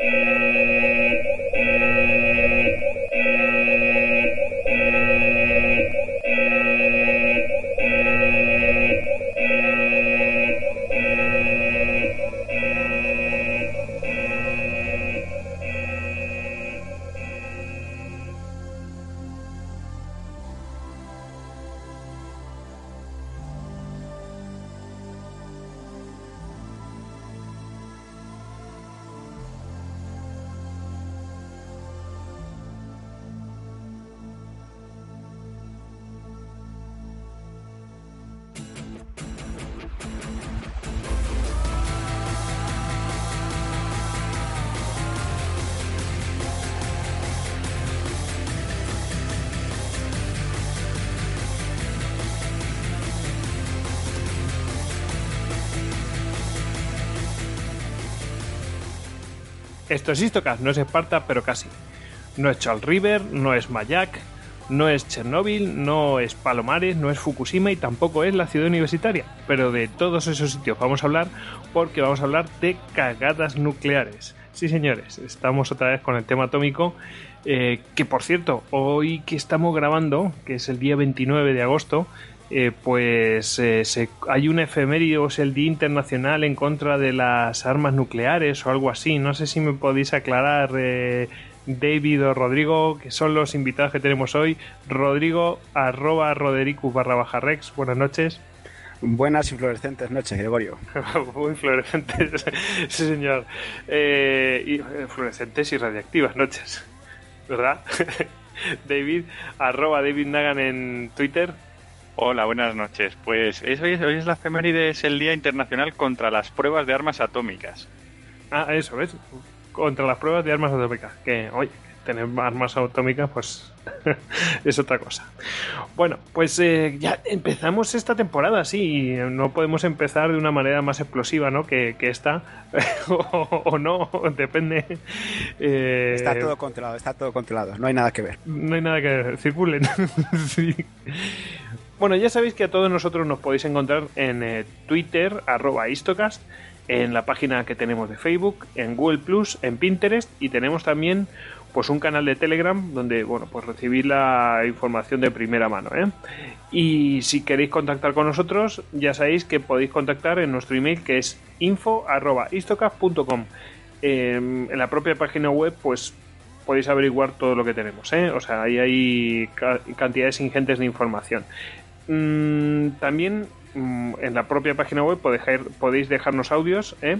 Música Esto es Istocast, no es Esparta, pero casi. No es Charles River, no es Mayak, no es Chernóbil, no es Palomares, no es Fukushima y tampoco es la ciudad universitaria. Pero de todos esos sitios vamos a hablar porque vamos a hablar de cagadas nucleares. Sí, señores, estamos otra vez con el tema atómico. Eh, que por cierto, hoy que estamos grabando, que es el día 29 de agosto, eh, pues eh, hay un efemérido, es el Día Internacional en contra de las armas nucleares o algo así. No sé si me podéis aclarar, eh, David o Rodrigo, que son los invitados que tenemos hoy. Rodrigo, arroba Rodericus barra baja Rex, buenas noches. Buenas y fluorescentes noches, Gregorio. Muy fluorescentes, sí señor. y, fluorescentes y radiactivas noches, ¿verdad? David, arroba David Nagan en Twitter. Hola, buenas noches. Pues hoy, es, hoy es la efeméride, es el Día Internacional contra las Pruebas de Armas Atómicas. Ah, eso, ¿ves? Contra las pruebas de armas atómicas. Que, oye, tener armas atómicas, pues es otra cosa. Bueno, pues eh, ya empezamos esta temporada, sí. No podemos empezar de una manera más explosiva, ¿no? Que, que esta, o, no, depende. Eh, está todo controlado, está todo controlado. No hay nada que ver. No hay nada que ver. Circulen. sí. Bueno, ya sabéis que a todos nosotros nos podéis encontrar en eh, Twitter, arroba Istocast, en la página que tenemos de Facebook, en Google Plus, en Pinterest y tenemos también pues un canal de Telegram donde bueno pues recibir la información de primera mano ¿eh? y si queréis contactar con nosotros ya sabéis que podéis contactar en nuestro email que es info@istocast.com em, en la propia página web pues podéis averiguar todo lo que tenemos ¿eh? o sea ahí hay cantidades ingentes de información Mm, también mm, en la propia página web podéis, dejarnos audios. ¿eh?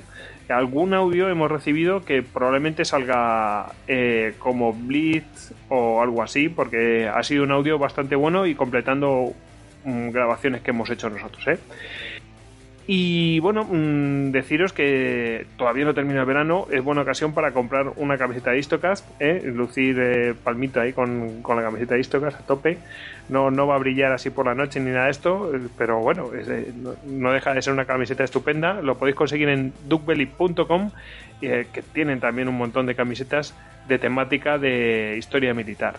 Algún audio hemos recibido que probablemente salga eh, como Blitz o algo así, porque ha sido un audio bastante bueno y completando mm, grabaciones que hemos hecho nosotros. ¿eh? Y bueno, mm, deciros que todavía no termina el verano, es buena ocasión para comprar una camiseta de Istocast, ¿eh? lucir eh, palmito ahí con, la camiseta de Istocast a tope. No, no va a brillar así por la noche ni nada de esto, pero bueno, eh, no, deja de ser una camiseta estupenda. Lo podéis conseguir en duckbelly.com, que tienen también un montón de camisetas de temática de historia militar.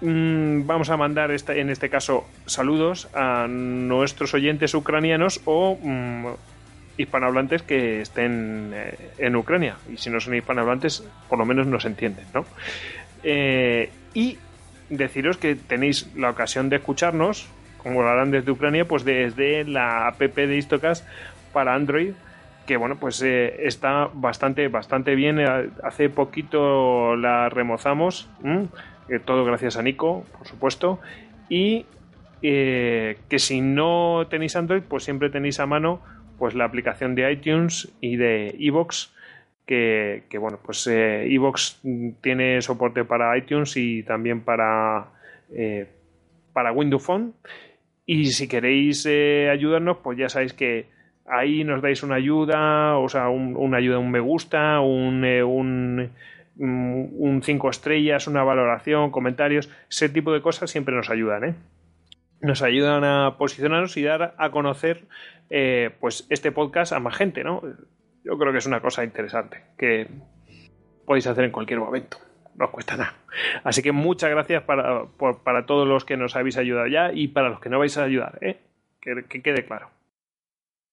Mm, vamos a mandar en este caso saludos a nuestros oyentes ucranianos o mm, hispanohablantes que estén eh, en Ucrania. Y si no son hispanohablantes, por lo menos nos entienden, ¿no? Eh, y deciros que tenéis la ocasión de escucharnos, como lo harán desde Ucrania, pues desde la app de Istocast para Android que bueno pues eh, está bastante bastante bien hace poquito la remozamos todo gracias a Nico, por supuesto, y eh, que si no tenéis Android, pues siempre tenéis a mano pues la aplicación de iTunes y de Evox, que, bueno, pues eh, Evox tiene soporte para iTunes y también para, eh, para Windows Phone. Y si queréis ayudarnos, pues ya sabéis que ahí nos dais una ayuda, o sea, una ayuda, un me gusta, un, un un 5 estrellas, una valoración, comentarios, ese tipo de cosas siempre nos ayudan, ¿eh? Nos ayudan a posicionarnos y dar a conocer eh, pues este podcast a más gente, ¿no? Yo creo que es una cosa interesante que podéis hacer en cualquier momento. No os cuesta nada. Así que muchas gracias para, para todos los que nos habéis ayudado ya y para los que no vais a ayudar, ¿eh? que quede claro.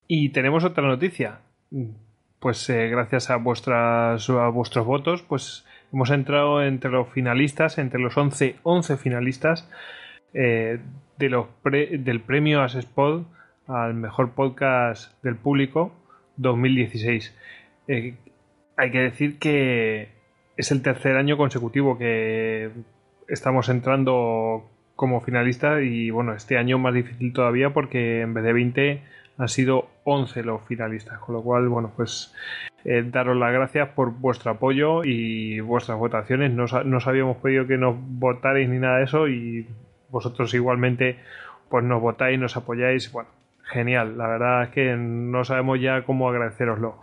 Y tenemos otra noticia pues eh, gracias a, vuestras, a vuestros votos, pues hemos entrado entre los finalistas, entre los 11, 11 finalistas eh, de los del premio Asespod al mejor podcast del público 2016. Eh, hay que decir que es el tercer año consecutivo que estamos entrando como finalista y bueno, este año más difícil todavía porque en vez de 20 han sido 11 los finalistas, con lo cual, bueno, pues eh, daros las gracias por vuestro apoyo y vuestras votaciones. No, no os habíamos pedido que nos votarais ni nada de eso y vosotros igualmente pues nos votáis, nos apoyáis. Bueno, genial, la verdad es que no sabemos ya cómo agradeceroslo.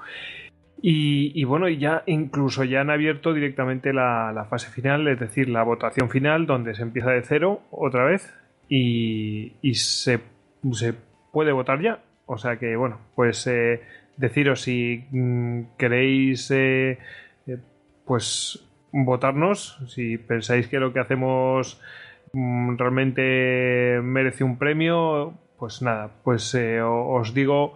Y, bueno, ya incluso ya han abierto directamente la, fase final, es decir, la votación final, donde se empieza de cero otra vez y, se, se puede votar ya. O sea que, bueno, pues eh, deciros si mm, queréis, eh, eh, pues votarnos, si pensáis que lo que hacemos mm, realmente merece un premio, pues nada, pues os digo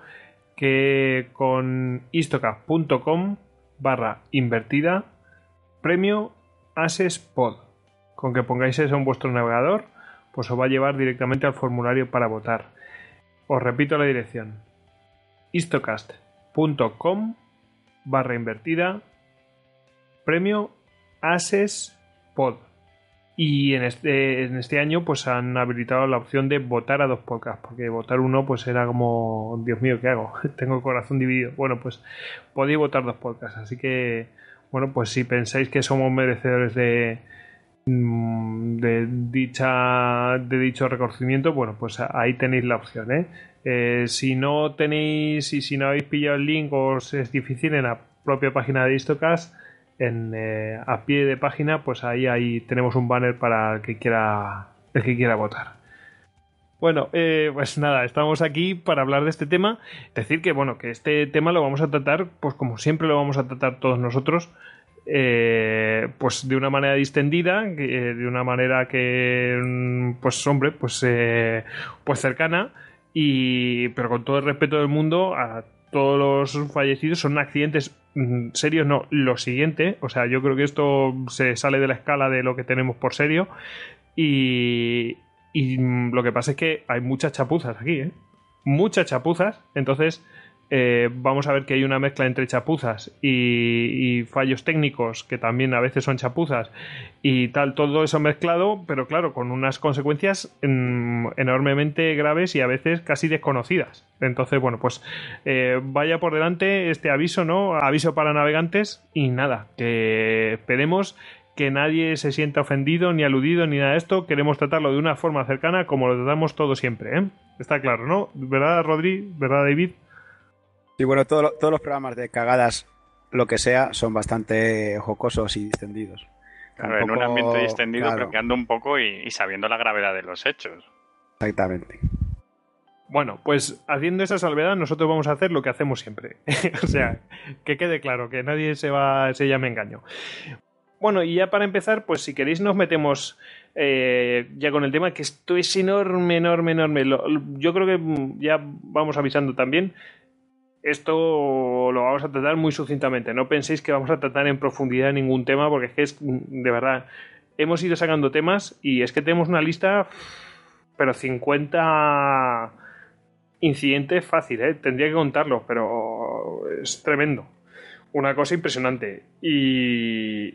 que con istocap.com barra invertida premio Pod. Con que pongáis eso en vuestro navegador, pues os va a llevar directamente al formulario para votar. Os repito la dirección. istocast.com barra invertida premio Pod. Y en este, en este año pues han habilitado la opción de votar a dos podcasts, porque votar uno pues era como, Dios mío, ¿qué hago? Tengo el corazón dividido. Bueno, pues podéis votar dos podcasts, así que, bueno, pues si pensáis que somos merecedores de, de dicha de dicho reconocimiento, bueno, pues ahí tenéis la opción, ¿eh? ¿eh? si no tenéis y si no habéis pillado el link os es difícil en la propia página de Istocast en, eh, a pie de página, pues ahí, ahí tenemos un banner para el que quiera, el que quiera votar. Bueno, eh, pues nada, estamos aquí para hablar de este tema. Decir que, bueno, que este tema lo vamos a tratar, pues como siempre lo vamos a tratar todos nosotros, eh, pues de una manera distendida, de una manera que, mm, pues hombre, pues, pues cercana, y, pero con todo el respeto del mundo a todos los fallecidos son accidentes mm, serios, no, lo siguiente, o sea, yo creo que esto se sale de la escala de lo que tenemos por serio. Y, y mm, lo que pasa es que hay muchas chapuzas aquí, ¿eh? Muchas chapuzas, entonces eh, vamos a ver que hay una mezcla entre chapuzas y, fallos técnicos, que también a veces son chapuzas, y tal, todo eso mezclado, pero claro, con unas consecuencias enormemente graves y a veces casi desconocidas. Entonces, bueno, pues eh, vaya por delante este aviso, ¿no? Aviso para navegantes y nada, que esperemos que nadie se sienta ofendido ni aludido ni nada de esto. Queremos tratarlo de una forma cercana como lo tratamos todo siempre, ¿eh? Está claro, ¿no? ¿Verdad, Rodri? ¿Verdad, David? Sí, bueno, todos los programas de cagadas, lo que sea, son bastante jocosos y distendidos. Claro, en un ambiente distendido, pero quedando un poco y, sabiendo la gravedad de los hechos. Exactamente. Bueno, pues haciendo esa salvedad, nosotros vamos a hacer lo que hacemos siempre. o sea, que quede claro, que nadie se va, se llame engaño. Bueno, y ya para empezar, pues si queréis nos metemos eh, ya con el tema, que esto es enorme, enorme, enorme. yo creo que ya vamos avisando también esto lo vamos a tratar muy sucintamente. No penséis que vamos a tratar en profundidad ningún tema, porque es que es de verdad. Hemos ido sacando temas y es que tenemos una lista, pero 50 incidentes fácil, ¿eh? tendría que contarlos, pero es tremendo. Una cosa impresionante. Y,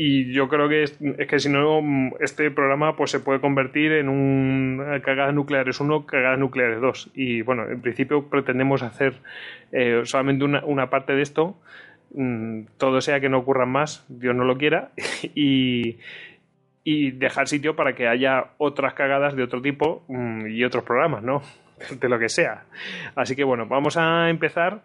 y yo creo que es, que si no este programa pues se puede convertir en un cagadas nucleares 1 cagadas nucleares 2 y bueno en principio pretendemos hacer eh, solamente una, una, parte de esto. Mm, todo sea que no ocurran más Dios no lo quiera. Y, y dejar sitio para que haya otras cagadas de otro tipo mm, y otros programas no de lo que sea. Así que bueno vamos a empezar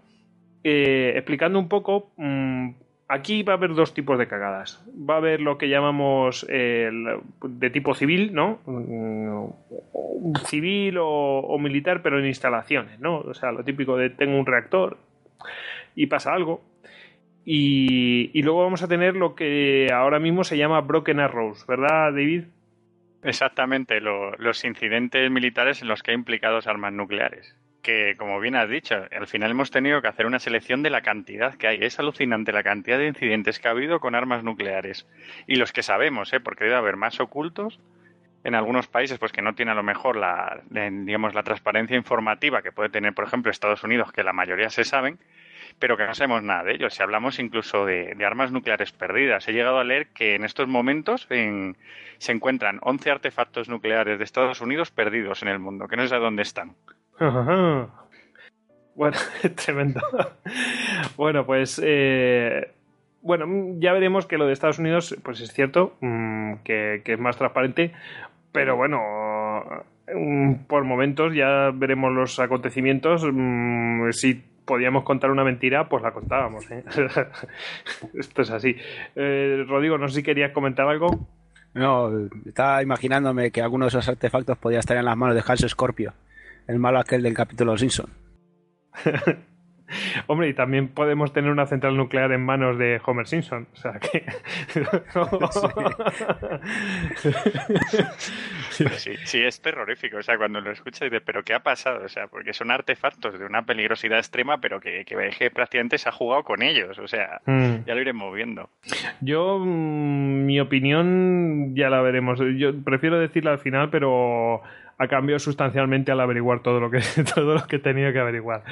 eh, explicando un poco mm, Aquí va a haber dos tipos de cagadas. Va a haber lo que llamamos de tipo civil, ¿no? Mm, civil o, militar, pero en instalaciones, ¿no? O sea, lo típico de tengo un reactor y pasa algo. Y, luego vamos a tener lo que ahora mismo se llama broken arrows, ¿verdad, David? Exactamente, los incidentes militares en los que hay implicados armas nucleares. Que, como bien has dicho, al final hemos tenido que hacer una selección de la cantidad que hay. Es alucinante la cantidad de incidentes que ha habido con armas nucleares. Y los que sabemos, ¿eh? porque debe haber más ocultos en algunos países pues que no tiene a lo mejor la, digamos, la transparencia informativa que puede tener, por ejemplo, Estados Unidos, que la mayoría se saben, pero que no sabemos nada de ellos. Si hablamos incluso de, armas nucleares perdidas, he llegado a leer que en estos momentos se encuentran 11 artefactos nucleares de Estados Unidos perdidos en el mundo, que no sé dónde están. Bueno, tremendo. bueno, pues eh, bueno, ya veremos que lo de Estados Unidos, pues es cierto, mm, que, es más transparente, pero bueno, mm, por momentos ya veremos los acontecimientos. Mm, si podíamos contar una mentira, pues la contábamos. ¿eh? Esto es así. Eh, Rodrigo, no sé si querías comentar algo. No, estaba imaginándome que alguno de esos artefactos podía estar en las manos de Hans Scorpio, el malo aquel del capítulo Simpson. Hombre, y también podemos tener una central nuclear en manos de Homer Simpson. O sea que. sí. sí, es terrorífico. O sea, cuando lo escuchas dices, ¿pero qué ha pasado? O sea, porque son artefactos de una peligrosidad extrema, pero que, que, prácticamente se ha jugado con ellos. O sea, mm. ya lo iremos viendo. Yo, mm, mi opinión, ya la veremos. Yo prefiero decirla al final, pero ha cambiado sustancialmente al averiguar todo lo que todo lo que tenía que averiguar.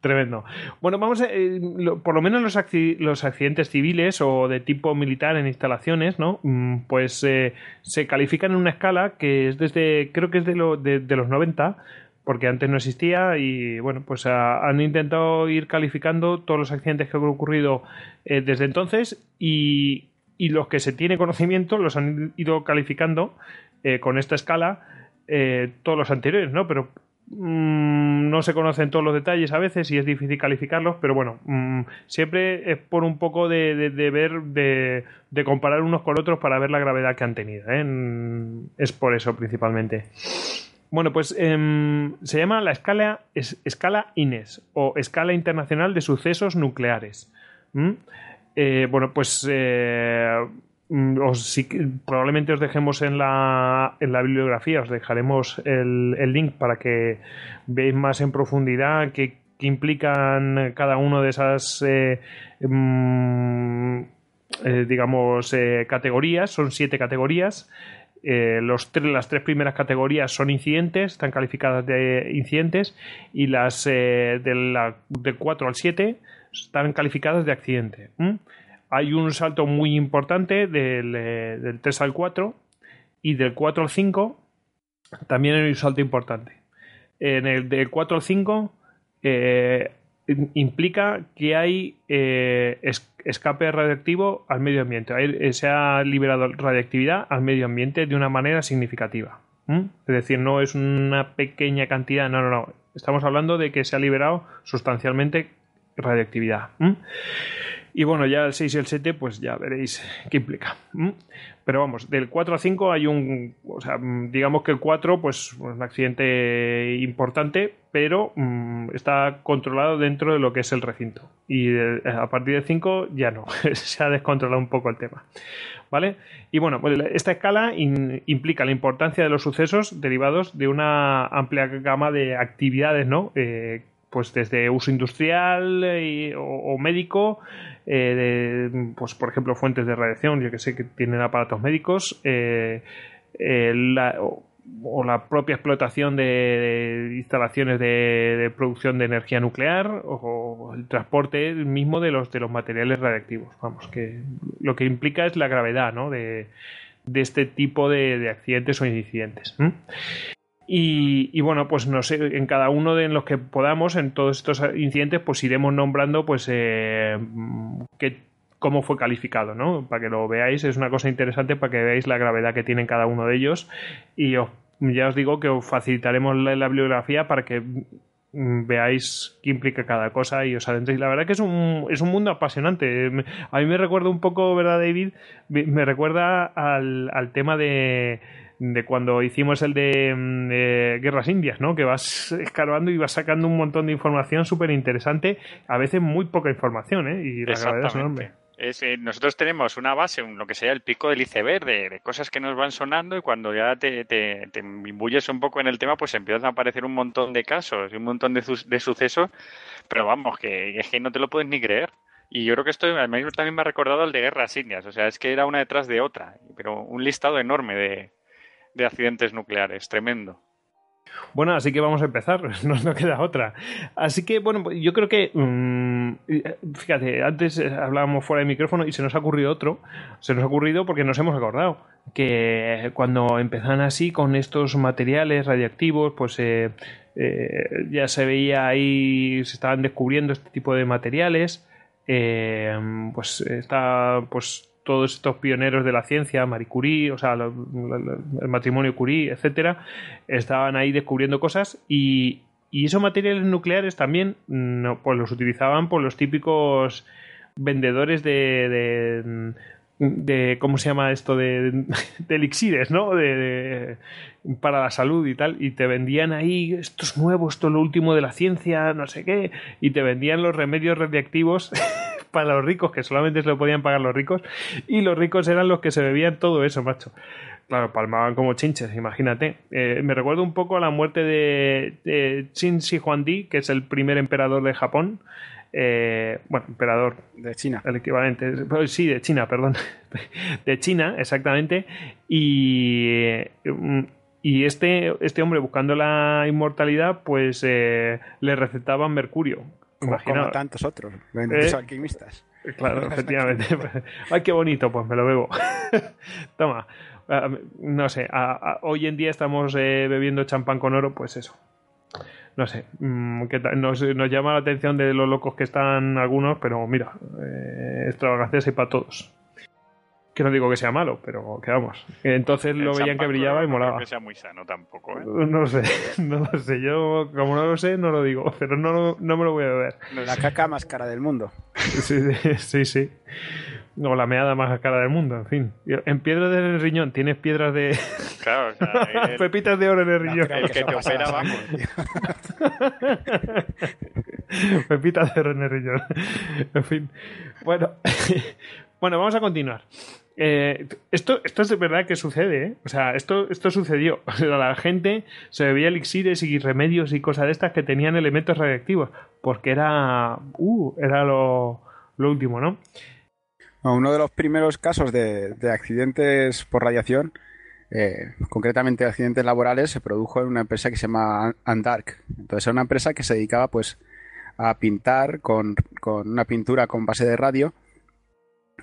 Tremendo. Bueno, vamos a, eh, por lo menos los, los, accidentes civiles o de tipo militar en instalaciones, ¿no? Mm, pues eh, se califican en una escala que es desde, creo que es de, lo, de, los 90, porque antes no existía y bueno, pues han intentado ir calificando todos los accidentes que han ocurrido eh, desde entonces y, y, los que se tiene conocimiento los han ido calificando con esta escala todos los anteriores, ¿no? Pero Mm, no se conocen todos los detalles a veces y es difícil calificarlos, pero bueno, mm, siempre es por un poco de, ver, de, comparar unos con otros para ver la gravedad que han tenido. ¿eh? Es por eso principalmente. Bueno, pues em, se llama la escala, escala INES o Escala Internacional de Sucesos Nucleares. Eh, bueno, pues eh, Mm, os, probablemente os dejemos en la, en la bibliografía, os dejaremos el, el link para que veáis más en profundidad qué, implican cada uno de esas, eh, mm, eh, digamos, eh, categorías. Son siete categorías. los las tres primeras categorías son incidentes, están calificadas de incidentes, y las de, la, de 4 al 7 están calificadas de accidente hay un salto muy importante del, 3 eh, al 4 y del 4 al 5 también hay un salto importante. En el del 4 al 5 eh, implica que hay eh, escape radiactivo al medio ambiente. se ha liberado radiactividad al medio ambiente de una manera significativa. Es decir, no es una pequeña cantidad, no, no, no. Estamos hablando de que se ha liberado sustancialmente radiactividad. Y bueno, ya el 6 y el 7, pues ya veréis qué implica. Pero vamos, del 4 al 5 hay un. O sea, digamos que el 4, pues, un accidente importante, pero mm, está controlado dentro de lo que es el recinto. Y a partir del 5 ya no, se ha descontrolado un poco el tema. ¿Vale? Y bueno, pues esta escala implica la importancia de los sucesos derivados de una amplia gama de actividades, ¿no? Eh, pues desde uso industrial eh, o, médico, eh, pues por ejemplo fuentes de radiación, yo que sé que tienen aparatos médicos, eh, o, la propia explotación de, instalaciones de, producción de energía nuclear o, el transporte mismo de los de los materiales radiactivos. Vamos, que lo que implica es la gravedad, ¿no? De, de este tipo de, accidentes o incidentes. Y, bueno, pues no sé, en cada uno de los que podamos, en todos estos incidentes, pues iremos nombrando pues eh, cómo fue calificado, ¿no? Para que lo veáis, es una cosa interesante para que veáis la gravedad que tienen cada uno de ellos. Y ya os digo que os facilitaremos la, bibliografía para que mm, veáis qué implica cada cosa y os adentréis. La verdad que es un, es un mundo apasionante. A mí me recuerda un poco, ¿verdad, David? Me recuerda al, al tema de de cuando hicimos el mm, de, Guerras Indias, ¿no? Que vas escarbando y vas sacando un montón de información súper interesante, a veces muy poca información, ¿eh? Y la gravedad es enorme. Eh, nosotros tenemos una base, lo que sería el pico del iceberg, de, cosas que nos van sonando y cuando ya te, te, te, imbuyes un poco en el tema, pues empiezan a aparecer un montón de casos y un montón de, de sucesos, pero vamos, que es que no te lo puedes ni creer. Y yo creo que esto también me ha recordado al de Guerras Indias, o sea, es que era una detrás de otra, pero un listado enorme de, de accidentes nucleares, tremendo. Bueno, así que vamos a empezar, no nos queda otra. Así que, bueno, yo creo que, mmm, fíjate, antes hablábamos fuera de micrófono y se nos ha ocurrido otro, se nos ha ocurrido porque nos hemos acordado que cuando empezaron así con estos materiales radiactivos, pues eh, eh, ya se veía ahí, se estaban descubriendo este tipo de materiales, eh, pues está, pues todos estos pioneros de la ciencia, Marie Curie, o sea, el matrimonio Curie, etcétera, estaban ahí descubriendo cosas y, esos materiales nucleares también no, pues los utilizaban por los típicos vendedores de, de, ¿cómo se llama esto? De, elixires, ¿no? De, para la salud y tal. Y te vendían ahí, esto es nuevo, esto es lo último de la ciencia, no sé qué. Y te vendían los remedios radiactivos para los ricos, que solamente se lo podían pagar los ricos, y los ricos eran los que se bebían todo eso, macho. Claro, palmaban como chinches, imagínate. Eh, me recuerdo un poco a la muerte de, de Shi que es el primer emperador de Japón. Eh, bueno, emperador. De China. El equivalente. Sí, de China, perdón. De China, exactamente. Y. Y este, este hombre, buscando la inmortalidad, pues eh, le recetaban mercurio, como, tantos otros, ¿Eh? alquimistas. Claro, efectivamente. Ay, qué bonito, pues me lo bebo. Toma. No sé, hoy en día estamos eh, bebiendo champán con oro, pues eso. No sé, mm, nos, nos, llama la atención de los locos que están algunos, pero mira, eh, extravagancias y para todos que no digo que sea malo, pero que vamos. Entonces lo veían que brillaba y molaba. No que sea muy sano tampoco, ¿eh? No lo sé, no lo sé. Yo, como no lo sé, no lo digo, pero no, no me lo voy a beber. La caca más cara del mundo. Sí, sí, sí. O la meada más cara del mundo, en fin. En piedra del riñón, tienes piedras de. Claro, o sea, Pepitas de oro en el riñón. el que te opera, vamos. Pepitas de oro en el riñón. En fin. Bueno. Bueno, vamos a continuar. Eh, esto, esto es de verdad que sucede, ¿eh? O sea, esto, esto sucedió. O sea, la gente se bebía elixires y remedios y cosas de estas que tenían elementos radiactivos, porque era, uh, era lo, último, ¿no? Uno de los primeros casos de, accidentes por radiación, eh, concretamente accidentes laborales, se produjo en una empresa que se llama Andark. Entonces era una empresa que se dedicaba pues a pintar con, con una pintura con base de radio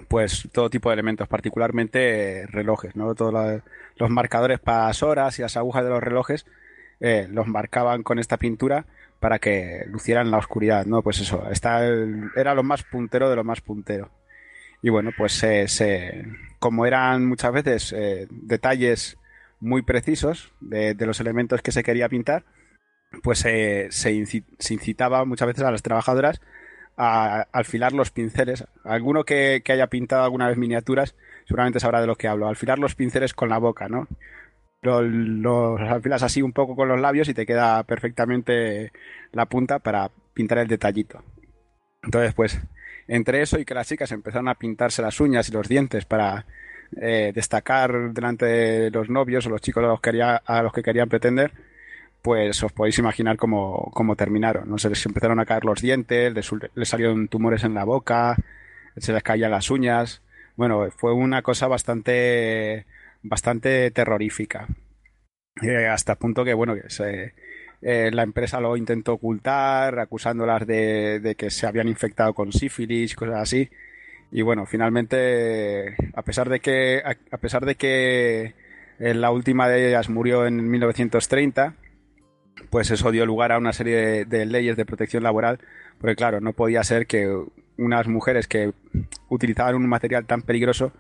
pues todo tipo de elementos, particularmente eh, relojes, ¿no? Todos los marcadores para las horas y las agujas de los relojes eh, los marcaban con esta pintura para que lucieran la oscuridad, ¿no? Pues eso, era lo más puntero de lo más puntero. Y bueno, pues se, como eran muchas veces eh, detalles muy precisos de, los elementos que se quería pintar, pues se incitaba muchas veces a las trabajadoras a alfilar los pinceles. Alguno que, haya pintado alguna vez miniaturas seguramente sabrá de lo que hablo. Alfilar los pinceles con la boca, ¿no? Los, alfilas así un poco con los labios y te queda perfectamente la punta para pintar el detallito. Entonces, pues, entre eso y que las chicas empezaron a pintarse las uñas y los dientes para eh, destacar delante de los novios o los chicos a los, que querían pretender, pues os podéis imaginar cómo, terminaron. ¿no? Se les empezaron a caer los dientes, les, salieron tumores en la boca, se les caían las uñas. Bueno, fue una cosa bastante, bastante terrorífica. Eh, hasta el punto que, bueno, que eh, la empresa lo intentó ocultar, acusándolas de, que se habían infectado con sífilis, cosas así. Y bueno, finalmente, a pesar de que, a pesar de que eh, la última de ellas murió en 1930, pues eso dio lugar a una serie de, leyes de protección laboral, porque claro, no podía ser que unas mujeres que utilizaban un material tan peligroso,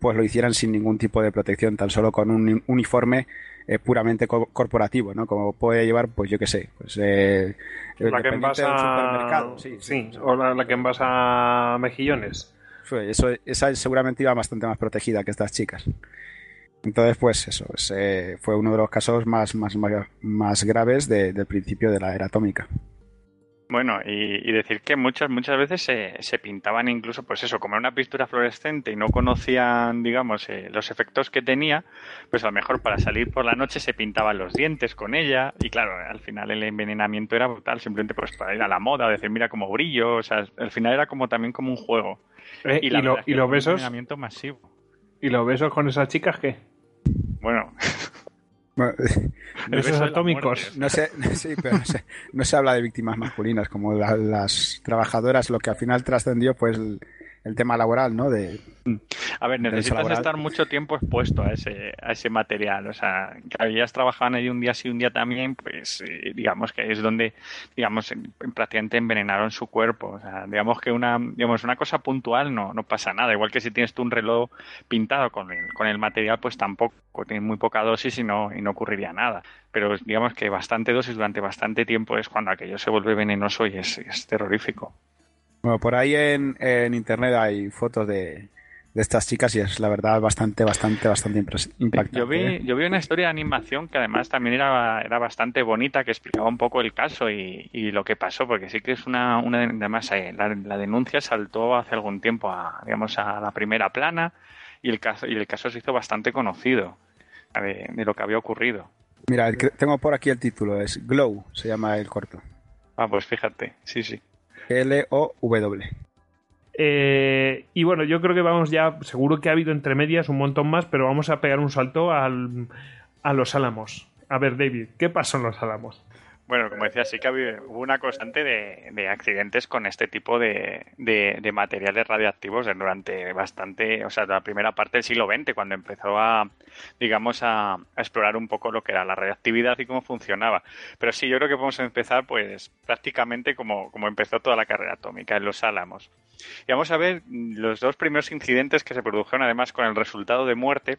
pues lo hicieran sin ningún tipo de protección, tan solo con un uniforme eh, puramente corporativo, ¿no? Como puede llevar, pues yo qué sé, pues eh, la que envasa supermercado, sí, sí, o la, que envasa mejillones. Eso, esa seguramente iba bastante más protegida que estas chicas. Entonces, pues eso, fue uno de los casos más, más, más, graves del principio de la era atómica. Bueno, y, decir que muchas muchas veces se, se, pintaban incluso, pues eso, como una pintura fluorescente y no conocían, digamos, eh, los efectos que tenía, pues a lo mejor para salir por la noche se pintaban los dientes con ella y claro, al final el envenenamiento era brutal, simplemente pues para ir a la moda, decir, mira como brillo, o sea, al final era como también como un juego. Eh, y, y los besos. envenenamiento masivo. ¿Y los besos con esas chicas qué? Bueno, Atómicos. No se, sí, pero no se, habla de víctimas masculinas, como las trabajadoras, lo que al final trascendió, pues el tema laboral, ¿no? De, a ver, necesitas estar mucho tiempo expuesto a ese, a ese material. O sea, que habías trabajado ahí un día sí, un día también, pues eh, digamos que es donde, digamos, prácticamente envenenaron su cuerpo. O sea, digamos que una, digamos, una cosa puntual no, no pasa nada. Igual que si tienes tú un reloj pintado con el, con el material, pues tampoco, tienes muy poca dosis y no, y no ocurriría nada. Pero digamos que bastante dosis durante bastante tiempo es cuando aquello se vuelve venenoso y es, es terrorífico. Bueno, por ahí en, internet hay fotos de, estas chicas y es la verdad bastante, bastante, bastante impactante. Yo vi, ¿eh? yo vi una historia de animación que además también era, era bastante bonita, que explicaba un poco el caso y, lo que pasó, porque sí que es una, una además eh, la, denuncia saltó hace algún tiempo a, digamos, a la primera plana y el caso, y el caso se hizo bastante conocido de, de lo que había ocurrido. Mira, tengo por aquí el título, es Glow, se llama el corto. Ah, pues fíjate, sí, sí. L-O-W. Eh, y bueno, yo creo que vamos ya, seguro que ha habido entre medias un montón más, pero vamos a pegar un salto al, a los álamos. A ver, David, ¿qué pasó en los álamos? Bueno, como decía, sí que hubo una constante de, accidentes con este tipo de, materiales radioactivos durante bastante, o sea, la primera parte del siglo XX, cuando empezó a, digamos, a, explorar un poco lo que era la radioactividad y cómo funcionaba. Pero sí, yo creo que podemos empezar, pues, prácticamente como, como empezó toda la carrera atómica, en los álamos. Y vamos a ver los dos primeros incidentes que se produjeron, además, con el resultado de muerte.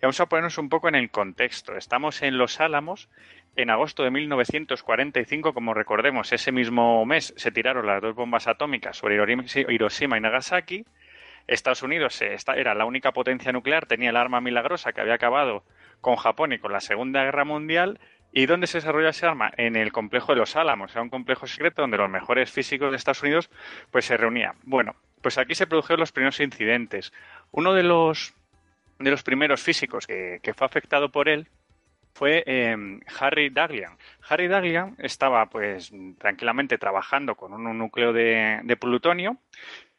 Y vamos a ponernos un poco en el contexto. Estamos en Los Álamos en agosto de 1945, como recordemos, ese mismo mes se tiraron las dos bombas atómicas sobre Hiroshima y Nagasaki. Estados Unidos era la única potencia nuclear, tenía el arma milagrosa que había acabado con Japón y con la Segunda Guerra Mundial. ¿Y dónde se desarrolló ese arma? En el complejo de los Álamos, era un complejo secreto donde los mejores físicos de Estados Unidos pues se reunían. Bueno, pues aquí se produjeron los primeros incidentes. Uno de los, de los primeros físicos que, que fue afectado por él fue em, Harry Daglian. Harry Daglian estaba pues tranquilamente trabajando con un, núcleo de, plutonio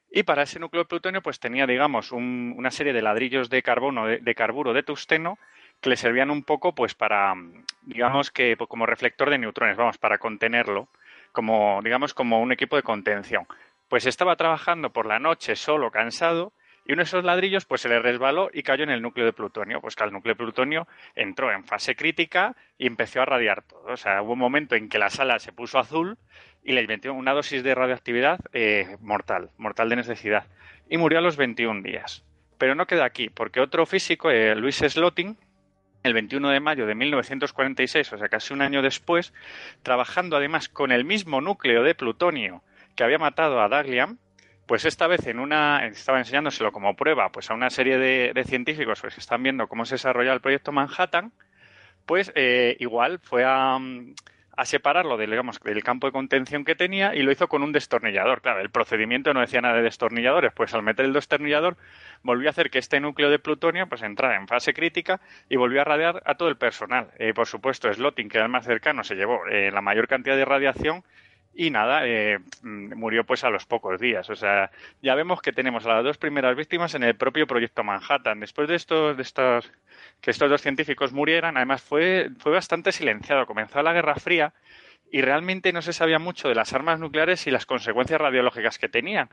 y para ese núcleo de plutonio pues tenía digamos una serie de ladrillos de carbono, de, carburo, de tusteno que le servían un poco pues para digamos que pues, como reflector de neutrones, vamos, para contenerlo, como digamos como un equipo de contención. Pues estaba trabajando por la noche solo, cansado, y uno de esos ladrillos pues se le resbaló y cayó en el núcleo de plutonio. Pues que el núcleo de plutonio entró en fase crítica y empezó a radiar todo. O sea, hubo un momento en que la sala se puso azul y le metió una dosis de radioactividad eh, mortal, mortal de necesidad. Y murió a los 21 días. Pero no queda aquí, porque otro físico, eh, Luis Slotting, el 21 de mayo de 1946, o sea, casi un año después, trabajando además con el mismo núcleo de plutonio que había matado a Dagliam, pues esta vez en una, estaba enseñándoselo como prueba pues a una serie de, científicos pues, que están viendo cómo se desarrolla el proyecto Manhattan, pues eh, igual fue a, a separarlo del, digamos, del campo de contención que tenía y lo hizo con un destornillador. Claro, el procedimiento no decía nada de destornilladores, pues al meter el destornillador volvió a hacer que este núcleo de plutonio pues entrara en fase crítica y volvió a radiar a todo el personal. Eh, por supuesto, Slotting, que era el más cercano, se llevó eh, la mayor cantidad de radiación y nada, eh, mm, murió pues a los pocos días. O sea, ya vemos que tenemos a las dos primeras víctimas en el propio proyecto Manhattan. Después de estos, de estos, que estos dos científicos murieran, además fue, fue bastante silenciado. Comenzó la Guerra Fría y realmente no se sabía mucho de las armas nucleares y las consecuencias radiológicas que tenían.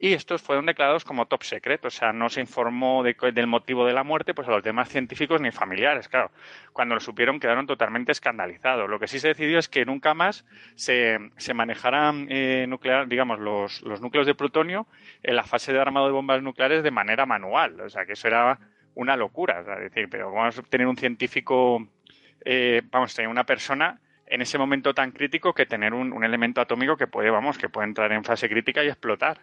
Y estos fueron declarados como top secret, o sea, no se informó del motivo de la muerte pues a los demás científicos ni familiares. Claro, cuando lo supieron quedaron totalmente escandalizados. Lo que sí se decidió es que nunca más se, se manejaran eh, nuclear, digamos, los, los núcleos de plutonio en la fase de armado de bombas nucleares de manera manual. O sea, que eso era una locura. Es decir, pero vamos a tener un científico, eh, vamos a tener una persona en ese momento tan crítico que tener un, elemento atómico que puede, vamos, que puede entrar en fase crítica y explotar.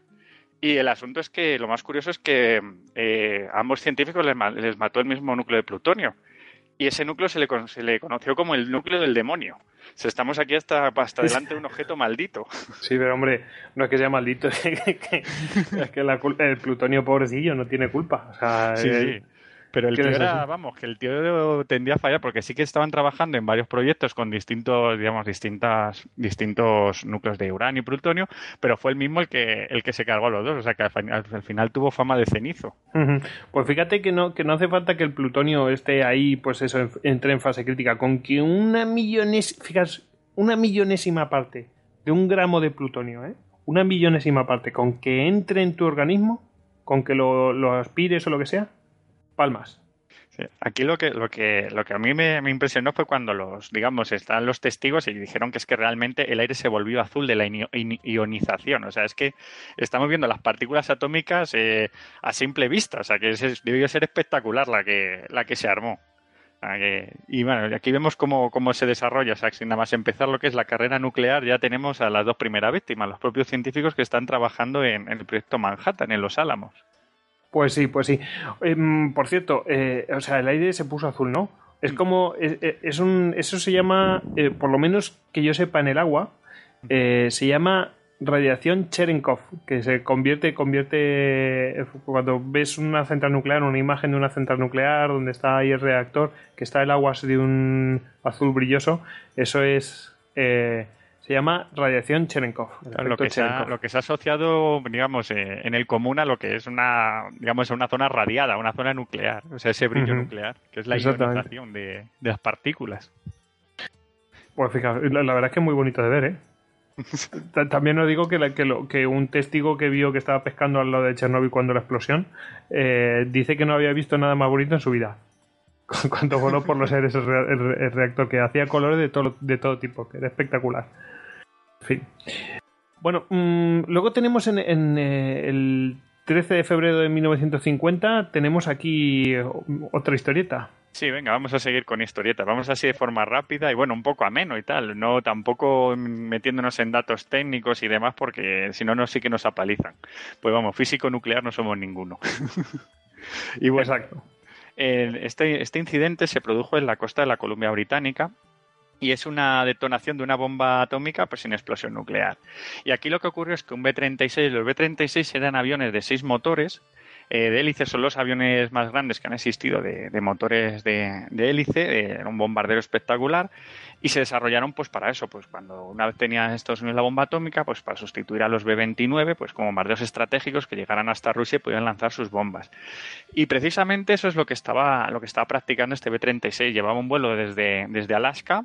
Y el asunto es que lo más curioso es que eh, a ambos científicos les, mató el mismo núcleo de plutonio. y ese núcleo se le, se le conoció como el núcleo del demonio. O estamos aquí hasta, hasta delante de un objeto maldito. Sí, pero hombre, no es que sea maldito, es que, el plutonio pobrecillo no tiene culpa. O sea, sí, sí. Pero el tío era, vamos, que el tío tendía a fallar porque sí que estaban trabajando en varios proyectos con distintos, digamos, distintas, distintos núcleos de uranio y plutonio, pero fue el mismo el que, el que se cargó a los dos, o sea que al, final, tuvo fama de cenizo. Pues fíjate que no, que no hace falta que el plutonio esté ahí, pues eso, entre en fase crítica, con que una millones, fíjate, una millonésima parte de un gramo de plutonio, ¿eh? Una millonésima parte, con que entre en tu organismo, con que lo, lo aspires o lo que sea, palmas. Aquí lo que, lo que, lo que a mí me, impresionó fue cuando los, digamos, están los testigos y dijeron que es que realmente el aire se volvió azul de la ionización. O sea, es que estamos viendo las partículas atómicas eh, a simple vista. O sea, que debió ser espectacular la que, la que se armó. y bueno, aquí vemos cómo, cómo se desarrolla. O sea, sin nada más empezar lo que es la carrera nuclear, ya tenemos a las dos primeras víctimas, los propios científicos que están trabajando en el proyecto Manhattan, en Los Álamos. Pues sí, pues sí. Em, por cierto, eh, o sea, el aire se puso azul, ¿no? Es mm. como, es, un, eso se llama, eh, por lo menos que yo sepa en el agua, eh, se llama radiación Cherenkov, que se convierte, convierte, cuando ves una central nuclear, una imagen de una central nuclear donde está ahí el reactor, que está el agua de un azul brilloso, eso es se llama radiación Cherenkov. Lo que, se ha, lo que se ha asociado, digamos, eh, en el común a lo que es una, digamos, una zona radiada, una zona nuclear, o sea, ese brillo nuclear, que es la ionización de, las partículas. Pues fíjate, la, verdad es que es muy bonito de ver, ¿eh? También os digo que, que, un testigo que vio que estaba pescando al lado de Chernobyl cuando la explosión eh, dice que no había visto nada más bonito en su vida. Cuando voló por los aires el, reactor, que hacía colores de todo, de todo tipo, que era espectacular fin. Bueno, mm, luego tenemos en, eh, el 13 de febrero de 1950, tenemos aquí otra historieta. Sí, venga, vamos a seguir con historieta. Vamos así de forma rápida y bueno, un poco ameno y tal. No tampoco metiéndonos en datos técnicos y demás porque si no, no sí que nos apalizan. Pues vamos, físico nuclear no somos ninguno. y bueno, Exacto. este, este incidente se produjo en la costa de la Columbia Británica y es una detonación de una bomba atómica pues sin explosión nuclear. Y aquí lo que ocurrió es que un B-36, los B-36 eran aviones de seis motores, eh, de hélice son los aviones más grandes que han existido de, motores de, hélice, era un bombardero espectacular y se desarrollaron pues para eso, pues cuando una vez tenían Estados Unidos la bomba atómica, pues para sustituir a los B-29, pues como bombarderos estratégicos que llegaran hasta Rusia y pudieran lanzar sus bombas. Y precisamente eso es lo que estaba, lo que estaba practicando este B-36, llevaba un vuelo desde, desde Alaska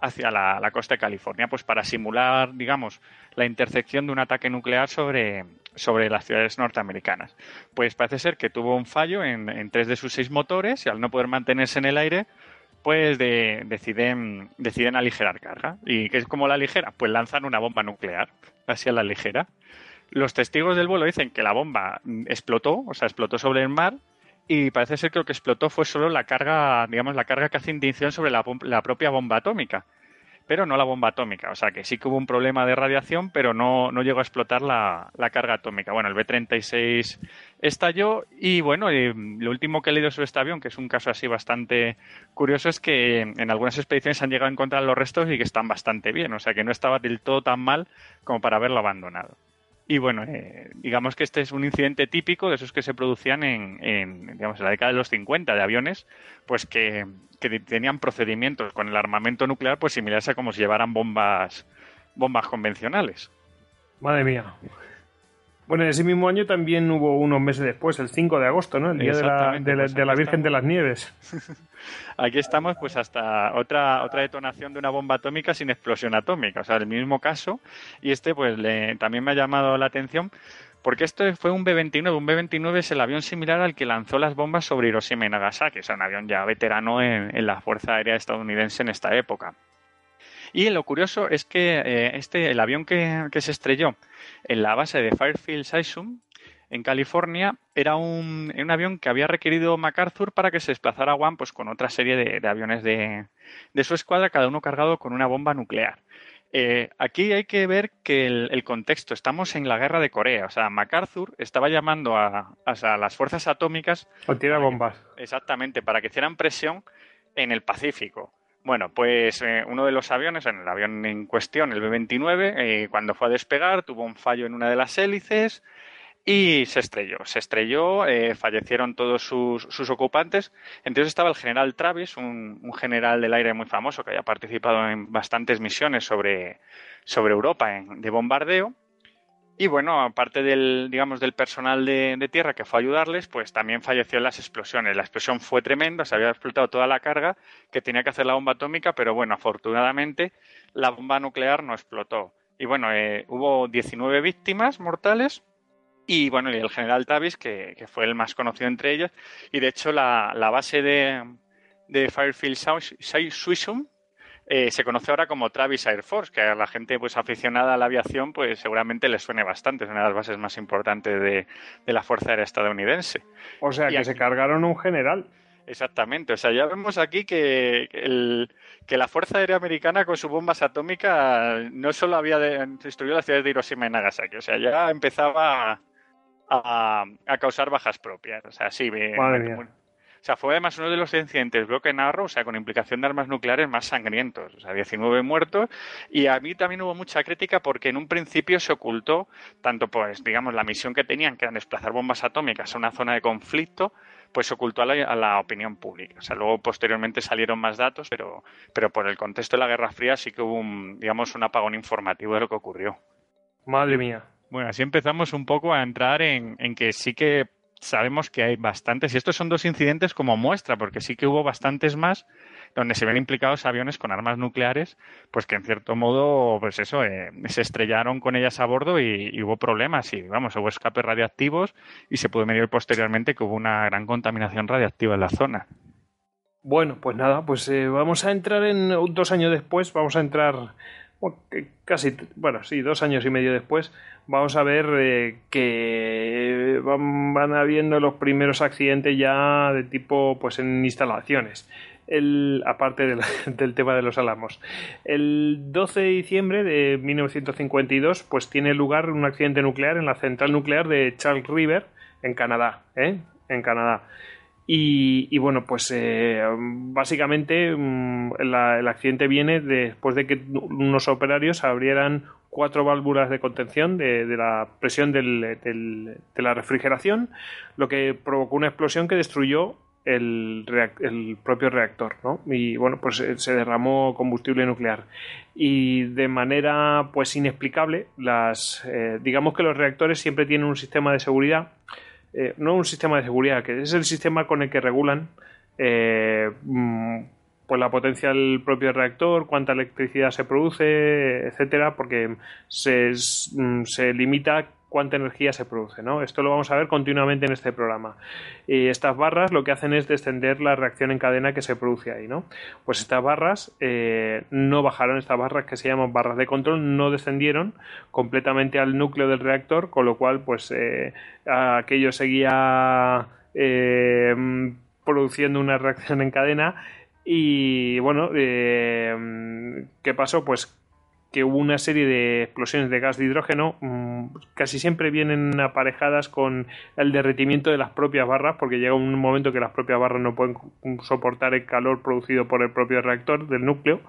hacia la, costa de California, pues para simular, digamos, la intercepción de un ataque nuclear sobre, sobre las ciudades norteamericanas. Pues parece ser que tuvo un fallo en, tres de sus seis motores y al no poder mantenerse en el aire, pues deciden, deciden aligerar carga. ¿Y qué es como la ligera? Pues lanzan una bomba nuclear hacia la ligera. Los testigos del vuelo dicen que la bomba explotó, o sea, explotó sobre el mar y parece ser que lo que explotó fue solo la carga, digamos, la carga que hace indicación sobre la, propia bomba atómica, pero no la bomba atómica. O sea que sí que hubo un problema de radiación, pero no, no llegó a explotar la, carga atómica. Bueno, el B-36 estalló y bueno, lo último que he leído sobre este avión, que es un caso así bastante curioso, es que en algunas expediciones han llegado a encontrar los restos y que están bastante bien. O sea que no estaba del todo tan mal como para haberlo abandonado. Y bueno, eh, digamos que este es un incidente típico de esos que se producían en, digamos, en la década de los 50 de aviones, pues que, que, tenían procedimientos con el armamento nuclear pues similares a como si llevaran bombas, bombas convencionales. Madre mía. Bueno, en ese mismo año también hubo unos meses después, el 5 de agosto, ¿no? El día de la, de, pues la, Virgen de las Nieves. Aquí estamos, pues hasta otra otra detonación de una bomba atómica sin explosión atómica, o sea, el mismo caso. Y este, pues, también me ha llamado la atención porque esto fue un B-29. Un B-29 es el avión similar al que lanzó las bombas sobre Hiroshima y Nagasaki, o sea, un avión ya veterano en la Fuerza Aérea estadounidense en esta época. Y lo curioso es que eh, este, el avión que, se estrelló en la base de Fairfield Sisum, en California, era un, avión que había requerido MacArthur para que se desplazara a Guam pues, con otra serie de, aviones de, su escuadra, cada uno cargado con una bomba nuclear. Eh, aquí hay que ver que el, contexto, estamos en la guerra de Corea, o sea, MacArthur estaba llamando a, las fuerzas atómicas... O tira bombas. exactamente, para que hicieran presión en el Pacífico. Bueno, pues eh, uno de los aviones, en el avión en cuestión, el B-29, eh, cuando fue a despegar, tuvo un fallo en una de las hélices y se estrelló. Se estrelló, eh, fallecieron todos sus, ocupantes. Entonces estaba el general Travis, un, general del aire muy famoso que había participado en bastantes misiones sobre, sobre Europa de bombardeo. Y bueno, aparte del, digamos, del personal de, tierra que fue a ayudarles, pues también falleció en las explosiones. La explosión fue tremenda, se había explotado toda la carga que tenía que hacer la bomba atómica, pero bueno, afortunadamente la bomba nuclear no explotó. Y bueno, eh, hubo 19 víctimas mortales y bueno, y el general Travis, que, fue el más conocido entre ellos. Y de hecho, la, base de, de Fairfield Swissum eh, se conoce ahora como Travis Air Force, que a la gente pues aficionada a la aviación pues seguramente les suene bastante, es una de las bases más importantes de, la Fuerza Aérea estadounidense. O sea, que se cargaron un general. Exactamente, o sea, ya vemos aquí que, que la Fuerza Aérea Americana con sus bombas atómicas no solo había destruido las ciudades de Hiroshima y Nagasaki, o sea, ya empezaba a, causar bajas propias. O sea, sí, Madre o sea, fue además uno de los incidentes Broken Arrow, o sea, con implicación de armas nucleares más sangrientos. O sea, 19 muertos. Y a mí también hubo mucha crítica porque en un principio se ocultó tanto, pues, digamos, la misión que tenían, que era desplazar bombas atómicas a una zona de conflicto, pues se ocultó a la, opinión pública. O sea, luego posteriormente salieron más datos, pero, pero por el contexto de la Guerra Fría sí que hubo, un, digamos, un apagón informativo de lo que ocurrió. Madre mía. Bueno, así empezamos un poco a entrar en, en que sí que sabemos que hay bastantes, y estos son dos incidentes como muestra, porque sí que hubo bastantes más donde se ven implicados aviones con armas nucleares, pues que en cierto modo, pues eso, eh, se estrellaron con ellas a bordo y, hubo problemas, y vamos, hubo escapes radiactivos y se pudo medir posteriormente que hubo una gran contaminación radiactiva en la zona. Bueno, pues nada, pues eh, vamos a entrar en dos años después, vamos a entrar casi, bueno, sí, dos años y medio después, vamos a ver eh, que van, habiendo los primeros accidentes ya de tipo, pues en instalaciones. El, aparte del, tema de los alamos. El 12 de diciembre de 1952, pues tiene lugar un accidente nuclear en la central nuclear de Charles River, en Canadá, ¿eh? En Canadá. Y, bueno, pues eh, básicamente mm, el accidente viene después de que unos operarios abrieran cuatro válvulas de contención de, la presión de la refrigeración, lo que provocó una explosión que destruyó el, propio reactor, ¿no? Y bueno, pues eh, se derramó combustible nuclear. Y de manera pues inexplicable, las eh, digamos que los reactores siempre tienen un sistema de seguridad eh, no un sistema de seguridad, que es el sistema con el que regulan eh, mm, pues la potencia del propio reactor, cuánta electricidad se produce, etcétera, porque se, mm, se limita cuánta energía se produce, ¿no? Esto lo vamos a ver continuamente en este programa. Y estas barras lo que hacen es descender la reacción en cadena que se produce ahí, ¿no? Pues estas barras eh, no bajaron, estas barras que se llaman barras de control no descendieron completamente al núcleo del reactor, con lo cual, pues eh, aquello seguía eh, produciendo una reacción en cadena y bueno, ¿qué pasó? Pues que hubo una serie de explosiones de gas de hidrógeno, mm, casi siempre vienen aparejadas con el derretimiento de las propias barras, porque llega un momento que las propias barras no pueden soportar el calor producido por el propio reactor del núcleo.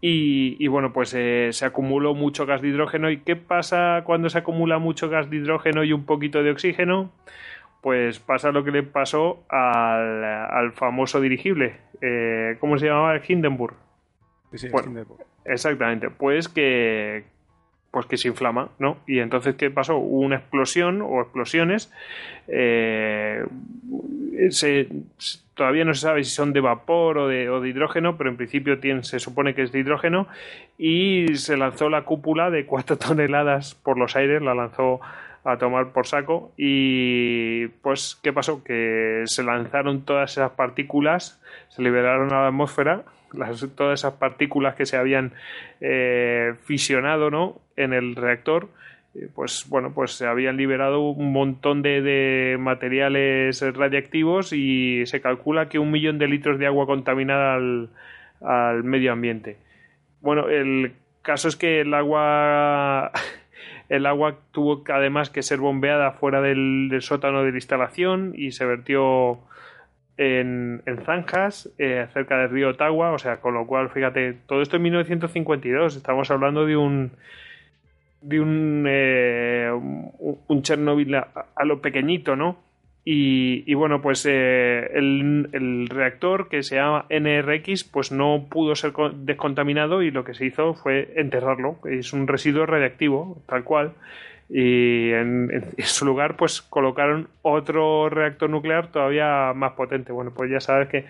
Y, bueno, pues eh, se acumuló mucho gas de hidrógeno. ¿Y qué pasa cuando se acumula mucho gas de hidrógeno y un poquito de oxígeno? Pues pasa lo que le pasó al, famoso dirigible. Eh, ¿Cómo se llamaba? Hindenburg. Sí, Hindenburg. Exactamente, pues que pues que se inflama, ¿no? Y entonces, ¿qué pasó? Una explosión o explosiones. Eh, todavía no se sabe si son de vapor o de, hidrógeno, pero en principio se supone que es de hidrógeno. Y se lanzó la cúpula de cuatro toneladas por los aires, la lanzó a tomar por saco. Y pues, ¿qué pasó? Que se lanzaron todas esas partículas, se liberaron a la atmósfera todas esas partículas que se habían eh, fisionado ¿no? en el reactor, eh, pues bueno, pues se habían liberado un montón de, materiales radiactivos y se calcula que un millón de litros de agua contaminada al, medio ambiente. Bueno, el caso es que el agua el agua tuvo además que ser bombeada fuera del, sótano de la instalación y se vertió en, Zanjas, eh, cerca del río Ottawa, o sea, con lo cual, fíjate, todo esto en 1952, estamos hablando de un de un, eh, un, Chernobyl a, lo pequeñito, ¿no? Y, bueno, pues eh, el, reactor que se llama NRX pues no pudo ser descontaminado y lo que se hizo fue enterrarlo. Es un residuo radiactivo, tal cual. Y en, su lugar pues colocaron otro reactor nuclear todavía más potente. Bueno, pues ya sabes que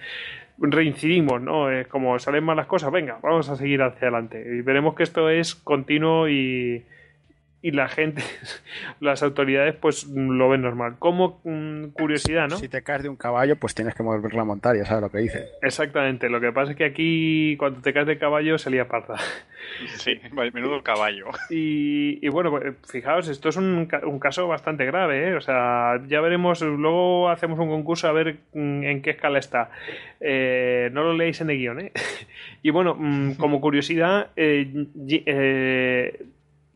reincidimos, ¿no? Es como salen mal las cosas, venga, vamos a seguir hacia adelante. Y veremos que esto es continuo y, y la gente, las autoridades, pues lo ven normal. Como mm, curiosidad, ¿no? Si te caes de un caballo, pues tienes que mover la montaña, ¿sabes lo que dice? Exactamente. Lo que pasa es que aquí, cuando te caes de caballo, se lía parda. Sí, menudo caballo. Y, bueno, pues, fijaos, esto es un, un, caso bastante grave, ¿eh? O sea, ya veremos, luego hacemos un concurso a ver mm, en qué escala está. Eh, no lo leéis en el guion, ¿eh? Y bueno, mm, como curiosidad, eh, eh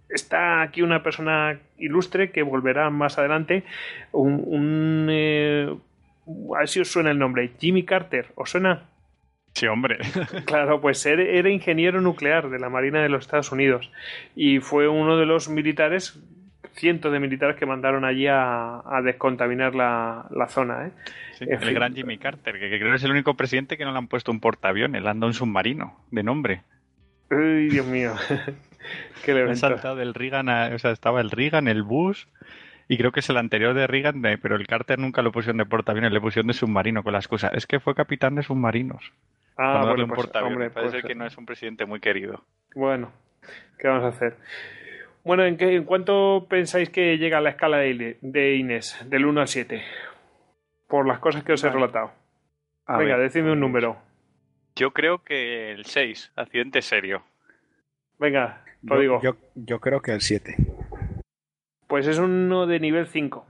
está aquí una persona ilustre que volverá más adelante. Un, eh, a ver si os suena el nombre. Jimmy Carter. ¿Os suena? Sí, hombre. Claro, pues era ingeniero nuclear de la Marina de los Estados Unidos y fue uno de los militares, cientos de militares que mandaron allí a, descontaminar la, zona. ¿eh? el gran Jimmy Carter, que, creo que es el único presidente que no le han puesto un portaaviones, le han dado un submarino de nombre. Uy, Dios mío. que le he saltado del Reagan, o sea, estaba el Reagan, el Bush, y creo que es el anterior de Reagan, pero el Carter nunca lo pusieron de portaaviones, le pusieron de submarino con la excusa. Es que fue capitán de submarinos. Ah, bueno, pues, hombre, Parece que no es un presidente muy querido. Bueno, ¿qué vamos a hacer? Bueno, ¿en, qué, ¿en cuánto pensáis que llega la escala de, Inés, del 1 al 7? Por las cosas que os he relatado. Venga, decidme un número. Yo creo que el 6, accidente serio. Venga, Yo, creo que el 7. Pues es uno de nivel 5.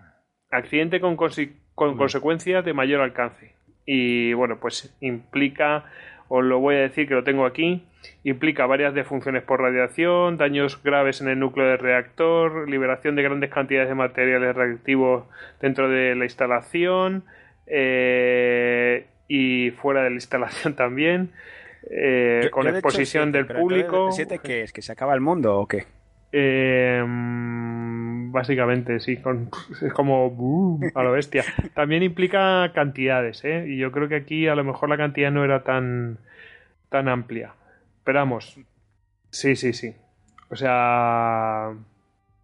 Accidente con, con consecuencias de mayor alcance. Y bueno, pues implica, os lo voy a decir que lo tengo aquí, implica varias defunciones por radiación, daños graves en el núcleo del reactor, liberación de grandes cantidades de materiales reactivos dentro de la instalación eh, y fuera de la instalación también. Eh, con exposición del público. ¿El qué es? ¿Que se acaba el mundo o qué? Eh, básicamente, sí, es como a lo bestia. También implica cantidades, ¿eh? Y yo creo que aquí a lo mejor la cantidad no era tan, tan amplia. Esperamos. Sí, sí, sí. O sea,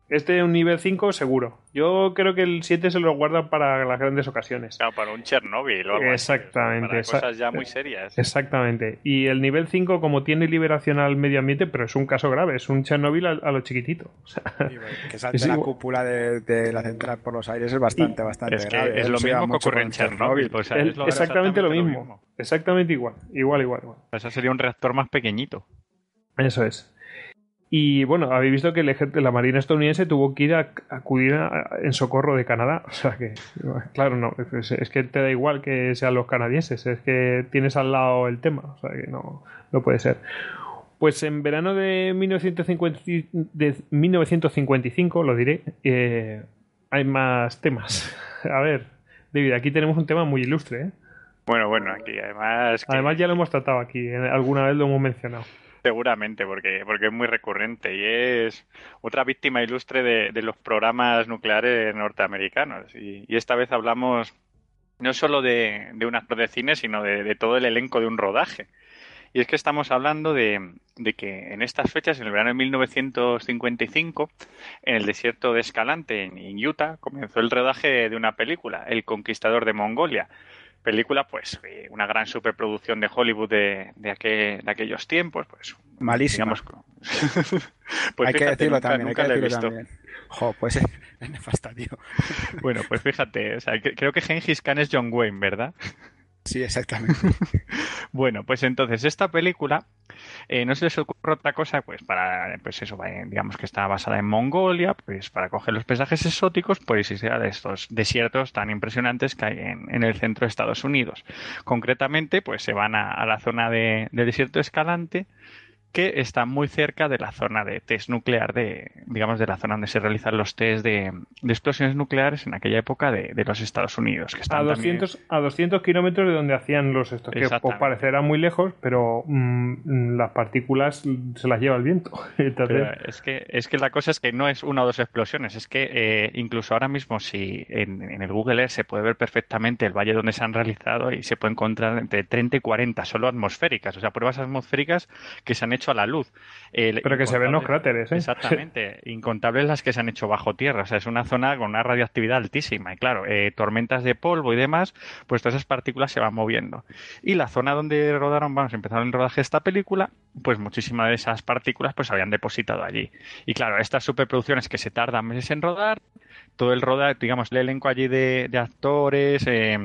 este es un nivel 5 seguro. Yo creo que el 7 se lo guarda para las grandes ocasiones. Claro, para un Chernobyl o algo Exactamente. Para cosas ya muy serias. Exactamente. Y el nivel 5, como tiene liberación al medio ambiente, pero es un caso grave, es un Chernobyl a, lo chiquitito. que salte la cúpula de, la central por los aires es bastante, bastante es grave. Es lo mismo que ocurre en Chernobyl. exactamente, lo mismo. Exactamente igual. Igual, igual, igual. Eso sería un reactor más pequeñito. Eso es. Y bueno, habéis visto que la Marina estadounidense tuvo que ir a, acudir en socorro de Canadá. O sea que, claro, no, es, que te da igual que sean los canadienses, es que tienes al lado el tema. O sea que no, no puede ser. Pues en verano de, 1950, de 1955, lo diré, eh, hay más temas. A ver, David, aquí tenemos un tema muy ilustre. ¿eh? Bueno, bueno, aquí además. Además, ya lo hemos tratado aquí, alguna vez lo hemos mencionado. Seguramente, porque, porque es muy recurrente y es otra víctima ilustre de, los programas nucleares norteamericanos. Y, esta vez hablamos no solo de, de un actor de cine, sino de, todo el elenco de un rodaje. Y es que estamos hablando de, que en estas fechas, en el verano de 1955, en el desierto de Escalante, en Utah, comenzó el rodaje de una película, El Conquistador de Mongolia, película, pues eh, una gran superproducción de Hollywood de, de, de aquellos tiempos, pues malísima. pues hay que decirlo también, hay que decirlo también. Jo, pues es, nefasta, tío. bueno, pues fíjate, o sea, creo que Gengis Khan es John Wayne, ¿verdad? Sí, exactamente. bueno, pues entonces esta película eh, no se les ocurre otra cosa, pues para, pues eso, digamos que está basada en Mongolia, pues para coger los paisajes exóticos, pues sea de estos desiertos tan impresionantes que hay en, el centro de Estados Unidos. Concretamente, pues se van a, la zona de, desierto escalante que está muy cerca de la zona de test nuclear, de, digamos, de la zona donde se realizan los test de, explosiones nucleares en aquella época de, los Estados Unidos. Que a, 200, a 200 kilómetros de donde hacían los estos, que os parecerá muy lejos, pero mm, las partículas se las lleva el viento. es, que, es que la cosa es que no es una o dos explosiones, es que eh, incluso ahora mismo si en, en, el Google Earth se puede ver perfectamente el valle donde se han realizado y se puede encontrar entre 30 y 40 solo atmosféricas, o sea, pruebas atmosféricas que se han hecho a la luz. Pero que se ven los cráteres, ¿eh? Exactamente. Incontables las que se han hecho bajo tierra. O sea, es una zona con una radioactividad altísima. Y claro, eh, tormentas de polvo y demás, pues todas esas partículas se van moviendo. Y la zona donde rodaron, vamos, empezaron el rodaje de esta película, pues muchísimas de esas partículas pues habían depositado allí. Y claro, estas superproducciones que se tardan meses en rodar, todo el rodaje, digamos, el elenco allí de, actores, eh,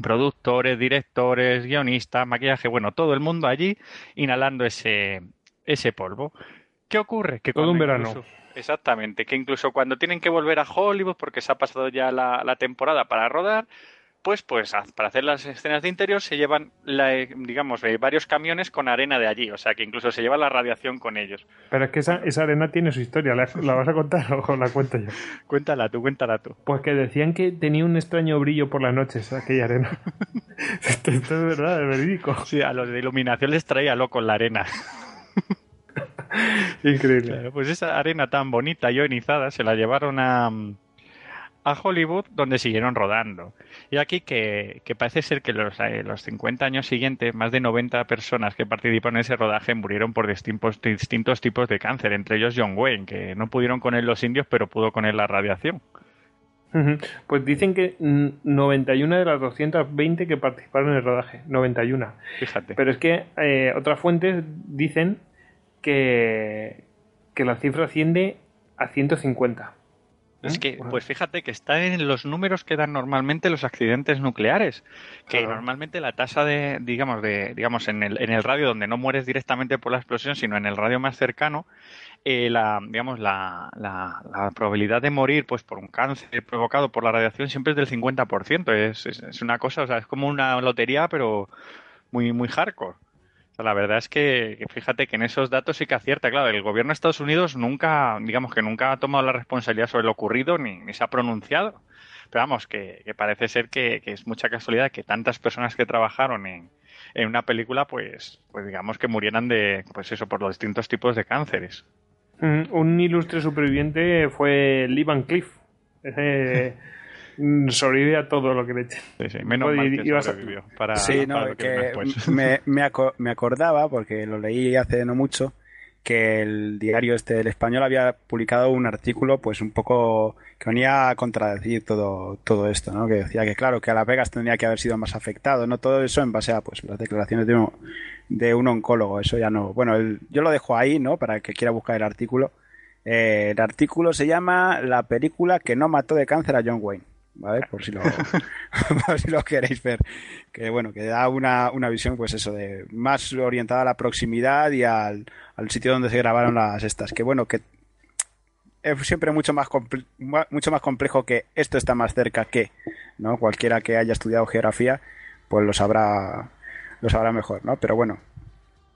productores, directores, guionistas, maquillaje, bueno, todo el mundo allí inhalando ese, ese polvo. ¿Qué ocurre? Que todo un verano. exactamente, que incluso cuando tienen que volver a Hollywood porque se ha pasado ya la temporada para rodar, pues, pues para hacer las escenas de interior se llevan, digamos, eh, varios camiones con arena de allí, o sea que incluso se lleva la radiación con ellos. Pero es que esa, esa arena tiene su historia, ¿la, vas a contar o la cuento yo? cuéntala tú, cuéntala tú. Pues que decían que tenía un extraño brillo por las noches aquella arena. esto, es verdad, es verídico. Sí, a los de iluminación les traía loco la arena. Increíble. pues esa arena tan bonita, ionizada, se la llevaron a a Hollywood, donde siguieron rodando. Y aquí que, parece ser que los, eh, los 50 años siguientes, más de 90 personas que participaron en ese rodaje murieron por distintos, distintos tipos de cáncer, entre ellos John Wayne, que no pudieron con él los indios, pero pudo con él la radiación. Pues dicen que 91 de las 220 que participaron en el rodaje, 91. Fíjate. Pero es que eh, otras fuentes dicen que, que la cifra asciende a 150. Es que, pues fíjate que está en los números que dan normalmente los accidentes nucleares, que normalmente la tasa de, digamos, de, digamos, en el, en el radio donde no mueres directamente por la explosión, sino en el radio más cercano, eh, la, digamos, la, la, probabilidad de morir, pues, por un cáncer provocado por la radiación siempre es del 50%. Es, es, es una cosa, o sea, es como una lotería, pero muy, muy hardcore la verdad es que fíjate que en esos datos sí que acierta. Claro, el gobierno de Estados Unidos nunca, digamos que nunca ha tomado la responsabilidad sobre lo ocurrido ni, se ha pronunciado. Pero vamos, que, parece ser que, es mucha casualidad que tantas personas que trabajaron en, en una película, pues, pues digamos que murieran de, pues eso, por los distintos tipos de cánceres. Mm, un ilustre superviviente fue Lee Van Cliff. Mm, sobrevive a todo lo que le echen. Menos mal que sobrevivió para, sí, no, que, me, me, acordaba, porque lo leí hace no mucho, que el diario este del español había publicado un artículo pues un poco que venía a contradecir todo, todo esto, ¿no? Que decía que claro, que a Las Vegas tendría que haber sido más afectado, ¿no? Todo eso en base a pues las declaraciones de un, de un oncólogo, eso ya no. Bueno, yo lo dejo ahí, ¿no? Para el que quiera buscar el artículo. Eh, el artículo se llama La película que no mató de cáncer a John Wayne. ¿Vale? Por si lo, si lo queréis ver. Que bueno, que da una, una, visión, pues eso, de más orientada a la proximidad y al, al sitio donde se grabaron las estas. Que bueno, que es siempre mucho más, mucho más complejo que esto está más cerca que, ¿no? Cualquiera que haya estudiado geografía, pues lo sabrá, lo sabrá mejor, ¿no? Pero bueno,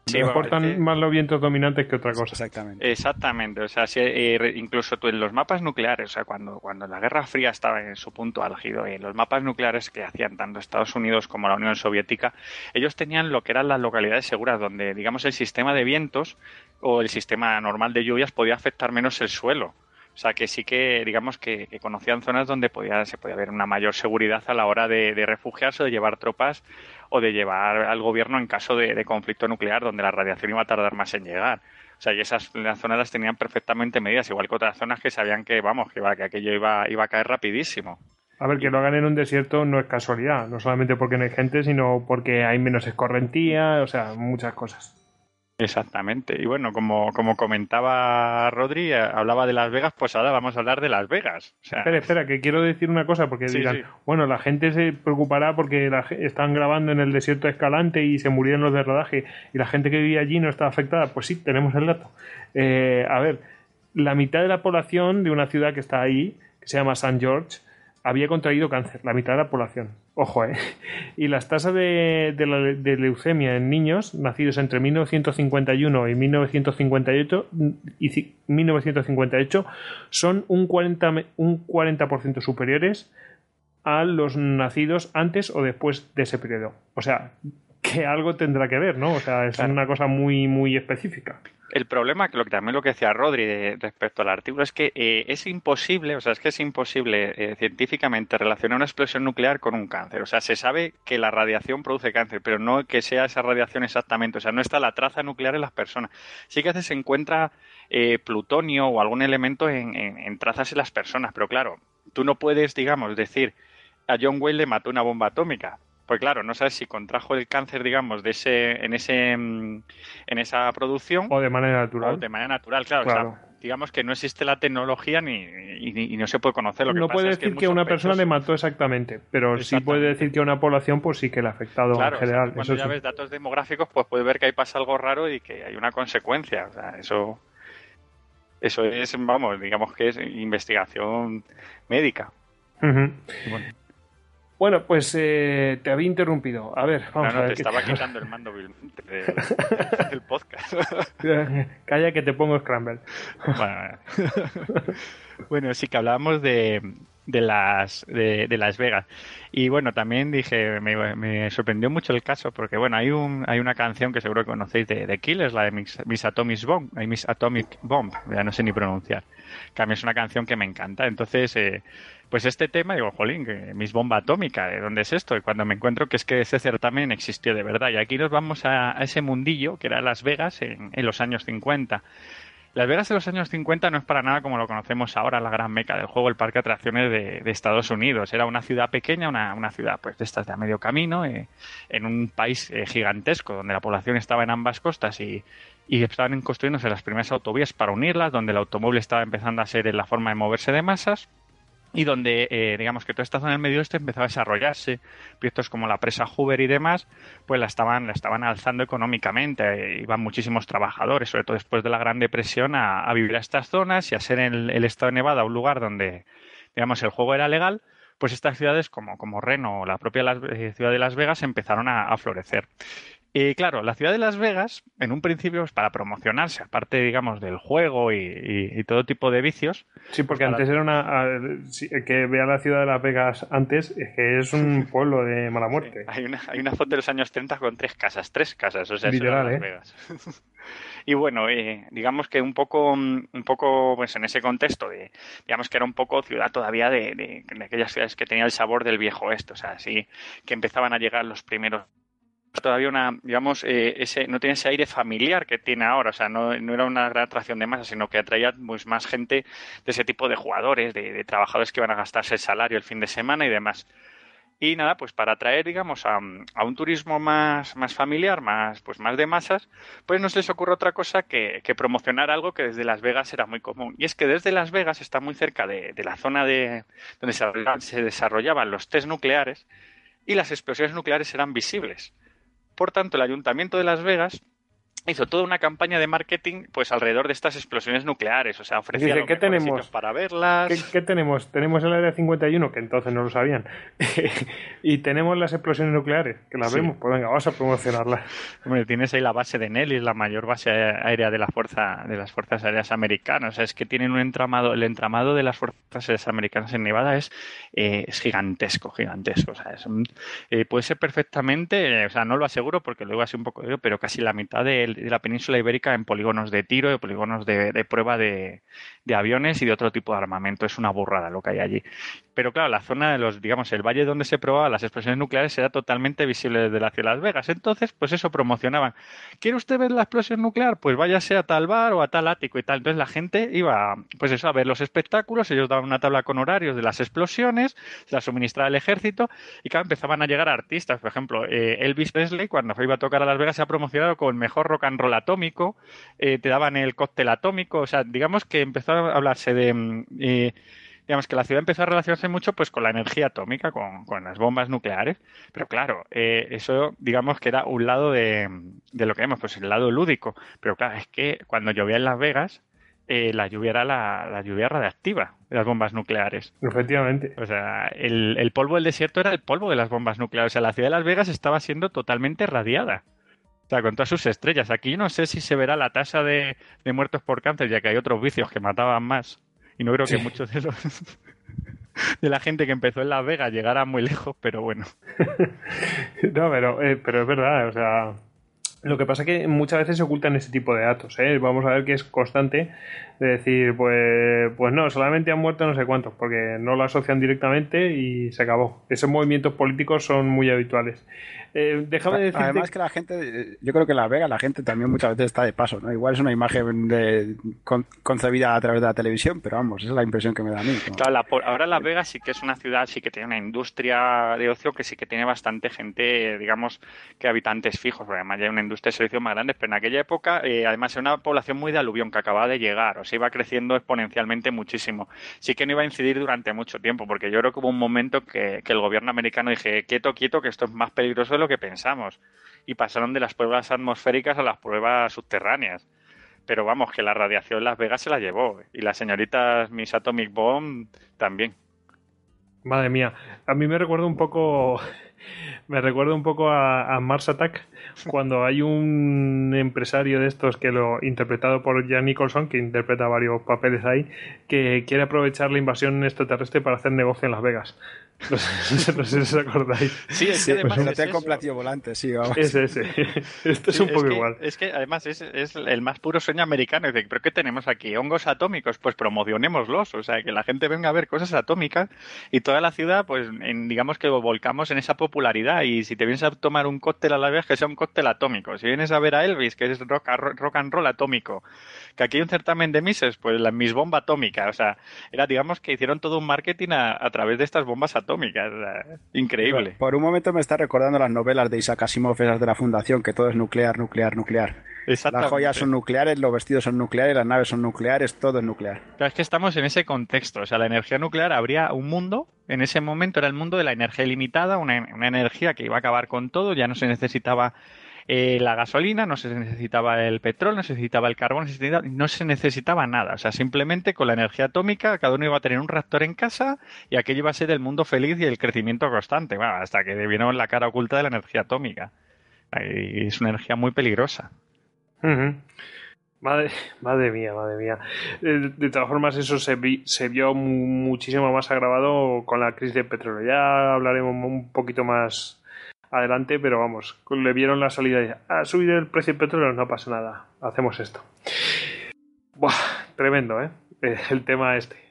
Sí, importan más los vientos dominantes que otra cosa. Exactamente. Exactamente. O sea, si, eh, incluso tú en los mapas nucleares, o sea, cuando, cuando la Guerra Fría estaba en su punto álgido, en los mapas nucleares que hacían tanto Estados Unidos como la Unión Soviética, ellos tenían lo que eran las localidades seguras, donde, digamos, el sistema de vientos o el sistema normal de lluvias podía afectar menos el suelo. O sea, que sí que, digamos, que, conocían zonas donde podía, se podía haber una mayor seguridad a la hora de, de refugiarse de llevar tropas o de llevar al gobierno en caso de, conflicto nuclear donde la radiación iba a tardar más en llegar. O sea, y esas zonas las tenían perfectamente medidas, igual que otras zonas que sabían que, vamos, que, que aquello iba, iba a caer rapidísimo. A ver, que lo hagan en un desierto no es casualidad, no solamente porque no hay gente, sino porque hay menos escorrentía, o sea, muchas cosas. Exactamente. Y bueno, como, como comentaba Rodri, eh, hablaba de Las Vegas, pues ahora vamos a hablar de Las Vegas. Espera, espera, que quiero decir una cosa, porque dirán, bueno, la gente se preocupará porque están grabando en el desierto de Escalante y se murieron los de rodaje y la gente que vivía allí no está afectada. Pues sí, tenemos el dato. Eh, a ver, la mitad de la población de una ciudad que está ahí, que se llama San George, había contraído cáncer, la mitad de la población. Ojo, ¿eh? Y las tasas de, leucemia en niños nacidos entre 1951 y 1958, y 1958 son un 40%, un 40 superiores a los nacidos antes o después de ese periodo. O sea, que algo tendrá que ver, ¿no? O sea, es una cosa muy, muy específica. El problema, que lo que también lo que decía Rodri respecto al artículo, es que eh, es imposible, o sea, es que es imposible eh, científicamente relacionar una explosión nuclear con un cáncer. O sea, se sabe que la radiación produce cáncer, pero no que sea esa radiación exactamente. O sea, no está la traza nuclear en las personas. Sí que a veces se encuentra eh, plutonio o algún elemento en, en trazas en las personas, pero claro, tú no puedes, digamos, decir a John Wayne le mató una bomba atómica pues claro, no sabes si contrajo el cáncer, digamos, de ese, en ese, mm, en esa producción. O de manera natural. O de manera natural, claro. digamos que no existe la tecnología ni, y, no se puede conocer lo que no puede decir que, a una persona le mató exactamente, pero sí puede decir que a una población pues sí que le ha afectado en general. cuando ya ves datos demográficos, pues puede ver que ahí pasa algo raro y que hay una consecuencia. O sea, eso, eso es, vamos, digamos que es investigación médica. Bueno, pues eh, te había interrumpido. A ver, vamos no, no, Te estaba quitando el mando del, podcast. Calla que te pongo Scramble. Bueno, bueno, sí que hablábamos de, de las de, Las Vegas y bueno también dije me, sorprendió mucho el caso porque bueno hay un hay una canción que seguro que conocéis de, de Killers la de Miss, Atomic Bomb Miss Atomic Bomb ya no sé ni pronunciar que a mí es una canción que me encanta entonces eh, pues este tema, digo, jolín, Miss Bomba Atómica, ¿de dónde es esto? Y cuando me encuentro que es que ese certamen existió de verdad. Y aquí nos vamos a, ese mundillo que era Las Vegas en, los años 50. Las Vegas en los años 50 no es para nada como lo conocemos ahora, la gran meca del juego, el parque de atracciones de, Estados Unidos. Era una ciudad pequeña, una, una, ciudad pues de estas de a medio camino, eh, en un país eh, gigantesco, donde la población estaba en ambas costas y, y estaban construyéndose las primeras autovías para unirlas, donde el automóvil estaba empezando a ser la forma de moverse de masas y donde eh, digamos que toda esta zona del medio oeste empezaba a desarrollarse. Proyectos como la presa Hoover y demás pues la estaban la estaban alzando económicamente. Iban muchísimos trabajadores sobre todo después de la Gran Depresión a, vivir a estas zonas y a ser en el, estado de Nevada un lugar donde digamos el juego era legal pues estas ciudades como, como Reno o la propia eh, ciudad de Las Vegas empezaron a florecer y claro, la ciudad de Las Vegas, en un principio, es para promocionarse, aparte, digamos, del juego y, todo tipo de vicios. Sí, porque antes era una. que vea la ciudad de Las Vegas antes, es que es un pueblo de mala muerte. hay, una, hay una foto de los años 30 con tres casas, tres casas, o sea, Literal, Las ¿eh? Vegas. y bueno, eh, digamos que un poco, un poco, pues en ese contexto, de, digamos que era un poco ciudad todavía de, de, de aquellas ciudades que tenía el sabor del viejo esto, o sea, así que empezaban a llegar los primeros todavía una, digamos, eh, ese, no tiene ese aire familiar que tiene ahora, o sea, no, era una gran atracción de masa, sino que atraía pues, más gente de ese tipo de jugadores, de, trabajadores que iban a gastarse el salario el fin de semana y demás. Y nada, pues para atraer, digamos, a, un turismo más, más familiar, más, pues más de masas, pues no se les ocurre otra cosa que, promocionar algo que desde Las Vegas era muy común. Y es que desde Las Vegas está muy cerca de, la zona de donde se desarrollaban los test nucleares y las explosiones nucleares eran visibles. Por tanto, el Ayuntamiento de Las Vegas hizo toda una campaña de marketing pues alrededor de estas explosiones nucleares, o sea, ofrecía Dice, ¿qué tenemos para verlas. ¿Qué, tenemos? Tenemos el área 51, que entonces no lo sabían, y tenemos las explosiones nucleares, que las vemos, pues venga, vamos a promocionarlas. Hombre, tienes ahí la base de Nellis, la mayor base aérea de la fuerza de las fuerzas aéreas americanas, o sea, es que tienen un entramado, el entramado de las fuerzas aéreas americanas en Nevada es, eh, es gigantesco, gigantesco, o sea, es eh, puede ser perfectamente, o sea, no lo aseguro porque luego hace un poco, pero casi la mitad del de la península ibérica en polígonos de tiro, de polígonos de, prueba de, aviones y de otro tipo de armamento. Es una burrada lo que hay allí. Pero claro, la zona de los, digamos, el valle donde se probaban las explosiones nucleares era totalmente visible desde la ciudad de Las Vegas. Entonces, pues eso promocionaban. ¿Quiere usted ver la explosión nuclear? Pues váyase a tal bar o a tal ático y tal. Entonces la gente iba, pues eso, a ver los espectáculos. Ellos daban una tabla con horarios de las explosiones, se la suministraba el ejército y claro, empezaban a llegar artistas. Por ejemplo, eh, Elvis Presley, cuando iba a tocar a Las Vegas, se ha promocionado con mejor rock and roll atómico, eh, te daban el cóctel atómico, o sea, digamos que empezó a hablarse de... Mm, eh, digamos que la ciudad empezó a relacionarse mucho pues con la energía atómica, con, las bombas nucleares, pero claro, eh, eso digamos que era un lado de, de, lo que vemos, pues el lado lúdico, pero claro, es que cuando llovía en Las Vegas, eh, la lluvia era la, lluvia radiactiva de las bombas nucleares. Efectivamente. O sea, el, polvo del desierto era el polvo de las bombas nucleares. O sea, la ciudad de Las Vegas estaba siendo totalmente radiada. O sea, con todas sus estrellas. Aquí no sé si se verá la tasa de, muertos por cáncer, ya que hay otros vicios que mataban más. Y no creo que muchos de los de la gente que empezó en Las Vegas llegara muy lejos, pero bueno. no, pero, eh, pero es verdad, o sea, lo que pasa es que muchas veces se ocultan ese tipo de datos. ¿eh? Vamos a ver que es constante de decir, pues, pues no, solamente han muerto no sé cuántos, porque no lo asocian directamente y se acabó. Esos movimientos políticos son muy habituales. Eh, déjame decirte... Además que la gente, yo creo que en La Vega la gente también muchas veces está de paso, ¿no? Igual es una imagen de, concebida a través de la televisión, pero vamos, esa es la impresión que me da a mí. Claro, ahora Las Vegas sí que es una ciudad, sí que tiene una industria de ocio que sí que tiene bastante gente, digamos, que habitantes fijos, porque además ya hay una industria de servicios más grande, pero en aquella época, eh, además era una población muy de aluvión que acababa de llegar, o sea, iba creciendo exponencialmente muchísimo. Sí que no iba a incidir durante mucho tiempo, porque yo creo que hubo un momento que, que el gobierno americano dije, quieto, quieto, que esto es más peligroso lo que pensamos. Y pasaron de las pruebas atmosféricas a las pruebas subterráneas. Pero vamos, que la radiación Las Vegas se la llevó. Y las señoritas Miss Atomic Bomb también. Madre mía, a mí me recuerda un poco me recuerda un poco a, Mars Attack cuando hay un empresario de estos que lo interpretado por Jan Nicholson que interpreta varios papeles ahí que quiere aprovechar la invasión extraterrestre para hacer negocio en Las Vegas no sé, no sé, si os acordáis. Sí, es que además. Pues es con platillo volante, sí, vamos. Ese, ese. Esto es un poco igual. Es que además es, es, el más puro sueño americano. Dice, ¿pero qué tenemos aquí? ¿Hongos atómicos? Pues promocionémoslos. O sea, que la gente venga a ver cosas atómicas y toda la ciudad, pues digamos que volcamos en esa popularidad. Y si te vienes a tomar un cóctel a la vez, que sea un cóctel atómico. Si vienes a ver a Elvis, que es rock, rock and roll atómico. Que aquí hay un certamen de Mises, pues la Miss Bomba Atómica. O sea, era, digamos, que hicieron todo un marketing a, a través de estas bombas atómicas atómica. increíble. Por un momento me está recordando las novelas de Isaac Asimov, esas de la Fundación, que todo es nuclear, nuclear, nuclear. Las joyas son nucleares, los vestidos son nucleares, las naves son nucleares, todo es nuclear. es que estamos en ese contexto. O sea, la energía nuclear habría un mundo, en ese momento era el mundo de la energía ilimitada, una, una energía que iba a acabar con todo, ya no se necesitaba eh, la gasolina, no se necesitaba el petróleo, no se necesitaba el carbón, no se necesitaba nada. O sea, simplemente con la energía atómica cada uno iba a tener un reactor en casa y aquello iba a ser el mundo feliz y el crecimiento constante, hasta que vino la cara oculta de la energía atómica. Es una energía muy peligrosa. Madre, madre mía, madre mía. Eh, de, todas formas, eso se, se, vio muchísimo más agravado con la crisis del petróleo. Ya hablaremos un poquito más adelante, pero vamos, le vieron la salida y ha subido el precio del petróleo, no pasa nada, hacemos esto. Tremendo, ¿eh? ¿eh? El tema este.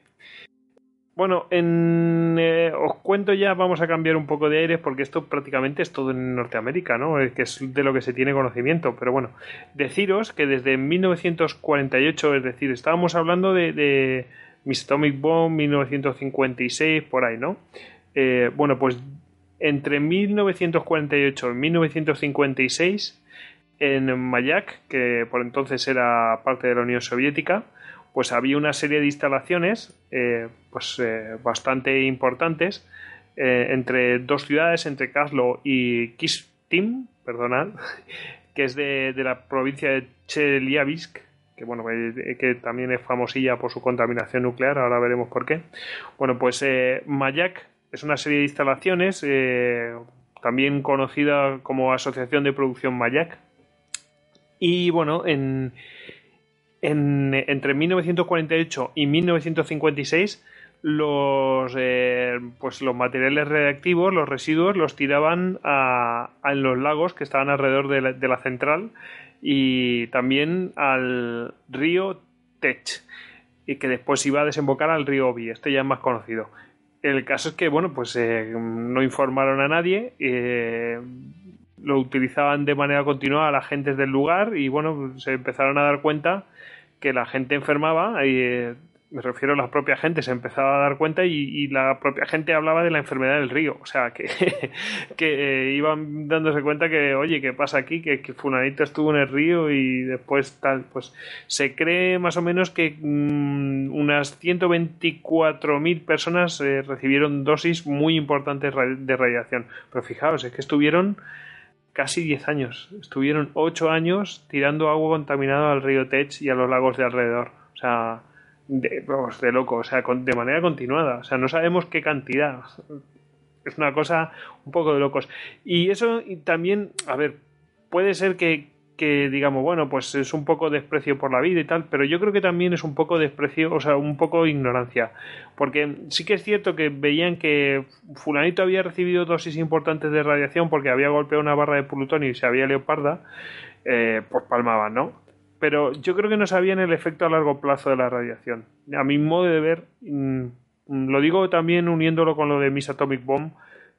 Bueno, en, eh, os cuento ya, vamos a cambiar un poco de aires porque esto prácticamente es todo en Norteamérica, ¿no? Es que es de lo que se tiene conocimiento. Pero bueno, deciros que desde 1948, es decir, estábamos hablando de, Miss Atomic Bomb 1956, por ahí, ¿no? Eh, bueno, pues entre 1948 y 1956, en Mayak, que por entonces era parte de la Unión Soviética, pues había una serie de instalaciones eh, pues, eh, bastante importantes eh, entre dos ciudades, entre Kaslo y Kistim, perdonad, que es de, la provincia de Chelyabinsk, que bueno, que también es famosilla por su contaminación nuclear, ahora veremos por qué. Bueno, pues Mayak es una serie de instalaciones, eh, también conocida como Asociación de Producción Mayak. Y bueno, en, entre 1948 y 1956 los, eh, pues los materiales reactivos, los residuos, los tiraban a, los lagos que estaban alrededor de la, de la, central y también al río Tech, y que después iba a desembocar al río Obi. Este ya es más conocido. El caso es que, bueno, pues eh, no informaron a nadie, eh, lo utilizaban de manera continua a la gente del lugar y, bueno, se empezaron a dar cuenta que la gente enfermaba y eh, me refiero a la propia gente, se empezaba a dar cuenta y, la propia gente hablaba de la enfermedad del río. O sea, que, que eh, iban dándose cuenta que, oye, ¿qué pasa aquí? Que, que Funanito estuvo en el río y después tal. Pues se cree más o menos que mm, unas 124.000 personas eh, recibieron dosis muy importantes de radiación. Pero fijaos, es que estuvieron casi 10 años. Estuvieron 8 años tirando agua contaminada al río Tech y a los lagos de alrededor. O sea, de, vamos, de loco, o sea, de manera continuada, o sea, no sabemos qué cantidad. Es una cosa un poco de locos. Y eso también, a ver, puede ser que, que digamos, bueno, pues es un poco desprecio por la vida y tal, pero yo creo que también es un poco desprecio, o sea, un poco ignorancia, porque sí que es cierto que veían que fulanito había recibido dosis importantes de radiación porque había golpeado una barra de plutonio y se había leoparda, eh, pues palmaban, ¿no? Pero yo creo que no sabían el efecto a largo plazo de la radiación. A mi modo de ver, mm, lo digo también uniéndolo con lo de Miss Atomic Bomb,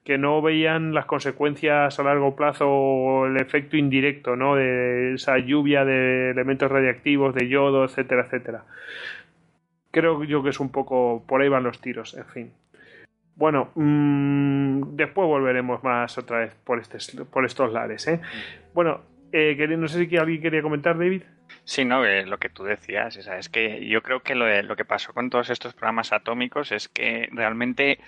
que no veían las consecuencias a largo plazo o el efecto indirecto, ¿no? De esa lluvia de elementos radiactivos, de yodo, etcétera, etcétera. Creo yo que es un poco por ahí van los tiros, en fin. Bueno, mmm, después volveremos más otra vez por, este, por estos lares. ¿eh? Bueno, eh, no sé si alguien quería comentar, David. Sí, no, eh, lo que tú decías, es que yo creo que lo, lo, que pasó con todos estos programas atómicos es que realmente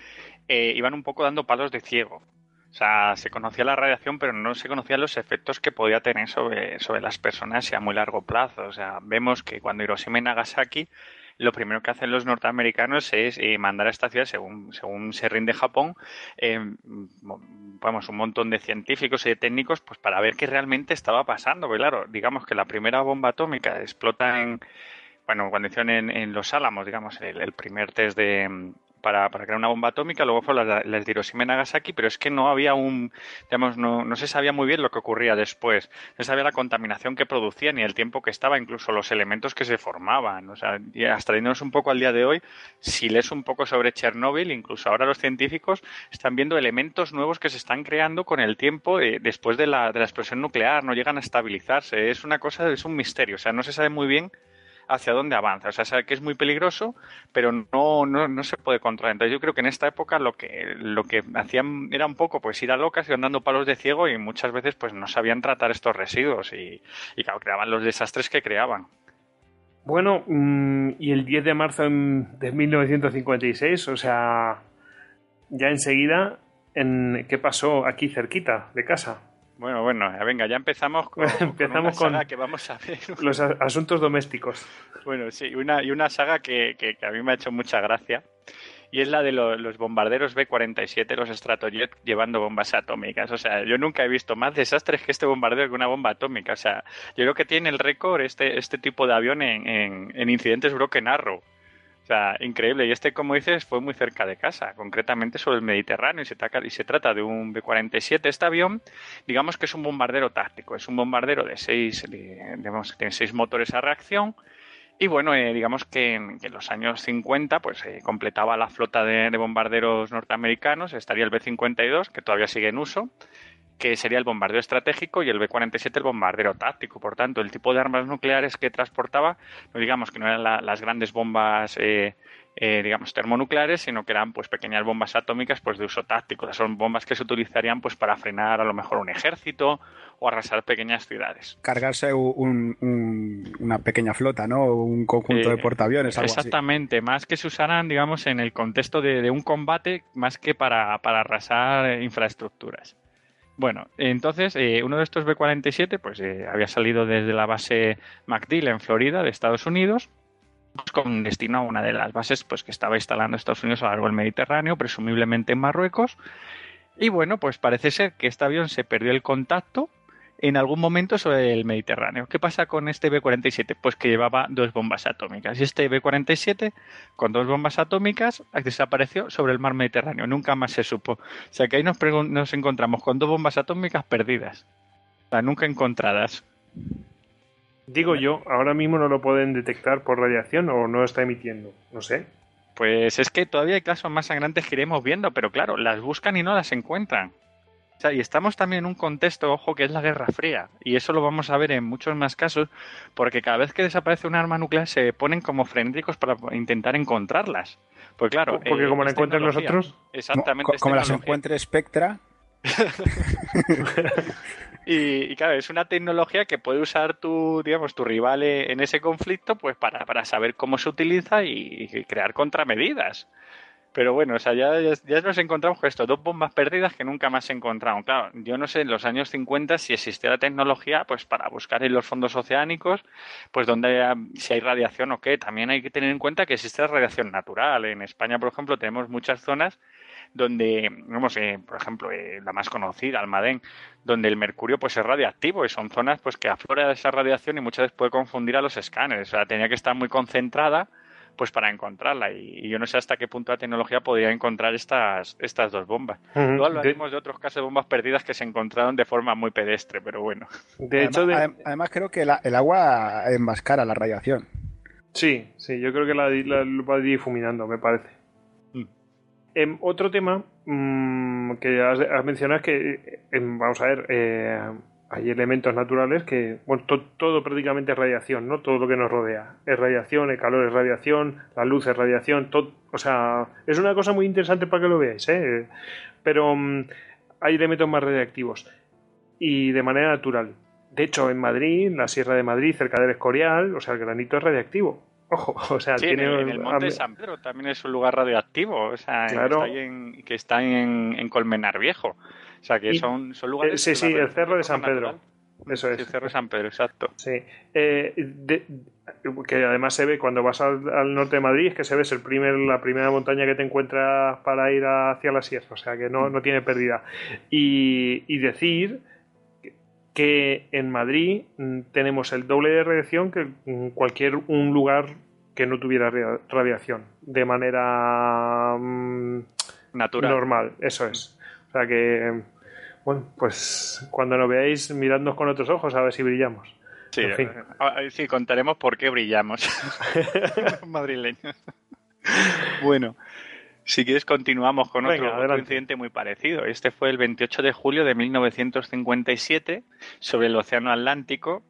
eh, iban un poco dando palos de ciego. O sea, se conocía la radiación, pero no se conocían los efectos que podía tener sobre, sobre las personas a muy largo plazo. O sea, vemos que cuando Hiroshima y Nagasaki lo primero que hacen los norteamericanos es eh, mandar a esta ciudad, según, según se rinde Japón, eh, vamos, un montón de científicos y de técnicos pues para ver qué realmente estaba pasando. Porque claro, digamos que la primera bomba atómica explota en, bueno, cuando hicieron en, Los Álamos, digamos, el primer test de, para, para, crear una bomba atómica, luego fue las, las de Hiroshima y Nagasaki, pero es que no había un, digamos, no, no se sabía muy bien lo que ocurría después, no se sabía la contaminación que producía ni el tiempo que estaba, incluso los elementos que se formaban, o sea, y hasta yéndonos un poco al día de hoy, si lees un poco sobre Chernóbil, incluso ahora los científicos están viendo elementos nuevos que se están creando con el tiempo eh, después de la, de la explosión nuclear, no llegan a estabilizarse, es una cosa, es un misterio, o sea, no se sabe muy bien hacia dónde avanza. O sea, sabe que es muy peligroso, pero no, no, no se puede controlar. Entonces yo creo que en esta época lo que, lo que hacían era un poco pues ir a locas, iban dando palos de ciego y muchas veces pues no sabían tratar estos residuos y, y claro, creaban los desastres que creaban. Bueno, mm, y el 10 de marzo de 1956, o sea, ya enseguida, en, ¿qué pasó aquí cerquita de casa? Bueno, bueno, venga, ya empezamos con, empezamos con, que vamos a ver. los asuntos domésticos. Bueno, sí, una, y una saga que, que, a mí me ha hecho mucha gracia. Y es la de los bombarderos B-47, los Stratojet, llevando bombas atómicas. O sea, yo nunca he visto más desastres que este bombardero que una bomba atómica. O sea, yo creo que tiene el récord este, este tipo de avión en, en, en incidentes Broken Arrow. O sea, increíble. Y este, como dices, fue muy cerca de casa, concretamente sobre el Mediterráneo. Y se, y se trata de un B-47. Este avión, digamos que es un bombardero táctico. Es un bombardero de seis, digamos, tiene seis motores a reacción. Y bueno, eh, digamos que en, los años 50 pues eh, completaba la flota de, bombarderos norteamericanos, estaría el B-52, que todavía sigue en uso, que sería el bombardero estratégico y el B-47 el bombardero táctico. Por tanto, el tipo de armas nucleares que transportaba, no digamos que no eran las grandes bombas, eh, eh, digamos, termonucleares, sino que eran pues pequeñas bombas atómicas pues de uso táctico. son bombas que se utilizarían pues para frenar a lo mejor un ejército o arrasar pequeñas ciudades. Cargarse una pequeña flota, ¿no? Un conjunto de eh, portaaviones, algo Exactamente, más que se usaran, digamos, en el contexto de, de un combate, más que para, para arrasar infraestructuras. Bueno, entonces eh, uno de estos B-47 pues eh, había salido desde la base MacDill en Florida de Estados Unidos con destino a una de las bases pues que estaba instalando Estados Unidos a lo largo del Mediterráneo, presumiblemente en Marruecos. Y bueno, pues parece ser que este avión se perdió el contacto en algún momento sobre el Mediterráneo. ¿Qué pasa con este B-47? Pues que llevaba dos bombas atómicas. Y este B-47, con dos bombas atómicas, desapareció sobre el mar Mediterráneo. Nunca más se supo. O sea que ahí nos, nos encontramos con dos bombas atómicas perdidas. O sea, nunca encontradas. Digo yo, ahora mismo no lo pueden detectar por radiación o no está emitiendo. No sé. Pues es que todavía hay casos más sangrantes que iremos viendo, pero claro, las buscan y no las encuentran y estamos también en un contexto, ojo, que es la Guerra Fría. Y eso lo vamos a ver en muchos más casos, porque cada vez que desaparece un arma nuclear se ponen como frenéticos para intentar encontrarlas. Pues claro. Porque como la encuentran los otros. Exactamente. Como, las encuentre Spectra. y, claro, es una tecnología que puede usar tu, digamos, tu rival en ese conflicto, pues para, para saber cómo se utiliza y crear contramedidas. Pero bueno, o sea, ya, ya, nos encontramos con esto, dos bombas perdidas que nunca más se encontraron. Claro, yo no sé en los años 50 si existía la tecnología pues para buscar en los fondos oceánicos, pues donde si hay radiación o qué. También hay que tener en cuenta que existe la radiación natural. En España, por ejemplo, tenemos muchas zonas donde, vamos, eh, por ejemplo, eh, la más conocida, Almadén, donde el mercurio pues es radiactivo y son zonas pues que aflora esa radiación y muchas veces puede confundir a los escáneres. O sea, tenía que estar muy concentrada pues para encontrarla. Y, yo no sé hasta qué punto la tecnología podría encontrar estas, estas dos bombas. Luego hablaremos de... otros casos de bombas perdidas que se encontraron de forma muy pedestre, pero bueno. De hecho, además, creo que el agua enmascara la radiación. Sí, sí, yo creo que la, va difuminando, me parece. Mm. Em, otro tema mm, que has, mencionado es que, em, vamos a ver, eh, hay elementos naturales que, bueno, todo prácticamente es radiación, ¿no? Todo lo que nos rodea es radiación, el calor es radiación, la luz es radiación, todo, o sea, es una cosa muy interesante para que lo veáis, ¿eh? Pero mm, hay elementos más radiactivos y de manera natural. De hecho, en Madrid, en la Sierra de Madrid, cerca del Escorial, o sea, el granito es radiactivo. Ojo, o sea, tiene en, el, Monte San Pedro también es un lugar radioactivo, o sea, que está en, en Colmenar Viejo. O sea, que son, son lugares... sí, sí, el Cerro de San Pedro. Eso es. el Cerro de San Pedro, exacto. Sí. Eh, que además se ve cuando vas al, norte de Madrid, es que se ve es el primer, la primera montaña que te encuentras para ir hacia la sierra, o sea que no, no tiene pérdida. Y, y decir que en Madrid mm, tenemos el doble de radiación que cualquier un lugar que no tuviera radiación, de manera mm, natural. Normal, eso es. O sea que, bueno, pues cuando nos veáis, miradnos con otros ojos a ver si brillamos. Sí, en fin. Sí contaremos por qué brillamos. Madrileños. bueno, si quieres continuamos con otro, incidente muy parecido. Este fue el 28 de julio de 1957 sobre el Océano Atlántico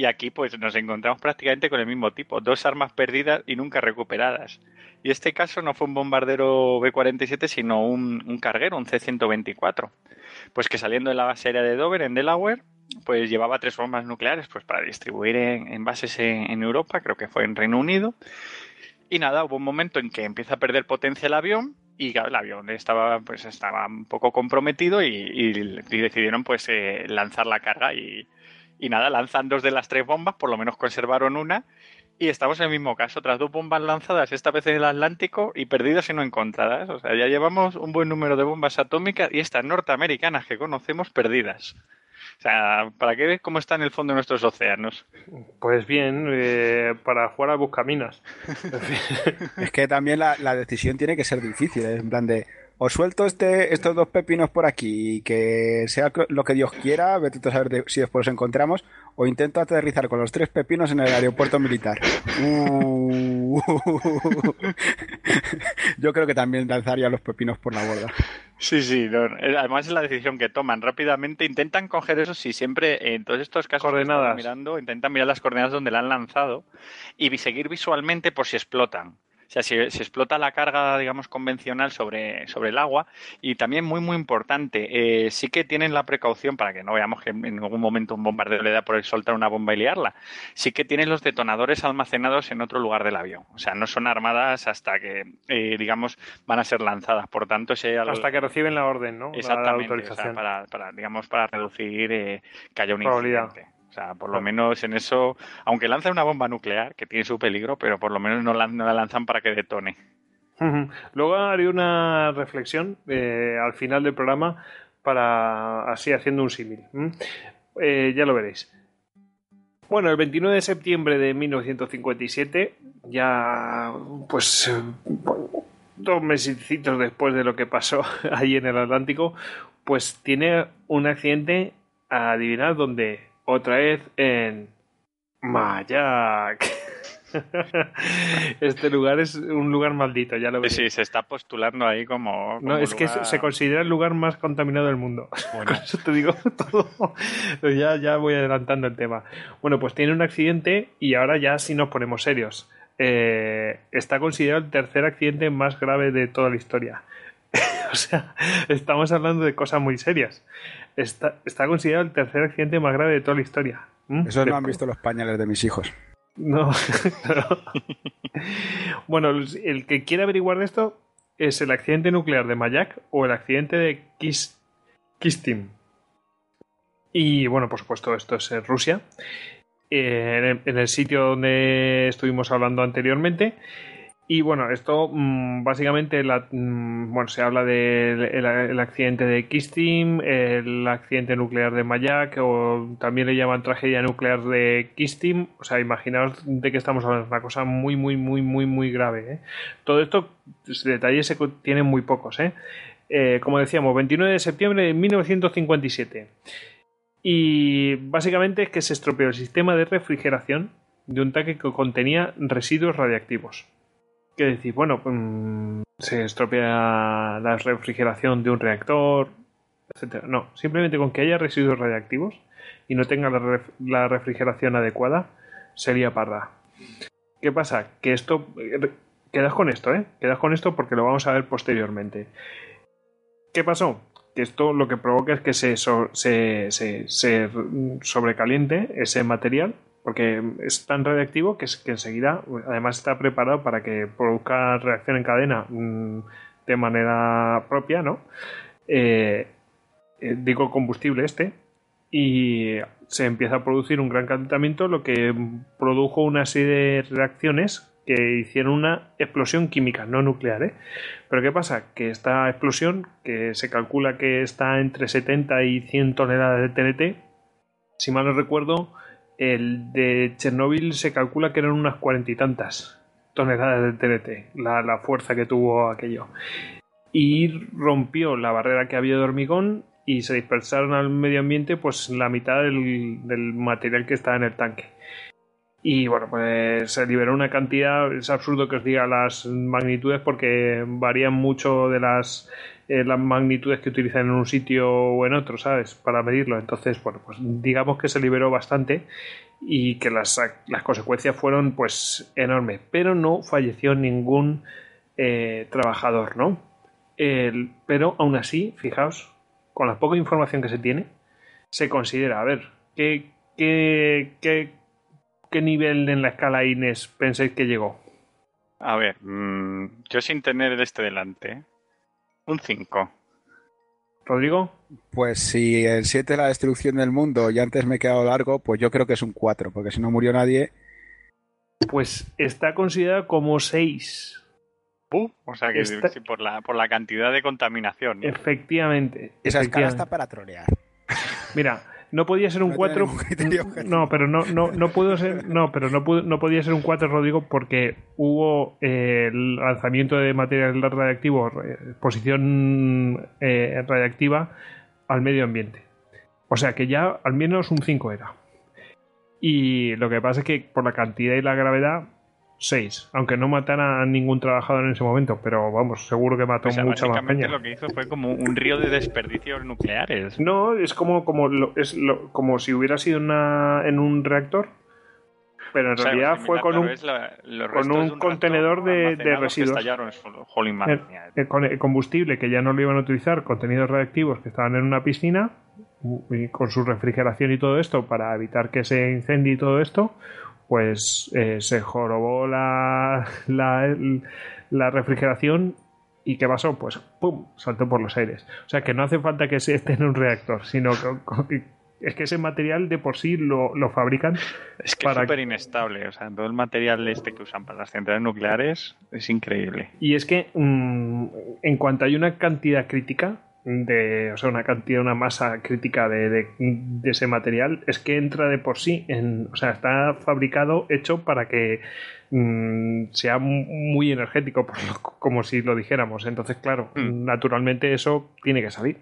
y aquí pues nos encontramos prácticamente con el mismo tipo, dos armas perdidas y nunca recuperadas. Y este caso no fue un bombardero B-47, sino un, carguero, un C-124. Pues que saliendo de la base aérea de Dover, en Delaware, pues llevaba tres bombas nucleares pues para distribuir en, bases en, Europa, creo que fue en Reino Unido. Y nada, hubo un momento en que empieza a perder potencia el avión y el avión estaba pues estaba un poco comprometido y, decidieron pues eh, lanzar la carga y, y nada, lanzan dos de las tres bombas, por lo menos conservaron una y estamos en el mismo caso, tras dos bombas lanzadas, esta vez en el Atlántico, y perdidas y no encontradas. O sea, ya llevamos un buen número de bombas atómicas y estas norteamericanas que conocemos perdidas. O sea, ¿para qué ves cómo está en el fondo de nuestros océanos? Pues bien, eh, para jugar a buscaminas. es que también la, la, decisión tiene que ser difícil, ¿eh? en plan de, os suelto este, estos dos pepinos por aquí y que sea lo que Dios quiera, vete a saber si después los encontramos, o intento aterrizar con los tres pepinos en el aeropuerto militar. Uh. Yo creo que también lanzaría los pepinos por la borda. Sí, sí, además es la decisión que toman rápidamente. Intentan coger eso, si siempre en todos estos casos coordenadas. mirando, intentan mirar las coordenadas donde la han lanzado y seguir visualmente por si explotan. O sea, si, explota la carga, digamos, convencional sobre, sobre el agua. Y también muy, muy importante, eh, sí que tienen la precaución para que no veamos que en algún momento un bombardeo le da por soltar una bomba y liarla. Sí que tienen los detonadores almacenados en otro lugar del avión. O sea, no son armadas hasta que, eh, digamos, van a ser lanzadas. Por tanto, si Hasta que reciben la orden, ¿no? Exactamente. para, para, digamos, para reducir eh, que haya un incidente. O sea, por lo menos en eso, aunque lanza una bomba nuclear, que tiene su peligro, pero por lo menos no la, lanzan para que detone. Luego haré una reflexión eh, al final del programa para así haciendo un símil. Eh, ya lo veréis. Bueno, el 29 de septiembre de 1957, ya pues dos mesecitos después de lo que pasó allí en el Atlántico, pues tiene un accidente, a adivinar dónde, otra vez en Mayak. este lugar es un lugar maldito, ya lo ves. Sí, se está postulando ahí como. no, es que se considera el lugar más contaminado del mundo. Bueno. eso te digo todo. ya, ya voy adelantando el tema. Bueno, pues tiene un accidente y ahora ya sí nos ponemos serios. Eh, está considerado el tercer accidente más grave de toda la historia. o sea, estamos hablando de cosas muy serias está, está considerado el tercer accidente más grave de toda la historia. ¿Mm? Eso no han visto los pañales de mis hijos. No, bueno, el que quiera averiguar de esto, es el accidente nuclear de Mayak o el accidente de Kis Kistim. Y bueno, por supuesto, esto es en Rusia. Eh, en, el, en el sitio donde estuvimos hablando anteriormente. Y bueno, esto mm, básicamente mm, bueno, se habla del el- el accidente de Kistim, el accidente nuclear de Mayak, o también le llaman tragedia nuclear de Kistim. O sea, imaginaos de qué estamos hablando, una cosa muy, muy, muy, muy, muy grave. ¿eh? Todo esto, pues, detalles se tienen muy pocos. ¿eh? Eh, como decíamos, 29 de septiembre de 1957. Y básicamente es que se estropeó el sistema de refrigeración de un tanque que contenía residuos radiactivos. ¿Qué decir? Bueno, mm, se estropea la refrigeración de un reactor, etcétera. No, simplemente con que haya residuos radiactivos y no tenga la, ref- la refrigeración adecuada, sería parda. ¿Qué pasa? Que esto. eh, Quedas con esto, ¿eh? Quedas con esto porque lo vamos a ver posteriormente. ¿Qué pasó? Que esto lo que provoca es que se sobrecaliente ese material, porque es tan radiactivo que, enseguida, además está preparado para que produzca reacción en cadena mm, de manera propia, ¿no? Eh, eh, digo combustible este, y se empieza a producir un gran calentamiento, lo que produjo una serie de reacciones que hicieron una explosión química, no nuclear, ¿eh? Pero ¿qué pasa? Que esta explosión, que se calcula que está entre 70 y 100 toneladas de TNT, si mal no recuerdo, el de Chernóbil se calcula que eran unas cuarenta y tantas toneladas de TNT, la, fuerza que tuvo aquello. Y rompió la barrera que había de hormigón y se dispersaron al medio ambiente pues la mitad del material que estaba en el tanque. Y bueno, pues se liberó una cantidad, es absurdo que os diga las magnitudes porque varían mucho de las, eh, las magnitudes que utilizan en un sitio o en otro, ¿sabes? Para medirlo. Entonces, bueno, pues digamos que se liberó bastante y que las, las consecuencias fueron pues enormes. Pero no falleció ningún eh, trabajador, ¿no? Pero aún así, fijaos, con la poca información que se tiene, se considera, a ver, ¿qué, qué, qué, qué nivel en la escala Inés pensáis que llegó? A ver, mm, yo sin tener el este delante, un 5. ¿Rodrigo? Pues si el 7 es la destrucción del mundo y antes me he quedado largo, pues yo creo que es un 4, porque si no murió nadie, Pues está considerado como 6. o sea que sí, por, la, por la cantidad de contaminación. ¿no? Efectivamente. esa escala está para trolear. Mira, no podía ser un No 4. tiene ningún criterio objetivo. No, pero no, no, no pudo ser. No, pero no, pudo- no podía ser un 4, Rodrigo, porque hubo eh, el lanzamiento de material radiactivo, eh, exposición eh, radiactiva al medio ambiente. O sea que ya al menos un 5 era. Y lo que pasa es que por la cantidad y la gravedad, 6. Aunque no matara a ningún trabajador en ese momento, pero vamos, seguro que mató O sea, mucha más peña. lo que hizo fue como un río de desperdicios nucleares. No, es como, como, lo- es lo- como si hubiera sido una, en un reactor, pero en O sea, realidad fue con un, la- con un contenedor de- residuos. el, mía. el con- el combustible que ya no lo iban a utilizar, contenidos radiactivos que estaban en una piscina, y con su refrigeración y todo esto, para evitar que se incendie y todo esto, pues eh, se jorobó la, la, la refrigeración y ¿qué pasó? Pues ¡pum! saltó por los aires. O sea que no hace falta que se esté en un reactor, sino que es que ese material de por sí lo, lo fabrican Es que para- es súper inestable. O sea, todo el material este que usan para las centrales nucleares es increíble. Y es que mm, en cuanto hay una cantidad crítica de, o sea, una cantidad, una masa crítica de, de- de ese material, es que entra de por sí, en, o sea, está fabricado, hecho para que mm, sea mu- muy energético, por lo- como si lo dijéramos. Entonces, claro, Mm. naturalmente eso tiene que salir.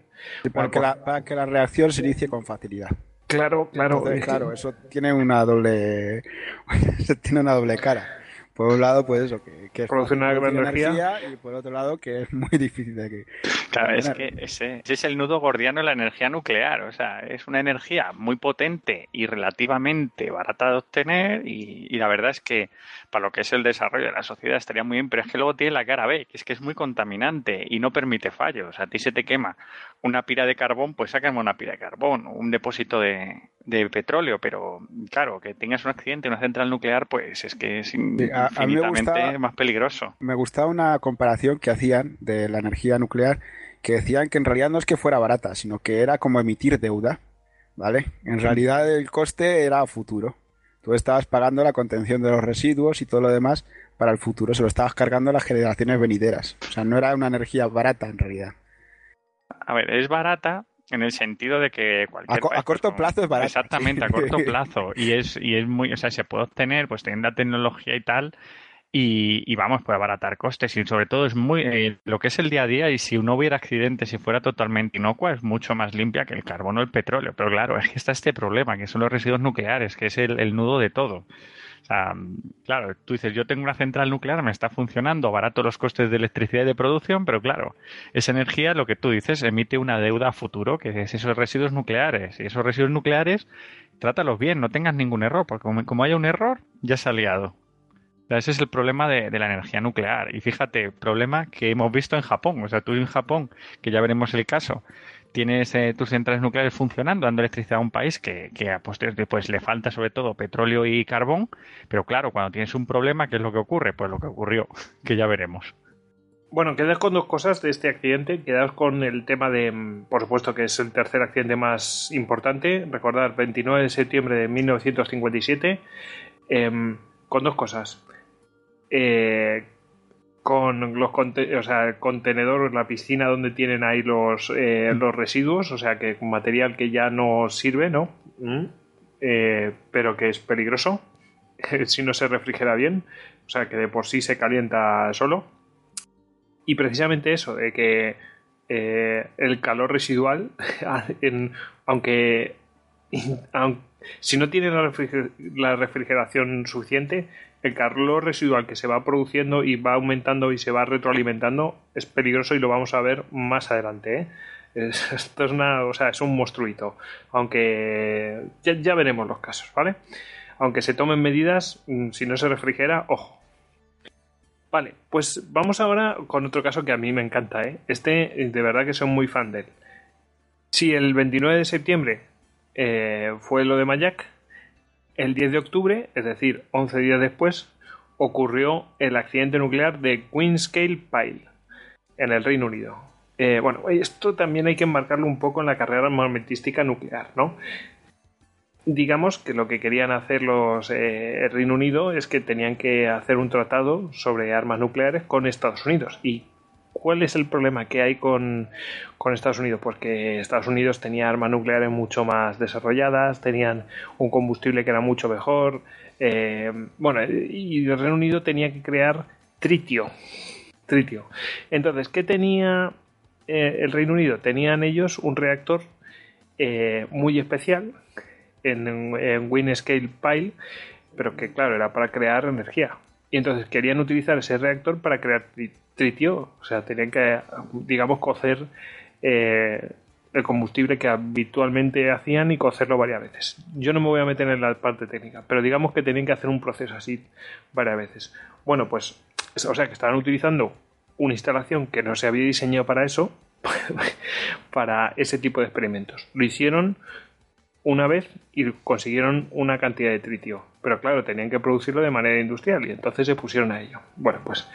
Para, Bueno, que pues- la, para que la reacción se inicie con facilidad. Claro, claro. Entonces, claro, eso tiene una doble tiene una doble cara. Por un lado, pues eso, que, que es Produce una gran energía. y por otro lado, que es muy difícil de que... Claro, es que ese, ese es el nudo gordiano de la energía nuclear. O sea, es una energía muy potente y relativamente barata de obtener. Y, y la verdad es que para lo que es el desarrollo de la sociedad estaría muy bien, pero es que luego tiene la cara B, que es que es muy contaminante y no permite fallos. A ti se te quema una pira de carbón, pues sácame una pira de carbón. Un depósito de, de petróleo, pero claro, que tengas un accidente en una central nuclear, pues es que es infinitamente más peligroso. Me gustaba una comparación que hacían de la energía nuclear, que decían que en realidad no es que fuera barata, sino que era como emitir deuda, ¿vale? En realidad el coste era futuro. Tú estabas pagando la contención de los residuos y todo lo demás para el futuro, se lo estabas cargando a las generaciones venideras. O sea, no era una energía barata en realidad. A ver, es barata, en el sentido de que cualquier a, corto plazo es barato. Exactamente, a corto plazo. Y es, y es muy, o sea, se puede obtener, pues teniendo la tecnología y tal, y, vamos, puede abaratar costes. Y sobre todo es muy, eh, lo que es el día a día, y si no hubiera accidentes, si fuera totalmente inocua, es mucho más limpia que el carbono o el petróleo. Pero claro, es que está este problema, que son los residuos nucleares, que es el nudo de todo. O sea, claro, tú dices, yo tengo una central nuclear, me está funcionando, barato los costes de electricidad y de producción, pero claro, esa energía, lo que tú dices, emite una deuda a futuro, que es esos residuos nucleares. Y esos residuos nucleares, trátalos bien, no tengas ningún error, porque como, haya un error, ya se ha liado. ese es el problema de, de, la energía nuclear. Y fíjate, problema que hemos visto en Japón. O sea, tú en Japón, que ya veremos el caso, tienes eh, tus centrales nucleares funcionando, dando electricidad a un país que, a pues le falta sobre todo petróleo y carbón, pero claro, cuando tienes un problema, ¿qué es lo que ocurre? Pues lo que ocurrió, que ya veremos. Bueno, quedas con dos cosas de este accidente. Quedas con el tema de, mm, por supuesto, que es el tercer accidente más importante. Recordar, 29 de septiembre de 1957. Em, con dos cosas. Eh, con los o sea, el contenedor, la piscina donde tienen ahí los, eh, los residuos, o sea, que material que ya no sirve, ¿no? Mm. Eh, pero que es peligroso si no se refrigera bien, o sea, que de por sí se calienta solo. Y precisamente eso, de que eh, el calor residual, aunque, si no tiene la refrigeración suficiente, el calor residual que se va produciendo y va aumentando y se va retroalimentando es peligroso y lo vamos a ver más adelante. ¿eh? esto es una, o sea, es un monstruito. Aunque ya, veremos los casos, ¿vale? Aunque se tomen medidas, mm, si no se refrigera, ojo. Vale, pues vamos ahora con otro caso que a mí me encanta, ¿eh? Este, de verdad que soy muy fan de él. Si el 29 de septiembre eh, fue lo de Mayak, el 10 de octubre, es decir, 11 días después, ocurrió el accidente nuclear de Queenscale Pile en el Reino Unido. Eh, bueno, esto también hay que enmarcarlo un poco en la carrera armamentística nuclear, ¿no? Digamos que lo que querían hacer los eh, el Reino Unido es que tenían que hacer un tratado sobre armas nucleares con Estados Unidos y ¿Cuál es el problema que hay con, Estados Unidos? Pues que Estados Unidos tenía armas nucleares mucho más desarrolladas, tenían un combustible que era mucho mejor. Eh, bueno, y el Reino Unido tenía que crear tritio. Tritio. Entonces, ¿qué tenía eh, el Reino Unido? Tenían ellos un reactor eh, muy especial en, en Winscale Pile, pero que, claro, era para crear energía. Y entonces querían utilizar ese reactor para crear tritio, o sea, tenían que, digamos, cocer eh, el combustible que habitualmente hacían y cocerlo varias veces. Yo no me voy a meter en la parte técnica, pero digamos que tenían que hacer un proceso así varias veces. Bueno, pues, o sea, que estaban utilizando una instalación que no se había diseñado para eso, para ese tipo de experimentos. Lo hicieron una vez y consiguieron una cantidad de tritio. Pero claro, tenían que producirlo de manera industrial y entonces se pusieron a ello. Bueno, pues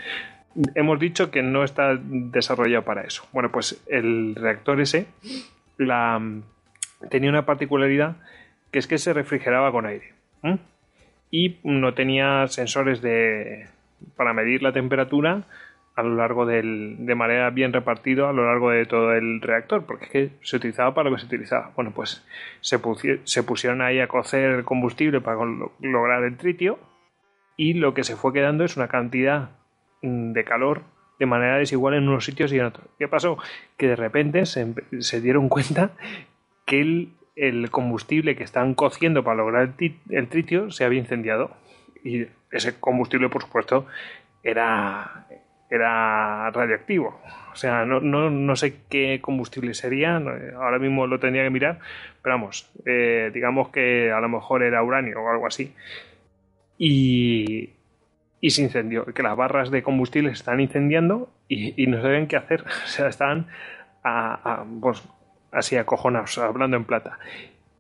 hemos dicho que no está desarrollado para eso. Bueno, pues el reactor ese tenía una particularidad que es que se refrigeraba con aire. Y no tenía sensores de, para medir la temperatura a lo largo del, de manera bien repartido a lo largo de todo el reactor, porque es que se utilizaba para lo que se utilizaba. Bueno, pues se, se pusieron ahí a cocer el combustible para lograr el tritio y lo que se fue quedando es una cantidad de calor de manera desigual en unos sitios y en otros. ¿Qué pasó? Que de repente se, dieron cuenta que el, combustible que estaban cociendo para lograr el, tritio se había incendiado. Y ese combustible, por supuesto, era, era radioactivo. O sea, no, no, sé qué combustible sería, ahora mismo lo tendría que mirar, pero vamos, eh, digamos que a lo mejor era uranio o algo así. Y, y se incendió, que las barras de combustible se están incendiando y, no saben qué hacer, o sea, están a, pues, así acojonados, hablando en plata.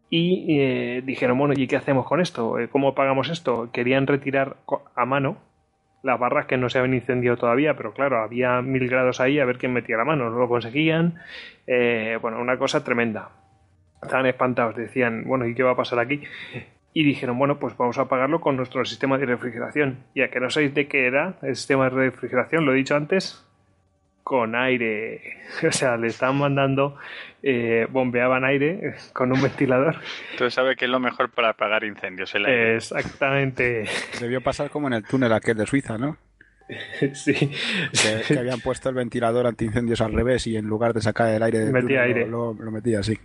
Y eh, dijeron, bueno, ¿y qué hacemos con esto? Eh, ¿Cómo pagamos esto? Querían retirar a mano las barras que no se habían incendiado todavía, pero claro, había mil grados ahí a ver quién metía la mano, no lo conseguían. Eh, bueno, una cosa tremenda. Estaban espantados, decían, bueno, ¿y qué va a pasar aquí? Y dijeron, bueno, pues vamos a pagarlo con nuestro sistema de refrigeración. Ya que no sabéis de qué era el sistema de refrigeración, lo he dicho antes, con aire. O sea, le estaban mandando, eh, bombeaban aire con un ventilador. Tú sabes que es lo mejor para apagar incendios, el aire. Exactamente. Debió pasar como en el túnel aquel de Suiza, ¿no? sí. Que, habían puesto el ventilador antiincendios al revés y en lugar de sacar el aire, del metía túnel, aire. Lo, lo, metía así.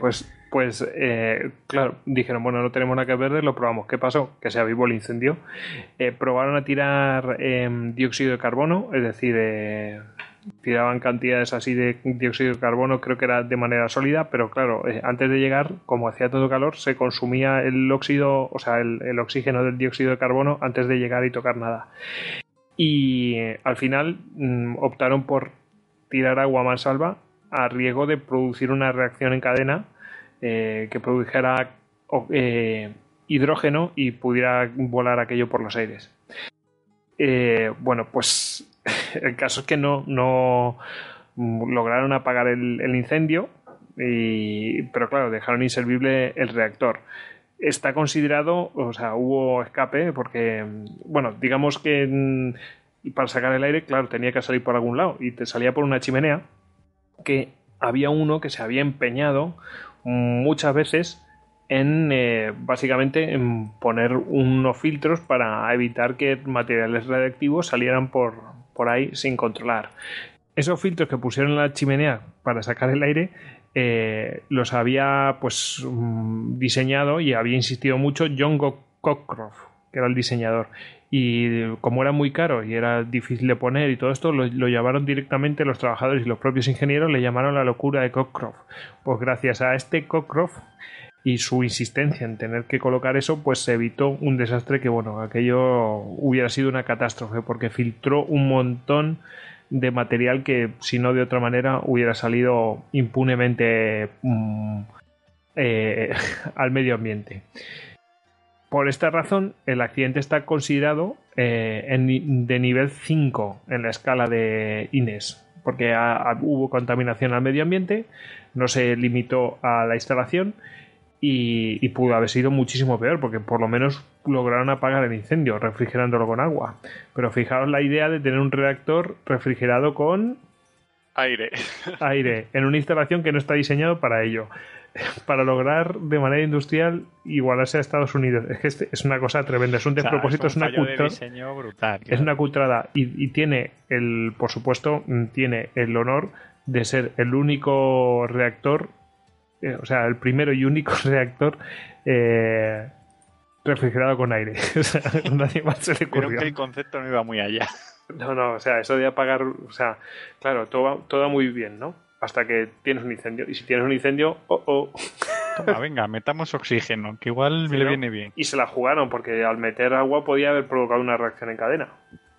pues, pues eh, claro, dijeron, bueno, no tenemos nada que perder, lo probamos. ¿Qué pasó? Que se avivó el incendio. Eh, probaron a tirar em, dióxido de carbono, es decir, eh, tiraban cantidades así de dióxido de carbono, creo que era de manera sólida, pero claro, antes de llegar, como hacía todo calor, se consumía el óxido, o sea, el, oxígeno del dióxido de carbono antes de llegar y tocar nada. Y al final mm, optaron por tirar agua mansalva a riesgo de producir una reacción en cadena eh, que produjera hidrógeno y pudiera volar aquello por los aires. bueno, pues el caso es que no, no lograron apagar el, el incendio, y, pero claro, dejaron inservible el reactor. Está considerado, o sea, hubo escape porque, bueno, digamos que para sacar el aire, claro, tenía que salir por algún lado y te salía por una chimenea que había uno que se había empeñado muchas veces en eh, básicamente en poner unos filtros para evitar que materiales radiactivos salieran por, por ahí sin controlar. Esos filtros que pusieron en la chimenea para sacar el aire eh, los había pues diseñado y había insistido mucho John Cockcroft, que era el diseñador. Y como era muy caro y era difícil de poner y todo esto, lo, lo, llamaron directamente los trabajadores y los propios ingenieros le llamaron la locura de Cockcroft. Pues gracias a este Cockcroft y su insistencia en tener que colocar eso, pues se evitó un desastre que, bueno, aquello hubiera sido una catástrofe porque filtró un montón de material que, si no de otra manera, hubiera salido impunemente mmm, eh, al medio ambiente. Por esta razón, el accidente está considerado eh, de nivel 5 en la escala de INES, porque hubo contaminación al medio ambiente, no se limitó a la instalación y, y, pudo haber sido muchísimo peor, porque por lo menos lograron apagar el incendio refrigerándolo con agua. Pero fijaos la idea de tener un reactor refrigerado con aire. Aire, en una instalación que no está diseñado para ello. Para lograr de manera industrial igualarse a Estados Unidos. Es que este es una cosa tremenda. Es un despropósito, o sea, es, un una cultura. brutal. Es una cutrada. Y, y tiene el, por supuesto, tiene el honor de ser el único reactor eh, o sea, el primero y único reactor eh, refrigerado con aire. o sea, nadie más se le ocurrió. Creo que el concepto no iba muy allá. No, no, o sea, eso de apagar, o sea, claro, todo va, todo va muy bien, ¿no? Hasta que tienes un incendio. Y si tienes un incendio, oh, oh. Toma, venga, metamos oxígeno, que igual Sí, le ¿no? viene bien. Y se la jugaron, porque al meter agua podía haber provocado una reacción en cadena.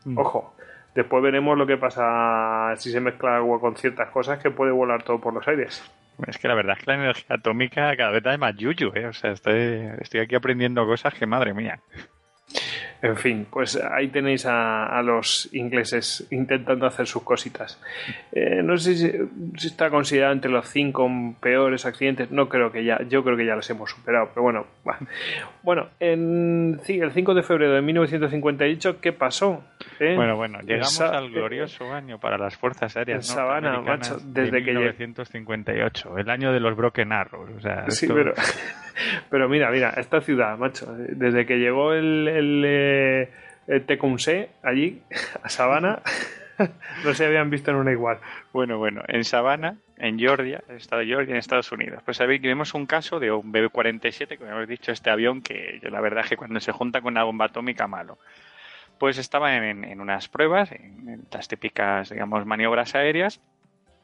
Mm. Ojo, después veremos lo que pasa si se mezcla agua con ciertas cosas que puede volar todo por los aires. Es que la verdad es que la energía atómica cada vez da más yuyu, ¿eh? O sea, estoy, estoy aquí aprendiendo cosas que madre mía. En fin, pues ahí tenéis a, a los ingleses intentando hacer sus cositas. Eh, no sé si, si, está considerado entre los cinco peores accidentes. No creo que ya, yo creo que ya los hemos superado, pero bueno. Bueno, en, sí, el 5 de febrero de 1958, ¿qué pasó? ¿Eh? Bueno, bueno, llegamos al glorioso año para las fuerzas aéreas en Sabana, macho, desde de que 1958, el año de los Broken Arrows. O sea, sí, esto... pero, pero mira, mira, esta ciudad, macho, desde que llegó el, el, eh, Tecumseh allí, a Sabana, no se habían visto en una igual. Bueno, bueno, en Sabana, en Georgia, el estado de Georgia, en Estados Unidos. Pues sabéis que vemos un caso de un BB-47, como hemos dicho, este avión que yo la verdad es que cuando se junta con una bomba atómica, malo. Pues estaba en, unas pruebas, en, las típicas, digamos, maniobras aéreas,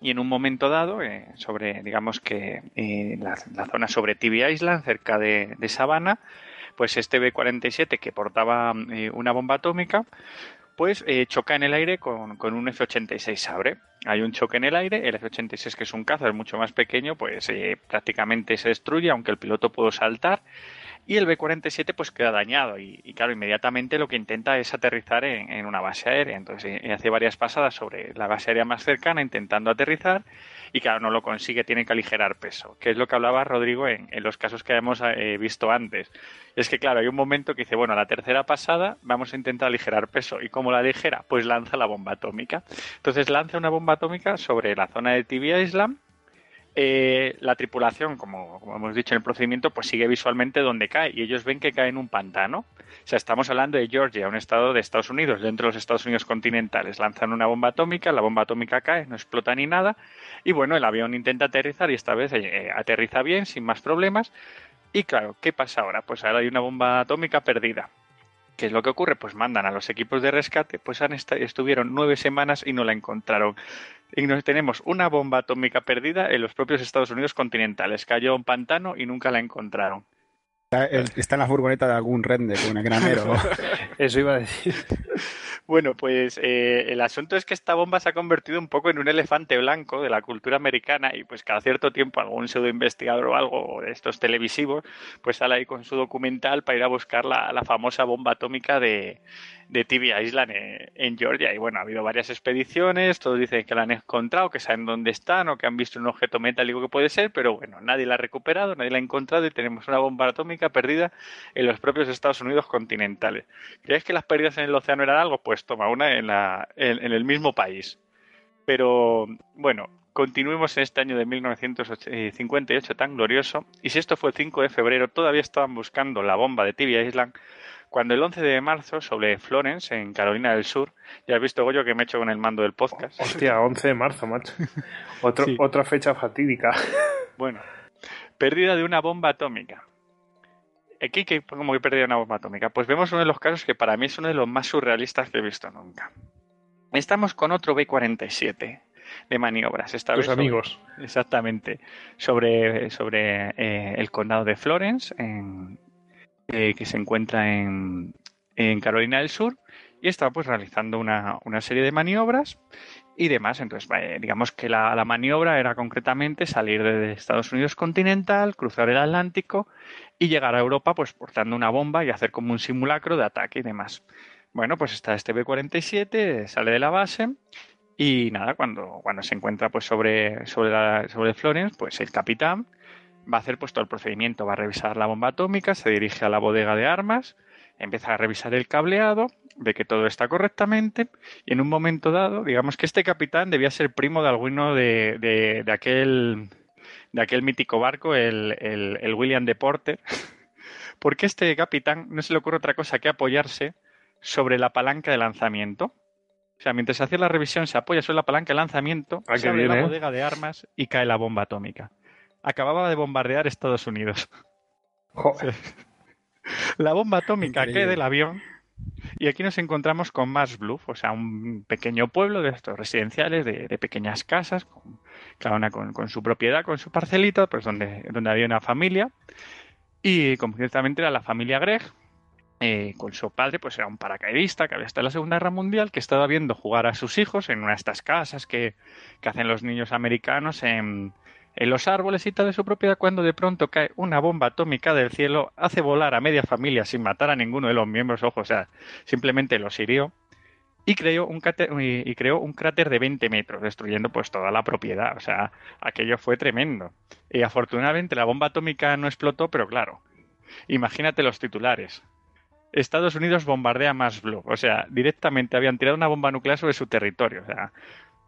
y en un momento dado, eh, sobre, digamos que eh, la, zona sobre Tibia Island, cerca de, de Sabana, pues este B-47 que portaba eh, una bomba atómica, pues eh, choca en el aire con, con un F-86 Sabre. Hay un choque en el aire, el F-86 que es un caza, es mucho más pequeño, pues eh, prácticamente se destruye, aunque el piloto pudo saltar y el B-47 pues queda dañado y, claro, inmediatamente lo que intenta es aterrizar en, una base aérea. Entonces eh, hace varias pasadas sobre la base aérea más cercana intentando aterrizar y claro, no lo consigue, tiene que aligerar peso, que es lo que hablaba Rodrigo en, los casos que hemos eh, visto antes. Es que claro, hay un momento que dice, bueno, la tercera pasada vamos a intentar aligerar peso. ¿Y cómo la aligera? Pues lanza la bomba atómica. Entonces lanza una bomba atómica sobre la zona de Tibia Island eh, la tripulación, como, hemos dicho en el procedimiento, pues sigue visualmente donde cae y ellos ven que cae en un pantano. O sea, estamos hablando de Georgia, un estado de Estados Unidos, dentro de los Estados Unidos continentales. Lanzan una bomba atómica, la bomba atómica cae, no explota ni nada y bueno, el avión intenta aterrizar y esta vez eh, aterriza bien, sin más problemas. Y claro, ¿qué pasa ahora? Pues ahora hay una bomba atómica perdida. ¿Qué es lo que ocurre? Pues mandan a los equipos de rescate, pues han estuvieron nueve semanas y no la encontraron. Y nos tenemos una bomba atómica perdida en los propios Estados Unidos continentales. Cayó un pantano y nunca la encontraron. Está, en la furgoneta de algún render, un granero. Eso iba a decir. Bueno, pues eh, el asunto es que esta bomba se ha convertido un poco en un elefante blanco de la cultura americana y pues cada cierto tiempo algún pseudo investigador o algo de estos televisivos pues sale ahí con su documental para ir a buscar la, la famosa bomba atómica de, de Tibia Island en, Georgia. Y bueno, ha habido varias expediciones, todos dicen que la han encontrado, que saben dónde están o que han visto un objeto metálico que puede ser, pero bueno, nadie la ha recuperado, nadie la ha encontrado y tenemos una bomba atómica perdida en los propios Estados Unidos continentales. ¿Crees que las pérdidas en el océano eran algo? Pues toma una en, la, en, el mismo país. Pero bueno, continuemos en este año de 1958 tan glorioso. Y si esto fue el 5 de febrero, todavía estaban buscando la bomba de Tibia Island cuando el 11 de marzo, sobre Florence, en Carolina del Sur, ya has visto, Goyo, que me he hecho con el mando del podcast. Hostia, 11 de marzo, macho. Otra fecha fatídica. Bueno, pérdida de una bomba atómica. Aquí, que ¿cómo que pérdida de una bomba atómica? Pues vemos uno de los casos que para mí es uno de los más surrealistas que he visto nunca. Estamos con otro B-47 de maniobras. Esta Tus amigos. exactamente. Sobre, sobre eh, el condado de Florence, en, eh, que se encuentra en, Carolina del Sur y está pues realizando una, serie de maniobras y demás. Entonces, digamos que la, maniobra era concretamente salir de Estados Unidos continental, cruzar el Atlántico y llegar a Europa pues portando una bomba y hacer como un simulacro de ataque y demás. Bueno, pues está este B-47, sale de la base y nada, cuando, cuando se encuentra pues sobre, sobre, sobre Florence, pues el capitán va a hacer pues todo el procedimiento, va a revisar la bomba atómica, se dirige a la bodega de armas, empieza a revisar el cableado, ve que todo está correctamente y en un momento dado, digamos que este capitán debía ser primo de alguno de, de, aquel de aquel mítico barco, el, el, William de Porter, porque este capitán no se le ocurre otra cosa que apoyarse sobre la palanca de lanzamiento. O sea, mientras se hace la revisión, se apoya sobre la palanca de lanzamiento, ah, se abre la ¿eh? bodega de armas y cae la bomba atómica acababa de bombardear Estados Unidos. La bomba atómica cae del avión y aquí nos encontramos con Mars Bluff, o sea, un pequeño pueblo de estos residenciales, de, pequeñas casas, con, cada una con, su propiedad, con su parcelita, pues donde, donde había una familia. Y concretamente era la familia Greg, eh, con su padre, pues era un paracaidista que había estado en la Segunda Guerra Mundial, que estaba viendo jugar a sus hijos en una de estas casas que, que hacen los niños americanos en, los árboles y tal de su propiedad cuando de pronto cae una bomba atómica del cielo, hace volar a media familia sin matar a ninguno de los miembros, ojo, o sea, simplemente los hirió y creó un cráter, y creó un cráter de 20 metros, destruyendo pues toda la propiedad, o sea, aquello fue tremendo. Y afortunadamente la bomba atómica no explotó, pero claro, imagínate los titulares. Estados Unidos bombardea más Blue. O sea, directamente habían tirado una bomba nuclear sobre su territorio. O sea,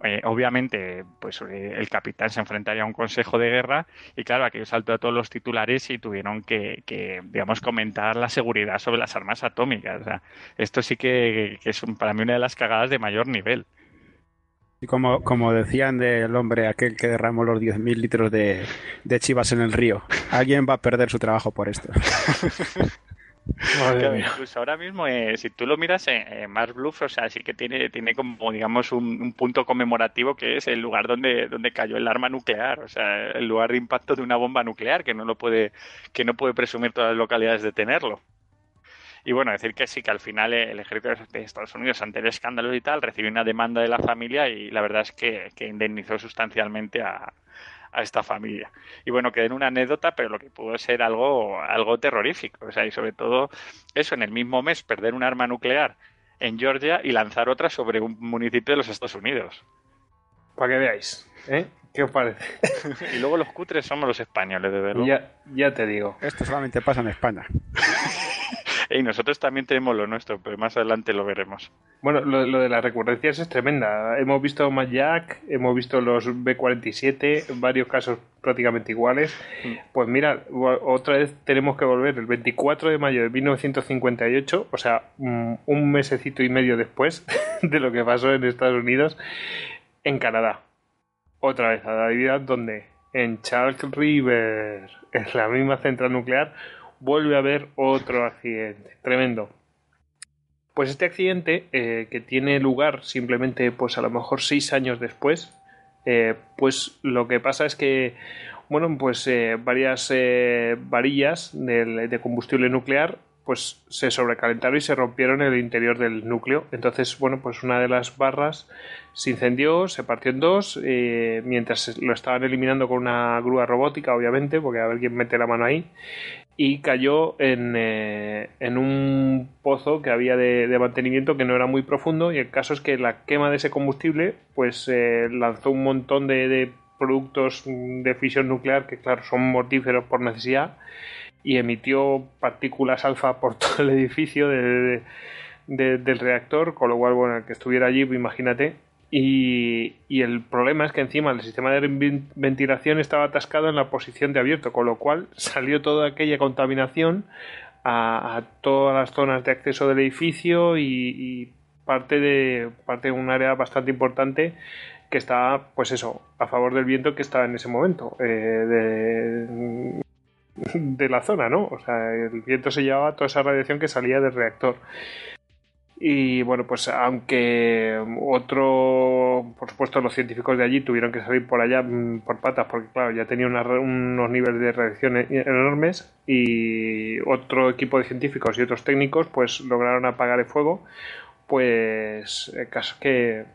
eh, obviamente, pues eh, el capitán se enfrentaría a un consejo de guerra y claro, aquello saltó a todos los titulares y tuvieron que, digamos, comentar la seguridad sobre las armas atómicas. O sea, esto sí que, es para mí una de las cagadas de mayor nivel. Y como, como decían del hombre aquel que derramó los 10.000 litros de, de chivas en el río, alguien va a perder su trabajo por esto. incluso ahora mismo, eh, si tú lo miras en, Mars Bluff, o sea, sí que tiene, tiene como, digamos, un, punto conmemorativo que es el lugar donde, donde cayó el arma nuclear, o sea, el lugar de impacto de una bomba nuclear, que no lo puede, que no puede presumir todas las localidades de tenerlo. Y bueno, decir que sí, que al final el ejército de Estados Unidos, ante el escándalo y tal, recibió una demanda de la familia y la verdad es que, indemnizó sustancialmente a, esta familia. Y bueno, quedó en una anécdota, pero lo que pudo ser algo, algo terrorífico. O sea, y sobre todo eso, en el mismo mes, perder un arma nuclear en Georgia y lanzar otra sobre un municipio de los Estados Unidos. Para que veáis, ¿eh? ¿Qué os parece? y luego los cutres somos los españoles, de verdad. Ya, ya te digo. Esto solamente pasa en España. y nosotros también tenemos lo nuestro, pero más adelante lo veremos. Bueno, lo, de las recurrencias es tremenda. Hemos visto más Jack, hemos visto los B-47, varios casos prácticamente iguales. Mm. Pues mira, otra vez tenemos que volver el 24 de mayo de 1958, o sea, un mesecito y medio después de lo que pasó en Estados Unidos, en Canadá otra vez a la Navidad donde en Charles River, en la misma central nuclear, vuelve a haber otro accidente. Tremendo. Pues este accidente, eh, que tiene lugar simplemente, pues a lo mejor seis años después, eh, pues lo que pasa es que, bueno, pues eh, varias varillas de combustible nuclear pues se sobrecalentaron y se rompieron en el interior del núcleo. Entonces, bueno, pues una de las barras se incendió, se partió en dos, mientras lo estaban eliminando con una grúa robótica, obviamente, porque a ver quién mete la mano ahí, y cayó en, eh, en un pozo que había de, mantenimiento que no era muy profundo, y el caso es que la quema de ese combustible, pues eh, lanzó un montón de, de productos de fisión nuclear que, claro, son mortíferos por necesidad y emitió partículas alfa por todo el edificio del reactor, con lo cual, bueno, el que estuviera allí, pues, imagínate. Y, el problema es que encima el sistema de ventilación estaba atascado en la posición de abierto, con lo cual salió toda aquella contaminación a, todas las zonas de acceso del edificio y, parte de parte de un área bastante importante que estaba, pues eso, a favor del viento que estaba en ese momento. Eh, de, de la zona, ¿no? O sea, el viento se llevaba toda esa radiación que salía del reactor. Y bueno, pues aunque otro, por supuesto, los científicos de allí tuvieron que salir por allá mm, por patas, porque claro, ya tenía unos niveles de radiación e-, enormes, y otro equipo de científicos y otros técnicos, pues lograron apagar el fuego. Pues caso que,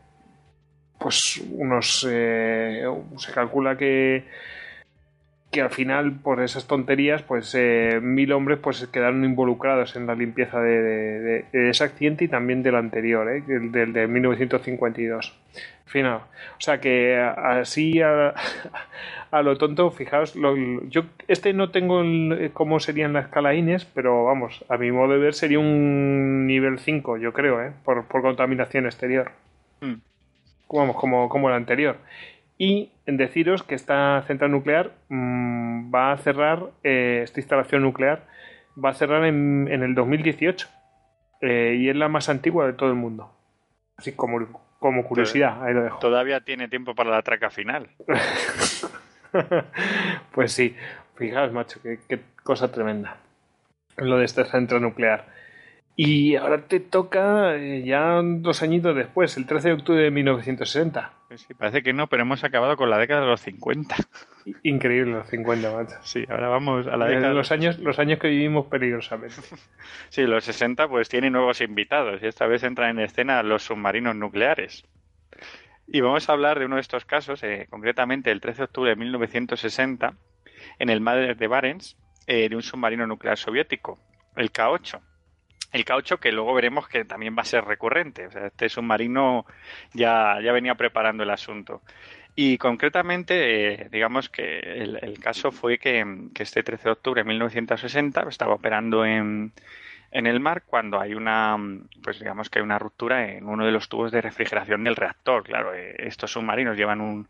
pues unos, eh, se calcula que que al final, por esas tonterías, pues eh, mil hombres pues quedaron involucrados en la limpieza de, ese accidente y también del anterior, ¿eh? del, de 1952. Final. O sea que así a, lo tonto, fijaos, yo este no tengo cómo serían las escala pero vamos, a mi modo de ver sería un nivel 5, yo creo, ¿eh? por, contaminación exterior. Mm. Vamos, como, como el anterior y deciros que esta central nuclear mm, va a cerrar, eh, esta instalación nuclear va a cerrar en, el 2018 eh, y es la más antigua de todo el mundo. Así como, como curiosidad, ahí lo dejo. Todavía tiene tiempo para la traca final. pues sí, fijaos, macho, qué, qué cosa tremenda. Lo de esta central nuclear. Y ahora te toca eh, ya dos añitos después, el 13 de octubre de 1960. Sí, parece que no, pero hemos acabado con la década de los 50. Increíble los 50, macho. Sí, ahora vamos a la década de los años, los años que vivimos peligrosamente. sí, los 60 pues tienen nuevos invitados y esta vez entran en escena los submarinos nucleares. Y vamos a hablar de uno de estos casos, eh, concretamente el 13 de octubre de 1960, en el mar de Barents, eh, de un submarino nuclear soviético, el K-8 el caucho que luego veremos que también va a ser recurrente. O sea, este submarino ya, ya venía preparando el asunto. Y concretamente, eh, digamos que el, caso fue que, que, este 13 de octubre de 1960 estaba operando en, en el mar cuando hay una, pues digamos que hay una ruptura en uno de los tubos de refrigeración del reactor. Claro, eh, estos submarinos llevan un,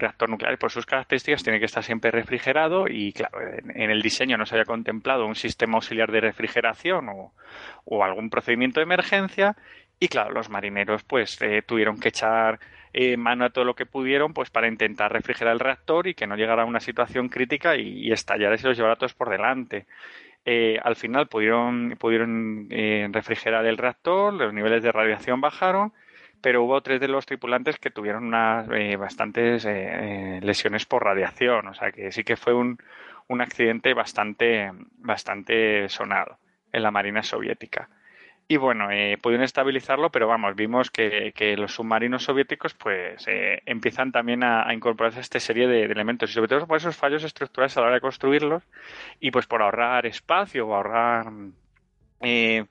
reactor nuclear y por sus características tiene que estar siempre refrigerado y claro, en, el diseño no se había contemplado un sistema auxiliar de refrigeración o, algún procedimiento de emergencia y claro, los marineros pues eh, tuvieron que echar eh, mano a todo lo que pudieron pues para intentar refrigerar el reactor y que no llegara a una situación crítica y, y estallar y los llevara todos por delante. Eh, al final pudieron, pudieron eh, refrigerar el reactor, los niveles de radiación bajaron, pero hubo tres de los tripulantes que tuvieron unas eh, bastantes lesiones por radiación, o sea que sí que fue un, un accidente bastante, bastante sonado. en la Marina Soviética. Y bueno, eh, pudieron estabilizarlo, pero vamos, vimos que, los submarinos soviéticos pues eh, empiezan también a, incorporarse a esta serie de, elementos y sobre todo por esos fallos estructurales a la hora de construirlos y pues por ahorrar espacio o ahorrar, eh,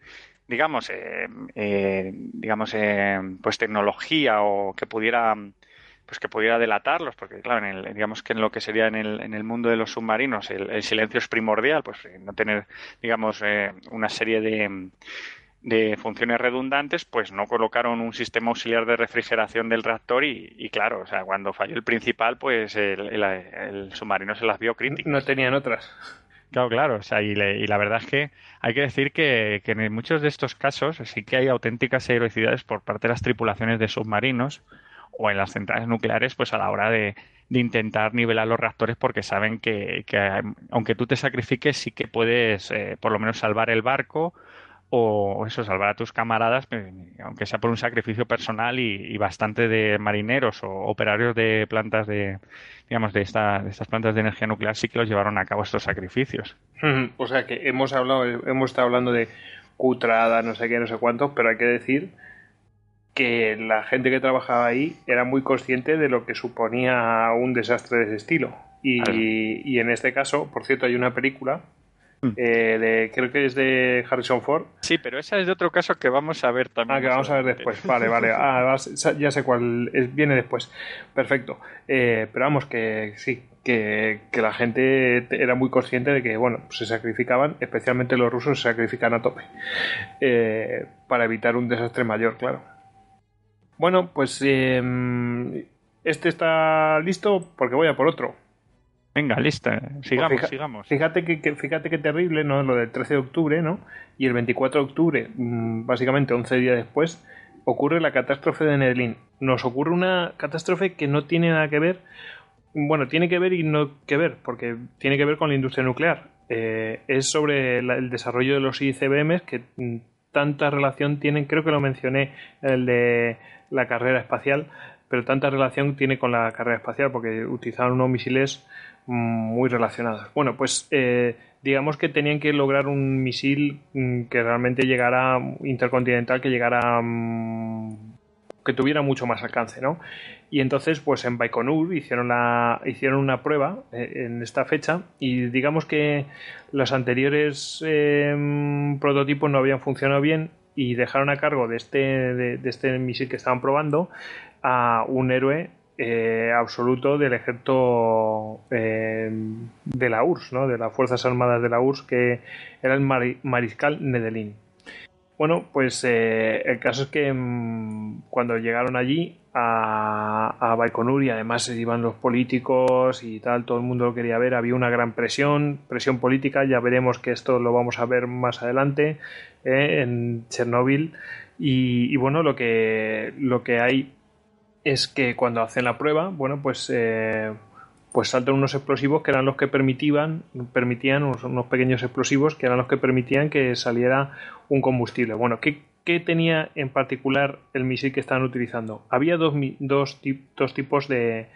digamos, digamos, pues tecnología o que pudiera pues que pudiera delatarlos, porque claro, en el, digamos que en lo que sería en el, en el mundo de los submarinos el, silencio es primordial, pues no tener, digamos, una serie de, de funciones redundantes, pues no colocaron un sistema auxiliar de refrigeración del reactor y, claro, o sea, cuando falló el principal, pues el, submarino se las vio críticas. No tenían otras. Claro, claro, o sea, y, la verdad es que hay que decir que, en muchos de estos casos sí que hay auténticas heroicidades por parte de las tripulaciones de submarinos o en las centrales nucleares, pues a la hora de, intentar nivelar los reactores porque saben que, aunque tú te sacrifiques sí que puedes eh, por lo menos salvar el barco o eso, salvar a tus camaradas, eh, aunque sea por un sacrificio personal y, bastante de marineros o operarios de plantas de, digamos, de, esta, de estas plantas de energía nuclear sí que los llevaron a cabo estos sacrificios. O sea que hemos hablado, hemos estado hablando de cutrada, no sé qué, no sé cuántos, pero hay que decir que la gente que trabajaba ahí era muy consciente de lo que suponía un desastre de ese estilo. Y, y en este caso, por cierto, hay una película. Eh, de, creo que es de Harrison Ford. Sí, pero esa es de otro caso que vamos a ver también. Ah, que vamos a ver después. Vale, vale. Ah, ya sé cuál viene después. Perfecto. Eh, pero vamos, que sí, que, la gente era muy consciente de que, bueno, se sacrificaban, especialmente los rusos se sacrifican a tope. Eh, para evitar un desastre mayor, claro. Bueno, pues em, este está listo porque voy a por otro. Venga, lista, sigamos, sigamos. Fíjate que, fíjate qué terrible, ¿no? Lo del 13 de octubre, ¿no? Y el 24 de octubre, mm, básicamente 11 días después, ocurre la catástrofe de Nedelín. Nos ocurre una catástrofe que no tiene nada que ver, bueno, tiene que ver y no que ver, porque tiene que ver con la industria nuclear. Eh, es sobre el desarrollo de los ICBMs que mm, tanta relación tienen, creo que lo mencioné, el de la carrera espacial, pero tanta relación tiene con la carrera espacial porque utilizaron unos misiles muy relacionadas. Bueno, pues eh, digamos que tenían que lograr un misil mm, que realmente llegara intercontinental, que llegara mm, que tuviera mucho más alcance, ¿no? Y entonces, pues en Baikonur hicieron la hicieron una prueba eh, en esta fecha y digamos que los anteriores em, prototipos no habían funcionado bien y dejaron a cargo de este de este misil que estaban probando a un héroe eh, absoluto del ejército eh, de la URSS, ¿no? de las Fuerzas Armadas de la URSS, que era el mariscal Nedelin. Bueno, pues eh, el caso es que mm, cuando llegaron allí a, Baikonur y además iban los políticos y tal, todo el mundo lo quería ver, había una gran presión, presión política, ya veremos que esto lo vamos a ver más adelante en Chernóbil y, y, bueno, lo que, lo que hay es que cuando hacen la prueba, bueno, pues, eh, pues saltan unos explosivos que eran los que permitían, permitían unos, pequeños explosivos que eran los que permitían que saliera un combustible. Bueno, ¿qué, tenía en particular el misil que estaban utilizando? Había dos, dos, tipos de,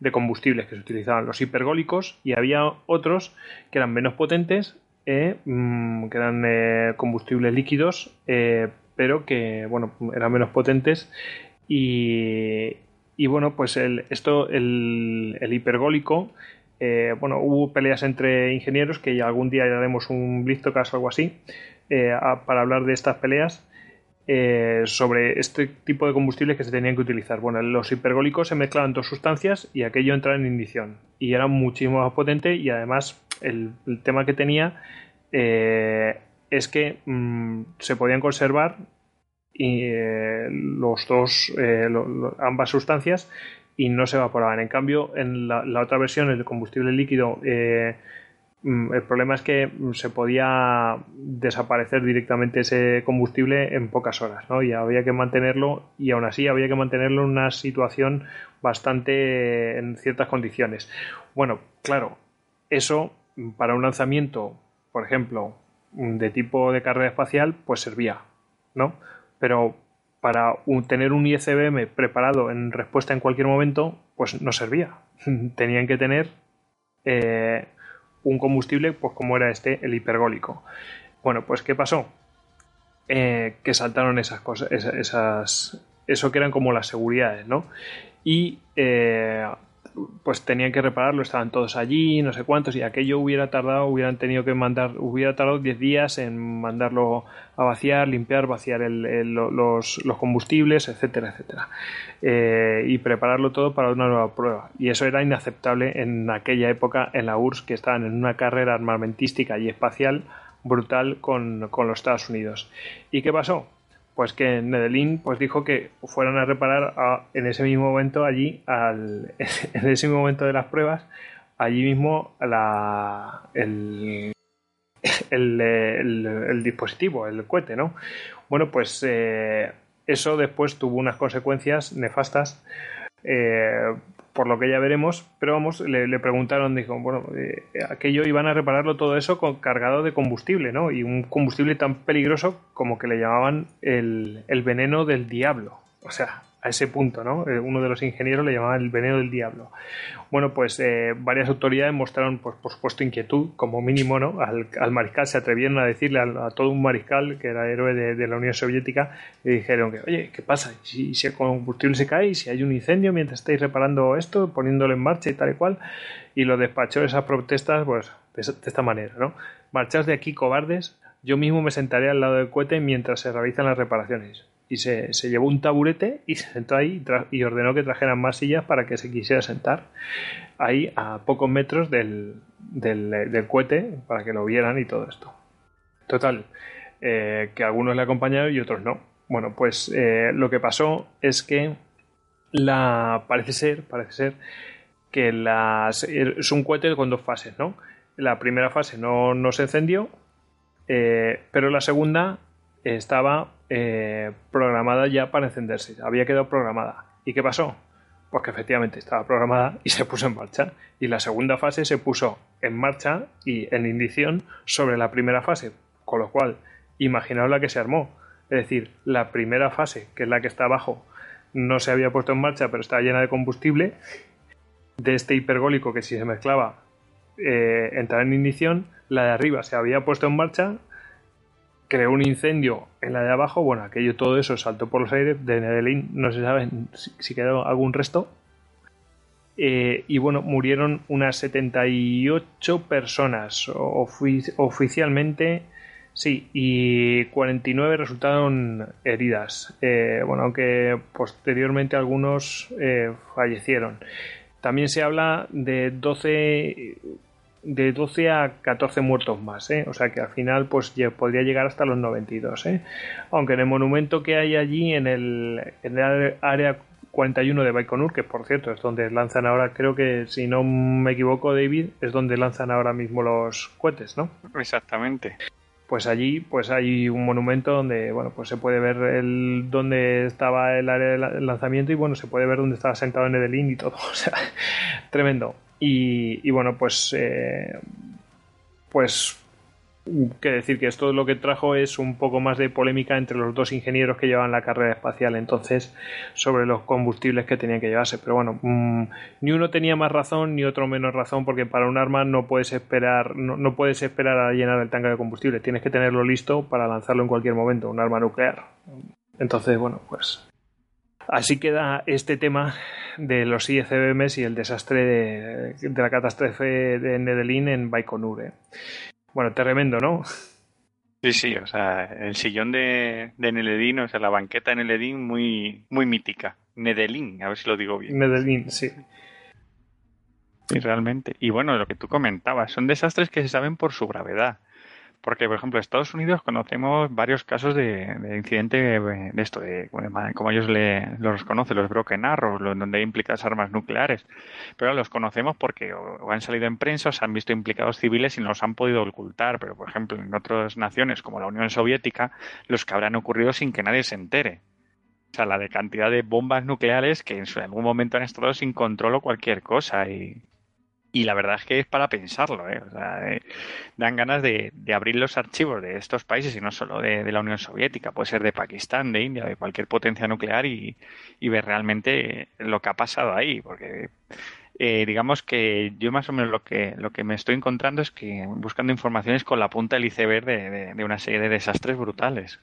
de combustibles que se utilizaban, los hipergólicos y había otros que eran menos potentes, eh, mm, que eran eh, combustibles líquidos, pero que bueno, eran menos potentes y, y bueno, pues el, esto, el, el hipergólico, eh, bueno, hubo peleas entre ingenieros que ya algún día haremos un caso o algo así eh, para hablar de estas peleas. Eh, sobre este tipo de combustibles que se tenían que utilizar. Bueno, los hipergólicos se mezclaban dos sustancias y aquello entraba en ignición y era muchísimo más potente y además el, tema que tenía es que mm, se podían conservar y, eh, los dos, eh, ambas sustancias y no se evaporaban. En cambio, en la, otra versión, el combustible líquido, eh, mm, el problema es que se podía desaparecer directamente ese combustible en pocas horas, ¿no? Y había que mantenerlo, y aún así había que mantenerlo en una situación bastante en ciertas condiciones. Bueno, claro, eso para un lanzamiento, por ejemplo, de tipo de carrera espacial, pues servía, ¿no? Pero para tener un ICBM preparado en respuesta en cualquier momento, pues no servía. Tenían que tener eh, un combustible, pues como era este, el hipergólico. Bueno, pues ¿qué pasó? Eh, que saltaron esas cosas, esas, eso que eran como las seguridades, ¿no? Y eh, pues tenían que repararlo, estaban todos allí, no sé cuántos, y aquello hubiera tardado, hubieran tenido que mandar, hubiera tardado 10 días en mandarlo a vaciar, limpiar, vaciar los, combustibles, etcétera, etcétera. Eh, y prepararlo todo para una nueva prueba. Y eso era inaceptable en aquella época en la URSS, que estaban en una carrera armamentística y espacial brutal con, con los Estados Unidos. ¿Y qué pasó? Pues que Nedelin pues dijo que fueran a reparar en ese mismo momento allí, al, en ese mismo momento de las pruebas, allí mismo la, el, el, dispositivo, el cohete, ¿no? Bueno, pues eh, eso después tuvo unas consecuencias nefastas eh, por lo que ya veremos, pero vamos, le, preguntaron, dijo, bueno, eh, aquello iban a repararlo todo eso con, cargado de combustible, ¿no? Y un combustible tan peligroso como que le llamaban el, el veneno del diablo. O sea, a ese punto, ¿no? Eh, uno de los ingenieros le llamaba el veneno del diablo. Bueno, pues eh, varias autoridades mostraron, pues, por supuesto, inquietud, como mínimo, ¿no? Al, mariscal se atrevieron a decirle a, todo un mariscal que era héroe de, la Unión Soviética, le dijeron que, oye, ¿qué pasa? Si, si el combustible se cae, si hay un incendio mientras estáis reparando esto, poniéndolo en marcha y tal y cual, y lo despachó esas protestas, pues, de, esta manera, ¿no? Marchaos de aquí, cobardes, yo mismo me sentaré al lado del cohete mientras se realizan las reparaciones y se, llevó un taburete y se sentó ahí y, ordenó que trajeran más sillas para que se quisiera sentar ahí a pocos metros del, del, cohete para que lo vieran y todo esto. Total, eh, que algunos le acompañaron y otros no. Bueno, pues eh, lo que pasó es que la parece ser, parece ser que las, es un cohete con dos fases, ¿no? La primera fase no, no se encendió, eh, pero la segunda estaba eh, programada ya para encenderse, había quedado programada. ¿Y qué pasó? Pues que efectivamente estaba programada y se puso en marcha. Y la segunda fase se puso en marcha y en indición sobre la primera fase, con lo cual, imaginaos la que se armó. Es decir, la primera fase, que es la que está abajo, no se había puesto en marcha, pero estaba llena de combustible, de este hipergólico que si se mezclaba eh, entraba en ignición, la de arriba se había puesto en marcha, creó un incendio en la de abajo, bueno, aquello todo eso saltó por los aires, de Nedelin no se sabe si, quedó algún resto, eh, y bueno, murieron unas 78 personas oficialmente, sí, y 49 resultaron heridas, eh, bueno, aunque posteriormente algunos eh, fallecieron. También se habla de 12 de 12 a 14 muertos más, ¿eh? o sea que al final pues podría llegar hasta los 92. ¿eh? Aunque en el monumento que hay allí en el, en el área 41 de Baikonur, que por cierto es donde lanzan ahora, creo que si no me equivoco David, es donde lanzan ahora mismo los cohetes, ¿no? Exactamente. Pues allí pues hay un monumento donde bueno pues se puede ver el donde estaba el área de lanzamiento y bueno se puede ver dónde estaba sentado en Edelin y todo, o sea, tremendo. Y, bueno, pues, eh, pues, que decir que esto lo que trajo es un poco más de polémica entre los dos ingenieros que llevaban la carrera espacial entonces sobre los combustibles que tenían que llevarse. Pero bueno, mm, ni uno tenía más razón ni otro menos razón porque para un arma no puedes esperar, no, no puedes esperar a llenar el tanque de combustible. Tienes que tenerlo listo para lanzarlo en cualquier momento, un arma nuclear. Entonces, bueno, pues Así queda este tema de los ICBMs y el desastre de, la catástrofe de Nedelin en Baikonur. ¿eh? Bueno, tremendo, ¿no? Sí, sí, o sea, el sillón de, de Nedelin, o sea, la banqueta de Nedelin muy, muy mítica. Nedelin, a ver si lo digo bien. Nedelin, sí. Sí, realmente. Y bueno, lo que tú comentabas, son desastres que se saben por su gravedad. Porque, por ejemplo, en Estados Unidos conocemos varios casos de, de incidente de esto, de como ellos le, los conocen, los broken arrows, donde hay implicadas armas nucleares. Pero los conocemos porque o, han salido en prensa o se han visto implicados civiles y no los han podido ocultar. Pero, por ejemplo, en otras naciones como la Unión Soviética, los que habrán ocurrido sin que nadie se entere. O sea, la de cantidad de bombas nucleares que en algún momento han estado sin control o cualquier cosa. Y la verdad es que es para pensarlo, ¿eh? O sea, eh, dan ganas de, abrir los archivos de estos países y no solo de, la Unión Soviética, puede ser de Pakistán, de India, de cualquier potencia nuclear y, ver realmente lo que ha pasado ahí, porque eh, digamos que yo más o menos lo que, lo que me estoy encontrando es que buscando informaciones con la punta del iceberg de, una serie de desastres brutales.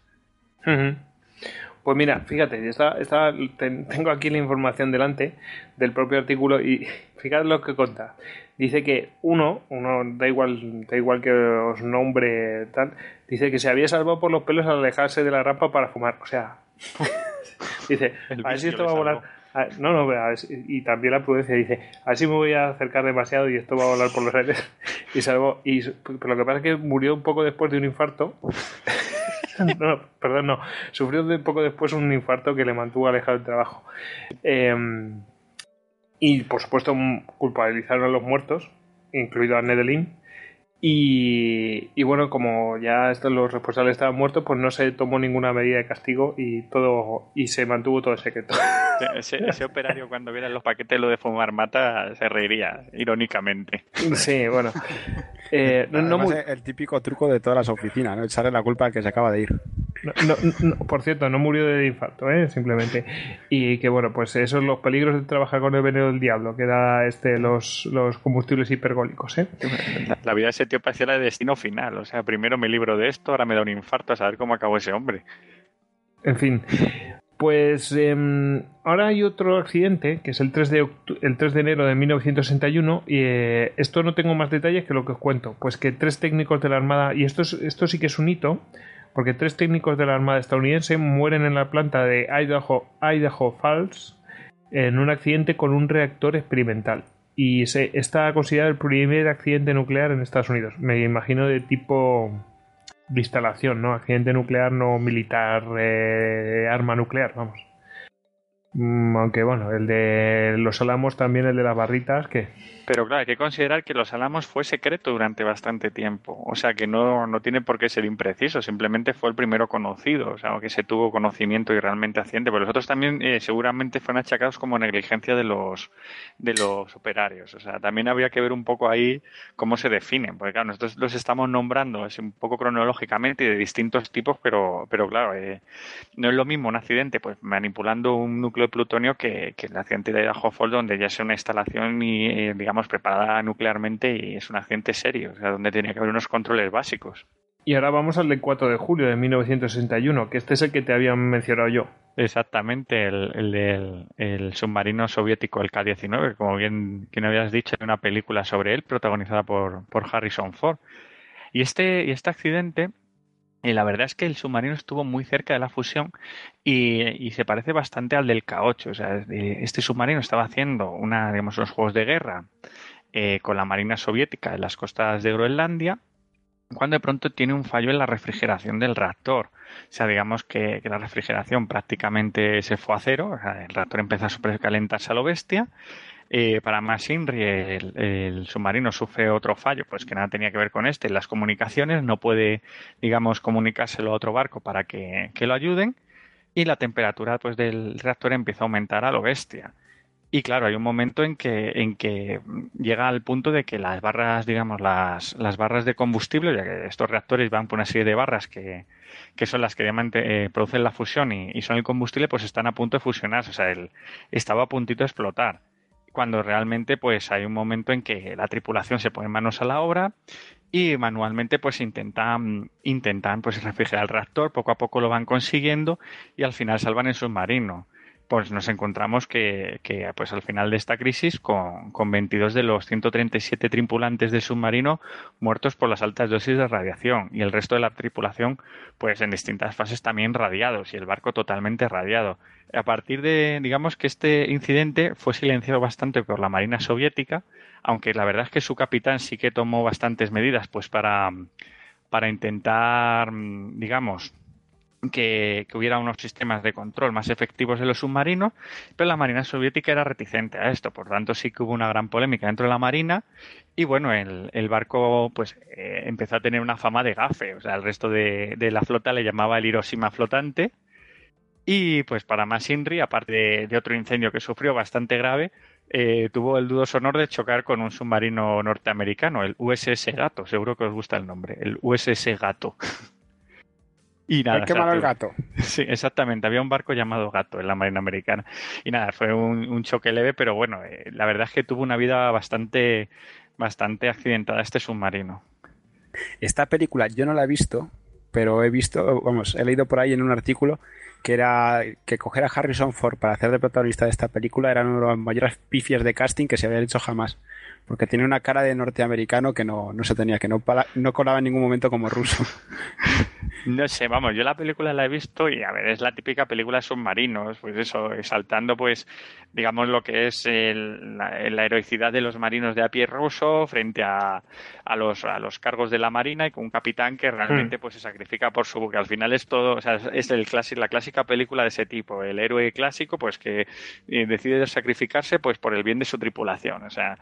Pues mira, fíjate, está, está, tengo aquí la información delante del propio artículo y fíjate lo que cuenta. Dice que uno, uno da igual, da igual que os nombre tal, dice que se había salvado por los pelos al alejarse de la rampa para fumar. O sea, dice, a ver si esto va a volar. no, no, y también la prudencia dice, así me voy a acercar demasiado y esto va a volar por los aires. Y salvo, y pero lo que pasa es que murió un poco después de un infarto. no, perdón, no. Sufrió de poco después un infarto que le mantuvo alejado del trabajo. Em, y por supuesto culpabilizaron a los muertos, incluido a Nedelin, y, bueno, como ya estos, los responsables estaban muertos, pues no se tomó ninguna medida de castigo y todo y se mantuvo todo secreto. Ese, operario cuando viera los paquetes lo de fumar mata se reiría, irónicamente. Sí, bueno. Eh, no, El típico truco de todas las oficinas, ¿no? echarle la culpa al que se acaba de ir. Por cierto, no murió de infarto, ¿eh? simplemente. Y que bueno, pues esos son los peligros de trabajar con el veneno del diablo, que da este, los, los combustibles hipergólicos. ¿eh? La, vida de ese tío parecía la de destino final. O sea, primero me libro de esto, ahora me da un infarto a saber cómo acabó ese hombre. En fin. Pues em, ahora hay otro accidente, que es el 3 de, el 3 de enero de 1961, y eh, esto no tengo más detalles que lo que os cuento. Pues que tres técnicos de la Armada, y esto, esto sí que es un hito, porque tres técnicos de la Armada estadounidense mueren en la planta de Idaho, Idaho Falls en un accidente con un reactor experimental. Y se, está considerado el primer accidente nuclear en Estados Unidos. Me imagino de tipo de instalación, ¿no? Accidente nuclear no militar, eh, arma nuclear, vamos. Mm, aunque bueno, el de los Álamos también, el de las barritas, que pero claro, hay que considerar que los Álamos fue secreto durante bastante tiempo. O sea que no, no tiene por qué ser impreciso, simplemente fue el primero conocido, o sea, que se tuvo conocimiento y realmente accidente. Pero los otros también eh, seguramente fueron achacados como negligencia de los, de los operarios. O sea, también habría que ver un poco ahí cómo se definen, porque claro, nosotros los estamos nombrando es un poco cronológicamente y de distintos tipos, pero, pero claro, eh, no es lo mismo un accidente pues manipulando un núcleo de plutonio que, que el accidente de Idaho Falls, donde ya es una instalación y, eh, digamos, preparada nuclearmente y es un accidente serio, o sea, donde tenía que haber unos controles básicos. Y ahora vamos al del 4 de julio de 1961, que este es el que te había mencionado yo. Exactamente, el, del el submarino soviético, el K-19, como bien, bien habías dicho, hay una película sobre él protagonizada por, por Harrison Ford. Y este, y este accidente y la verdad es que el submarino estuvo muy cerca de la fusión y, se parece bastante al del K8. O sea, este submarino estaba haciendo una, digamos, unos juegos de guerra eh, con la Marina Soviética en las costas de Groenlandia, cuando de pronto tiene un fallo en la refrigeración del reactor. O sea, digamos que, la refrigeración prácticamente se fue a cero, el reactor empezó a supercalentarse a lo bestia eh, para más Inri, el, submarino sufre otro fallo, pues que nada tenía que ver con este, las comunicaciones, no puede, digamos, comunicárselo a otro barco para que, lo ayuden, y la temperatura pues, del reactor empieza a aumentar a lo bestia. Y claro, hay un momento en que, en que llega al punto de que las barras, digamos, las, las barras de combustible, ya que estos reactores van por una serie de barras que, que son las que eh, producen la fusión y, son el combustible, pues están a punto de fusionarse. O sea, el, estaba a puntito de explotar cuando realmente pues hay un momento en que la tripulación se pone manos a la obra y manualmente pues intentan intentan pues refrigerar el reactor, poco a poco lo van consiguiendo y al final salvan el submarino pues nos encontramos que, pues al final de esta crisis con, con, 22 de los 137 tripulantes del submarino muertos por las altas dosis de radiación y el resto de la tripulación pues en distintas fases también radiados y el barco totalmente radiado. A partir de, digamos que este incidente fue silenciado bastante por la Marina soviética, aunque la verdad es que su capitán sí que tomó bastantes medidas pues para, para intentar, digamos, que, hubiera unos sistemas de control más efectivos en los submarinos, pero la Marina soviética era reticente a esto, por tanto sí que hubo una gran polémica dentro de la Marina y bueno, el, barco pues eh, empezó a tener una fama de gafe, o sea, el resto de, la flota le llamaba el Hiroshima flotante. Y pues para más Inri, aparte de, otro incendio que sufrió bastante grave, eh, tuvo el dudoso honor de chocar con un submarino norteamericano, el USS Gato, seguro que os gusta el nombre, el USS Gato. Y nada, qué malo el gato. Sí, exactamente. Había un barco llamado Gato en la Marina Americana. Y nada, fue un, choque leve, pero bueno, eh, la verdad es que tuvo una vida bastante, bastante accidentada este submarino. Esta película yo no la he visto, pero he visto, vamos, he leído por ahí en un artículo que era que coger a Harrison Ford para hacer de protagonista de esta película era uno de los mayores pifias de casting que se había hecho jamás. Porque tiene una cara de norteamericano que no, no se tenía, que no, no colaba en ningún momento como ruso. No sé, vamos, yo la película la he visto y a ver, es la típica película de submarinos, pues eso, exaltando pues, digamos, lo que es la, heroicidad de los marinos de a pie ruso frente a, a, los, a los cargos de la marina y con un capitán que realmente hmm. pues se sacrifica por su buque. Al final es todo, o sea, es el la clásica película de ese tipo, el héroe clásico pues que eh, decide sacrificarse pues por el bien de su tripulación, o sea,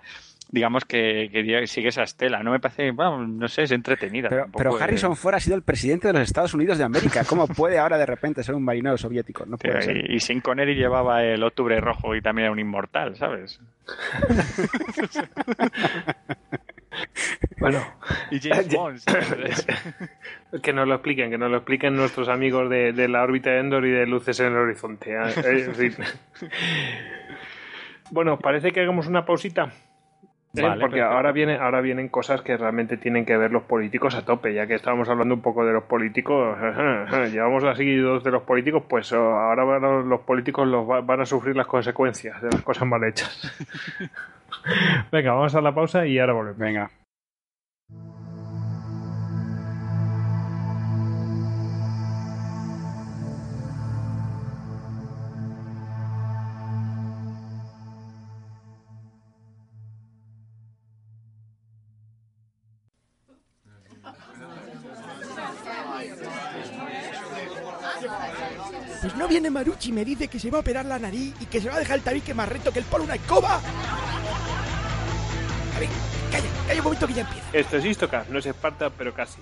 digamos que, sigue esa estela. No me parece, bueno, no sé, es entretenida. Pero, Harrison Ford ha sido el presidente de los Estados Unidos de América. ¿Cómo puede ahora de repente ser un marinero soviético? No puede ser. Y, sin Connery llevaba el octubre rojo y también era un inmortal, ¿sabes? bueno, y James Bond, que nos lo expliquen, que nos lo expliquen nuestros amigos de, de la órbita de Endor y de luces en el horizonte. ¿eh? bueno, parece que hagamos una pausita porque ahora, viene, ahora vienen cosas que realmente tienen que ver los políticos a tope, ya que estábamos hablando un poco de los políticos, llevamos así dos de los políticos, pues oh, ahora los políticos los van a sufrir las consecuencias de las cosas mal hechas. Venga, vamos a la pausa y ahora volvemos. Venga. Pues no viene Maruchi y me dice que se va a operar la nariz y que se va a dejar el tabique más recto que el polo una escoba. A ver, calla, calla un momento que ya empieza. Esto es Istocast, no es Esparta, pero casi.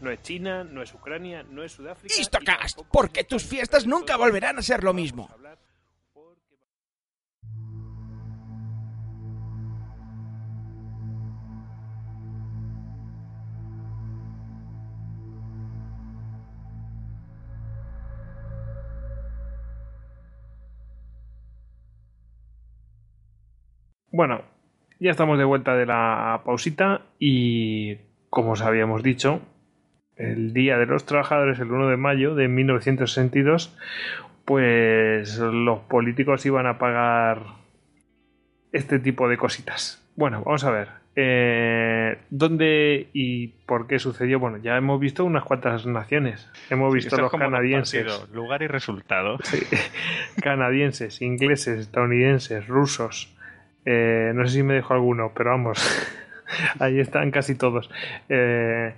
No es China, no es Ucrania, no es Sudáfrica. Istocast, porque tus fiestas nunca volverán a ser lo mismo. Bueno, ya estamos de vuelta de la pausita y como os habíamos dicho, el Día de los Trabajadores, el 1 de mayo de 1962, pues los políticos iban a pagar este tipo de cositas. Bueno, vamos a ver. Eh, ¿Dónde y por qué sucedió? Bueno, ya hemos visto unas cuantas naciones. Hemos visto los canadienses. lugar y resultado. canadienses, ingleses, estadounidenses, rusos, eh, no sé si me dejo alguno, pero vamos, ahí están casi todos. Eh,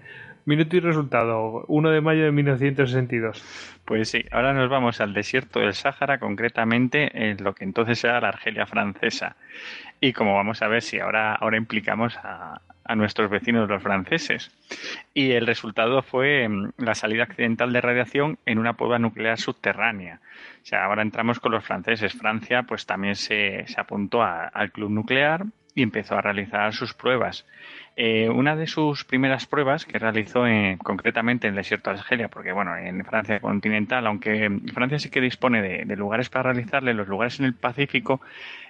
minuto y resultado, 1 de mayo de 1962. Pues sí, ahora nos vamos al desierto del Sáhara, concretamente en lo que entonces era la Argelia francesa. Y como vamos a ver si ahora, ahora implicamos a, a nuestros vecinos los franceses. Y el resultado fue mm, la salida accidental de radiación en una prueba nuclear subterránea. O sea, ahora entramos con los franceses. Francia pues también se, se apuntó al club nuclear y empezó a realizar sus pruebas. Eh, una de sus primeras pruebas que realizó concretamente en el desierto de Argelia, porque bueno, en Francia continental, aunque Francia sí que dispone de, lugares para realizarle, los lugares en el Pacífico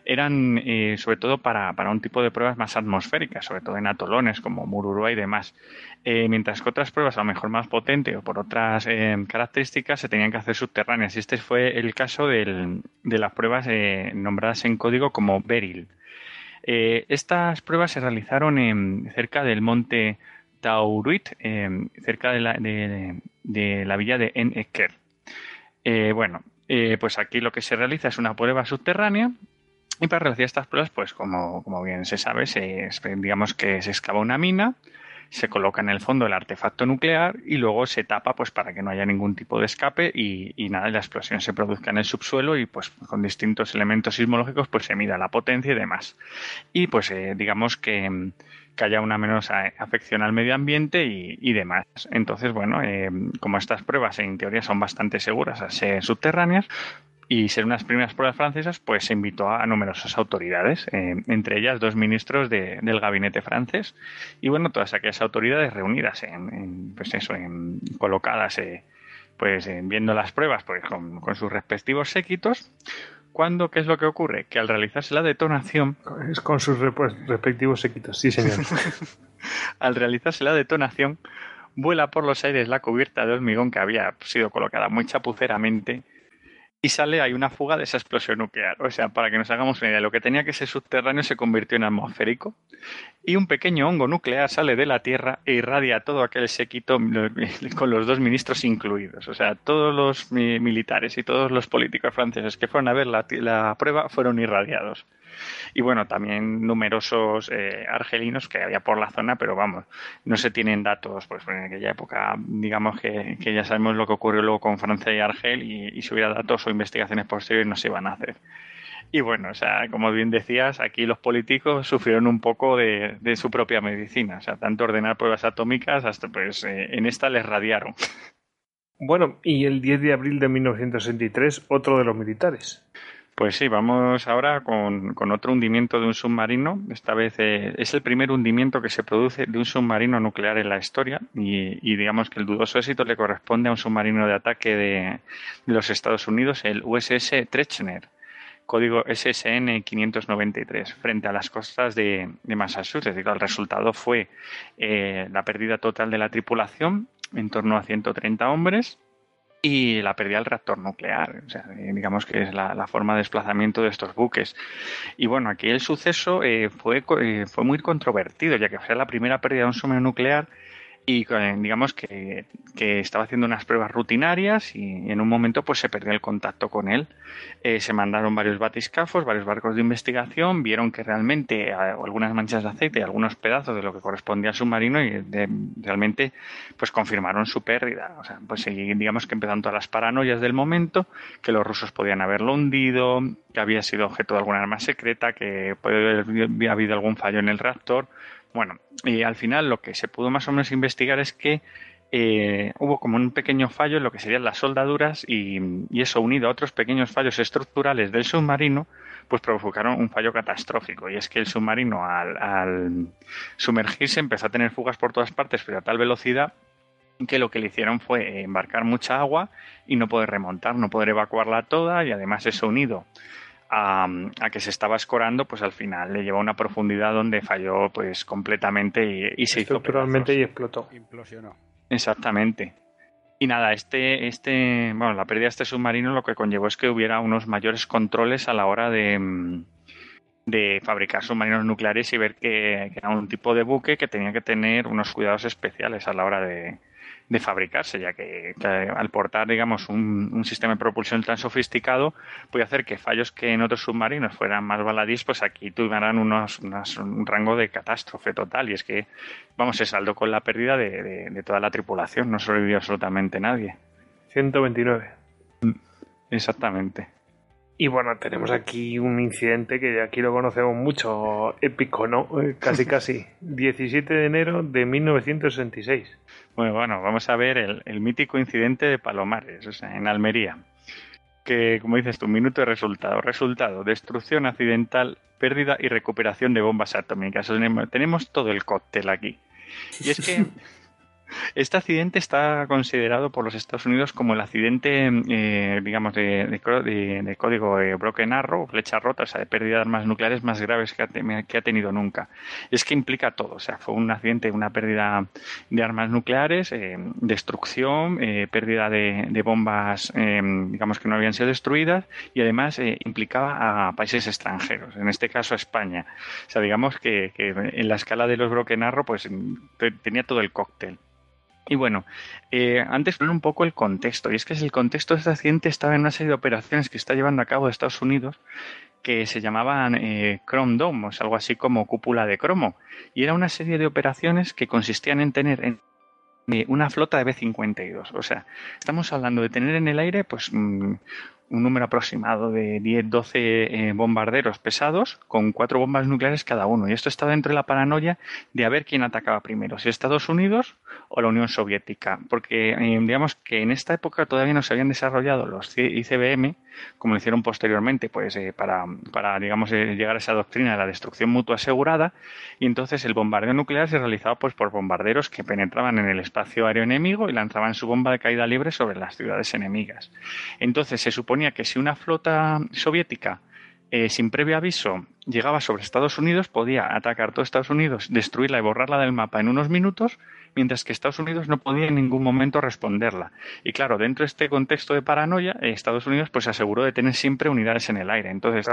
eran eh, sobre todo para, un tipo de pruebas más atmosféricas, sobre todo en atolones como Mururoa y demás. Eh, mientras que otras pruebas, a lo mejor más potentes o por otras características, se tenían que hacer subterráneas. Y este fue el caso de las pruebas nombradas en código como Beryl. Eh, estas pruebas se realizaron en, cerca del monte Tauruit, em, cerca de la, villa de En eh, bueno, eh, pues aquí lo que se realiza es una prueba subterránea y para realizar estas pruebas, pues como, como bien se sabe, se, digamos que se excava una mina, se coloca en el fondo el artefacto nuclear y luego se tapa pues para que no haya ningún tipo de escape y, y nada, la explosión se produzca en el subsuelo y pues con distintos elementos sismológicos pues se mida la potencia y demás. Y pues eh, digamos que, haya una menos afección al medio ambiente y, demás. Entonces, bueno, eh, como estas pruebas en teoría son bastante seguras a ser subterráneas, y ser unas primeras pruebas francesas, pues se invitó a, numerosas autoridades, eh, entre ellas dos ministros del gabinete francés y bueno, todas aquellas autoridades reunidas en, pues eso, en, colocadas eh, pues eh, viendo las pruebas pues, con, sus respectivos séquitos, cuando, ¿qué es lo que ocurre? Que al realizarse la detonación... Es con sus respectivos séquitos, sí señor. al realizarse la detonación, vuela por los aires la cubierta de hormigón que había sido colocada muy chapuceramente y sale, hay una fuga de esa explosión nuclear. O sea, para que nos hagamos una idea, lo que tenía que ser subterráneo se convirtió en atmosférico y un pequeño hongo nuclear sale de la Tierra e irradia todo aquel sequito con los dos ministros incluidos. O sea, todos los militares y todos los políticos franceses que fueron a ver la prueba fueron irradiados y bueno, también numerosos eh, argelinos que había por la zona, pero vamos, no se tienen datos, pues en aquella época, digamos que, ya sabemos lo que ocurrió luego con Francia y Argel y, si hubiera datos o investigaciones posteriores no se iban a hacer. Y bueno, o sea, como bien decías, aquí los políticos sufrieron un poco de, su propia medicina. O sea, tanto ordenar pruebas atómicas hasta pues eh, en esta les radiaron. Bueno, y el 10 de abril de 1963, otro de los militares. Pues sí, vamos ahora con, otro hundimiento de un submarino. Esta vez eh, es el primer hundimiento que se produce de un submarino nuclear en la historia y, digamos que el dudoso éxito le corresponde a un submarino de ataque de, los Estados Unidos, el USS Trechner, código SSN 593, frente a las costas de, Massachusetts. el resultado fue eh, la pérdida total de la tripulación, en torno a 130 hombres, y la pérdida del reactor nuclear. O sea, eh, digamos que es la, forma de desplazamiento de estos buques. Y bueno, aquí el suceso eh, fue, eh, fue muy controvertido, ya que fue la primera pérdida de un submarino nuclear y digamos que, estaba haciendo unas pruebas rutinarias y en un momento pues se perdió el contacto con él. Eh, se mandaron varios batiscafos, varios barcos de investigación, vieron que realmente eh, algunas manchas de aceite y algunos pedazos de lo que correspondía al submarino y realmente pues confirmaron su pérdida. O sea, pues digamos que empezaron todas las paranoias del momento, que los rusos podían haberlo hundido, que había sido objeto de alguna arma secreta, que haber habido algún fallo en el reactor. Bueno, y al final lo que se pudo más o menos investigar es que eh, hubo como un pequeño fallo en lo que serían las soldaduras y, eso unido a otros pequeños fallos estructurales del submarino, pues provocaron un fallo catastrófico. Y es que el submarino al, sumergirse empezó a tener fugas por todas partes, pero a tal velocidad que lo que le hicieron fue embarcar mucha agua y no poder remontar, no poder evacuarla toda y además eso unido a, que se estaba escorando, pues al final le llevó a una profundidad donde falló pues completamente y, se hizo Estructuralmente y explotó. Implosionó. Exactamente. Y nada, este, este, bueno, la pérdida de este submarino lo que conllevó es que hubiera unos mayores controles a la hora de, de fabricar submarinos nucleares y ver que, era un tipo de buque que tenía que tener unos cuidados especiales a la hora de, de fabricarse, ya que, al portar, digamos, un, sistema de propulsión tan sofisticado, puede hacer que fallos que en otros submarinos fueran más baladís, pues aquí tuvieran unos, un rango de catástrofe total. Y es que, vamos, se saldó con la pérdida de, toda la tripulación, no sobrevivió absolutamente nadie. 129. Mm, exactamente. Y bueno, tenemos aquí un incidente que aquí lo conocemos mucho, épico, ¿no? Eh, casi, casi. 17 de enero de 1966. Bueno, bueno, vamos a ver el, mítico incidente de Palomares, o sea, en Almería. Que, como dices tú, minuto de resultado. Resultado, destrucción accidental, pérdida y recuperación de bombas atómicas. tenemos todo el cóctel aquí. Y es que Este accidente está considerado por los Estados Unidos como el accidente, eh, digamos, de, código eh, Broken Arrow, flecha rota, o sea, de pérdida de armas nucleares más graves que ha, tenido nunca. Es que implica todo, o sea, fue un accidente, una pérdida de armas nucleares, eh, destrucción, pérdida de, bombas, digamos, que no habían sido destruidas y además implicaba a países extranjeros, en este caso a España. O sea, digamos que, que en la escala de los Broken Arrow, pues tenía todo el cóctel. Y bueno, eh, antes un poco el contexto, y es que el contexto de este accidente estaba en una serie de operaciones que está llevando a cabo Estados Unidos que se llamaban eh, Chrome Dome, o algo así como cúpula de cromo, y era una serie de operaciones que consistían en tener en una flota de B-52. O sea, estamos hablando de tener en el aire pues mm, un número aproximado de 10-12 eh, bombarderos pesados con cuatro bombas nucleares cada uno. Y esto está dentro de la paranoia de a ver quién atacaba primero, si Estados Unidos o la Unión Soviética. Porque eh, digamos que en esta época todavía no se habían desarrollado los ICBM, como lo hicieron posteriormente, pues eh, para, para, digamos, llegar a esa doctrina de la destrucción mutua asegurada. Y entonces el bombardeo nuclear se realizaba pues por bombarderos que penetraban en el espacio aéreo enemigo y lanzaban su bomba de caída libre sobre las ciudades enemigas. Entonces se que si una flota soviética eh, sin previo aviso llegaba sobre Estados Unidos, podía atacar todo Estados Unidos, destruirla y borrarla del mapa en unos minutos mientras que Estados Unidos no podía en ningún momento responderla. Y claro, dentro de este contexto de paranoia, eh, Estados Unidos pues aseguró de tener siempre unidades en el aire. Entonces,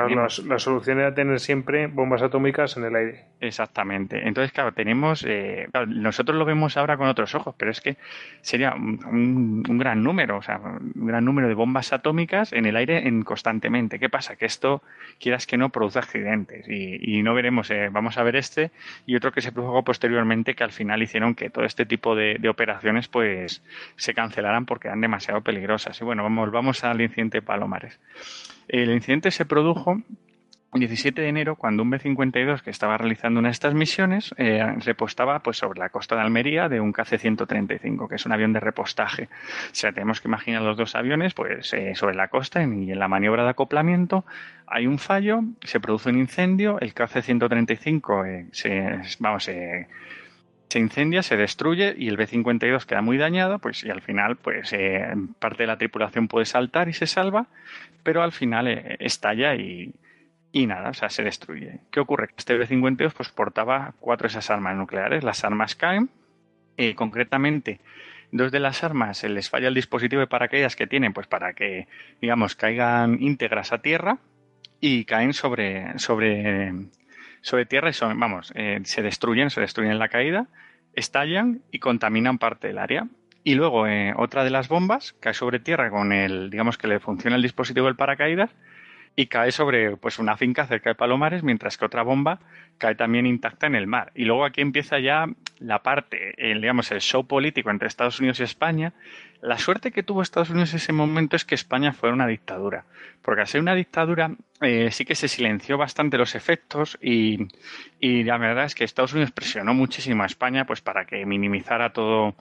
la, solución era tener siempre bombas atómicas en el aire. Exactamente. Entonces, claro, tenemos, eh, nosotros lo vemos ahora con otros ojos, pero es que sería un, gran número, o sea, un gran número de bombas atómicas en el aire en constantemente. ¿Qué pasa? Que esto, quieras que no, produce accidentes. Y, no veremos, eh, vamos a ver este y otro que se produjo posteriormente que al final hicieron que todo este tipo de, operaciones pues se cancelaran porque eran demasiado peligrosas. Y bueno, vamos, vamos al incidente de Palomares. El incidente se produjo el 17 de enero, cuando un B-52 que estaba realizando una de estas misiones eh, repostaba pues, sobre la costa de Almería de un KC-135, que es un avión de repostaje. O sea, tenemos que imaginar los dos aviones pues, eh, sobre la costa y en la maniobra de acoplamiento hay un fallo, se produce un incendio, el KC-135 eh, se, vamos, se incendia, se destruye y el B-52 queda muy dañado, pues y al final pues eh, parte de la tripulación puede saltar y se salva, pero al final eh, estalla y, y, nada, o sea, se destruye. ¿Qué ocurre? Este B-52 pues portaba cuatro de esas armas nucleares, las armas caen, eh, concretamente dos de las armas se les falla el dispositivo de paracaídas que tienen, pues para que, digamos, caigan íntegras a tierra y caen sobre, sobre sobre tierra y son, vamos, eh, se destruyen, se destruyen en la caída, estallan y contaminan parte del área. Y luego eh, otra de las bombas cae sobre tierra con el, digamos que le funciona el dispositivo del paracaídas y cae sobre pues una finca cerca de Palomares, mientras que otra bomba cae también intacta en el mar. Y luego aquí empieza ya la parte, el, digamos, el show político entre Estados Unidos y España, la suerte que tuvo Estados Unidos en ese momento es que España fue una dictadura, porque al ser una dictadura eh, sí que se silenció bastante los efectos y, y, la verdad es que Estados Unidos presionó muchísimo a España pues para que minimizara todo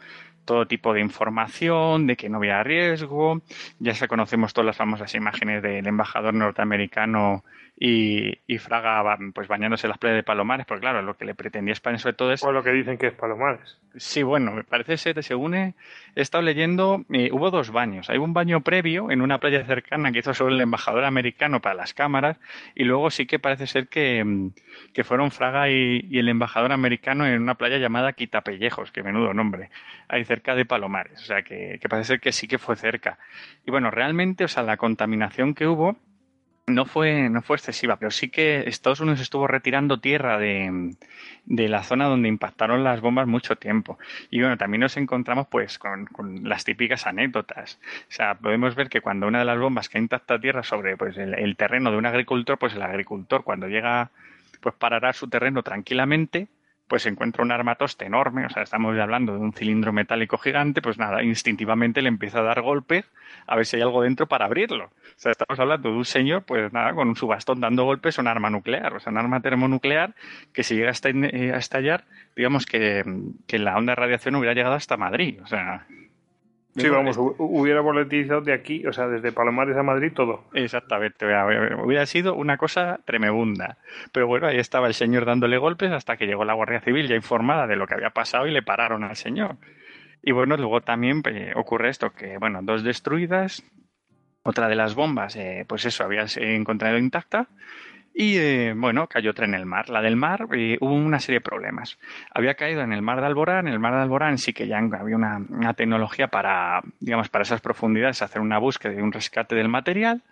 todo tipo de información, de que no había riesgo. Ya se conocemos todas las famosas imágenes del embajador norteamericano y, y, Fraga pues bañándose en las playas de Palomares, porque claro, lo que le pretendía España sobre todo es... O lo que dicen que es Palomares. Sí, bueno, me parece ser, según he, estado leyendo, eh, hubo dos baños. Hay un baño previo en una playa cercana que hizo sobre el embajador americano para las cámaras y luego sí que parece ser que, mm, que fueron Fraga y, el embajador americano en una playa llamada Quitapellejos, que menudo nombre, ahí cerca de Palomares. O sea, que, que parece ser que sí que fue cerca. Y bueno, realmente, o sea, la contaminación que hubo no fue, no fue excesiva, pero sí que Estados Unidos estuvo retirando tierra de, de, la zona donde impactaron las bombas mucho tiempo. Y bueno, también nos encontramos pues con, las típicas anécdotas. O sea, podemos ver que cuando una de las bombas cae intacta tierra sobre pues, el, terreno de un agricultor, pues el agricultor cuando llega pues parará su terreno tranquilamente pues encuentra un armatoste enorme, o sea, estamos hablando de un cilindro metálico gigante, pues nada, instintivamente le empieza a dar golpes a ver si hay algo dentro para abrirlo. O sea, estamos hablando de un señor, pues nada, con su bastón dando golpes a un arma nuclear, o sea, un arma termonuclear que si llega a eh, estallar, digamos que, que la onda de radiación hubiera llegado hasta Madrid, o sea, Sí, vamos, hubiera volatilizado de aquí, o sea, desde Palomares a Madrid todo. Exactamente, hubiera sido una cosa tremebunda. Pero bueno, ahí estaba el señor dándole golpes hasta que llegó la Guardia Civil ya informada de lo que había pasado y le pararon al señor. Y bueno, luego también eh, ocurre esto, que bueno, dos destruidas, otra de las bombas, eh, pues eso, había encontrado intacta y eh, bueno, cayó otra en el mar. La del mar eh, hubo una serie de problemas. Había caído en el mar de Alborán. En el mar de Alborán sí que ya había una, una tecnología para, digamos, para esas profundidades, hacer una búsqueda y un rescate del material.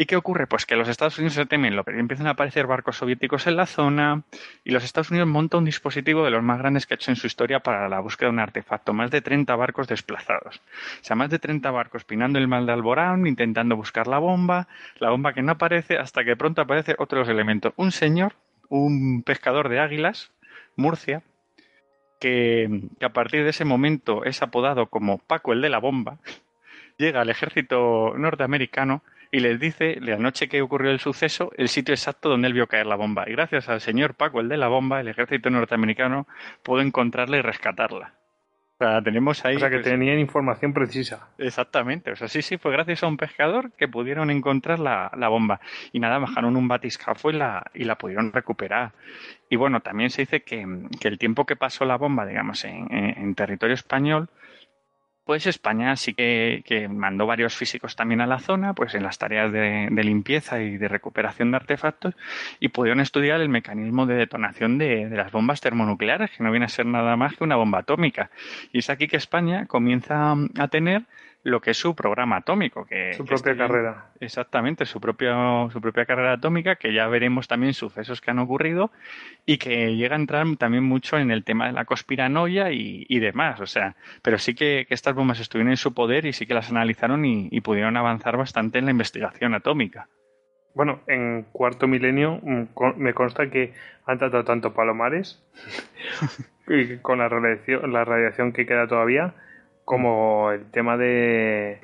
¿Y qué ocurre? Pues que los Estados Unidos se temen, lo, empiezan a aparecer barcos soviéticos en la zona y los Estados Unidos montan un dispositivo de los más grandes que ha hecho en su historia para la búsqueda de un artefacto. Más de 30 barcos desplazados. O sea, más de 30 barcos pinando el mar de Alborán, intentando buscar la bomba, la bomba que no aparece, hasta que pronto aparece otros elementos. Un señor, un pescador de águilas, Murcia, que, a partir de ese momento es apodado como Paco el de la bomba llega el ejército norteamericano y les dice, la noche que ocurrió el suceso, el sitio exacto donde él vio caer la bomba. Y gracias al señor Paco, el de la bomba, el ejército norteamericano pudo encontrarla y rescatarla. O sea, tenemos ahí. O sea, que pues, tenían información precisa. Exactamente. O sea, sí, sí, fue gracias a un pescador que pudieron encontrar la, la bomba. Y nada, bajaron un batiscafo y la, y la pudieron recuperar. Y bueno, también se dice que, que el tiempo que pasó la bomba, digamos, en, en- en territorio español, pues España sí que, que mandó varios físicos también a la zona, pues en las tareas de, limpieza y de recuperación de artefactos, y pudieron estudiar el mecanismo de detonación de, de las bombas termonucleares, que no viene a ser nada más que una bomba atómica. Y es aquí que España comienza a tener lo que es su programa atómico. Que, Su que propia está- carrera. Exactamente, su, propio, su propia carrera atómica, que ya veremos también sucesos que han ocurrido y que llega a entrar también mucho en el tema de la conspiranoia y, y demás. O sea, pero sí que, que estas bombas estuvieron en su poder y sí que las analizaron y, y pudieron avanzar bastante en la investigación atómica. Bueno, en cuarto milenio mm, me consta que han tratado tanto palomares y con la radiación, la radiación que queda todavía, como el tema de, eh,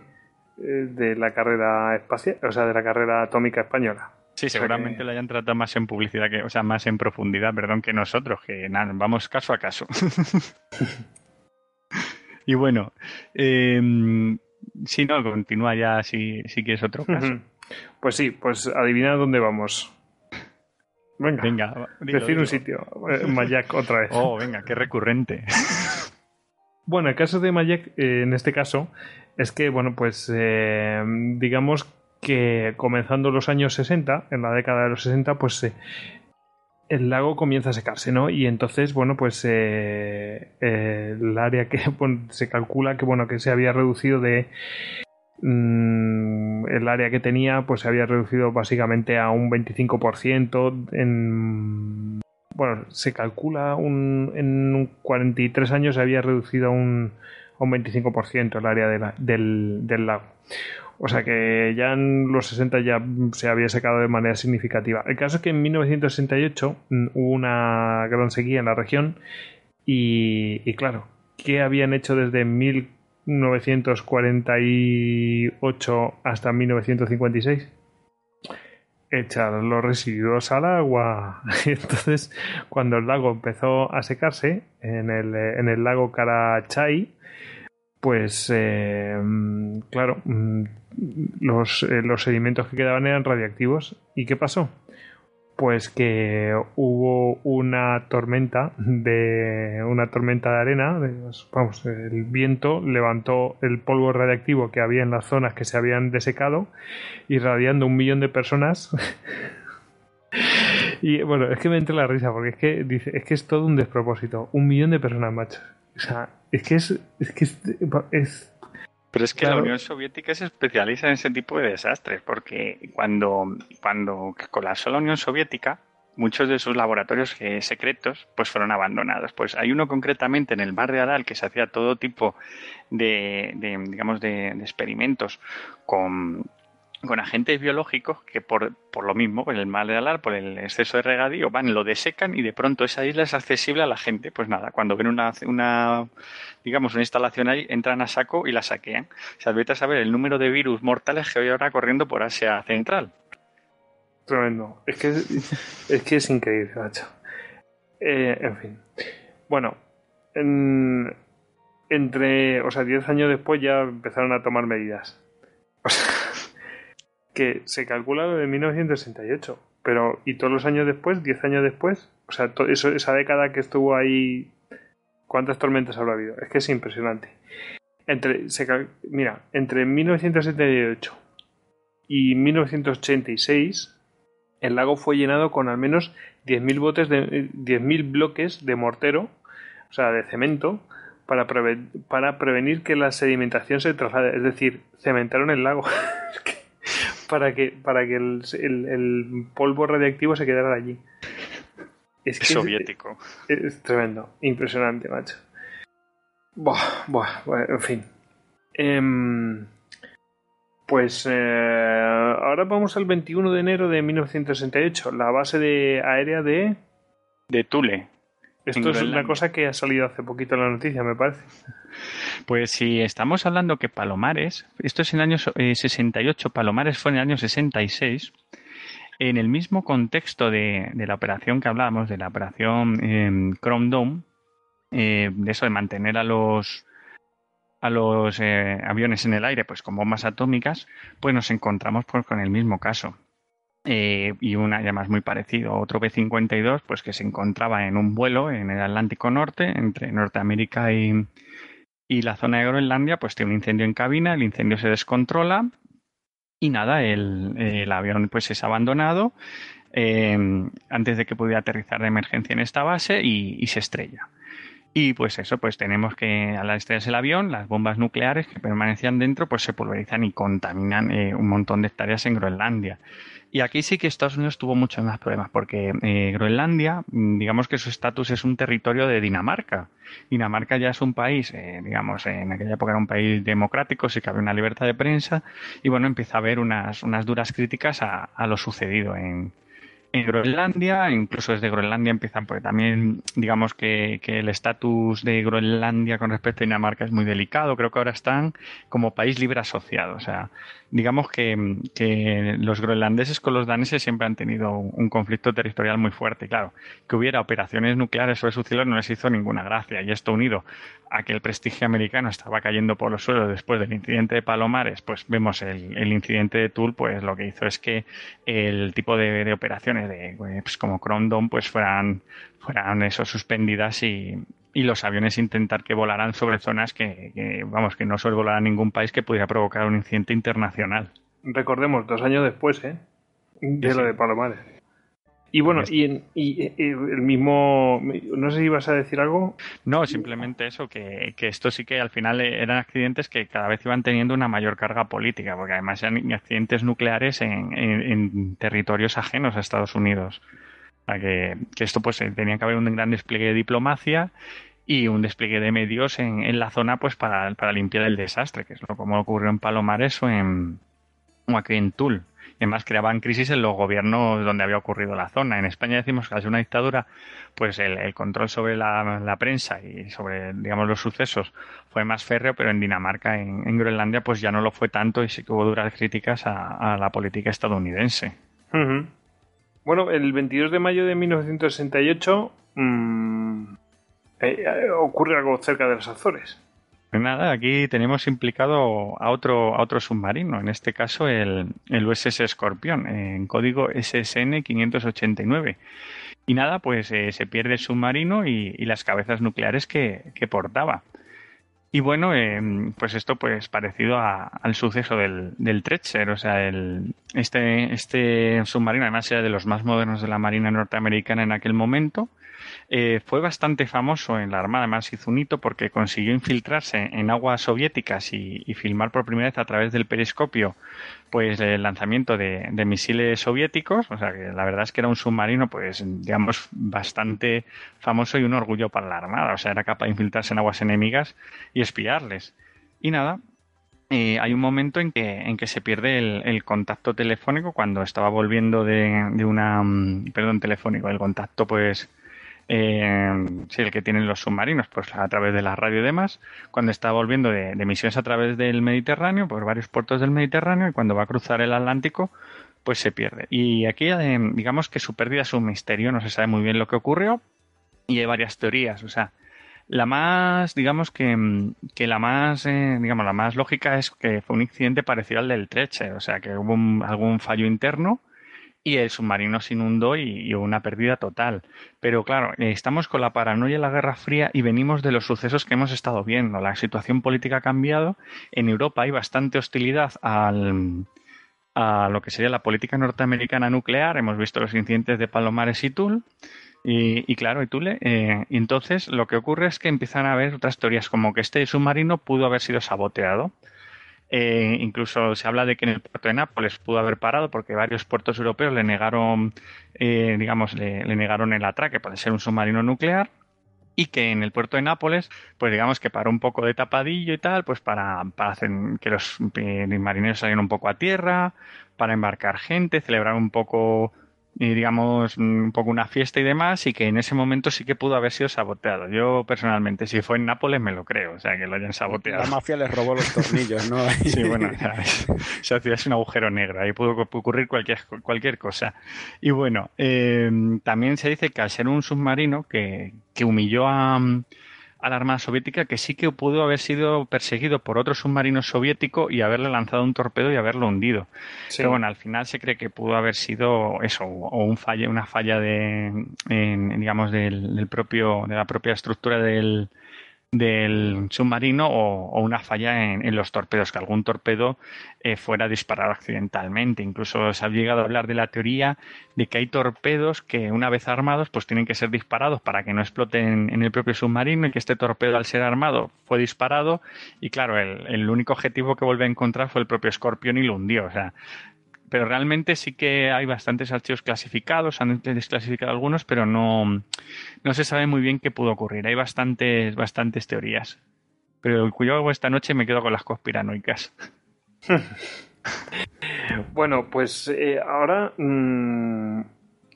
de la carrera espacial, o sea, de la carrera atómica española. Sí, sea seguramente que- la hayan tratado más en publicidad, que, o sea, más en profundidad, perdón, que nosotros, que nada, vamos caso a caso. y bueno, eh, si no, continúa ya si, si quieres otro caso. Pues sí, pues adivina dónde vamos. Venga, Venga, va, dilo, decir dilo. un sitio. Eh, Mayak otra vez. Oh, venga, qué recurrente. Bueno, el caso de Mayak, eh, en este caso, es que, bueno, pues eh, digamos que comenzando los años 60, en la década de los 60, pues eh, el lago comienza a secarse, ¿no? Y entonces, bueno, pues eh, el área que se calcula que, bueno, que se había reducido de mm, el área que tenía, pues se había reducido básicamente a un 25% en bueno, se calcula un, en un 43 años se había reducido un, a un 25% el área de la- del, del lago. O sea que ya en los 60 ya se había secado de manera significativa. El caso es que en 1968 mm, hubo una gran sequía en la región y, y claro, ¿qué habían hecho desde 1948 hasta 1956? Echar los residuos al agua. Y entonces, cuando el lago empezó a secarse, en el, en el lago Karachay, pues eh, claro, mm, los, eh, los sedimentos que quedaban eran radiactivos. ¿Y qué pasó? Pues que hubo una tormenta de una tormenta de arena, de- vamos, el viento levantó el polvo radiactivo que había en las zonas que se habían desecado, irradiando un millón de personas. y bueno, es que me entra la risa porque es que dice, es que es todo un despropósito, un millón de personas, macho. O sea, es que es, es que es, es Pero es que Claro. la Unión Soviética se especializa en ese tipo de desastres, porque cuando, cuando colapsó la Unión Soviética, muchos de sus laboratorios secretos pues fueron abandonados. Pues hay uno concretamente en el mar de Aral que se hacía todo tipo de, de, digamos, de, de experimentos con, con agentes biológicos que por, por lo mismo, por el mar de Aral, por el exceso de regadío, van, lo desecan y de pronto esa isla es accesible a la gente. Pues nada, cuando ven una, una digamos, una instalación ahí, entran a saco y la saquean. O sea, vete a saber el número de virus mortales que hay ahora corriendo por Asia Central. Tremendo. Es que es, que es increíble, macho. Eh, en fin. Bueno, en- entre, o sea, 10 años después ya empezaron a tomar medidas. O sea, que se calcula lo de 1968. Pero, ¿y todos los años después? ¿10 años después? O sea, eso, esa década que estuvo ahí, ¿cuántas tormentas habrá habido? Es que es impresionante. Entre, se mira, entre 1978 y 1986 el lago fue llenado con al menos 10.000 botes de eh, 10.000 bloques de mortero, o sea, de cemento, para, preve- para prevenir que la sedimentación se traslade, es decir, cementaron el lago para que para que el, el- el polvo radiactivo se quedara allí. Es que Soviético. es tremendo, impresionante, macho. Buah, buah, buah, en fin. Em, pues eh, ahora vamos al 21 de enero de 1968, la base de aérea de... De Tule. Esto es una cosa que ha salido hace poquito en la noticia, me parece. Pues si estamos hablando que Palomares, esto es en el año 68, Palomares fue en el año 66, en el mismo contexto de, la operación que hablábamos, de la operación eh, Chrome Dome, eh, de eso de mantener a los a los eh, aviones en el aire pues con bombas atómicas, pues nos encontramos pues, con el mismo caso. Eh, y una además muy parecido, otro B-52, pues que se encontraba en un vuelo en el Atlántico Norte, entre Norteamérica y, y la zona de Groenlandia, pues tiene un incendio en cabina, el incendio se descontrola y nada, el, avión pues es abandonado eh, antes de que pudiera aterrizar de emergencia en esta base y se estrella. Y pues eso, pues tenemos que al estrellarse el avión, las bombas nucleares que permanecían dentro, pues se pulverizan y contaminan eh, un montón de hectáreas en Groenlandia. Y aquí sí que Estados Unidos tuvo muchos más problemas, porque eh, Groenlandia, mm, digamos que su estatus es un territorio de Dinamarca. Dinamarca ya es un país, eh, digamos, en aquella época era un país democrático, sí que había una libertad de prensa, y bueno, empieza a haber unas, unas duras críticas a, a lo sucedido en, en Groenlandia, incluso desde Groenlandia empiezan, porque también digamos que, el estatus de Groenlandia con respecto a Dinamarca es muy delicado, creo que ahora están como país libre asociado, o sea, digamos que, los groenlandeses con los daneses siempre han tenido un conflicto territorial muy fuerte, claro, que hubiera operaciones nucleares sobre su cielo no les hizo ninguna gracia, y esto unido a que el prestigio americano estaba cayendo por los suelos después del incidente de Palomares, pues vemos el, incidente de Toul, pues lo que hizo es que el tipo de, operaciones de pues, como Crondon pues fueran, fueran eso suspendidas y, los aviones intentar que volaran sobre zonas que, vamos, que no suele volar a ningún país que pudiera provocar un incidente internacional. Recordemos, dos años después, ¿eh? De lo de Palomares. Y bueno, y, el mismo, no sé si ibas a decir algo. No, simplemente eso, que, esto sí que al final eran accidentes que cada vez iban teniendo una mayor carga política, porque además eran accidentes nucleares en, territorios ajenos a Estados Unidos. O sea, que, esto pues eh, tenía que haber un gran despliegue de diplomacia y un despliegue de medios en, la zona pues para, para, limpiar el desastre, que es lo como ocurrió en Palomares o en o aquí en Tul además creaban crisis en los gobiernos donde había ocurrido la zona. En España decimos que al ser una dictadura, pues el, control sobre la, prensa y sobre, digamos, los sucesos fue más férreo, pero en Dinamarca, en, Groenlandia, pues ya no lo fue tanto y sí que hubo duras críticas a, la política estadounidense. Bueno, el 22 de mayo de 1968 mm, eh, eh, ocurre algo cerca de los Azores. Pues nada, aquí tenemos implicado a otro, a otro submarino, en este caso el, el USS Scorpion, en código SSN 589. Y nada, pues eh, se pierde el submarino y, las cabezas nucleares que, portaba. Y bueno, eh, pues esto pues parecido al suceso del, del o sea, el, este, este submarino además era de los más modernos de la Marina norteamericana en aquel momento eh, fue bastante famoso en la Armada, además hizo un hito porque consiguió infiltrarse en aguas soviéticas y, filmar por primera vez a través del periscopio pues el lanzamiento de, misiles soviéticos, o sea que la verdad es que era un submarino pues digamos bastante famoso y un orgullo para la Armada, o sea era capaz de infiltrarse en aguas enemigas y espiarles. Y nada, eh, hay un momento en que, en que se pierde el, contacto telefónico cuando estaba volviendo de, de, una mm, perdón telefónico el contacto pues eh, sí, el que tienen los submarinos, pues a través de la radio y demás, cuando está volviendo de, misiones a través del Mediterráneo, por varios puertos del Mediterráneo, y cuando va a cruzar el Atlántico, pues se pierde. Y aquí, digamos que su pérdida es un misterio, no se sabe muy bien lo que ocurrió, y hay varias teorías, o sea, la más, digamos que, que la más, eh, digamos, la más lógica es que fue un incidente parecido al del Treche, o sea, que hubo algún fallo interno y el submarino se inundó y, hubo una pérdida total. Pero claro, eh, estamos con la paranoia de la Guerra Fría y venimos de los sucesos que hemos estado viendo. La situación política ha cambiado. En Europa hay bastante hostilidad al, a lo que sería la política norteamericana nuclear. Hemos visto los incidentes de Palomares y Tul. Y, claro, y Tule. Eh, y entonces lo que ocurre es que empiezan a haber otras teorías, como que este submarino pudo haber sido saboteado. Eh, incluso se habla de que en el puerto de Nápoles pudo haber parado porque varios puertos europeos le negaron, eh, digamos, le, negaron el atraque, puede ser un submarino nuclear y que en el puerto de Nápoles, pues digamos que paró un poco de tapadillo y tal, pues para, para hacer que los eh, marineros salieran un poco a tierra, para embarcar gente, celebrar un poco y digamos un poco una fiesta y demás y que en ese momento sí que pudo haber sido saboteado. Yo personalmente, si fue en Nápoles me lo creo, o sea, que lo hayan saboteado. La mafia les robó los tornillos, ¿no? sí, bueno, se hacía un agujero negro, ahí pudo ocurrir cualquier, cualquier cosa. Y bueno, eh, también se dice que al ser un submarino que, que humilló a a la Armada Soviética que sí que pudo haber sido perseguido por otro submarino soviético y haberle lanzado un torpedo y haberlo hundido. Pero bueno, al final se cree que pudo haber sido eso, o un falla, una falla de, digamos, del propio, de la propia estructura del, del submarino o, una falla en, los torpedos, que algún torpedo eh, fuera disparado accidentalmente. Incluso se ha llegado a hablar de la teoría de que hay torpedos que una vez armados pues tienen que ser disparados para que no exploten en el propio submarino y que este torpedo al ser armado fue disparado y claro, el, único objetivo que vuelve a encontrar fue el propio Scorpion y lo hundió. O sea, pero realmente sí que hay bastantes archivos clasificados, han desclasificado algunos, pero no, no se sabe muy bien qué pudo ocurrir. Hay bastantes, bastantes teorías. Pero yo esta noche me quedo con las conspiranoicas. bueno, pues eh, ahora mm,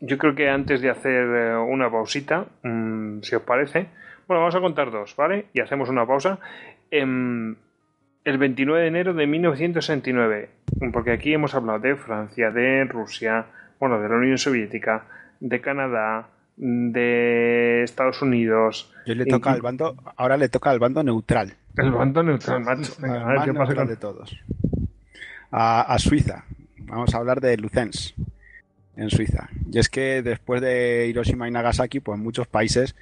yo creo que antes de hacer eh, una pausita, mm, si os parece, bueno, vamos a contar dos, ¿vale? Y hacemos una pausa. Em, el 29 de enero de 1969, porque aquí hemos hablado de Francia, de Rusia, bueno, de la Unión Soviética, de Canadá, de Estados Unidos. Yo le toca al bando, ahora le toca al bando neutral. El bando neutral, macho. a ver qué pasa con... de todos. A, a, Suiza. Vamos a hablar de Luzens, en Suiza. Y es que después de Hiroshima y Nagasaki, pues muchos países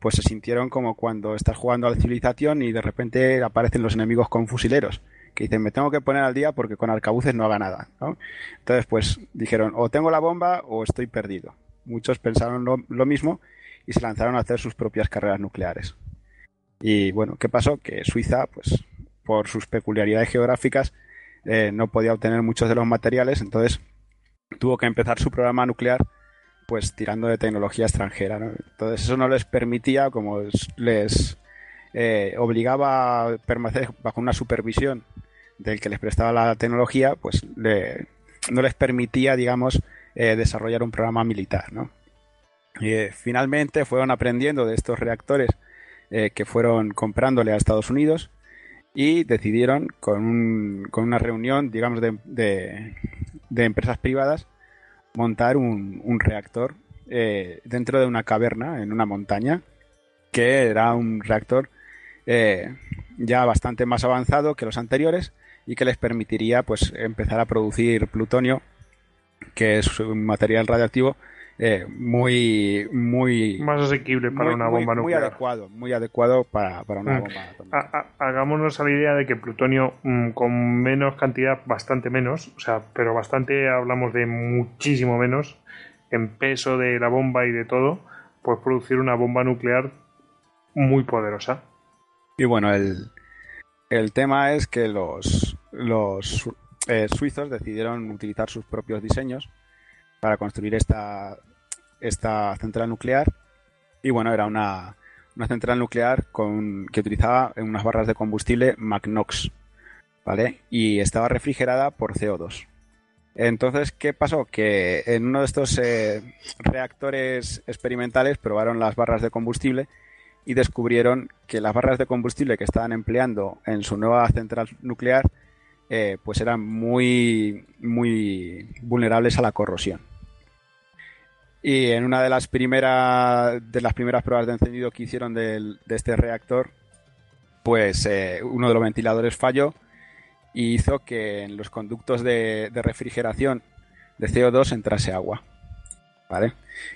pues se sintieron como cuando estás jugando a la civilización y de repente aparecen los enemigos con fusileros que dicen me tengo que poner al día porque con arcabuces no haga nada entonces pues dijeron o tengo la bomba o estoy perdido muchos pensaron lo, mismo y se lanzaron a hacer sus propias carreras nucleares. Y bueno qué pasó que Suiza pues por sus peculiaridades geográficas eh, no podía obtener muchos de los materiales entonces tuvo que empezar su programa nuclear pues tirando de tecnología extranjera. Entonces eso no les permitía, como les eh, obligaba a permanecer bajo una supervisión del que les prestaba la tecnología, pues no les permitía, digamos, eh, desarrollar un programa militar. ¿no? Y, eh, finalmente fueron aprendiendo de estos reactores que fueron comprándole a Estados Unidos y decidieron con, con una reunión, digamos, de empresas privadas, montar un, un reactor eh, dentro de una caverna en una montaña, que era un reactor eh, ya bastante más avanzado que los anteriores y que les permitiría pues empezar a producir plutonio, que es un material radioactivo eh, muy muy más asequible para una bomba nuclear. Muy adecuado, muy adecuado para, una mm. bomba atómica. hagámonos a la idea de que plutonio mm, con menos cantidad, bastante menos, o sea, pero bastante hablamos de muchísimo menos en peso de la bomba y de todo, pues producir una bomba nuclear muy poderosa. Y bueno, el, el tema es que los, los eh, suizos decidieron utilizar sus propios diseños para construir esta, esta central nuclear. Y bueno, era una, una central nuclear que utilizaba unas barras de combustible MagNOx, ¿vale? Y estaba refrigerada por CO2. Entonces, ¿qué pasó? Que en uno de estos eh, reactores experimentales probaron las barras de combustible y descubrieron que las barras de combustible que estaban empleando en su nueva central nuclear eh, pues eran muy, muy vulnerables a la corrosión. Y en una de las primeras de las primeras pruebas de encendido que hicieron de este reactor, pues eh, uno de los ventiladores falló y hizo que en los conductos de, refrigeración de CO2 entrase agua. ¿Vale?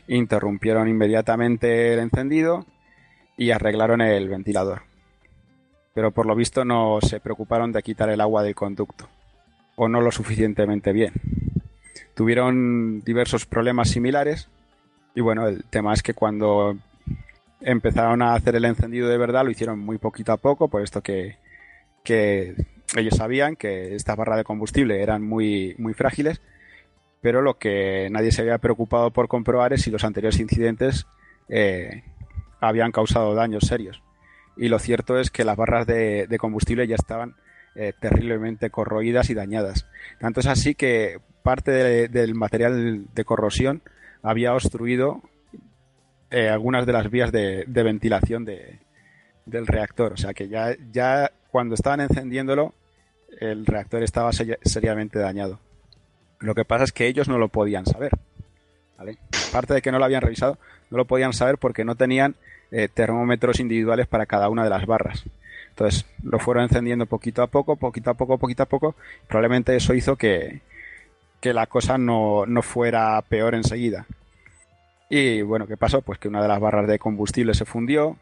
Interrumpieron inmediatamente el encendido y arreglaron el ventilador. Pero por lo visto no se preocuparon de quitar el agua del conducto. O no lo suficientemente bien. Tuvieron diversos problemas similares y bueno, el tema es que cuando empezaron a hacer el encendido de verdad lo hicieron muy poquito a poco, por esto que, ellos sabían que estas barras de combustible eran muy, muy frágiles, pero lo que nadie se había preocupado por comprobar es si los anteriores incidentes eh, habían causado daños serios. Y lo cierto es que las barras de, combustible ya estaban eh, terriblemente corroídas y dañadas. Tanto es así que parte del material de corrosión había obstruido eh, algunas de las vías de, ventilación del reactor. O sea que ya, ya cuando estaban encendiéndolo, el reactor estaba seriamente dañado. Lo que pasa es que ellos no lo podían saber. Aparte de que no lo habían revisado, no lo podían saber porque no tenían eh, termómetros individuales para cada una de las barras. Entonces lo fueron encendiendo poquito a poco, poquito a poco, poquito a poco. Probablemente eso hizo que, que la cosa no, no fuera peor enseguida. Y bueno, ¿qué pasó? Pues que una de las barras de combustible se fundió,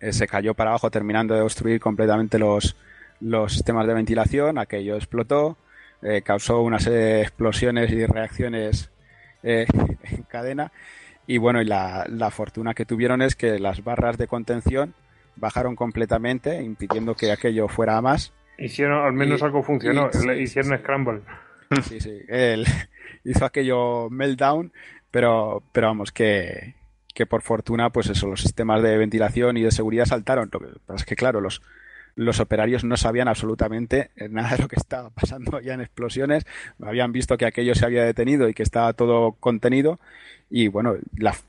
eh, se cayó para abajo terminando de obstruir completamente los, los sistemas de ventilación, aquello explotó, eh, causó una serie de explosiones y reacciones eh, en cadena. Y bueno, y la, fortuna que tuvieron es que las barras de contención bajaron completamente, impidiendo que aquello fuera a más. Hicieron, al menos algo funcionó, hicieron scramble. Sí, sí, él hizo aquello meltdown, pero, pero vamos, que, que por fortuna, pues eso, los sistemas de ventilación y de seguridad saltaron. Lo que pasa es que, claro, los, los operarios no sabían absolutamente nada de lo que estaba pasando ya en explosiones, habían visto que aquello se había detenido y que estaba todo contenido y bueno,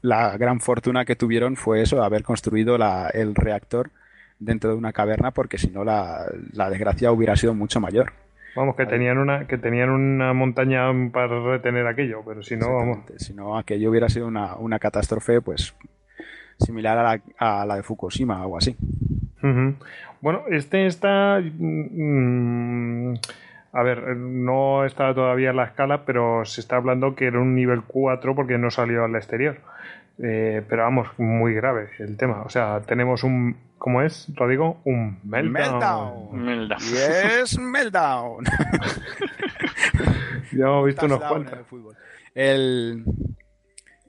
la, gran fortuna que tuvieron fue eso, haber construido el reactor dentro de una caverna porque si no la, desgracia hubiera sido mucho mayor. Vamos, que tenían una que tenían una montaña para retener aquello, pero si no, vamos. Si no, aquello hubiera sido una, una catástrofe, pues similar a la, a la de Fukushima o algo así. Bueno, este está. Mm, a ver, no está todavía en la escala, pero se está hablando que era un nivel 4 porque no salió al exterior. Eh, pero vamos, muy grave el tema. O sea, tenemos un. ¿Cómo es, Rodrigo? Un meltdown. Meltdown. Yes, meltdown. ya hemos visto unos cuantos. El,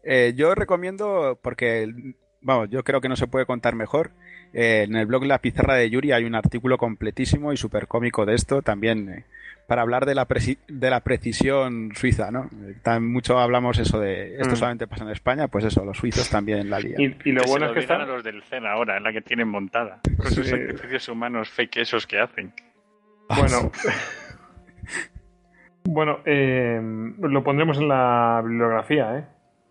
eh, yo recomiendo, porque, vamos, yo creo que no se puede contar mejor. Eh, en el blog La Pizarra de Yuri hay un artículo completísimo y súper cómico de esto, también eh, para hablar de la, de la precisión suiza, ¿no? Tan mucho hablamos eso de esto mm. solamente pasa en España, pues eso, los suizos también la lían. Y, lo bueno es que están a los del CEN ahora, la que tienen montada, con sus sacrificios humanos fake esos que hacen. Bueno. bueno, eh, lo pondremos en la bibliografía, ¿eh?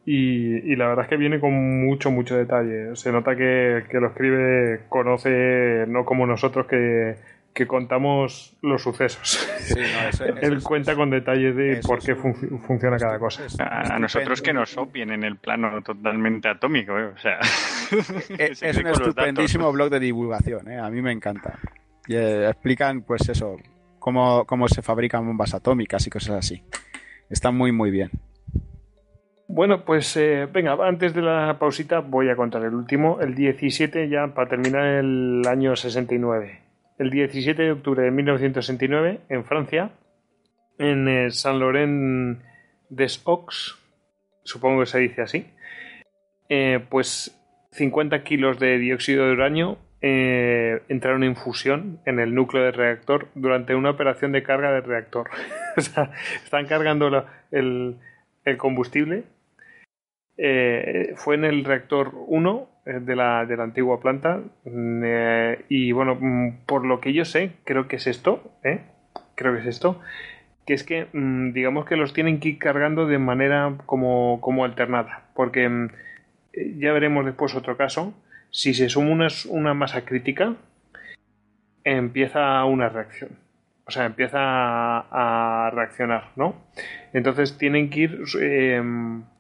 Y, la verdad es que viene con mucho, mucho detalle. Se nota que, que lo escribe, conoce, no como nosotros que, contamos los sucesos. Él cuenta con detalles de por qué funciona cada cosa. A, nosotros que nos opien en el plano totalmente atómico, ¿eh? o sea. Es, un estupendísimo blog de divulgación, ¿eh? a mí me encanta. Y, eh, explican, pues eso, cómo, cómo se fabrican bombas atómicas y cosas así. Está muy, muy bien. Bueno, pues eh, venga, antes de la pausita voy a contar el último, el 17 ya para terminar el año 69. El 17 de octubre de 1969 en Francia, en eh, Saint Laurent des Aux, supongo que se dice así, eh, pues 50 kilos de dióxido de uranio entraron en fusión en el núcleo del reactor durante una operación de carga del reactor. o sea, están cargando el, el combustible eh, fue en el reactor 1 eh, de la, de la antigua planta. Mm, eh, y bueno, mm, por lo que yo sé, creo que es esto, creo que es esto, que es que mm, digamos que los tienen que ir cargando de manera como, como alternada. Porque ya veremos después otro caso. Si se suma una, una masa crítica, empieza una reacción. O sea, empieza a reaccionar, ¿no? Entonces tienen que ir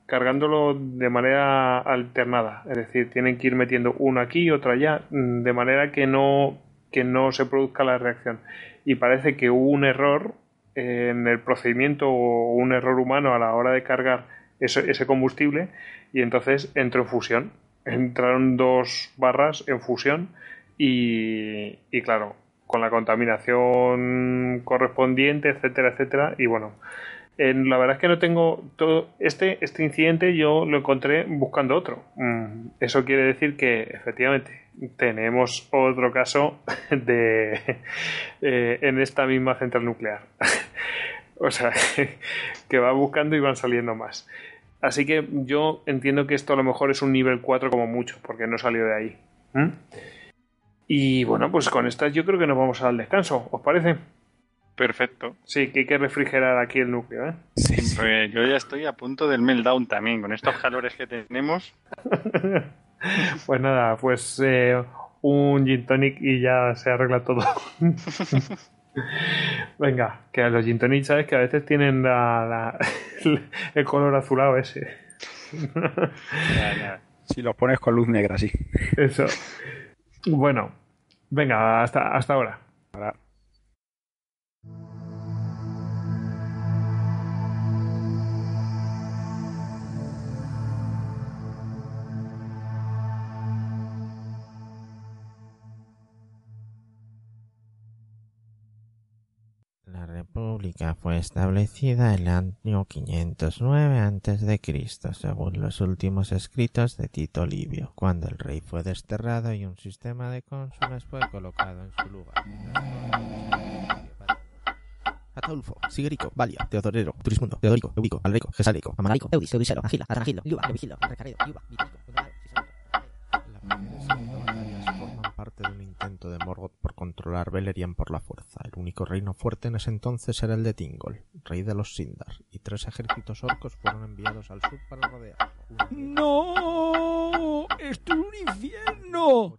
cargándolo de manera alternada, es decir, tienen que ir metiendo uno aquí y otro allá, mm, de manera que no, que no se produzca la reacción. Y parece que hubo un error en el procedimiento o un error humano a la hora de cargar ese, ese combustible y entonces entró en fusión. Entraron dos barras en fusión y, y claro, con la contaminación correspondiente, etcétera, etcétera, y bueno, la verdad es que no tengo todo este este incidente yo lo encontré buscando otro. Mm, eso quiere decir que efectivamente tenemos otro caso de eh, en esta misma central nuclear. O sea que va buscando y van saliendo más. Así que yo entiendo que esto a lo mejor es un nivel 4 como mucho porque no salió de ahí. Y bueno pues con estas yo creo que nos vamos al descanso. Os parece Perfecto. Sí, que hay que refrigerar aquí el núcleo, ¿eh? Sí, sí. Pues yo ya estoy a punto del meltdown también, con estos calores que tenemos. Pues nada, pues eh, un gin tonic y ya se arregla todo. Venga, que a los gin tonic, sabes que a veces tienen la, la- el color azulado ese. Ya, ya. Si los pones con luz negra, sí. Eso. Bueno, venga, hasta, hasta ahora. Ahora, república fue establecida el año 509 a.C., según los últimos escritos de Tito Livio, cuando el rey fue desterrado y un sistema de cónsules fue colocado en su lugar. Ataulfo, Sigerico, Valia, Teodorero, Turismundo, Teodorico, Eurico, Alberico, Gesalico, Amalarico, Eudis, Eudisero, Agila, Atanagilo, Liuba, Levigilo, Recaredo, Liuba, Vitilico, Gundomaro, Cisaurio, de un intento de Morgoth por controlar Beleriand por la fuerza. El único reino fuerte en ese entonces era el de Tingol, rey de los Sindar, y tres ejércitos orcos fueron enviados al sur para rodearlo. ¡No! ¡Esto es un infierno!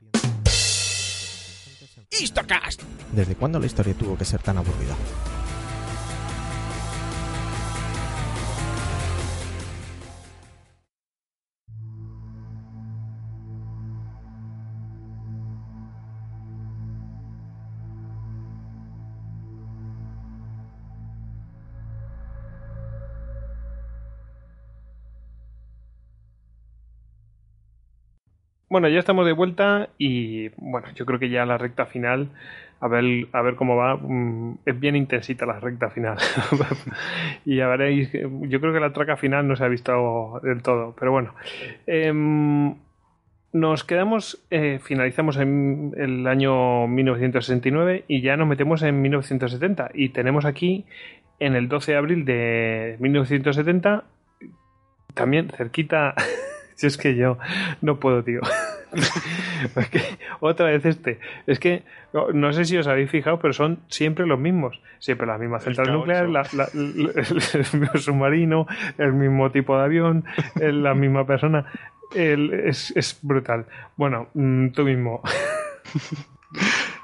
¡Histocast! ¿Desde cuándo la historia tuvo que ser tan aburrida? Bueno, ya estamos de vuelta y bueno, yo creo que ya la recta final, a ver, a ver cómo va, mm, es bien intensita la recta final. y ya veréis, yo creo que la traca final no se ha visto del todo, pero bueno. Em, nos quedamos, eh, finalizamos en el año 1969 y ya nos metemos en 1970 y tenemos aquí en el 12 de abril de 1970 también cerquita si es que yo no puedo tío. Otra vez este. Es que no, no sé si os habéis fijado pero son siempre los mismos. Siempre las mismas centrales K8. nucleares la- la- el, el mismo submarino el mismo tipo de avión la misma persona. El- es, es brutal. Bueno mm, tú mismo.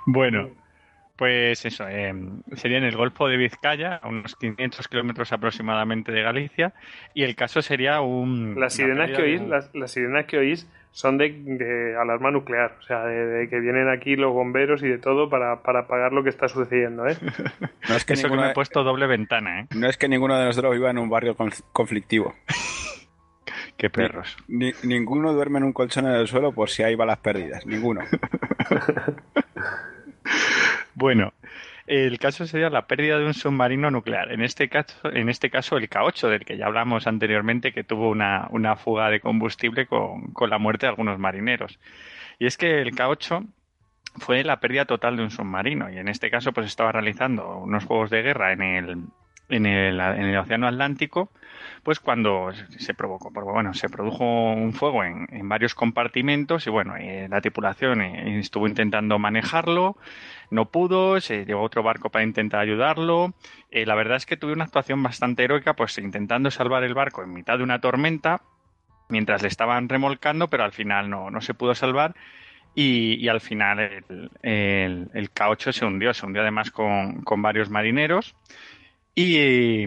Bueno, pues eso, eh, sería en el Golfo de Vizcaya, a unos 500 kilómetros aproximadamente de Galicia, y el caso sería un... Las sirenas que de oís, un- las, las sirenas que oís son de, de alarma nuclear, o sea, de, de que vienen aquí los bomberos y de todo para, para apagar lo que está sucediendo, ¿eh? no, es que Eso que ninguno, me he puesto doble ventana, ¿eh? no es que ninguno de nosotros viva en un barrio conf- conflictivo. Qué perros. Ni- ninguno duerme en un colchón en el suelo por si hay balas perdidas. Ninguno. Bueno, el caso sería la pérdida de un submarino nuclear. En este caso, en este caso el K8, del que ya hablamos anteriormente, que tuvo una, una fuga de combustible con, con la muerte de algunos marineros. Y es que el K8 fue la pérdida total de un submarino y en este caso pues estaba realizando unos juegos de guerra en el, en el, en el Océano Atlántico pues cuando se provocó, bueno, se produjo un fuego en, en varios compartimentos y bueno, eh, la tripulación eh, estuvo intentando manejarlo, no pudo, se llevó otro barco para intentar ayudarlo. Eh, la verdad es que tuve una actuación bastante heroica, pues intentando salvar el barco en mitad de una tormenta, mientras le estaban remolcando, pero al final no, no se pudo salvar. Y, y al final el, el- el K8 se hundió, se hundió además con, con varios marineros. Y,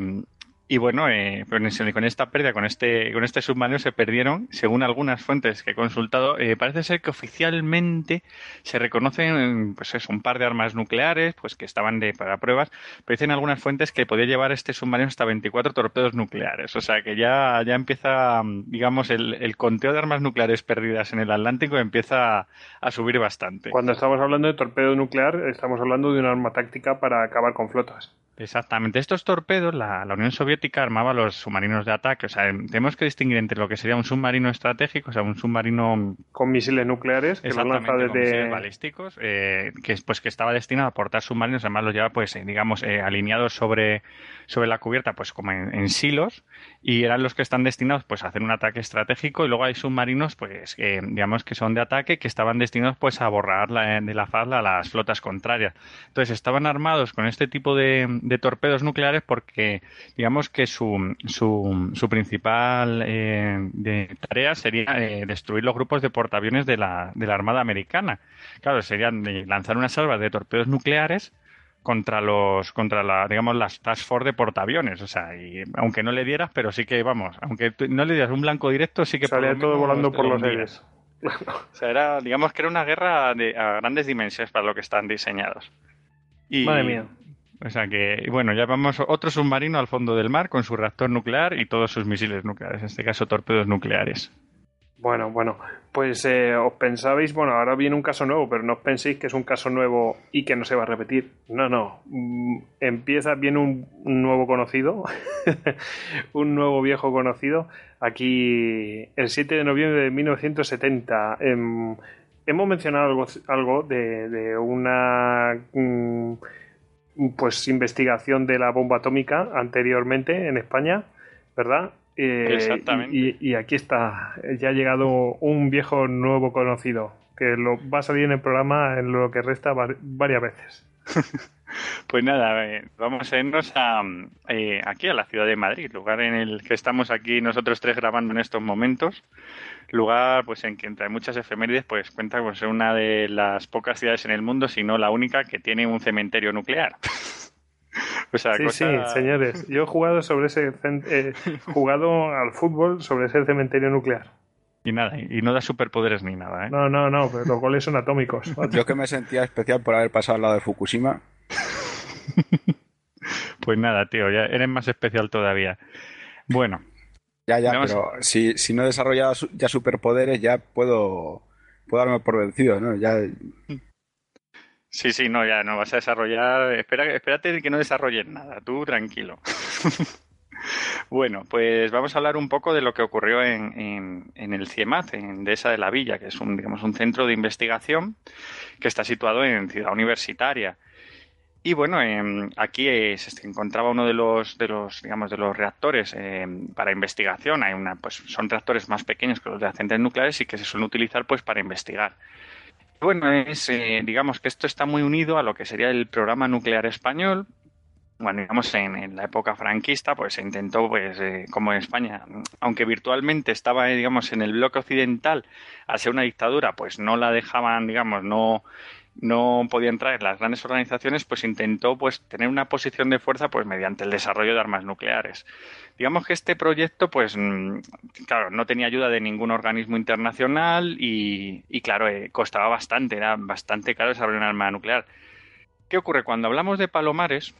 y bueno, eh, con, esta pérdida, con este, con este submarino se perdieron, según algunas fuentes que he consultado, eh, parece ser que oficialmente se reconocen pues eso, un par de armas nucleares pues que estaban de, para pruebas, pero dicen algunas fuentes que podía llevar este submarino hasta 24 torpedos nucleares. O sea que ya, ya empieza, digamos, el, el conteo de armas nucleares perdidas en el Atlántico empieza a subir bastante. Cuando estamos hablando de torpedo nuclear, estamos hablando de una arma táctica para acabar con flotas. Exactamente. Estos torpedos, la, la, Unión Soviética armaba los submarinos de ataque. O sea, tenemos que distinguir entre lo que sería un submarino estratégico, o sea, un submarino con misiles nucleares que lo lanza desde... con misiles balísticos, eh, que pues que estaba destinado a portar submarinos. Además, los lleva, pues, eh, digamos, eh, alineados sobre sobre la cubierta, pues como en, silos, y eran los que están destinados, pues, a hacer un ataque estratégico. Y luego hay submarinos, pues, que digamos que son de ataque, que estaban destinados, pues, a borrar la, de la faz a las flotas contrarias. Entonces, estaban armados con este tipo de de torpedos nucleares porque digamos que su, su, su principal eh, de tarea sería eh, destruir los grupos de portaaviones de la, de la Armada Americana. Claro, serían de lanzar una salva de torpedos nucleares contra los contra la digamos las task force de portaaviones. O sea y aunque no le dieras pero sí que vamos aunque no le dieras un blanco directo sí que salía todo volando por los aires. O sea era digamos que era una guerra de, a grandes dimensiones para lo que están diseñados. Y, Madre mía o sea que, bueno, ya vamos otro submarino al fondo del mar con su reactor nuclear y todos sus misiles nucleares, en este caso torpedos nucleares. Bueno, bueno, pues eh, os pensabais, bueno, ahora viene un caso nuevo, pero no os penséis que es un caso nuevo y que no se va a repetir. No, no. Mm, empieza, viene un, nuevo conocido, un nuevo viejo conocido. Aquí, el 7 de noviembre de 1970, em, hemos mencionado algo, algo de, una. Mm, pues investigación de la bomba atómica anteriormente en España, ¿verdad? Eh, Exactamente. Y, aquí está, ya ha llegado un viejo nuevo conocido, que lo va a salir en el programa en lo que resta varias veces. pues nada, eh, vamos a irnos a, eh, aquí a la ciudad de Madrid, lugar en el que estamos aquí nosotros tres grabando en estos momentos lugar pues en que entre muchas efemérides pues cuenta con ser una de las pocas ciudades en el mundo, si no la única, que tiene un cementerio nuclear. sí, sí, señores. Yo he jugado sobre ese eh, jugado al fútbol sobre ese cementerio nuclear. Y nada, y no da superpoderes ni nada, ¿eh? No, no, no, pero los goles son atómicos. Yo que me sentía especial por haber pasado al lado de Fukushima. pues nada, tío, ya eres más especial todavía. Bueno, ya, ya, pero si, si no he desarrollado ya superpoderes, ya puedo, puedo darme por vencido, ¿no? Ya... Sí, sí, no, ya no vas a desarrollar. Espera, espérate que no desarrolles nada, tú tranquilo. bueno, pues vamos a hablar un poco de lo que ocurrió en, en, en el CIEMAT, en Dehesa de la Villa, que es un, digamos, un centro de investigación que está situado en Ciudad Universitaria. Y bueno, em, aquí se encontraba uno de los, de los, digamos, de los reactores em, para investigación. Hay una, pues, son reactores más pequeños que los de centrales nucleares y que se suelen utilizar pues para investigar. Bueno, es, eh, digamos que esto está muy unido a lo que sería el programa nuclear español. Bueno, digamos, en, la época franquista, pues se intentó, pues, eh, como en España, aunque virtualmente estaba, eh, digamos, en el bloque occidental, al una dictadura, pues no la dejaban, digamos, no no podía entrar en las grandes organizaciones, pues intentó pues tener una posición de fuerza pues mediante el desarrollo de armas nucleares. Digamos que este proyecto pues mm, claro, no tenía ayuda de ningún organismo internacional y, y claro, eh, costaba bastante, era bastante caro desarrollar un arma nuclear. ¿Qué ocurre? Cuando hablamos de Palomares,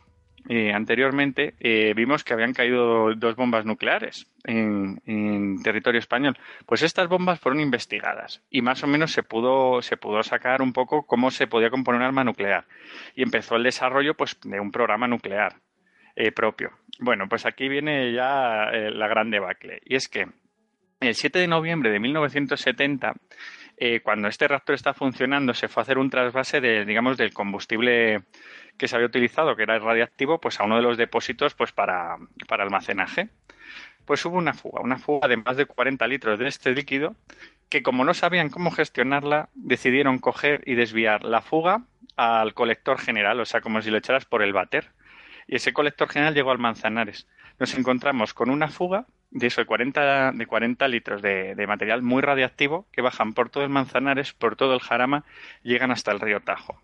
eh, anteriormente, eh, vimos que habían caído dos bombas nucleares en, territorio español. Pues estas bombas fueron investigadas y más o menos se pudo, se pudo sacar un poco cómo se podía componer un arma nuclear. Y empezó el desarrollo pues, de un programa nuclear eh, propio. Bueno, pues aquí viene ya la gran debacle. Y es que el 7 de noviembre de 1970 cuando este reactor está funcionando, se fue a hacer un trasvase de, digamos, del combustible que se había utilizado, que era radiactivo, pues a uno de los depósitos pues para, para almacenaje. Pues hubo una fuga, una fuga de más de 40 litros de este líquido, que como no sabían cómo gestionarla, decidieron coger y desviar la fuga al colector general, o sea, como si lo echaras por el váter. Y ese colector general llegó al Manzanares. Nos encontramos con una fuga de eso, de 40, de 40 litros de, de, material muy radiactivo que bajan por todo el Manzanares, por todo el Jarama, llegan hasta el río Tajo.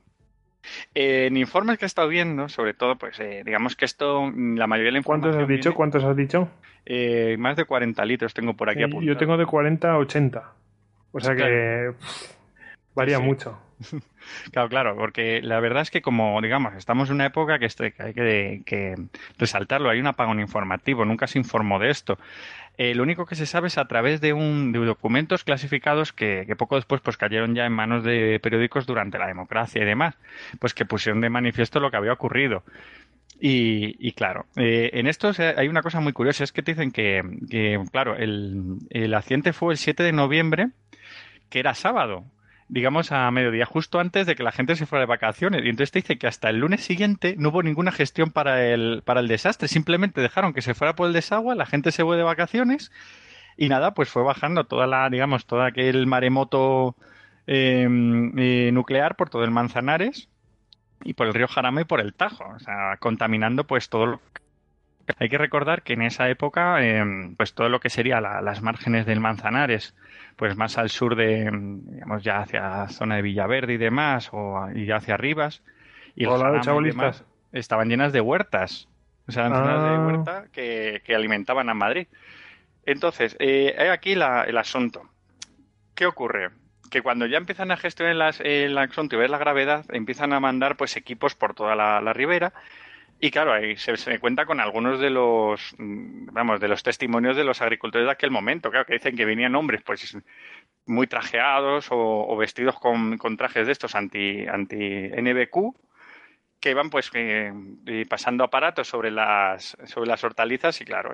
En informes que he estado viendo, sobre todo, pues eh, digamos que esto, la mayoría de la información. ¿Cuántos has dicho? ¿Cuántos has dicho? Eh, más de 40 litros tengo por aquí Yo tengo de 40 a 80. O sea que varía mucho. Claro, claro, porque la verdad es que como, digamos, estamos en una época que, hay que, resaltarlo, hay un apagón informativo, nunca se informó de esto. Eh, lo único que se sabe es a través de, un, de documentos clasificados que, poco después pues cayeron ya en manos de periódicos durante la democracia y demás, pues que pusieron de manifiesto lo que había ocurrido. Y, claro, eh, en esto hay una cosa muy curiosa, es que te dicen que, que claro, el, el accidente fue el 7 de noviembre, que era sábado, digamos a mediodía, justo antes de que la gente se fuera de vacaciones. Y entonces te dice que hasta el lunes siguiente no hubo ninguna gestión para el, para el desastre, simplemente dejaron que se fuera por el desagüe, la gente se fue de vacaciones y nada, pues fue bajando toda la, digamos, todo aquel maremoto em, eh, nuclear por todo el Manzanares y por el río Jarama y por el Tajo, o sea, contaminando pues todo lo hay que recordar que en esa época, em, pues todo lo que sería las márgenes del Manzanares, pues más al sur de, digamos, ya hacia zona de Villaverde y demás, o y ya hacia Rivas, y, demás, estaban llenas de huertas. O sea, zonas de ah. huerta que, alimentaban a Madrid. Entonces, eh, hay aquí el asunto. ¿Qué ocurre? Que cuando ya empiezan a gestionar el asunto y ver la gravedad, empiezan a mandar pues equipos por toda la, la ribera y claro, ahí se, cuenta con algunos de los, mm, vamos, de los testimonios de los agricultores de aquel momento, claro, que dicen que venían hombres, pues, muy trajeados o, vestidos con, trajes de estos anti, anti NBQ, que iban pues pasando aparatos sobre las, sobre las hortalizas y claro,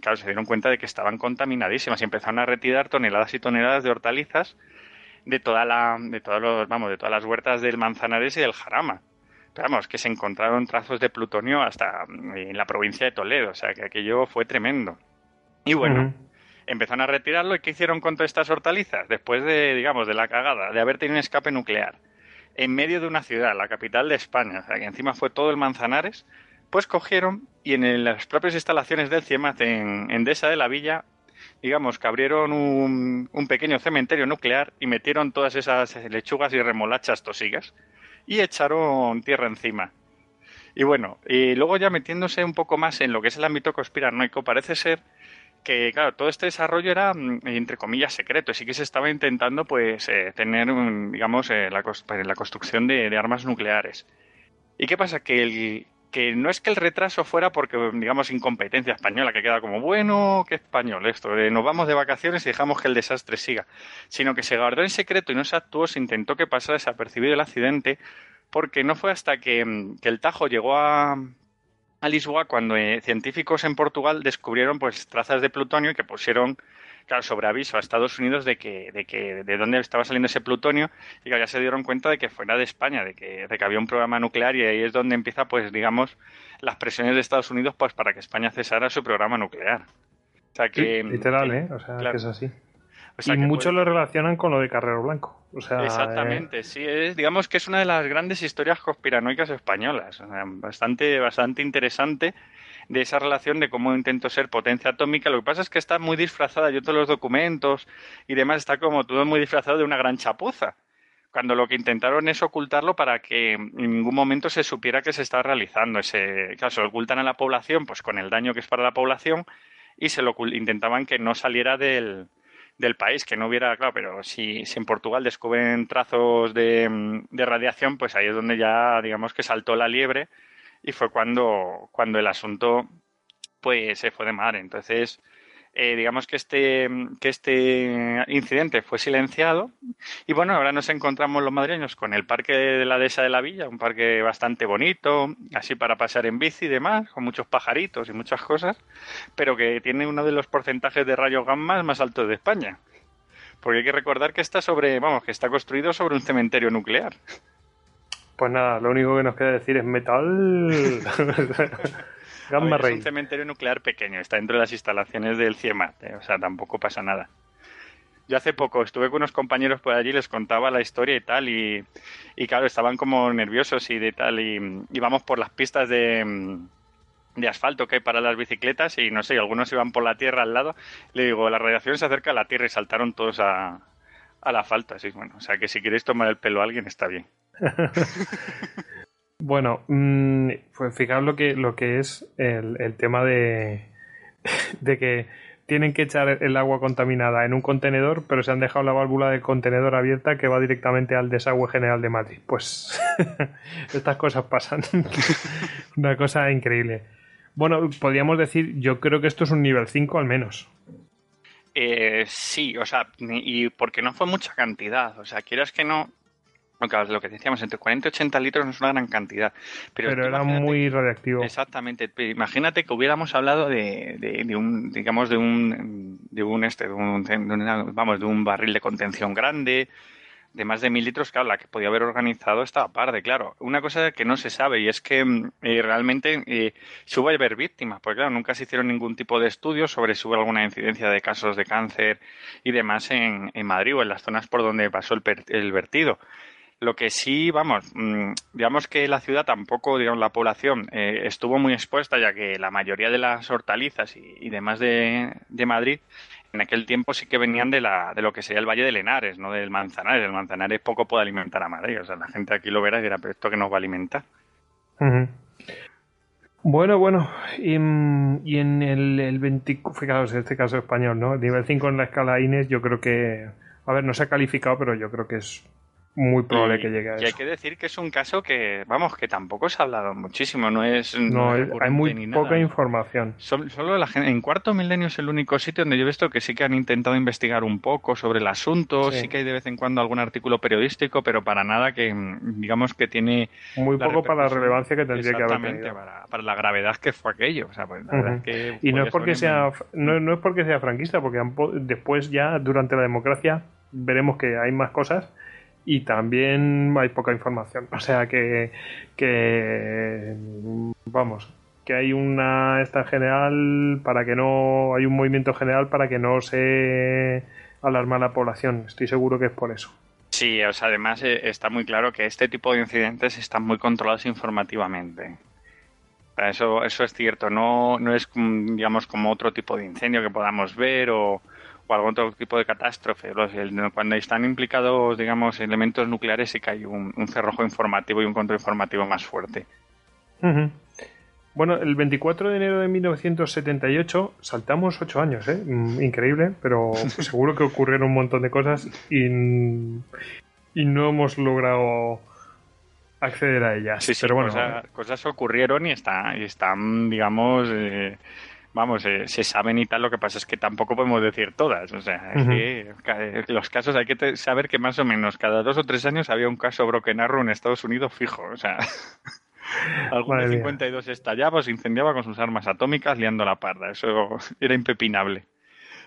claro, se dieron cuenta de que estaban contaminadísimas y empezaron a retirar toneladas y toneladas de hortalizas de toda la, de todos los, vamos, de todas las huertas del Manzanares y del Jarama vamos, que se encontraron trazos de plutonio hasta mm, en la provincia de Toledo, o sea que aquello fue tremendo. Y bueno, empezaron a retirarlo y ¿qué hicieron con todas estas hortalizas? Después de, digamos, de la cagada, de haber tenido un escape nuclear en medio de una ciudad, la capital de España, o sea que encima fue todo el Manzanares, pues cogieron y en las propias instalaciones del CIEMAT en Endesa de la Villa digamos que abrieron un, un, pequeño cementerio nuclear y metieron todas esas lechugas y remolachas tosigas y echaron tierra encima. Y bueno, y luego ya metiéndose un poco más en lo que es el ámbito conspiranoico, parece ser que, claro, todo este desarrollo era, mm, entre comillas, secreto. Sí que se estaba intentando, pues, eh, tener, digamos, eh, la, pues, la, construcción de, armas nucleares. ¿Y qué pasa? Que, el, que no es que el retraso fuera porque, digamos, incompetencia española, que queda como, bueno, qué español esto, nos vamos de vacaciones y dejamos que el desastre siga, sino que se guardó en secreto y no se actuó, se intentó que pasara desapercibido el accidente, porque no fue hasta que, el Tajo llegó a, Lisboa cuando eh, científicos en Portugal descubrieron pues trazas de plutonio que pusieron claro, sobre aviso a Estados Unidos de que, de que de dónde estaba saliendo ese plutonio y que ya se dieron cuenta de que fuera de España, de que, de que había un programa nuclear y ahí es donde empieza, pues, digamos, las presiones de Estados Unidos pues para que España cesara su programa nuclear. O sea que. literal, ¿eh? O sea, que es así. y muchos lo relacionan con lo de Carrero Blanco. O sea, Exactamente, sí. Es, digamos que es una de las grandes historias conspiranoicas españolas. bastante, bastante interesante de esa relación de cómo intento ser potencia atómica. Lo que pasa es que está muy disfrazada, yo todos los documentos y demás está como todo muy disfrazado de una gran chapuza. Cuando lo que intentaron es ocultarlo para que en ningún momento se supiera que se está realizando. Ese, caso ocultan a la población, pues con el daño que es para la población, y se lo intentaban que no saliera del, del país, que no hubiera, claro, pero si, si en Portugal descubren trazos de, de, radiación, pues ahí es donde ya, digamos que saltó la liebre y fue cuando, cuando el asunto pues se fue de madre. Entonces, eh, digamos que este, que este incidente fue silenciado y bueno, ahora nos encontramos los madrileños con el parque de la dehesa de la villa, un parque bastante bonito, así para pasar en bici y demás, con muchos pajaritos y muchas cosas, pero que tiene uno de los porcentajes de rayos gamma más altos de España. Porque hay que recordar que está sobre, vamos, que está construido sobre un cementerio nuclear. Pues nada, lo único que nos queda decir es metal. Gamma Ray. Es un cementerio nuclear pequeño, está dentro de las instalaciones del CIEMAT, eh, o sea, tampoco pasa nada. Yo hace poco estuve con unos compañeros por allí, les contaba la historia y tal, y, claro, estaban como nerviosos y de tal, y íbamos por las pistas de, de asfalto que hay para las bicicletas y no sé, algunos iban por la tierra al lado. Le digo, la radiación se acerca a la tierra y saltaron todos a, a la falta, sí, bueno, o sea que si queréis tomar el pelo a alguien está bien. bueno, mm, pues fijaos lo que, lo que es el, tema de, de que tienen que echar el agua contaminada en un contenedor, pero se han dejado la válvula del contenedor abierta que va directamente al desagüe general de Madrid. Pues estas cosas pasan. Una cosa increíble. Bueno, podríamos decir, yo creo que esto es un nivel 5 al menos. Eh, sí, o sea, y porque no fue mucha cantidad. O sea, quieras que no, Lo que decíamos, entre 40 y 80 litros no es una gran cantidad. Pero, era muy radiactivo. Exactamente. Pero Imagínate que hubiéramos hablado de, de- de un, digamos, de un, de un este, de un, de una- vamos, de un barril de contención grande, de más de mil litros, claro, la que podía haber organizado estaba aparte, claro. Una cosa que no se sabe y es que mm, eh, realmente eh, si hubo a haber víctimas, porque claro, nunca se hicieron ningún tipo de estudios sobre si hubo alguna incidencia de casos de cáncer y demás en, en Madrid o en las zonas por donde pasó el, per- el vertido. Lo que sí, vamos, mm, digamos que la ciudad tampoco, digamos, la población eh, estuvo muy expuesta, ya que la mayoría de las hortalizas y, demás de, de Madrid en aquel tiempo sí que venían de, la, de lo que sería el Valle de Lenares, no del Manzanares. El Manzanares poco puede alimentar a Madrid. O sea, la gente aquí lo verá y dirá, pero esto que nos va a alimentar. Bueno, bueno, y, mm, y en el, el 20, fijaos, en este caso español, ¿no? Nivel 5 en la escala INES, yo creo que, a ver, no se ha calificado, pero yo creo que es muy probable Y- que llegue a y hay eso. que decir que es un caso que, vamos, que tampoco se ha hablado muchísimo, no es... No, hay muy poca nada. información. Sol- Solo la gente, en cuarto milenio es el único sitio donde yo he visto que sí que han intentado investigar un poco sobre el asunto, Sí. sí, que hay de vez en cuando algún artículo periodístico, pero para nada que digamos que tiene Muy poco para la relevancia que tendría que haber tenido. para, para la gravedad que fue aquello. O sea, pues la verdad es que Y no podía es porque sea no, no es porque sea franquista, porque después ya durante la democracia veremos que hay más cosas y también hay poca información. O sea que que vamos, que hay una esta general para que no hay un movimiento general para que no se alarma la población. Estoy seguro que es por eso. Sí, o sea, además eh, está muy claro que este tipo de incidentes están muy controlados informativamente. Eso, eso es cierto, no, no es, mm, digamos, como otro tipo de incendio que podamos ver o, o algún otro tipo de catástrofe. Cuando están implicados, digamos, elementos nucleares, sí que hay un, un cerrojo informativo y un control informativo más fuerte. Bueno, el 24 de enero de 1978 saltamos ocho años, ¿eh? Mm, Increíble, pero seguro que ocurrieron un montón de cosas y, y no hemos logrado acceder a ellas. Sí, sí, pero bueno, cosas, cosas ocurrieron y, está, y están, digamos, eh, vamos, eh, se saben y tal. Lo que pasa es que tampoco podemos decir todas. O sea, es que ca- los casos hay que saber que más o menos cada dos o tres años había un caso Broken Arrow en Estados Unidos fijo. O sea, mía. 52 estallaba o se incendiaba con sus armas atómicas liando la parda. Eso era impepinable.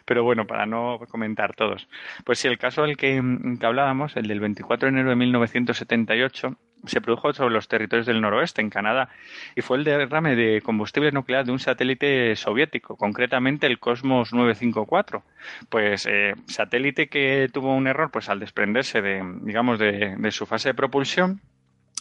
Pero bueno, para no comentar todos. Pues sí, el caso del que, que hablábamos, el del 24 de enero de 1978, se produjo sobre los territorios del noroeste, en Canadá, y fue el derrame de combustible nuclear de un satélite soviético, concretamente el Cosmos 954. Pues eh, satélite que tuvo un error pues al desprenderse de, digamos, de, de su fase de propulsión,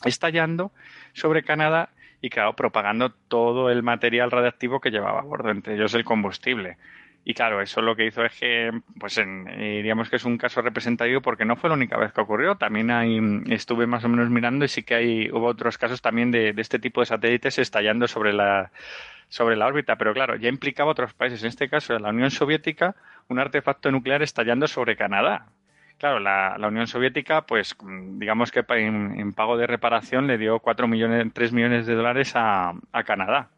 estallando sobre Canadá y claro, propagando todo el material radiactivo que llevaba a bordo, entre ellos el combustible. Y claro, eso lo que hizo es que, pues en, eh, digamos que es un caso representativo porque no fue la única vez que ocurrió. También hay, estuve más o menos mirando y sí que hay, hubo otros casos también de, este tipo de satélites estallando sobre la, sobre la órbita. Pero claro, ya implicaba otros países. En este caso, la Unión Soviética, un artefacto nuclear estallando sobre Canadá. Claro, la, Unión Soviética, pues digamos que en, pago de reparación le dio 4 millones, 3 millones de dólares a, a Canadá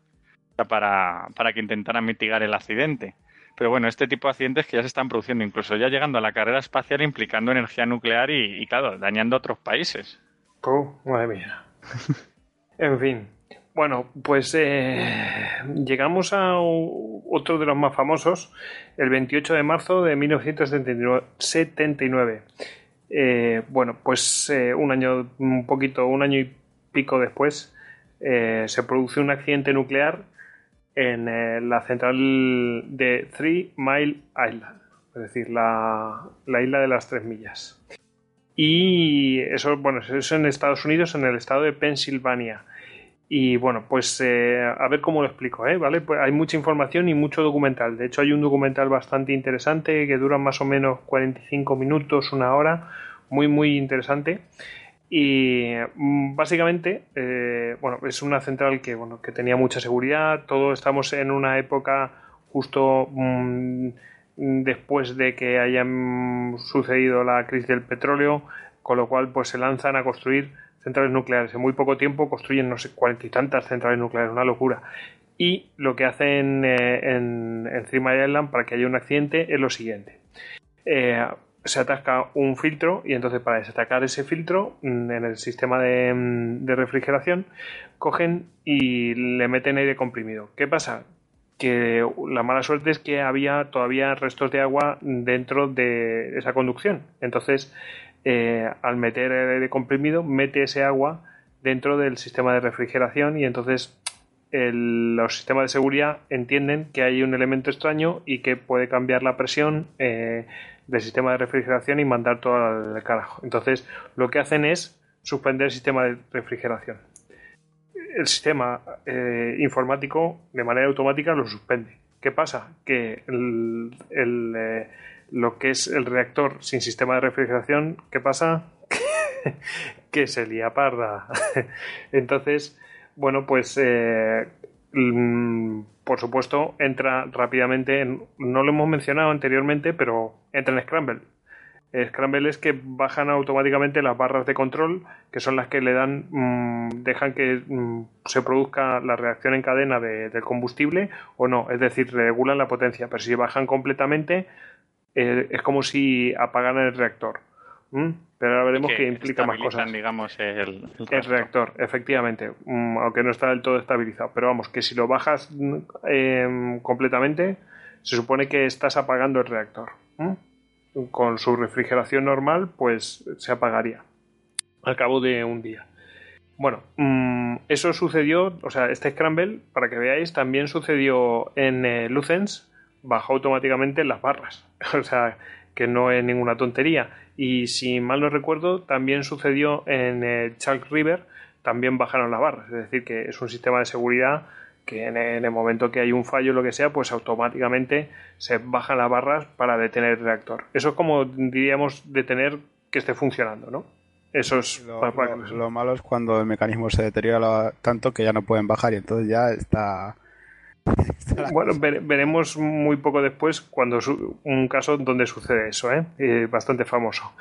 para, para que intentaran mitigar el accidente. Pero bueno, este tipo de accidentes que ya se están produciendo, incluso ya llegando a la carrera espacial, implicando energía nuclear y, y, claro, dañando a otros países. Oh, madre mía. en fin. Bueno, pues eh, llegamos a otro de los más famosos, el 28 de marzo de 1979. Eh, bueno, pues eh, un año, un poquito, un año y pico después, eh, se produce un accidente nuclear en eh, la central de Three Mile Island, es decir, la, la isla de las tres millas. Y eso, bueno, eso en Estados Unidos, en el estado de Pensilvania. Y bueno, pues eh, a ver cómo lo explico, ¿eh? ¿Vale? Pues hay mucha información y mucho documental. De hecho, hay un documental bastante interesante que dura más o menos 45 minutos, una hora. Muy, muy interesante. Y mm, básicamente, eh, bueno, es una central que, bueno, que tenía mucha seguridad. Todos estamos en una época justo mm, después de que hayan sucedido la crisis del petróleo, con lo cual pues se lanzan a construir centrales nucleares. En muy poco tiempo construyen, no sé, cuarenta y tantas centrales nucleares, una locura. Y lo que hacen eh, en, en Three Mile Island para que haya un accidente es lo siguiente. Eh, se atasca un filtro y entonces para desatacar ese filtro mm, en el sistema de, mm, de refrigeración cogen y le meten aire comprimido. ¿Qué pasa? Que la mala suerte es que había todavía restos de agua dentro de esa conducción. Entonces, eh, al meter aire comprimido, mete ese agua dentro del sistema de refrigeración y entonces el- los sistemas de seguridad entienden que hay un elemento extraño y que puede cambiar la presión eh, del sistema de refrigeración y mandar todo al carajo. Entonces, lo que hacen es suspender el sistema de refrigeración. El sistema eh, informático de manera automática lo suspende. ¿Qué pasa? Que el, eh, lo que es el reactor sin sistema de refrigeración, ¿qué pasa? que se lía parda. Entonces, bueno, pues eh, mm, por supuesto entra rápidamente, en- no lo hemos mencionado anteriormente, pero entra en Scramble. Eh, Scramble es que bajan automáticamente las barras de control, que son las que le dan, mm, dejan que mm, se produzca la reacción en cadena de- del combustible o no, es decir, regulan la potencia, pero si bajan completamente eh, es como si apagaran el reactor. ¿Mm? Pero ahora veremos que, implica más cosas. digamos, el, el El rastro. reactor, efectivamente, aunque no está del todo estabilizado. Pero vamos, que si lo bajas em, completamente, se supone que estás apagando el reactor. ¿M? Con su refrigeración normal, pues se apagaría al cabo de un día. Bueno, mm, eso sucedió, o sea, este Scramble, para que veáis, también sucedió en eh, Lucens, bajó automáticamente las barras. O sea, que no es ninguna tontería. Y si mal no recuerdo, también sucedió en eh, Chalk River, también bajaron las barras. Es decir, que es un sistema de seguridad que en, el momento que hay un fallo o lo que sea, pues automáticamente se bajan las barras para detener el reactor. Eso es como diríamos detener que esté funcionando, ¿no? Eso es Lo, para- para lo- malo es cuando el mecanismo se deteriora tanto que ya no pueden bajar y entonces ya está... Bueno, vere- veremos muy poco después cuando su- un caso donde sucede eso, ¿eh? Eh, bastante famoso.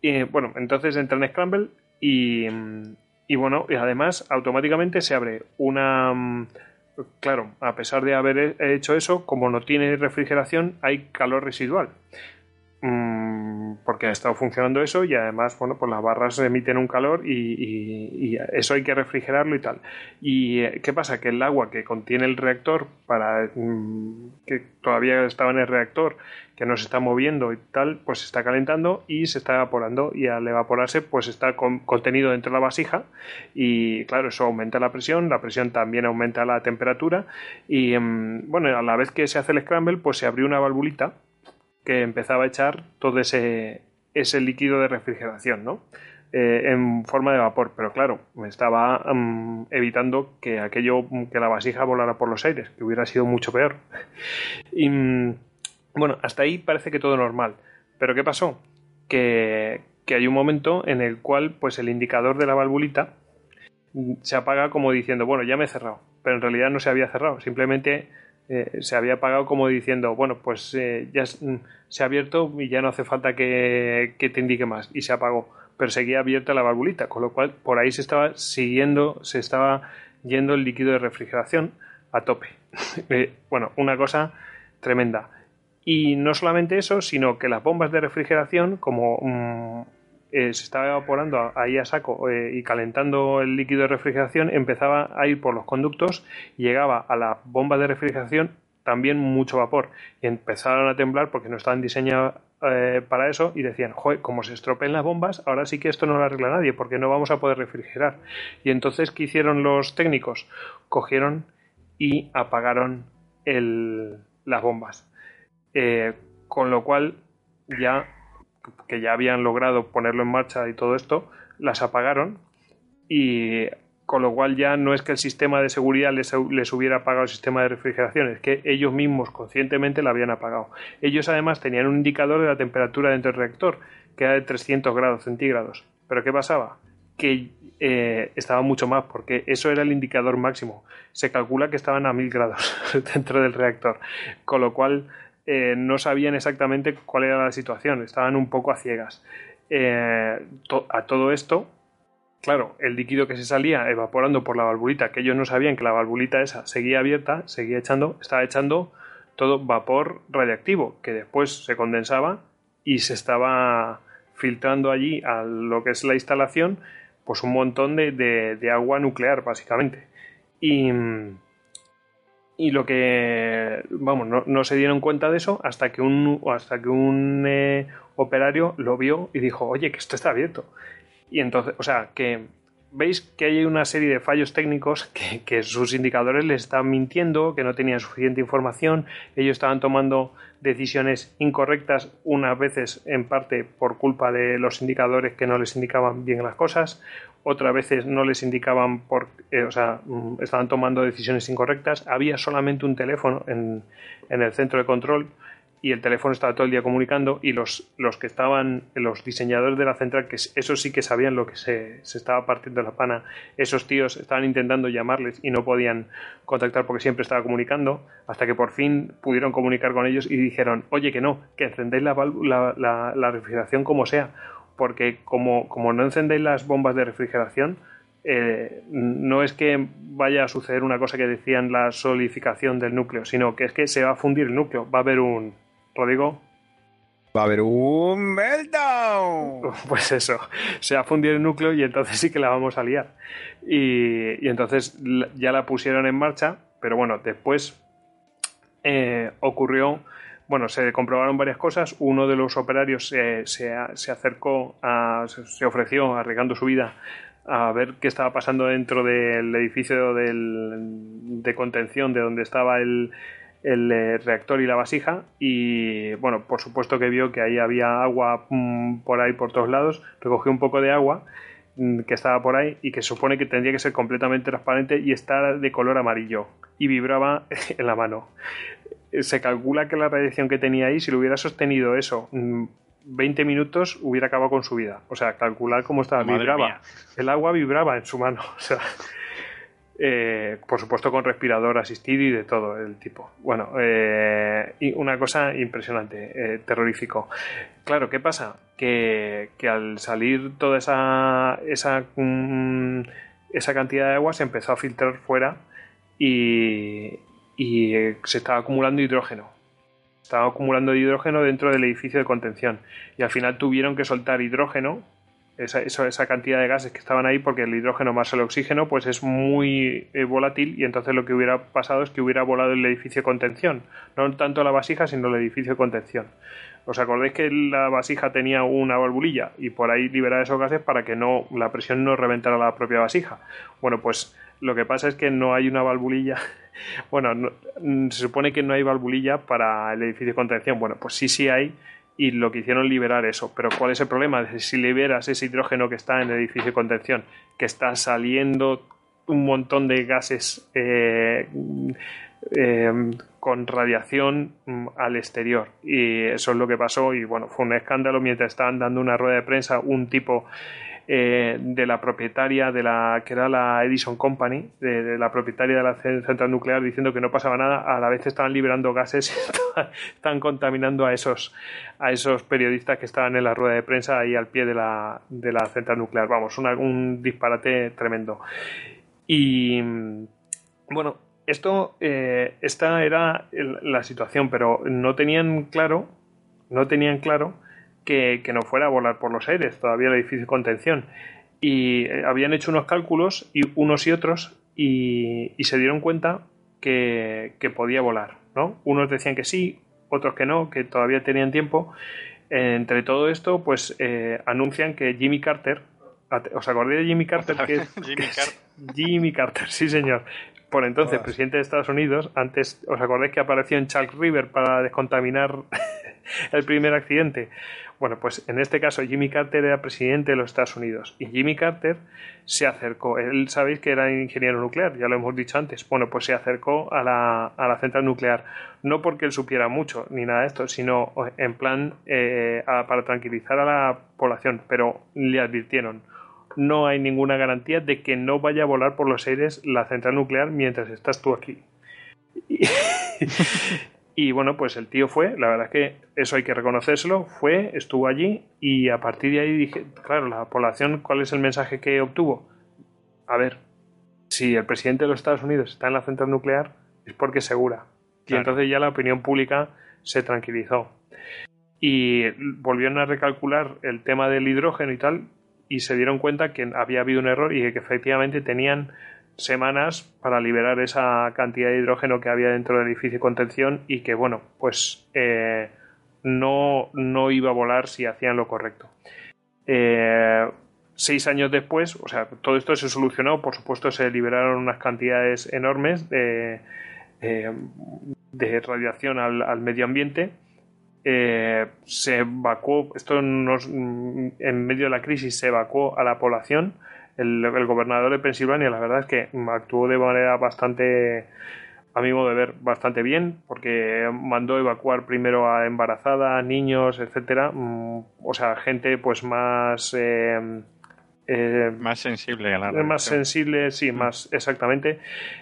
Y, bueno, entonces entra en Scramble y, mm, y bueno, y además automáticamente se abre una... Claro, a pesar de haber he- hecho eso, como no tiene refrigeración, hay calor residual. Mm, porque ha estado funcionando eso y además, bueno, pues las barras emiten un calor y, eso hay que refrigerarlo y tal. ¿Y eh, qué pasa? Que el agua que contiene el reactor, para mm, que todavía estaba en el reactor, que no se está moviendo y tal, pues se está calentando y se está evaporando y al evaporarse pues está con- contenido dentro de la vasija y claro, eso aumenta la presión, la presión también aumenta la temperatura y mm, bueno, a la vez que se hace el scramble pues se abrió una valvulita que empezaba a echar todo ese, ese líquido de refrigeración, ¿no? Eh, en forma de vapor, pero claro, me estaba mm, evitando que aquello, que la vasija volara por los aires, que hubiera sido mucho peor. Y mm, bueno, hasta ahí parece que todo normal. Pero ¿qué pasó? Que, que hay un momento en el cual, pues el indicador de la valvulita mm, se apaga como diciendo, bueno, ya me he cerrado. Pero en realidad no se había cerrado, simplemente eh, se había apagado como diciendo, bueno, pues eh, ya mm, se ha abierto y ya no hace falta que, que te indique más. Y se apagó. Pero seguía abierta la valvulita, con lo cual por ahí se estaba siguiendo, se estaba yendo el líquido de refrigeración a tope. Eh, bueno, una cosa tremenda. Y no solamente eso, sino que las bombas de refrigeración, como mm, eh, se estaba evaporando ahí a saco eh, y calentando el líquido de refrigeración, empezaba a ir por los conductos llegaba a la bomba de refrigeración también mucho vapor. Y empezaron a temblar porque no estaban diseñadas eh, para eso y decían, joder, como se estropeen las bombas, ahora sí que esto no lo arregla nadie porque no vamos a poder refrigerar. Y entonces, ¿qué hicieron los técnicos? Cogieron y apagaron el- las bombas. Con lo cual, ya que ya habían logrado ponerlo en marcha y todo esto, las apagaron y con lo cual ya no es que el sistema de seguridad les, les hubiera apagado el sistema de refrigeración, es que ellos mismos conscientemente lo habían apagado. Ellos además tenían un indicador de la temperatura dentro del reactor, que era de 300 grados centígrados. ¿Pero qué pasaba? Que eh, estaba mucho más, porque eso era el indicador máximo. Se calcula que estaban a 1000 grados dentro del reactor, con lo cual eh, no sabían exactamente cuál era la situación, estaban un poco a ciegas. Eh, a todo esto, claro, el líquido que se salía evaporando por la valvulita, que ellos no sabían que la valvulita esa seguía abierta, seguía echando, estaba echando todo vapor radiactivo, que después se condensaba y se estaba filtrando allí a lo que es la instalación, pues un montón de, de- de agua nuclear, básicamente. Y, y lo que, vamos, no, no se dieron cuenta de eso hasta que un, hasta que un eh, operario lo vio y dijo, oye, que esto está abierto. Y entonces, o sea, que veis que hay una serie de fallos técnicos que, que sus indicadores les estaban mintiendo, que no tenían suficiente información, ellos estaban tomando decisiones incorrectas, unas veces en parte por culpa de los indicadores que no les indicaban bien las cosas, otras veces no les indicaban por, eh, o sea, mm, estaban tomando decisiones incorrectas. Había solamente un teléfono en, en el centro de control y el teléfono estaba todo el día comunicando y los, los que estaban, los diseñadores de la central, que esos sí que sabían lo que se, se estaba partiendo la pana, esos tíos estaban intentando llamarles y no podían contactar porque siempre estaba comunicando, hasta que por fin pudieron comunicar con ellos y dijeron, oye que no, que encendéis la, la- la refrigeración como sea, porque como, como no encendéis las bombas de refrigeración, eh, no es que vaya a suceder una cosa que decían la solidificación del núcleo, sino que es que se va a fundir el núcleo, va a haber un... Rodrigo, Va a haber un meltdown. pues eso, se va a fundir el núcleo y entonces sí que la vamos a liar. Y, y entonces ya la pusieron en marcha, pero bueno, después eh, ocurrió, bueno, se comprobaron varias cosas. Uno de los operarios se, se se acercó, a, se, se ofreció, arriesgando su vida, a ver qué estaba pasando dentro del edificio del- de contención de donde estaba el, el eh, reactor y la vasija y bueno, por supuesto que vio que ahí había agua mm, por ahí por todos lados, recogió un poco de agua mm, que estaba por ahí y que supone que tendría que ser completamente transparente y estar de color amarillo y vibraba en la mano. Se calcula que la radiación que tenía ahí, si lo hubiera sostenido eso mm, 20 minutos, hubiera acabado con su vida. O sea, calcular cómo estaba, Madre vibraba. mía. El agua vibraba en su mano. O sea, eh, por supuesto con respirador asistido y de todo el tipo. Bueno, eh, una cosa impresionante, eh, terrorífico. Claro, ¿qué pasa? Que, al salir toda esa, esa, mm, esa cantidad de agua se empezó a filtrar fuera y, y se estaba acumulando hidrógeno. Estaba acumulando hidrógeno dentro del edificio de contención y al final tuvieron que soltar hidrógeno esa, esa cantidad de gases que estaban ahí porque el hidrógeno más el oxígeno pues es muy eh, volátil y entonces lo que hubiera pasado es que hubiera volado el edificio de contención. No tanto la vasija sino el edificio de contención. ¿os acordáis que la vasija tenía una valvulilla y por ahí liberaba esos gases para que no la presión no reventara la propia vasija bueno pues lo que pasa es que no hay una valvulilla. Bueno no- mm, se supone que no hay valvulilla para el edificio de contención. Bueno pues sí sí hay y lo que hicieron liberar eso. Pero ¿cuál es el problema? Si liberas ese hidrógeno que está en el edificio de contención, que está saliendo un montón de gases eh, eh, con radiación mm, al exterior. Y eso es lo que pasó y bueno, fue un escándalo mientras estaban dando una rueda de prensa un tipo eh, de la propietaria de la que era la Edison Company, de, la propietaria de la ce- central nuclear, diciendo que no pasaba nada, a la vez estaban liberando gases, estaban, estaban contaminando a esos a esos periodistas que estaban en la rueda de prensa ahí al pie de la, de la central nuclear. Vamos, un disparate tremendo. Y bueno, esto, eh, esta era el- la situación, pero no tenían claro, no tenían claro que, que no fuera a volar por los aires, todavía el edificio de contención. Y eh, habían hecho unos cálculos, y unos y otros, y, y se dieron cuenta que, que podía volar, ¿no? Unos decían que sí, otros que no, que todavía tenían tiempo. Entre todo esto, pues eh, anuncian que Jimmy Carter, ¿os acordáis de Jimmy Carter? Que, Jimmy Carter. Jimmy Carter, sí señor. Por entonces, presidente de Estados Unidos, antes, ¿os acordáis que apareció en Chalk River para descontaminar el primer accidente? Bueno, pues en este caso Jimmy Carter era presidente de los Estados Unidos y Jimmy Carter se acercó, él sabéis que era ingeniero nuclear, ya lo hemos dicho antes, bueno, pues se acercó a la, a la central nuclear, no porque él supiera mucho ni nada de esto, sino en plan eh, para tranquilizar a la población, pero le advirtieron, no hay ninguna garantía de que no vaya a volar por los aires la central nuclear mientras estás tú aquí. Y, bueno, pues el tío fue, la verdad es que eso hay que reconocérselo, fue, estuvo allí y a partir de ahí dije, claro, la población, ¿cuál es el mensaje que obtuvo? A ver, si el presidente de los Estados Unidos está en la central nuclear es porque es segura. Y entonces ya la opinión pública se tranquilizó. y volvieron a recalcular el tema del hidrógeno y tal y se dieron cuenta que había habido un error y que efectivamente tenían semanas para liberar esa cantidad de hidrógeno que había dentro del edificio de contención y que bueno pues eh, no, no iba a volar si hacían lo correcto eh, seis años después o sea todo esto se solucionó por supuesto se liberaron unas cantidades enormes de, eh, de radiación al, al medio ambiente se evacuó, esto nos, en medio de la crisis se evacuó a la población. El, el, gobernador de Pensilvania, la verdad es que actuó de manera bastante, a mi modo de ver, bastante bien, porque mandó evacuar primero a embarazada, niños, etcétera, o sea, gente pues más eh, eh, más sensible a la Más sensible, sí, más exactamente.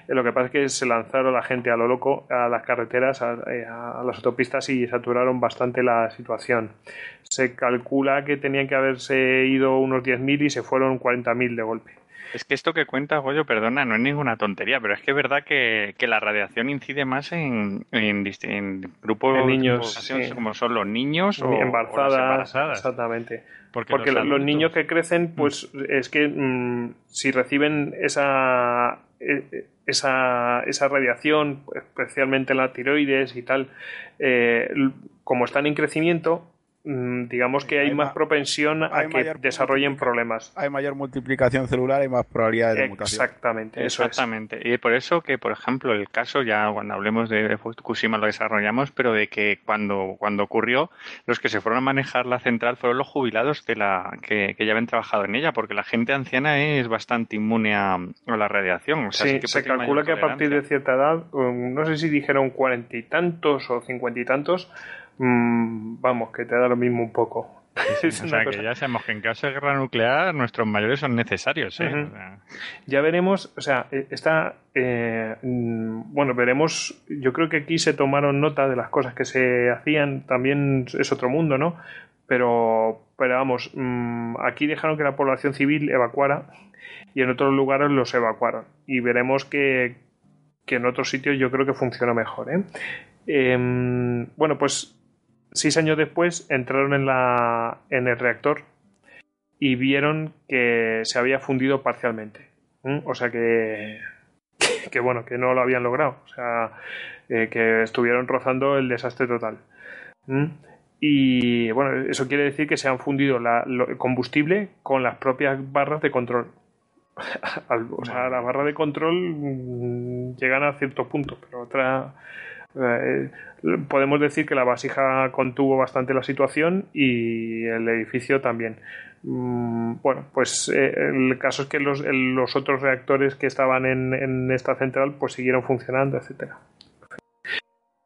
Lo que pasa es que se lanzaron la gente a lo loco a las carreteras, a, a las autopistas y saturaron bastante la situación. Se calcula que tenían que haberse ido unos 10.000 y se fueron 40.000 de golpe. Es que esto que cuenta Goyo, perdona, no es ninguna tontería, pero es que es verdad que, que la radiación incide más en, en, en grupos de niños sí. como son los niños o, embarazadas, o las embarazadas. Exactamente. Porque, Porque los, los, niños que crecen, pues mm. es que mmm, si reciben esa, esa, esa radiación, especialmente la tiroides y tal, eh, como están en crecimiento, digamos que hay, hay más propensión a que desarrollen problemas. Hay mayor multiplicación celular y más probabilidad de mutación. Exactamente, eso Exactamente. Es. Y por eso que, por ejemplo, el caso, ya cuando hablemos de Fukushima lo desarrollamos, pero de que cuando, cuando ocurrió, los que se fueron a manejar la central fueron los jubilados de la que, que ya habían trabajado en ella, porque la gente anciana es bastante inmune a, a la radiación. O sea, sí, sí que se calcula que a partir de cierta edad, no sé si dijeron cuarenta y tantos o cincuenta y tantos, mmm, vamos, que te da lo mismo un poco. Sí, sí, o sea, cosa. que ya sabemos que en caso de guerra nuclear nuestros mayores son necesarios. ¿eh? Uh -huh. o sea... Ya veremos, o sea, está, eh, bueno, veremos, yo creo que aquí se tomaron nota de las cosas que se hacían, también es otro mundo, ¿no? Pero, pero vamos, mmm, aquí dejaron que la población civil evacuara y en otros lugares los evacuaron. Y veremos que, que en otros sitios yo creo que funciona mejor. ¿eh? Eh, bueno, pues seis años después entraron en, la, en el reactor y vieron que se había fundido parcialmente. ¿Mm? O sea que, que, que, bueno, que no lo habían logrado. O sea, eh, que estuvieron rozando el desastre total. ¿Mm? Y bueno, eso quiere decir que se han fundido la, lo, el combustible con las propias barras de control. o sea, las barras de control mmm, llegan a cierto punto, pero otra eh, podemos decir que la vasija contuvo bastante la situación y el edificio también. Mm, bueno, pues eh, el caso es que los, otros reactores que estaban en, en, esta central pues siguieron funcionando, etcétera.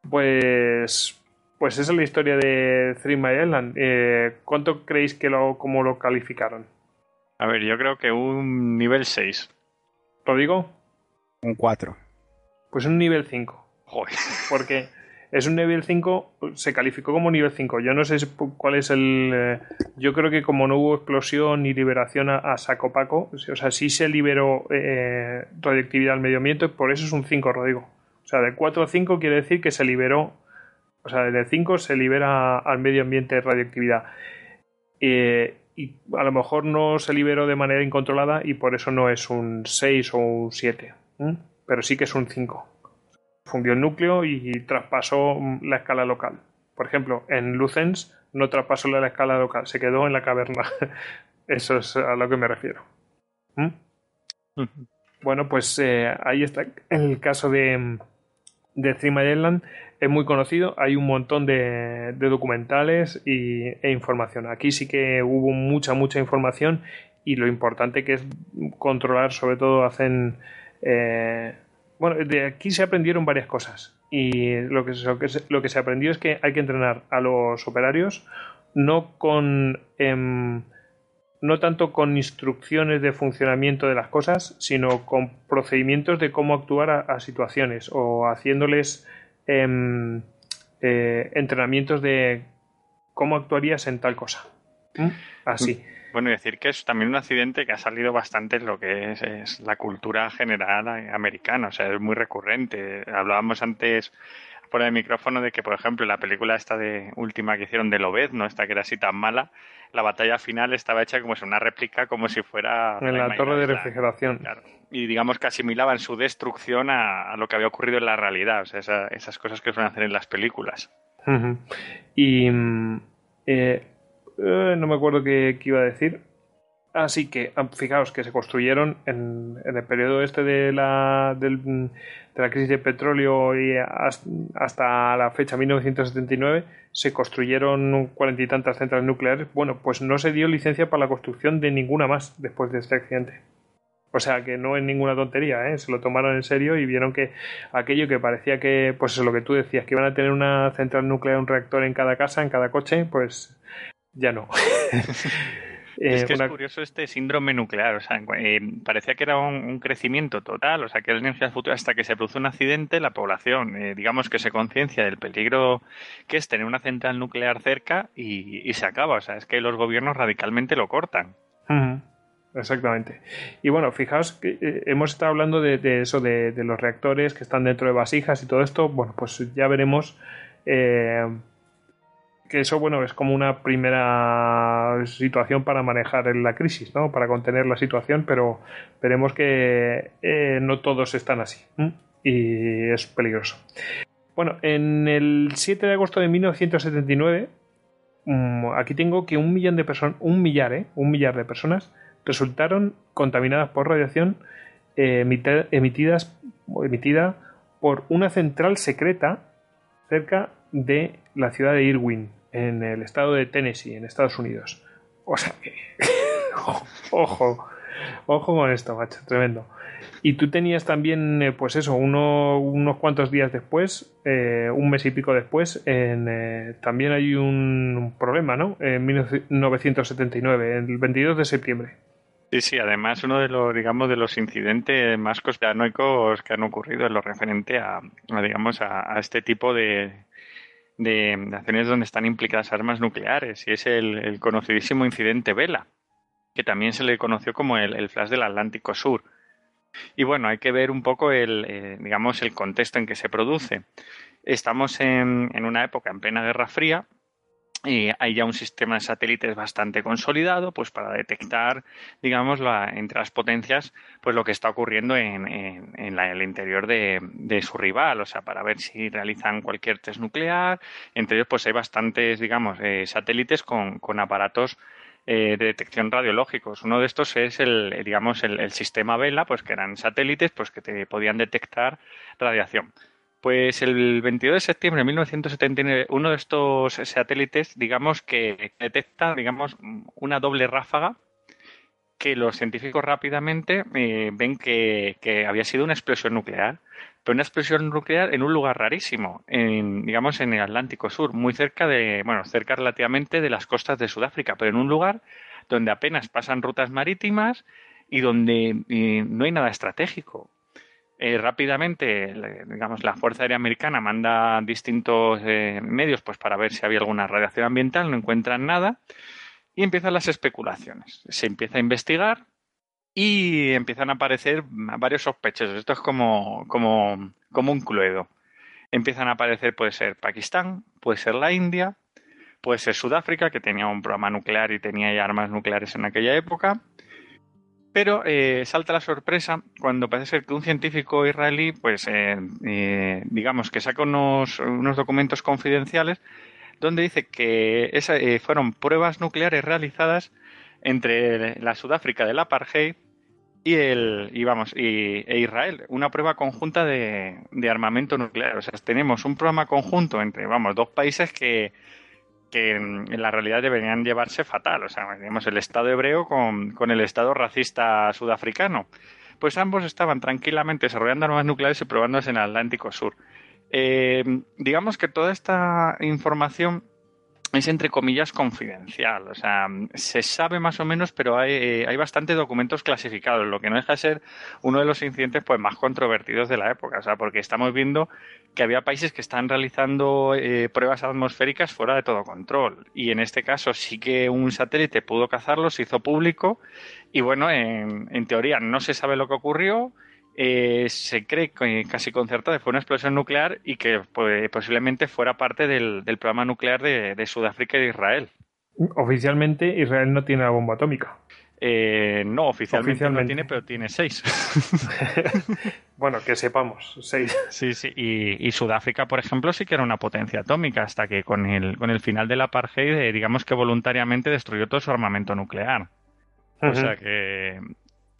Pues, pues esa es la historia de Three Mile Island. Eh, ¿Cuánto creéis que lo, cómo lo calificaron? A ver, yo creo que un nivel 6. ¿Lo digo? Un 4. Pues un nivel 5. Joder. Porque es un nivel 5, se calificó como nivel 5. Yo no sé cuál es el. Eh, yo creo que como no hubo explosión ni liberación a, a saco paco, o sea, sí se liberó eh, radioactividad al medio ambiente, por eso es un 5, Rodrigo. O sea, de 4 a 5 quiere decir que se liberó. O sea, de 5 se libera al medio ambiente radioactividad. Eh, y a lo mejor no se liberó de manera incontrolada y por eso no es un 6 o un 7. ¿eh? Pero sí que es un 5 fundió el núcleo y traspasó la escala local. Por ejemplo, en Lucens no traspasó la escala local, se quedó en la caverna. Eso es a lo que me refiero. ¿Mm? Uh -huh. Bueno, pues eh, ahí está el caso de, de Three Island. Es muy conocido, hay un montón de, de documentales y, e información. Aquí sí que hubo mucha, mucha información y lo importante que es controlar, sobre todo hacen... Eh, bueno, de aquí se aprendieron varias cosas. Y lo que, se, aprendió es que hay que entrenar a los operarios no con. Eh, no tanto con instrucciones de funcionamiento de las cosas, sino con procedimientos de cómo actuar a, situaciones o haciéndoles eh, eh, entrenamientos de cómo actuarías en tal cosa. ¿Mm? Así. Bueno, y decir que es también un accidente que ha salido bastante en lo que es, es, la cultura general americana, o sea, es muy recurrente. Hablábamos antes, fuera de micrófono de que, por ejemplo, la película esta de última que hicieron de Lobez, ¿no? Esta que era así tan mala, la batalla final estaba hecha como si una réplica, como si fuera... En la torre de refrigeración. Claro. Y digamos que asimilaban su destrucción a, a, lo que había ocurrido en la realidad, o sea, esa, esas cosas que suelen hacer en las películas. Uh -huh. Y... Eh, eh, no me acuerdo qué, iba a decir. Así que, fijaos que se construyeron en, en el periodo este de la, del, de la crisis de petróleo y hasta la fecha 1979 se construyeron cuarenta y tantas centrales nucleares. Bueno, pues no se dio licencia para la construcción de ninguna más después de este accidente. O sea que no es ninguna tontería, ¿eh? se lo tomaron en serio y vieron que aquello que parecía que, pues eso, lo que tú decías, que iban a tener una central nuclear, un reactor en cada casa, en cada coche, pues ya no. Es que una... es curioso este síndrome nuclear, o sea, eh, parecía que era un, un, crecimiento total, o sea, que la energía futura hasta que se produce un accidente, la población, eh, digamos que se conciencia del peligro que es tener una central nuclear cerca y, y, se acaba, o sea, es que los gobiernos radicalmente lo cortan. Uh -huh. Exactamente. Y bueno, fijaos que eh, hemos estado hablando de, de eso, de, de, los reactores que están dentro de vasijas y todo esto. Bueno, pues ya veremos eh, que eso, bueno, es como una primera situación para manejar la crisis, ¿no? Para contener la situación, pero veremos que eh, no todos están así y es peligroso. Bueno, en el 7 de agosto de 1979, um, aquí tengo que un millón de personas, un millar, ¿eh? Un millar de personas resultaron contaminadas por radiación eh, emitidas, emitida por una central secreta cerca de la ciudad de Irwin, en el estado de Tennessee, en Estados Unidos. O sea que. ojo, ojo con esto, macho, tremendo. Y tú tenías también, eh, pues eso, uno, unos cuantos días después, eh, un mes y pico después, en, eh, también hay un, problema, ¿no? En 1979, el 22 de septiembre. Sí, sí, además uno de los, digamos, de los incidentes más conspiranoicos que han ocurrido en lo referente a, digamos, a, este tipo de, de naciones donde están implicadas armas nucleares, y es el, conocidísimo incidente Vela, que también se le conoció como el, el, flash del Atlántico Sur. Y bueno, hay que ver un poco el, eh, digamos, el contexto en que se produce. Estamos en, en una época en plena Guerra Fría, y hay ya un sistema de satélites bastante consolidado pues para detectar digamos la, entre las potencias pues lo que está ocurriendo en, en, la, el interior de, de, su rival o sea para ver si realizan cualquier test nuclear entre ellos pues hay bastantes digamos eh, satélites con, con aparatos eh, de detección radiológicos. Uno de estos es el, digamos, el, el, sistema Vela, pues que eran satélites, pues que te podían detectar radiación. Pues el 22 de septiembre de 1979, uno de estos satélites, digamos que detecta, digamos, una doble ráfaga que los científicos rápidamente eh, ven que, había sido una explosión nuclear, pero una explosión nuclear en un lugar rarísimo, en, digamos en el Atlántico Sur, muy cerca de, bueno, cerca relativamente de las costas de Sudáfrica, pero en un lugar donde apenas pasan rutas marítimas y donde eh, no hay nada estratégico. Eh, rápidamente, digamos, la Fuerza Aérea Americana manda distintos eh, medios pues, para ver si había alguna radiación ambiental, no encuentran nada y empiezan las especulaciones. Se empieza a investigar y empiezan a aparecer varios sospechosos. Esto es como, como, como un cluedo. Empiezan a aparecer, puede ser Pakistán, puede ser la India, puede ser Sudáfrica, que tenía un programa nuclear y tenía ya armas nucleares en aquella época, pero eh, salta la sorpresa cuando parece ser que un científico israelí, pues eh, eh, digamos que saca unos, unos, documentos confidenciales donde dice que esa, eh, fueron pruebas nucleares realizadas entre la Sudáfrica del apartheid y el y vamos y, e Israel, una prueba conjunta de, de armamento nuclear. O sea, tenemos un programa conjunto entre vamos dos países que que en la realidad deberían llevarse fatal. O sea, digamos, el Estado hebreo con, con, el Estado racista sudafricano. Pues ambos estaban tranquilamente desarrollando armas nucleares y probándolas en el Atlántico Sur. Eh, digamos que toda esta información es entre comillas confidencial. O sea, se sabe más o menos, pero hay, eh, hay bastantes documentos clasificados, lo que no deja de ser uno de los incidentes pues, más controvertidos de la época. O sea, porque estamos viendo que había países que están realizando eh, pruebas atmosféricas fuera de todo control. Y en este caso sí que un satélite pudo cazarlo, se hizo público y bueno, en, en teoría no se sabe lo que ocurrió eh, se cree casi concertada fue una explosión nuclear y que pues, posiblemente fuera parte del, del programa nuclear de, de Sudáfrica y de Israel. Oficialmente Israel no tiene la bomba atómica. Eh, no, oficialmente, Oficialmente. no tiene, pero tiene seis. bueno, que sepamos, seis. Sí, sí. Y, y Sudáfrica, por ejemplo, sí que era una potencia atómica hasta que con el, con el final del apartheid, eh, digamos que voluntariamente destruyó todo su armamento nuclear. O sea que,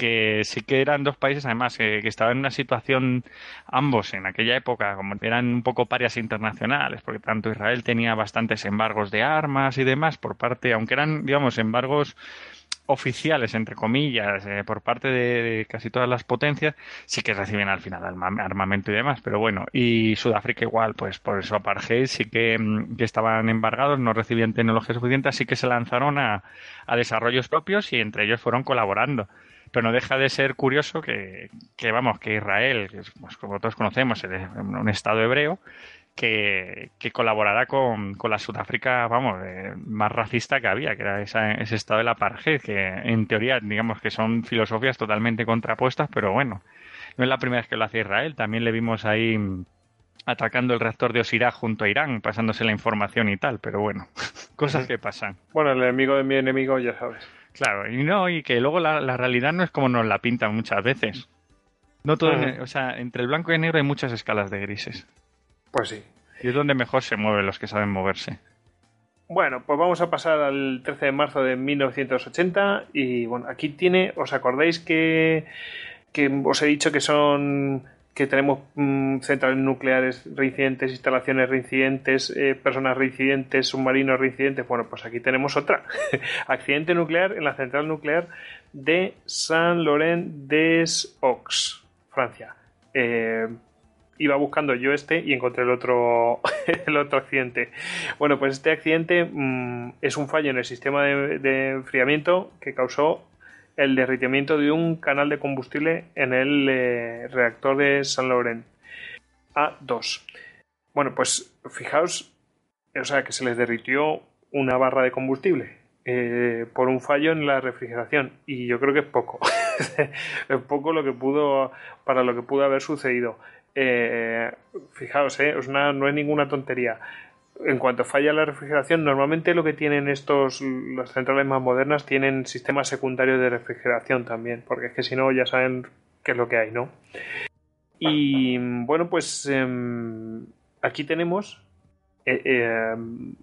que sí que eran dos países, además, que, que estaban en una situación, ambos en aquella época, como eran un poco parias internacionales, porque tanto Israel tenía bastantes embargos de armas y demás por parte, aunque eran, digamos, embargos oficiales, entre comillas, eh, por parte de, casi todas las potencias, sí que reciben al final arma- armamento y demás, pero bueno, y Sudáfrica igual, pues por eso apartheid sí que, mm, que estaban embargados, no recibían tecnología suficiente, así que se lanzaron a, a desarrollos propios y entre ellos fueron colaborando. Pero no deja de ser curioso que, que vamos, que Israel, que es, pues, como todos conocemos, es un estado hebreo, que, que colaborara con, con la Sudáfrica, vamos, eh, más racista que había, que era esa- ese estado del apartheid, que en teoría, digamos que son filosofías totalmente contrapuestas, pero bueno, no es la primera vez que lo hace Israel, también le vimos ahí atacando el reactor de Osirak junto a Irán, pasándose la información y tal, pero bueno, cosas que pasan. Bueno, el enemigo de mi enemigo, ya sabes. Claro, y no, y que luego la, la realidad no es como nos la pintan muchas veces. No todo, o sea, entre el blanco y el negro hay muchas escalas de grises. Pues sí. Y es donde mejor se mueven los que saben moverse. Bueno, pues vamos a pasar al 13 de marzo de 1980 y bueno, aquí tiene, ¿os acordáis que, que os he dicho que son que tenemos mm, centrales nucleares reincidentes, instalaciones reincidentes, eh, personas reincidentes, submarinos reincidentes? Bueno, pues aquí tenemos otra. Accidente nuclear en la central nuclear de Saint-Laurent-des-Aux, Francia. Eh, iba buscando yo este y encontré el otro, el otro accidente. Bueno, pues este accidente mm, es un fallo en el sistema de enfriamiento que causó el derritimiento de un canal de combustible en el eh, reactor de Saint Laurent A2. Bueno, pues fijaos, o sea, que se les derritió una barra de combustible eh, por un fallo en la refrigeración y yo creo que es poco. es poco lo que pudo para lo que pudo haber sucedido. Eh, fijaos, eh, no es ninguna tontería. En cuanto falla la refrigeración, normalmente lo que tienen estos, las centrales más modernas, tienen sistemas secundarios de refrigeración también, porque es que si no ya saben qué es lo que hay, ¿no? Y bueno, pues em, aquí tenemos. eh, em,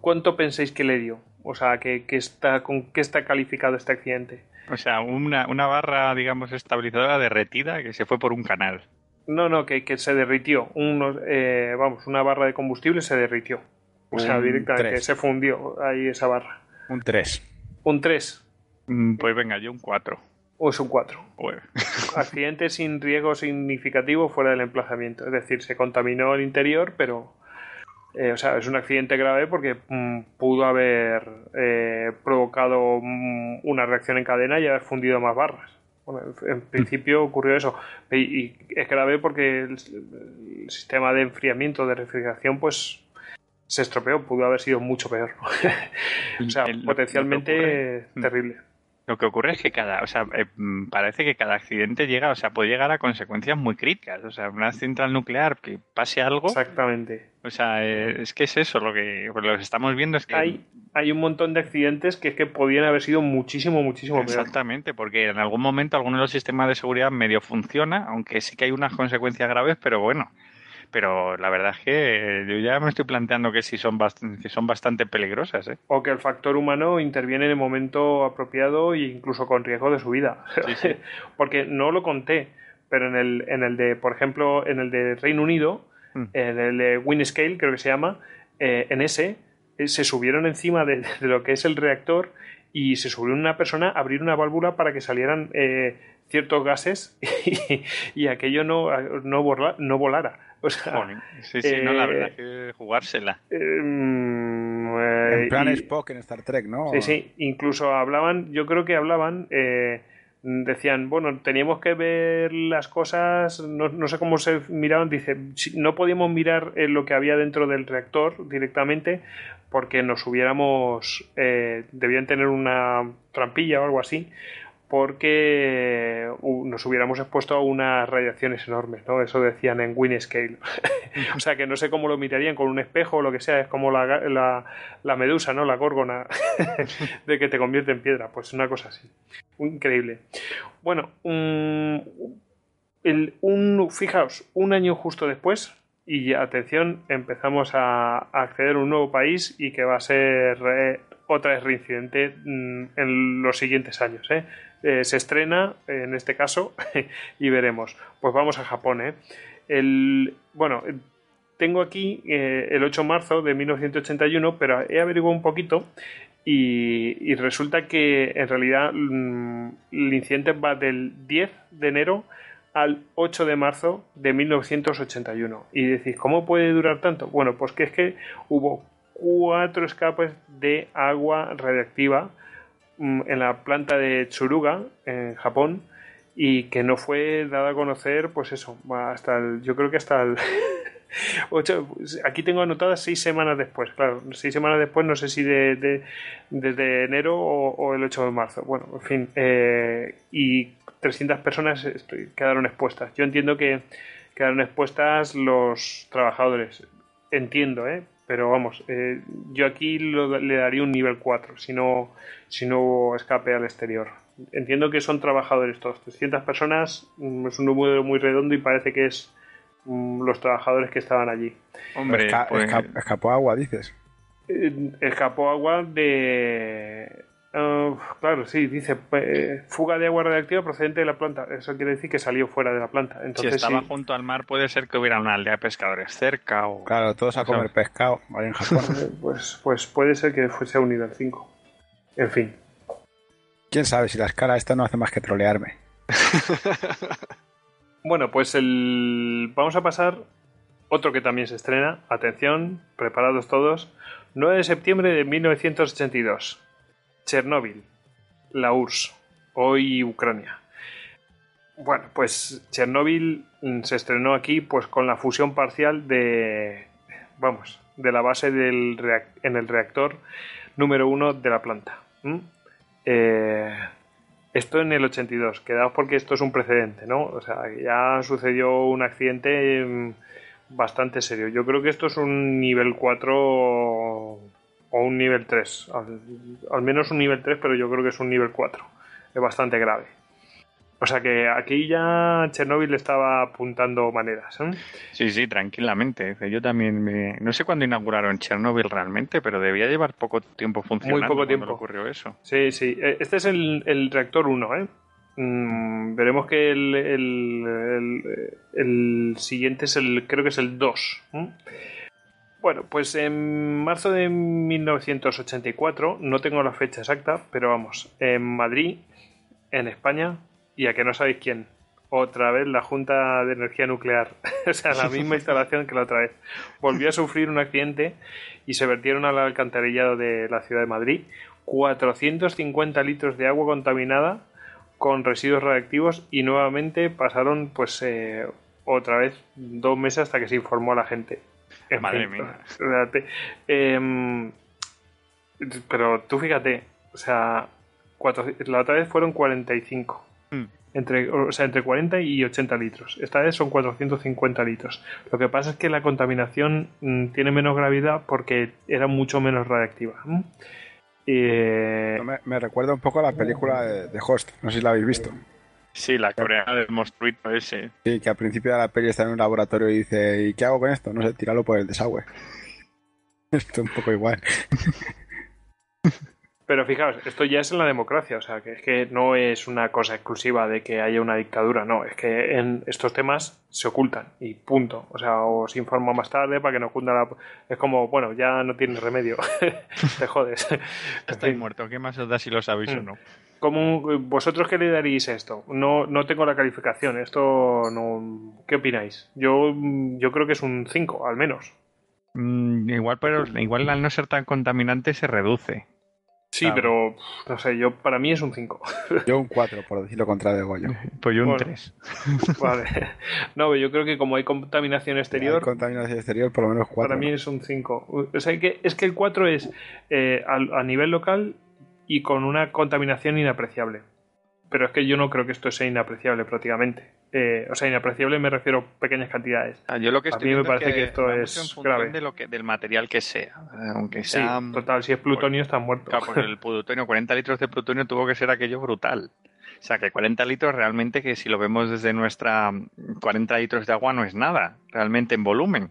¿Cuánto pensáis que le dio? O sea, que, que está, ¿con qué está calificado este accidente? O sea, una, una barra, digamos, estabilizadora derretida que se fue por un canal. No, no, que, que se derritió. Unos, eh, vamos, una barra de combustible se derritió. O sea, directamente tres. se fundió ahí esa barra. Un 3. Un 3 Mm, Pues venga, yo un 4. o es un 4. Accidente sin riesgo significativo fuera del emplazamiento. Es decir, se contaminó el interior, pero. eh, o sea, es un accidente grave porque mm, pudo haber eh, provocado mm, una reacción en cadena y haber fundido más barras. Bueno, en, principio ocurrió eso. Y, es grave porque el, el sistema de enfriamiento, de refrigeración, pues se estropeó. Pudo haber sido mucho peor. o sea, El- potencialmente mm. terrible. Lo que ocurre es que cada, o sea, eh, mm, parece que cada accidente llega, o sea, puede llegar a consecuencias muy críticas. O sea, una central nuclear que pase algo, Exactamente. o sea, eh, es que es eso lo que pues lo que estamos viendo es que hay, hay un montón de accidentes que es que podían haber sido muchísimo, muchísimo peor. Exactamente, porque en algún momento alguno de los sistemas de seguridad medio funciona, aunque sí que hay unas consecuencias graves, pero bueno. Pero la verdad es que eh, yo ya me estoy planteando que sí son, bast- que son bastante peligrosas, ¿eh? O que el factor humano interviene en el momento apropiado e incluso con riesgo de su vida. Sí, sí. Porque no lo conté, pero en el, en el de, por ejemplo, en el de Reino Unido, Mm. en el de Windscale, creo que se llama, eh, en ese eh, se subieron encima de, de lo que es el reactor y se subió una persona a abrir una válvula para que salieran eh, ciertos gases y, y aquello no, no, borla- no volara. O sea. Sí, sí, no, la eh, verdad es que jugársela. eh, mm, eh, En plan y- Spock en Star Trek, ¿no? Sí, sí, incluso hablaban, yo creo que hablaban, eh, decían, bueno, teníamos que ver las cosas, no, no sé cómo se miraban, dice, no podíamos mirar eh, lo que había dentro del reactor directamente porque nos hubiéramos, eh, debían tener una trampilla o algo así, porque nos hubiéramos expuesto a unas radiaciones enormes, ¿no? Eso decían en Winscale. o sea que no sé cómo lo mirarían con un espejo o lo que sea, es como la, la, medusa, ¿no? La górgona de que te convierte en piedra, pues una cosa así. Increíble. Bueno, un, el, un, fijaos, un año justo después, y atención, empezamos a, a acceder a un nuevo país y que va a ser eh, otra vez reincidente mm, en los siguientes años. ¿eh? Eh, se estrena, en este caso, y veremos. Pues vamos a Japón. ¿eh? El, bueno, tengo aquí eh, el 8 de marzo de 1981, pero he averiguado un poquito y, resulta que en realidad mm, el incidente va del 10 de enero al 8 de marzo de 1981. Y decís, ¿cómo puede durar tanto? Bueno, pues que es que hubo cuatro escapes de agua radiactiva en la planta de Tsuruga, en Japón, y que no fue dada a conocer, pues eso, hasta el, yo creo que hasta el... Ocho, aquí tengo anotadas seis semanas después, claro, seis semanas después, no sé si de, de desde enero o, el 8 de marzo. Bueno, en fin, eh, y 300 personas quedaron expuestas. Yo entiendo que quedaron expuestas los trabajadores, entiendo, ¿eh? Pero vamos, eh, yo aquí lo, le daría un nivel 4, si no, si no escape al exterior. Entiendo que son trabajadores todos, 300 personas mm, es un número muy redondo y parece que es mm, los trabajadores que estaban allí. Hombre, Esca pues... esca escapó agua, dices. Eh, escapó agua de... Uh, claro, sí, dice eh, fuga de agua radiactiva procedente de la planta. Eso quiere decir que salió fuera de la planta. Entonces, si estaba sí, junto al mar, puede ser que hubiera una aldea de pescadores cerca. O... Claro, todos a comer pescado en Japón. pues, pues puede ser que fuese un nivel 5. En fin. Quién sabe si la escala esta no hace más que trolearme. bueno, pues el. Vamos a pasar. Otro que también se estrena. Atención, preparados todos. 9 de septiembre de 1982. Chernóbil, la URSS, hoy Ucrania. Bueno, pues Chernóbil se estrenó aquí pues con la fusión parcial de vamos, de la base del en el reactor número uno de la planta. ¿Mm? Eh, esto en el 82, quedaos porque esto es un precedente, ¿no? O sea, ya sucedió un accidente bastante serio. Yo creo que esto es un nivel 4 o un nivel 3. Al, al, menos un nivel 3, pero yo creo que es un nivel 4. Es bastante grave. O sea que aquí ya Chernobyl estaba apuntando maneras. ¿eh? Sí, sí, tranquilamente. Yo también me... No sé cuándo inauguraron Chernobyl realmente, pero debía llevar poco tiempo funcionando. Muy poco tiempo. ocurrió eso. Sí, sí. Este es el, el reactor 1, ¿eh? Mm, veremos que el, el, siguiente es el, creo que es el 2. ¿eh? Bueno, pues en marzo de 1984, no tengo la fecha exacta, pero vamos, en Madrid, en España, y a que no sabéis quién, otra vez la Junta de Energía Nuclear, o sea, la misma instalación que la otra vez, volvió a sufrir un accidente y se vertieron al alcantarillado de la ciudad de Madrid 450 litros de agua contaminada con residuos radiactivos y nuevamente pasaron pues eh, otra vez dos meses hasta que se informó a la gente. Madre mía. Eh, pero tú fíjate, o sea, cuatro, la otra vez fueron 45. Mm. Entre, o sea, entre 40 y 80 litros. Esta vez son 450 litros. Lo que pasa es que la contaminación mm, tiene menos gravedad porque era mucho menos radiactiva. Eh... Me, me, recuerda un poco a la película de, de Host, no sé si la habéis visto. Sí, la coreana del monstruito ese. Sí, que al principio de la peli está en un laboratorio y dice, ¿y qué hago con esto? No sé, tirarlo por el desagüe. Esto es un poco igual. Pero fijaos, esto ya es en la democracia, o sea, que es que no es una cosa exclusiva de que haya una dictadura, no, es que en estos temas se ocultan y punto. O sea, o se informa más tarde para que no cunda la... Es como, bueno, ya no tiene remedio, te jodes. Estoy muerto, ¿qué más os da si lo sabéis mm. o no? ¿Cómo, ¿Vosotros qué le daréis a esto? No, no tengo la calificación, esto no... ¿Qué opináis? Yo, yo creo que es un 5, al menos. Mm, igual, pero igual al no ser tan contaminante se reduce. Sí, claro. pero no sé, yo para mí es un 5. Yo un 4, por decir lo contrario de Goyo. Pues yo un bueno, 3. Vale. No, yo creo que como hay contaminación exterior. Hay contaminación exterior, por lo menos 4. Para mí es un 5. O sea, que, es que el 4 es eh, a, a, nivel local y con una contaminación inapreciable. pero es que yo no creo que esto sea inapreciable prácticamente. Eh, o sea, inapreciable me refiero a pequeñas cantidades. Ah, yo lo que A mí me parece que esto es grave. de lo que, del material que sea. Eh, Aunque Sí, sea. total, si es plutonio está muerto. Claro, el plutonio, 40 litros de plutonio tuvo que ser aquello brutal. O sea, que 40 litros realmente, que si lo vemos desde nuestra 40 litros de agua no es nada, realmente en volumen.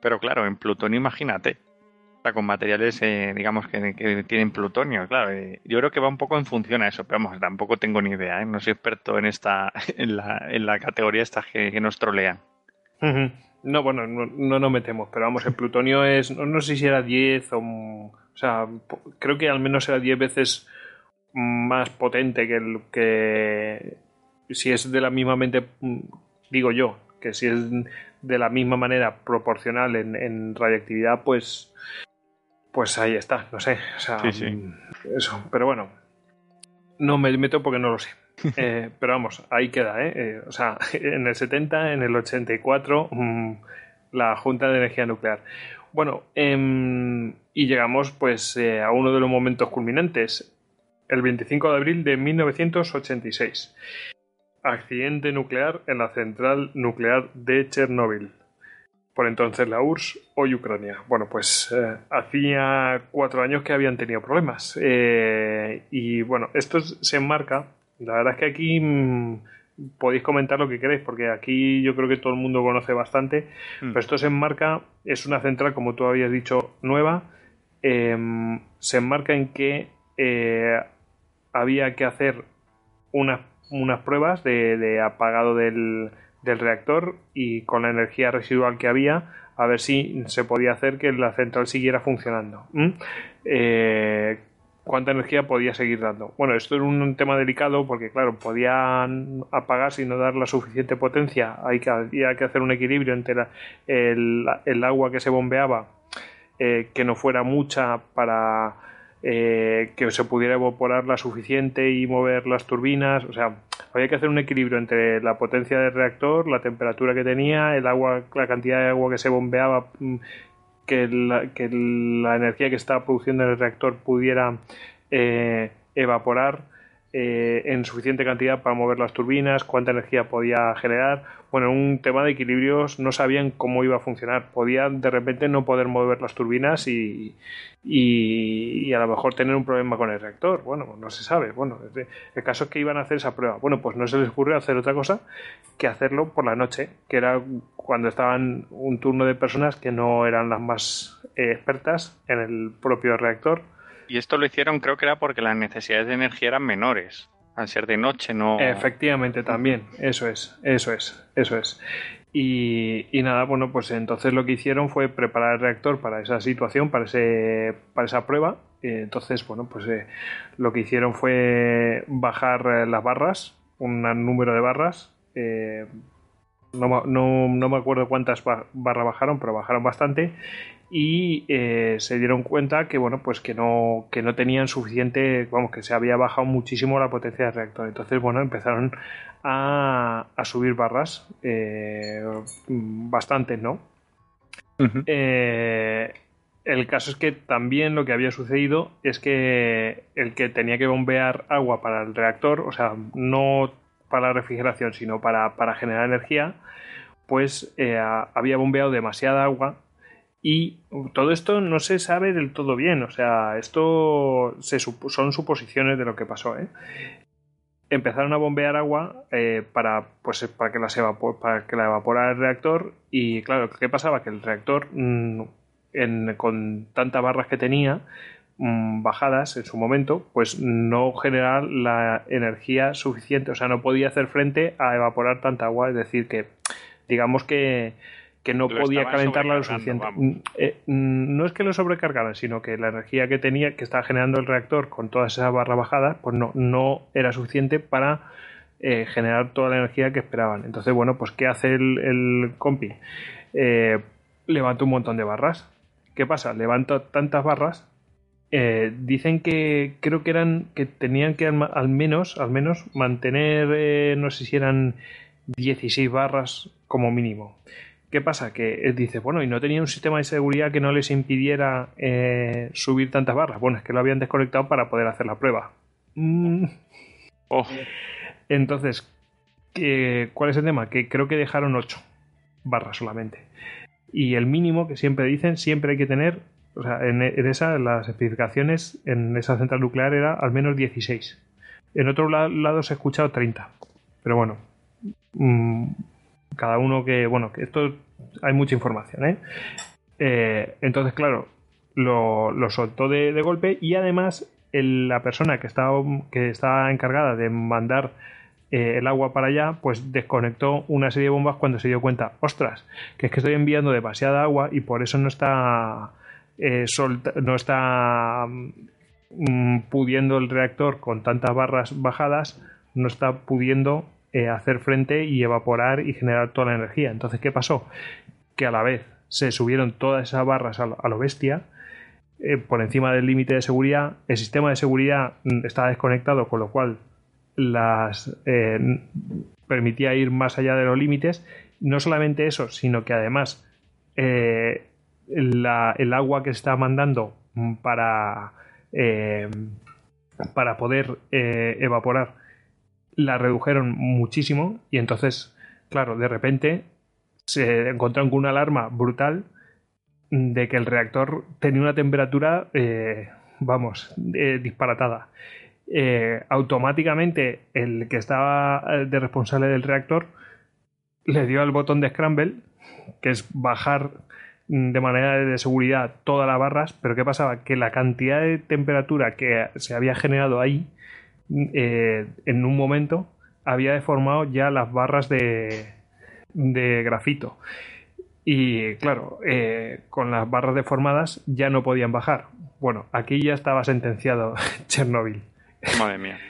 Pero claro, en plutonio imagínate. Con materiales, eh, digamos, que, que tienen plutonio, claro. yo creo que va un poco en función a eso, pero vamos, tampoco tengo ni idea, ¿eh? No soy experto en esta, en la, en la categoría esta que, que nos trolean. No, bueno, no, no nos metemos, pero vamos, el plutonio es, no, no sé si era 10 o... O sea, creo que al menos era 10 veces más potente que el que... Si es de la misma mente, mm, digo yo, que si es de la misma manera proporcional en, en radiactividad, pues... Pues ahí está, no sé. O sea, Sí, sí. mm, Eso, pero bueno. No me meto porque no lo sé. Eh, pero vamos, ahí queda, ¿eh? Eh, O sea, en el 70, en el 84, mm, la Junta de Energía Nuclear. Bueno, em, y llegamos pues eh, a uno de los momentos culminantes. El 25 de abril de 1986. Accidente nuclear en la central nuclear de Chernóbil. Por entonces la URSS, hoy Ucrania. Bueno, pues eh, hacía cuatro años que habían tenido problemas. Eh, y bueno, esto se enmarca. La verdad es que aquí mm, podéis comentar lo que queréis, porque aquí yo creo que todo el mundo conoce bastante. Mm. Pero esto se enmarca, es una central, como tú habías dicho, nueva. em, se enmarca en que eh, había que hacer unas, unas pruebas de, de apagado del, del reactor y con la energía residual que había, a ver si se podía hacer que la central siguiera funcionando. Eh, ¿Cuánta energía podía seguir dando? Bueno, esto era un tema delicado porque, claro, podían apagarse y no dar la suficiente potencia. Hay que, había que hacer un equilibrio entre el, el agua que se bombeaba, eh, que no fuera mucha para eh, que se pudiera evaporar la suficiente y mover las turbinas. O sea, había que hacer un equilibrio entre la potencia del reactor, la temperatura que tenía, el agua, la cantidad de agua que se bombeaba, mm, que la, energía que estaba produciendo el reactor pudiera eh, evaporar eh, en suficiente cantidad para mover las turbinas, cuánta energía podía generar. Bueno, un tema de equilibrios, no sabían cómo iba a funcionar. Podían de repente no poder mover las turbinas y, y, y a lo mejor tener un problema con el reactor. Bueno, no se sabe. Bueno, el caso es que iban a hacer esa prueba. Bueno, pues no se les ocurrió hacer otra cosa que hacerlo por la noche, que era cuando estaban un turno de personas que no eran las más eh, expertas en el propio reactor. Y esto lo hicieron, creo que era porque las necesidades de energía eran menores. Al ser de noche, no. Efectivamente, también. Eso es, eso es, eso es. Y, y nada, bueno, pues entonces lo que hicieron fue preparar el reactor para esa situación, para, ese, para esa prueba. Entonces, bueno, pues eh, lo que hicieron fue bajar eh, las barras, un número de barras. eh, no, no- no me acuerdo cuántas ba- barras bajaron, pero bajaron bastante. Y eh, se dieron cuenta que, bueno, pues que no, que no tenían suficiente, vamos, que se había bajado muchísimo la potencia del reactor. Entonces, bueno, empezaron a, a subir barras, eh, bastantes, ¿no? Eh, el caso es que también lo que había sucedido es que el que tenía que bombear agua para el reactor, o sea, no para la refrigeración, sino para, para generar energía, pues eh, había bombeado demasiada agua y todo esto no se sabe del todo bien, o sea, esto se supo- son suposiciones de lo que pasó, ¿eh? Empezaron a bombear agua eh, para, pues, para, que las para que la evaporara el reactor y claro, ¿qué pasaba? Que el reactor mm, con tantas barras que tenía mm, bajadas en su momento, pues no generaba la energía suficiente, o sea, no podía hacer frente a evaporar tanta agua, es decir, que digamos que, que no Lo podía calentarla lo suficiente. Mm, eh, mm, no es que lo sobrecargaran, sino que la energía que tenía, que estaba generando el reactor con todas esas barras bajadas, pues no, no era suficiente para eh, generar toda la energía que esperaban. Entonces, bueno, pues ¿qué hace el, el compi? Eh, levanta un montón de barras. ¿Qué pasa? Levanta tantas barras. eh, dicen que creo que eran que tenían que al, al menos al menos mantener no sé si eran 16 barras como mínimo. ¿Qué pasa? Que eh, dice, bueno, y no tenía un sistema de seguridad que no les impidiera eh, subir tantas barras. Bueno, es que lo habían desconectado para poder hacer la prueba. Mm, Oh, Entonces, ¿qué- ¿cuál es el tema? Que creo que dejaron 8 barras solamente. Y el mínimo que siempre dicen, siempre hay que tener, o sea, en, en esa, las especificaciones, en esa central nuclear era al menos 16. En otro la- lado se ha escuchado 30. Pero bueno, mm, cada uno que, bueno, que esto hay mucha información, ¿eh? Eh, entonces, claro, lo, soltó de, golpe y además la persona que estaba, que encargada de mandar eh, el agua para allá, pues desconectó una serie de bombas cuando se dio cuenta, ostras, que es que estoy enviando demasiada agua y por eso no está eh, no está mm, pudiendo el reactor con tantas barras bajadas, no está pudiendo eh, hacer frente y evaporar y generar toda la energía. Entonces, ¿qué pasó? Que a la vez se subieron todas esas barras a lo, bestia eh, por encima del límite de seguridad. El sistema de seguridad mm, estaba desconectado, con lo cual las eh, permitía ir más allá de los límites. No solamente eso, sino que además el agua que se está mandando para, para poder evaporar la redujeron muchísimo y entonces, claro, de repente se encontraron con una alarma brutal de que el reactor tenía una temperatura, eh, vamos, eh, disparatada. Eh, automáticamente el que estaba de responsable del reactor le dio al botón de scramble, que es bajar mm, de manera de seguridad todas las barras, pero ¿qué pasaba? Que la cantidad de temperatura que se había generado ahí eh, en un momento había deformado ya las barras de, de grafito. Y claro, eh, con las barras deformadas ya no podían bajar. Bueno, aquí ya estaba sentenciado Chernobyl. madre mía.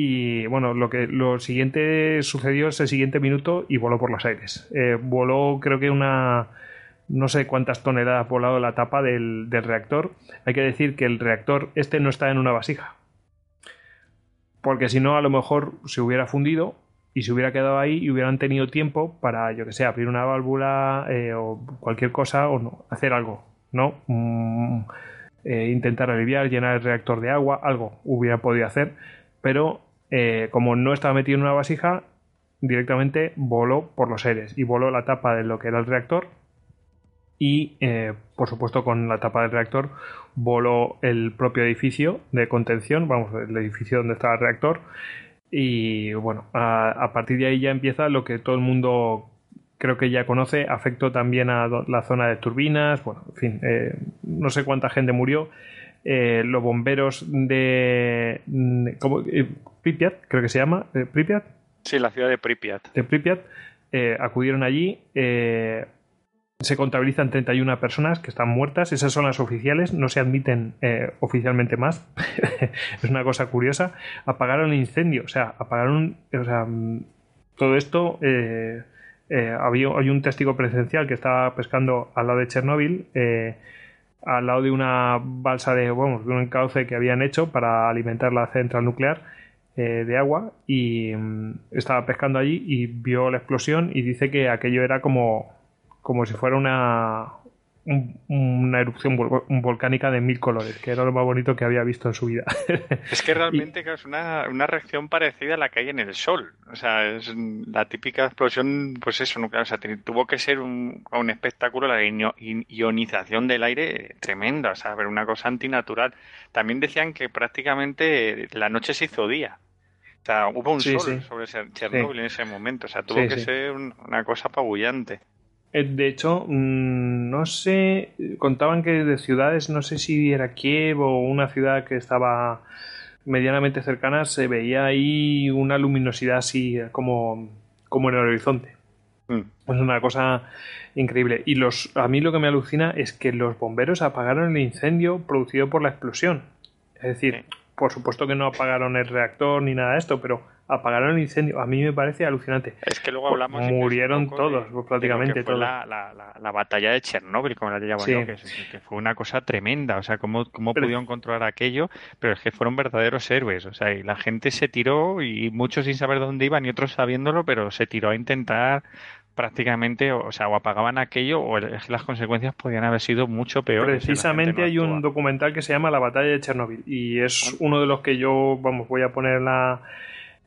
Y bueno, lo que lo siguiente sucedió ese siguiente minuto y voló por los aires. Eh, voló, creo que una. No sé cuántas toneladas volado la tapa del, del reactor. Hay que decir que el reactor este no está en una vasija. Porque si no, a lo mejor se hubiera fundido y se hubiera quedado ahí y hubieran tenido tiempo para, yo que sé, abrir una válvula eh, o cualquier cosa o no, hacer algo, ¿no? Mm, eh, intentar aliviar, llenar el reactor de agua, algo hubiera podido hacer, pero eh, como no estaba metido en una vasija, directamente voló por los aires y voló la tapa de lo que era el reactor y eh, por supuesto con la tapa del reactor voló el propio edificio de contención, vamos, el edificio donde estaba el reactor y bueno, a, a partir de ahí ya empieza lo que todo el mundo creo que ya conoce, afectó también a la zona de turbinas, bueno, en fin, eh, no sé cuánta gente murió, eh, los bomberos de, ¿cómo? Eh, Pripyat, creo que se llama, Pripyat, Sí, la ciudad de Pripyat. de Pripyat acudieron allí. Se contabilizan 31 personas que están muertas. Esas son las oficiales. No se admiten eh, oficialmente más. es una cosa curiosa. Apagaron el incendio. O sea, apagaron. O sea, todo esto. eh, eh, había, hay un testigo presencial que estaba pescando al lado de Chernóbil. eh, al lado de una balsa de, bueno, de un encauce que habían hecho para alimentar la central nuclear de agua y mm, estaba pescando allí y vio la explosión y dice que aquello era como, como si fuera una, un- una erupción vol- volcánica de mil colores, que era lo más bonito que había visto en su vida. Es que realmente es una, una reacción parecida a la que hay en el Sol. O sea, es la típica explosión, pues eso, nuclear. O sea, tuvo que ser un, un espectáculo, la ionización del aire tremenda. O sea, ver una cosa antinatural. También decían que prácticamente la noche se hizo día. O sea, hubo un Sí, sol sí. sobre Chernóbil en ese momento. O sea, tuvo Sí, que sí. ser un- una cosa apabullante. Eh, De hecho, mm, no sé, contaban que de ciudades, no sé si era Kiev o una ciudad que estaba medianamente cercana, se veía ahí una luminosidad así eh, como, como en el horizonte. Mm. Es una cosa increíble. Y los, a mí lo que me alucina es que los bomberos apagaron el incendio producido por la explosión. Es decir. Por supuesto que no apagaron el reactor ni nada de esto, pero apagaron el incendio. A mí me parece alucinante. Es que luego hablamos. de que es un Murieron de- todos, pues, de lo prácticamente que fue todos. La, la, la, la batalla de Chernóbil, como la llaman Sí. yo, que, fue una cosa tremenda. O sea, cómo, cómo Pero- pudieron controlar aquello, pero es que fueron verdaderos héroes. O sea, y la gente se tiró, y muchos sin saber dónde iban y otros sabiéndolo, pero se tiró a intentar prácticamente, o sea, o apagaban aquello, o el- las consecuencias podían haber sido mucho peores. si Precisamente no hay un documental que se llama La batalla de Chernóbil y es uno de los que yo, vamos, voy a poner en la,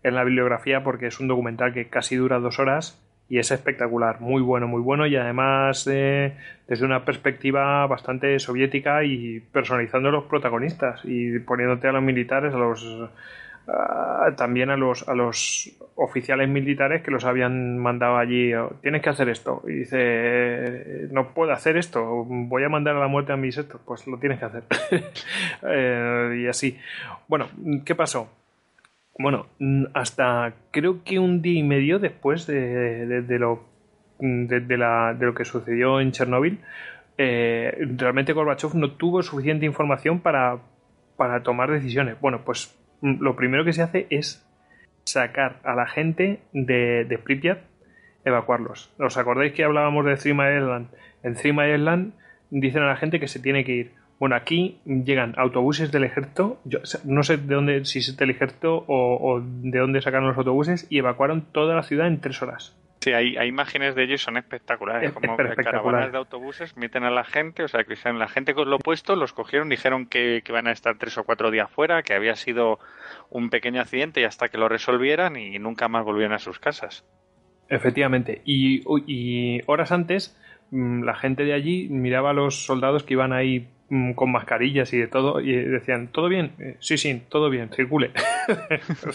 en la bibliografía porque es un documental que casi dura dos horas y es espectacular, muy bueno, muy bueno y además eh, desde una perspectiva bastante soviética y personalizando a los protagonistas y poniéndote a los militares, a los a- también a los a los oficiales militares que los habían mandado allí, tienes que hacer esto y dice "Eh, no puedo hacer esto, voy a mandar a la muerte a mis estos, pues lo tienes que hacer Eh, y así. Bueno, ¿qué pasó? Bueno, mm, hasta creo que un día y medio después de, de- lo, mm, de, la- de lo que sucedió en Chernóbil, eh, realmente Gorbachev no tuvo suficiente información para, para tomar decisiones. Bueno, pues lo primero que se hace es sacar a la gente de, de Pripyat, evacuarlos. ¿Os acordáis que hablábamos de Three Island? En Three Island dicen a la gente que se tiene que ir. Bueno, aquí llegan autobuses del ejército, yo no sé de dónde, si es del ejército o, o de dónde sacaron los autobuses, y evacuaron toda la ciudad en tres horas. Sí, hay, hay imágenes de ellos, son espectaculares. Es- como es caravanas de autobuses meten a la gente, o sea, que la gente con lo puesto, los cogieron, dijeron que, que van a estar tres o cuatro días fuera, que había sido un pequeño accidente y hasta que lo resolvieran y nunca más volvieron a sus casas. Efectivamente. Y, y horas antes, mm, la gente de allí miraba a los soldados que iban ahí con mascarillas y de todo y decían, ¿todo bien? Eh, sí, sí, todo bien, circule.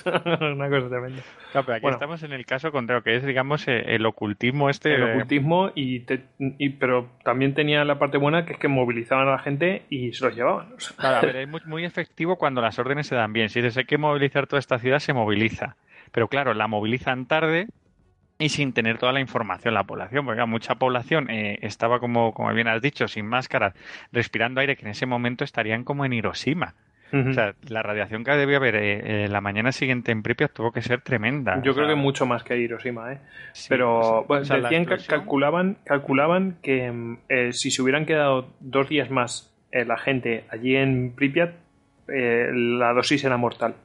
Una cosa tremenda. Claro, pero aquí Bueno. estamos en el caso contrario, que es, digamos, eh, el ocultismo este. el ocultismo y, te- y- pero también tenía la parte buena que es que movilizaban a la gente y se los llevaban. Claro, a ver, es muy, muy efectivo cuando las órdenes se dan bien. Si dices hay que movilizar toda esta ciudad, se moviliza. Pero claro, la movilizan tarde y sin tener toda la información la población, porque claro, mucha población eh, estaba, como, como bien has dicho, sin máscaras, respirando aire que en ese momento estarían como en Hiroshima. O sea, la radiación que debió haber eh, eh, la mañana siguiente en Pripyat tuvo que ser tremenda. yo creo sea, que mucho más que Hiroshima, ¿eh? sí, Pero bueno, o sea, decían que calculaban, calculaban que si se hubieran quedado dos días más la gente allí en Pripyat, la dosis era mortal.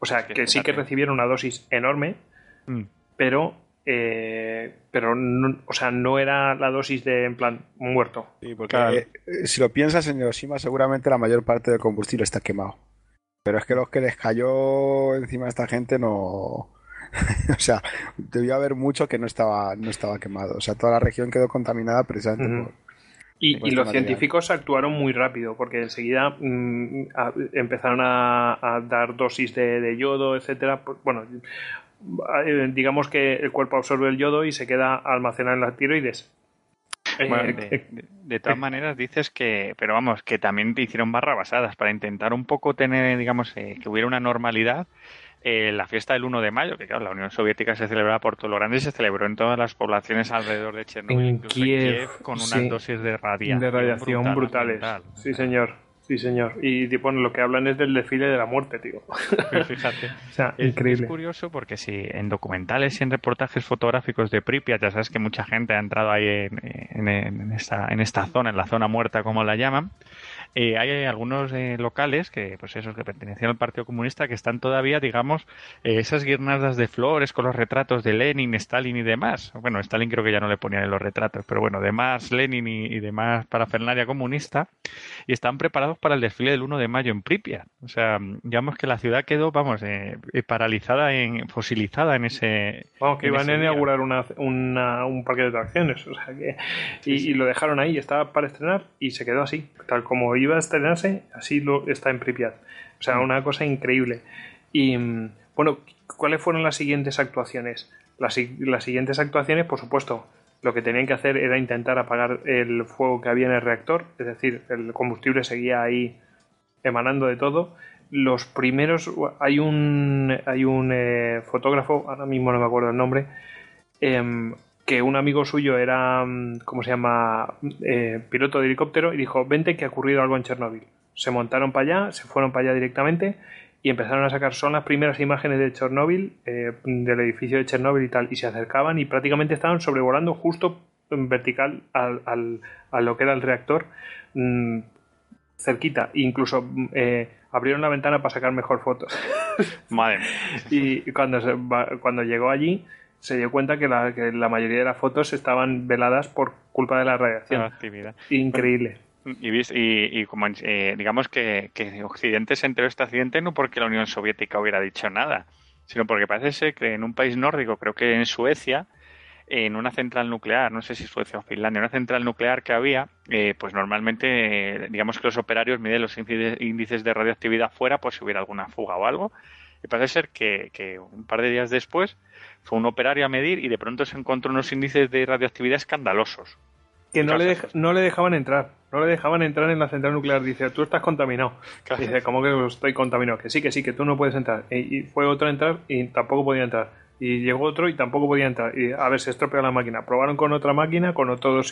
O sea, que que sí que recibieron una dosis enorme, Mm. pero eh, pero no, o sea, no era la dosis de en plan muerto. Sí, porque Claro. eh, eh, si lo piensas en Hiroshima, seguramente la mayor parte del combustible está quemado. Pero es que los que les cayó encima a esta gente no. o sea, debió haber mucho que no estaba, no estaba quemado. O sea, toda la región quedó contaminada precisamente por. Y, este los material. científicos actuaron muy rápido porque enseguida mm, a- empezaron a, a dar dosis de, de yodo, etcétera. Bueno, digamos que el cuerpo absorbe el yodo y se queda almacenado en las tiroides. Eh, Bueno, eh, de, de- todas maneras dices que, pero vamos, que también te hicieron barra basadas para intentar un poco tener, digamos, eh, que hubiera una normalidad. eh, la fiesta del 1 de mayo, que claro, la Unión Soviética se celebraba por todo lo grande y se celebró en todas las poblaciones alrededor de Chernobyl, En incluso en Kiev, Kiev, con unas sí. dosis de radiación, de radiación brutal, brutales. brutal. Sí, señor. Sí, señor. Y tipo, lo que hablan es del desfile de la muerte, tío. Fíjate. O sea, Es, increíble. es curioso porque si en documentales y en reportajes fotográficos de Pripyat, ya sabes que mucha gente ha entrado ahí en, en- en esta, en esta zona, en la zona muerta como la llaman, eh, hay algunos eh, locales que, pues esos que pertenecían al Partido Comunista que están todavía, digamos, eh, esas guirnaldas de flores con los retratos de Lenin, Stalin y demás. Bueno, Stalin creo que ya no le ponían en los retratos, pero bueno, demás Lenin y, y demás parafernalia comunista y están preparados para el desfile del 1 de mayo en Pripyat. O sea, digamos que la ciudad quedó, vamos, eh, eh, paralizada, en, fosilizada en ese... Vamos, que en iban a inaugurar una, una- un parque de atracciones. O sea que, y, y lo dejaron ahí, estaba para estrenar y se quedó así. Tal como iba a estrenarse, así lo está en Pripyat. O sea, una cosa increíble. Y mm, bueno, ¿cuáles fueron las siguientes actuaciones? Las, las siguientes actuaciones, por supuesto, lo que tenían que hacer era intentar apagar el fuego que había en el reactor, es decir, el combustible seguía ahí emanando de todo. Los primeros, hay un, hay un eh, fotógrafo, ahora mismo no me acuerdo el nombre, em, que un amigo suyo era, mm, ¿cómo se llama?, Eh, piloto de helicóptero y dijo, vente que ha ocurrido algo en Chernóbil. Se montaron para allá, se fueron para allá directamente y empezaron a sacar, son las primeras imágenes de Chernóbil, eh, del edificio de Chernóbil y tal, y se acercaban y prácticamente estaban sobrevolando justo en vertical al, al- a lo que era el reactor, mm, cerquita, incluso mm, eh, abrieron la ventana para sacar mejor fotos. Madre mía. Y cuando, se cuando llegó allí, se dio cuenta que la, que la mayoría de las fotos estaban veladas por culpa de la la radiación. actividad. Increíble. Y, y, y como eh, digamos que, que Occidente se enteró de este accidente no porque la Unión Soviética hubiera dicho nada, sino porque parece ser que en un país nórdico, creo que en Suecia, en una central nuclear, no sé si Suecia o Finlandia, una central nuclear que había, eh, pues normalmente, eh, digamos que los operarios miden los índices de radioactividad fuera por si hubiera alguna fuga o algo. Y parece ser que, que, un par de días después fue un operario a medir y de pronto se encontró unos índices de radioactividad escandalosos. Que no le, no le dejaban entrar, no le dejaban entrar en la central nuclear. Dice, tú estás contaminado. Dice, ¿cómo que estoy contaminado? Que sí, que sí, que tú no puedes entrar. Y, y fue otro a entrar y tampoco podía entrar y llegó otro y tampoco podía entrar. Y a ver, se estropeó la máquina. Probaron con otra máquina, con otro,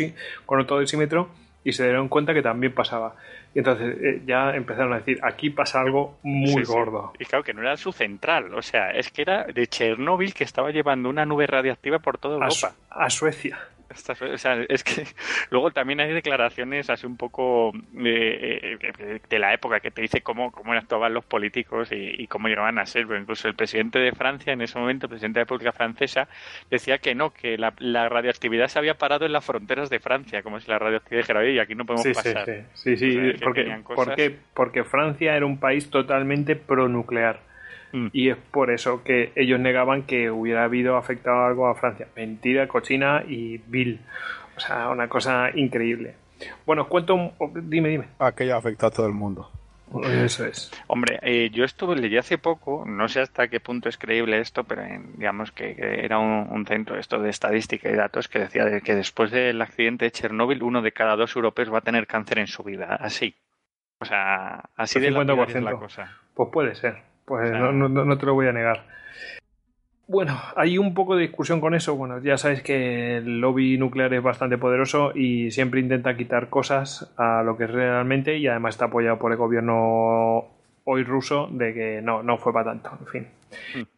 con otro decímetro y se dieron cuenta que también pasaba. Y entonces eh, ya empezaron a decir, aquí pasa algo muy gordo. Y claro, que no era su central, o sea, es que era de Chernóbil que estaba llevando una nube radiactiva por toda Europa. a Suecia o sea, es que luego también hay declaraciones así un poco de, eh, de la época que te dice cómo, cómo actuaban los políticos y, cómo llegaban a ser. incluso el presidente de Francia, en ese momento, el presidente de la República Francesa, decía que no, que la, radioactividad se había parado en las fronteras de Francia, como si la radioactividad dijera, oye, aquí no podemos pasar. Sí, sí, sí, porque, porque, porque Francia era un país totalmente pronuclear Mm. Y es por eso que ellos negaban que hubiera habido afectado algo a Francia. Mentira, cochina y vil. O sea, una cosa increíble. Bueno, os cuento. Dime, dime. Aquello afectó a todo el mundo. Eso es. Hombre, eh, yo estuve, leí hace poco, no sé hasta qué punto es creíble esto, pero digamos que, era un, centro esto de estadística y datos que decía que después del accidente de Chernóbil, uno de cada dos europeos va a tener cáncer en su vida. Así. O sea, así de la, la cosa. Pues puede ser. Pues no, no, te lo voy a negar. Bueno, hay un poco de discusión con eso. Bueno, ya sabéis que el lobby nuclear es bastante poderoso y siempre intenta quitar cosas a lo que es realmente y además está apoyado por el gobierno hoy ruso de que no, no fue para tanto. En fin. Hmm.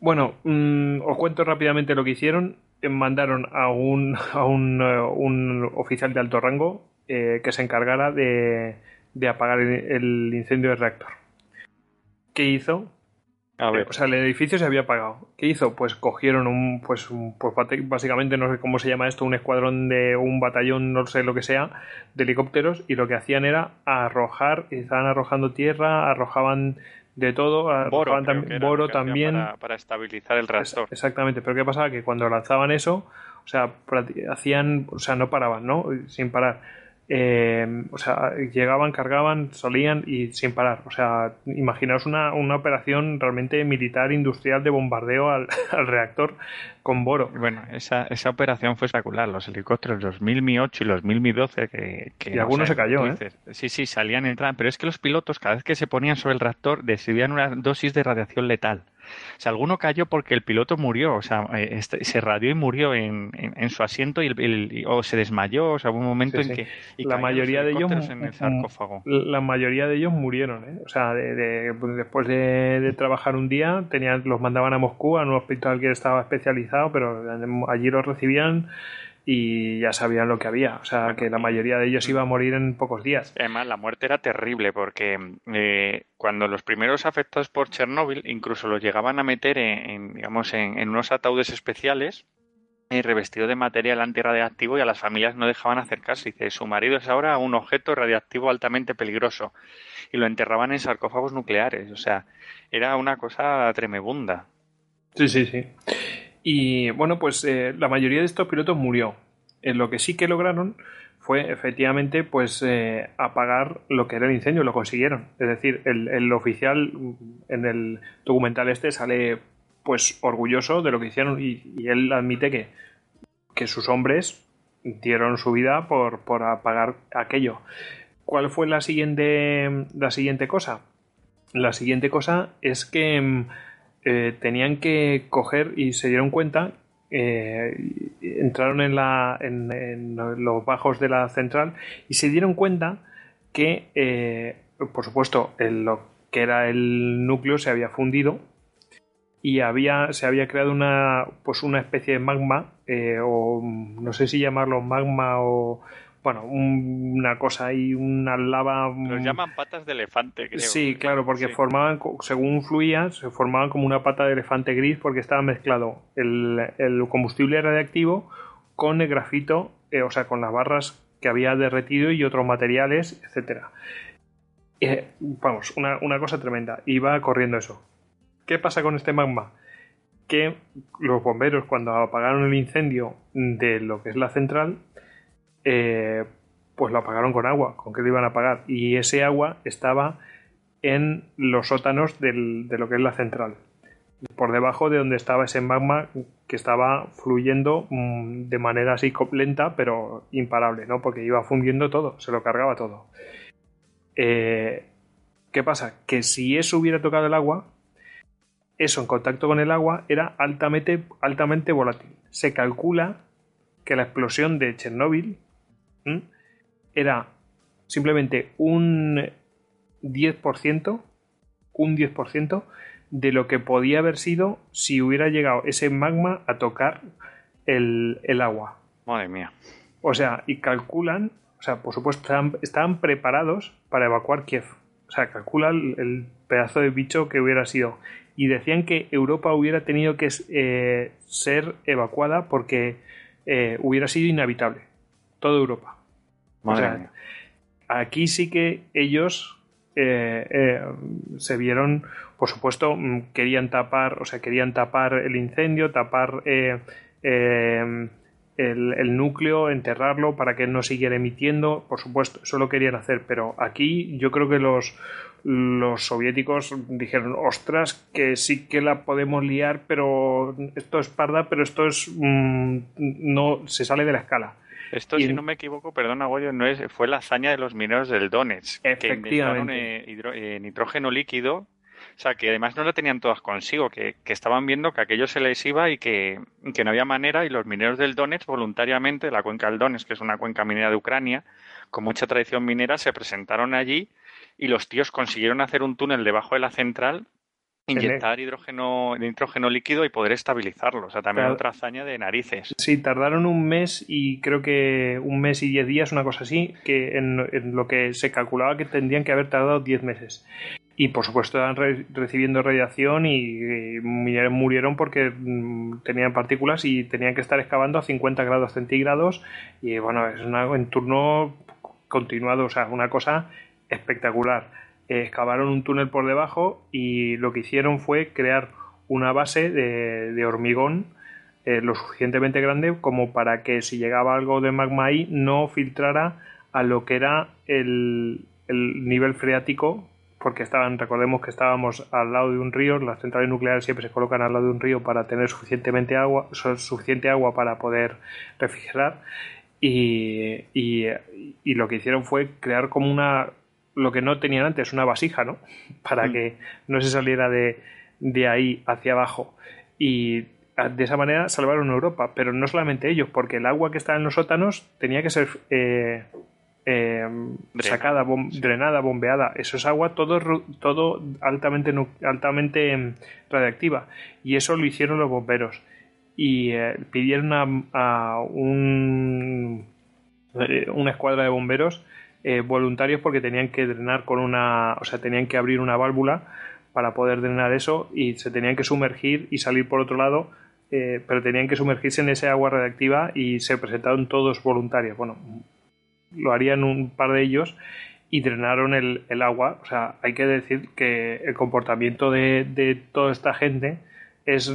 Bueno, mm, os cuento rápidamente lo que hicieron. Mandaron a un, a un, eh, un oficial de alto rango eh, que se encargara de, de apagar el incendio del reactor. ¿Qué hizo? A ver. Eh, o sea, el edificio se había apagado. ¿Qué hizo? Pues cogieron un, pues, pues básicamente no sé cómo se llama esto, un escuadrón de un batallón, no sé lo que sea, de helicópteros y lo que hacían era arrojar, estaban arrojando tierra, arrojaban de todo, arrojaban también boro también para, para, estabilizar el reactor. Exactamente, pero qué pasaba que cuando lanzaban eso, o sea, hacían, o sea, no paraban, ¿no? Sin parar eh, o sea, llegaban, cargaban, salían y sin parar. O sea, imaginaos una, una operación realmente militar industrial de bombardeo al, reactor con Boro. Bueno, esa, esa operación fue espectacular. Los helicópteros, los 1008 y los 1012, que, que y algunos se cayó, ¿eh? Sí, sí, salían, entraban. Pero es que los pilotos, cada vez que se ponían sobre el reactor, decidían una dosis de radiación letal. O sea, alguno cayó porque el piloto murió, o sea, eh, este, se radió y murió en, en, su asiento y, el, o se desmayó, o sea, hubo un momento en que la mayoría de ellos en el sarcófago. La mayoría de ellos murieron, ¿eh? o sea, de, pues, después de, trabajar un día, tenían, los mandaban a Moscú a un hospital que estaba especializado, pero allí los recibían y ya sabían lo que había. O sea, que la mayoría de ellos iba a morir en pocos días. Además, la muerte era terrible porque eh, cuando los primeros afectados por Chernóbil incluso los llegaban a meter en, digamos, en, unos ataúdes especiales y revestido de material antirradiactivo y a las familias no dejaban acercarse. Dice, su marido es ahora un objeto radiactivo altamente peligroso y lo enterraban en sarcófagos nucleares. O sea, era una cosa tremebunda. Sí, sí, sí. Y bueno, pues eh, la mayoría de estos pilotos murió. En lo que sí que lograron fue efectivamente pues eh, apagar lo que era el incendio, lo consiguieron. Es decir, el, oficial en el documental este sale pues orgulloso de lo que hicieron y, él admite que, que sus hombres dieron su vida por, por apagar aquello. ¿Cuál fue la siguiente, la siguiente cosa? La siguiente cosa es que mm, eh, tenían que coger y se dieron cuenta, eh, entraron en, la, en, los bajos de la central y se dieron cuenta que, eh, por supuesto, lo que era el núcleo se había fundido y había, se había creado una, pues una especie de magma, o no sé si llamarlo magma o bueno, una cosa ahí, una lava. Los llaman patas de elefante, creo. Sí, claro, porque formaban, según fluía, se formaban como una pata de elefante gris porque estaba mezclado el, combustible radiactivo con el grafito, eh, o sea, con las barras que había derretido y otros materiales, etcétera. Eh, vamos, una, una cosa tremenda. Iba corriendo eso. ¿Qué pasa con este magma? que los bomberos cuando apagaron el incendio de lo que es la central, eh, pues lo apagaron con agua, con qué lo iban a apagar. Y ese agua estaba en los sótanos de lo que es la central, por debajo de donde estaba ese magma que estaba fluyendo mm, de manera así lenta, pero imparable, ¿no? Porque iba fundiendo todo, se lo cargaba todo. Eh, ¿Qué pasa? Que si eso hubiera tocado el agua, eso en contacto con el agua era altamente, altamente volátil. Se calcula que la explosión de Chernóbil era simplemente un 10%, un 10% de lo que podía haber sido si hubiera llegado ese magma a tocar el, el agua. Madre mía. O sea, y calculan, o sea, por supuesto, estaban, estaban preparados para evacuar Kiev. O sea, calculan el, el pedazo de bicho que hubiera sido. Y decían que Europa hubiera tenido que eh, ser evacuada porque eh, hubiera sido inhabitable. Toda Europa. Madre O sea, mía. Aquí sí que ellos eh, eh, se vieron, por supuesto, mm, querían tapar, o sea, querían tapar el incendio, tapar eh, el, el núcleo, enterrarlo para que no siguiera emitiendo, por supuesto, eso lo querían hacer, pero aquí yo creo que los los soviéticos dijeron, ostras, que sí que la podemos liar, pero esto es parda, pero esto es mm, no se sale de la escala. Esto, y- si no me equivoco, perdona, Goyo, no es, fue la hazaña de los mineros del Donetsk, que inventaron eh, hidro- eh, nitrógeno líquido, o sea, que además no lo tenían todas consigo, que, que estaban viendo que aquello se les iba y que, que no había manera, y los mineros del Donetsk, voluntariamente, la cuenca del Donetsk, que es una cuenca minera de Ucrania, con mucha tradición minera, se presentaron allí y los tíos consiguieron hacer un túnel debajo de la central, inyectar hidrógeno, nitrógeno líquido y poder estabilizarlo. O sea, también Claro. otra hazaña de narices. Sí, tardaron un mes y creo que un mes y diez días, una cosa así, que en, en lo que se calculaba que tendrían que haber tardado diez meses. Y por supuesto estaban re- recibiendo radiación y, y murieron- porque mm, tenían partículas y tenían que estar excavando a 50 grados centígrados. Y bueno, es una, en turno continuado, o sea, una cosa espectacular. Eh, excavaron un túnel por debajo y lo que hicieron fue crear una base de, hormigón eh, lo suficientemente grande como para que si llegaba algo de magma ahí no filtrara a lo que era el, el nivel freático porque estaban, recordemos que estábamos al lado de un río, las centrales nucleares siempre se colocan al lado de un río para tener suficientemente agua, su- suficiente agua para poder refrigerar y lo que hicieron fue crear como una lo que no tenían antes, una vasija, ¿no? Para Mm. que no se saliera de, de ahí hacia abajo. Y de esa manera salvaron Europa, pero no solamente ellos, porque el agua que estaba en los sótanos tenía que ser eh, eh, sacada, bom- drenada, bombeada. Eso es agua todo, todo altamente, altamente em, radiactiva. Y eso lo hicieron los bomberos. Y eh, pidieron a, a un, una escuadra de bomberos eh, voluntarios porque tenían que drenar con una, o sea, tenían que abrir una válvula para poder drenar eso y se tenían que sumergir y salir por otro lado, eh, pero tenían que sumergirse en ese agua radiactiva y se presentaron todos voluntarios. Bueno, lo harían un par de ellos y drenaron el, el agua. O sea, hay que decir que el comportamiento de, de toda esta gente es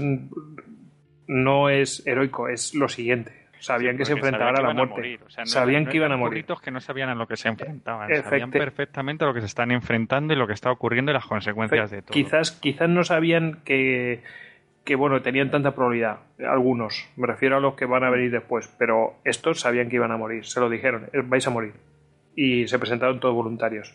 no es heroico, es lo siguiente. Sabían que se enfrentaban a la muerte. morir. O sea, no sabían que iban a morir. que no sabían a lo que se enfrentaban. Sabían perfectamente a lo que se están enfrentando y lo que está ocurriendo y las consecuencias de todo. Quizás, quizás no sabían que, que, bueno, tenían tanta probabilidad. Algunos, me refiero a los que van a venir después, pero estos sabían que iban a morir, se lo dijeron, "Eh, vais a morir. Y se presentaron todos voluntarios.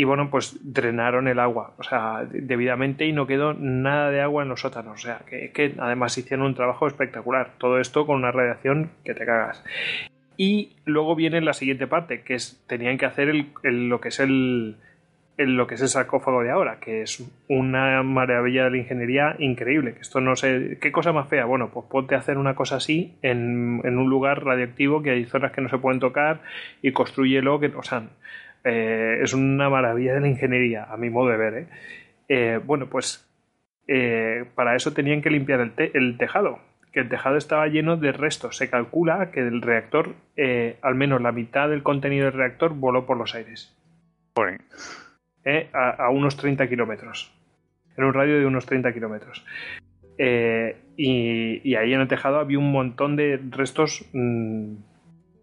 Y bueno, pues drenaron el agua, o sea, de- debidamente y no quedó nada de agua en los sótanos. O sea, que, que además hicieron un trabajo espectacular. Todo esto con una radiación que te cagas. Y luego viene la siguiente parte, que es tenían que hacer el- el- lo que es el, el- lo que es el sarcófago de ahora, que es una maravilla de la ingeniería increíble. Que esto no sé, qué cosa más fea. Bueno, pues ponte a hacer una cosa así en, en un lugar radioactivo que hay zonas que no se pueden tocar y construyelo, que, o sea, eh, es una maravilla de la ingeniería, a mi modo de ver. ¿eh? Eh, bueno, pues eh, para eso tenían que limpiar el, te- el tejado, que el tejado estaba lleno de restos. Se calcula que del reactor, al menos la mitad del contenido del reactor voló por los aires, a, a unos 30 kilómetros, en un radio de unos 30 kilómetros. y, y ahí en el tejado había un montón de restos mm,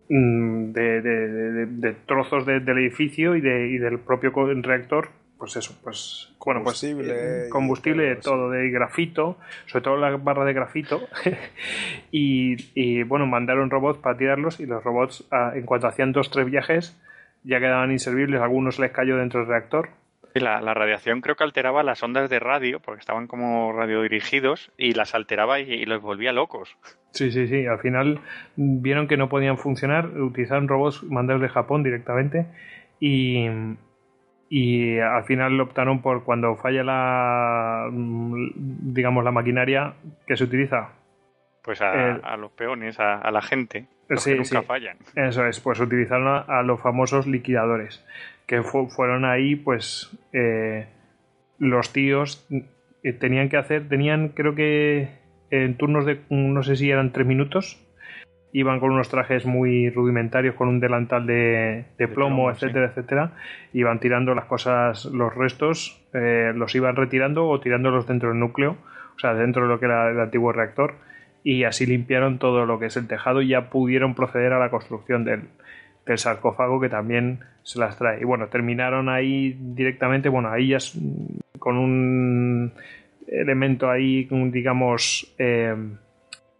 de, de- de- de trozos de- del edificio y, de, y del propio reactor. Pues eso, pues bueno, pues Combustible eh, y combustible, de todo, de grafito, sobre todo la barra de grafito. y, y, bueno, mandaron robots para tirarlos y los robots, ah, en cuanto hacían dos tres viajes, ya quedaban inservibles. Algunos les cayó dentro del reactor. Y la, la radiación creo que alteraba las ondas de radio, porque estaban como radiodirigidos, y las alteraba y, y los volvía locos. Sí, sí, sí. Al final vieron que no podían funcionar, utilizaron robots mandados de Japón directamente y, y al final optaron por cuando falla la, digamos, la maquinaria que se utiliza. Pues a, El- a los peones, a, a la gente, los Sí, que nunca sí. fallan. Eso es, pues utilizaron a, a los famosos liquidadores, que fu- fueron ahí, pues eh, los tíos eh, tenían que hacer, tenían creo que en turnos de, no sé si eran tres minutos, iban con unos trajes muy rudimentarios, con un delantal de, de plomo, plomo, sí. etcétera, etcétera, iban tirando las cosas, los restos, eh, los iban retirando o tirándolos dentro del núcleo, o sea, dentro de lo que era el antiguo reactor, y así limpiaron todo lo que es el tejado y ya pudieron proceder a la construcción del, del sarcófago que también se las trae. Y bueno, terminaron ahí directamente, bueno, ahí ya mm, con un elemento ahí, digamos, eh,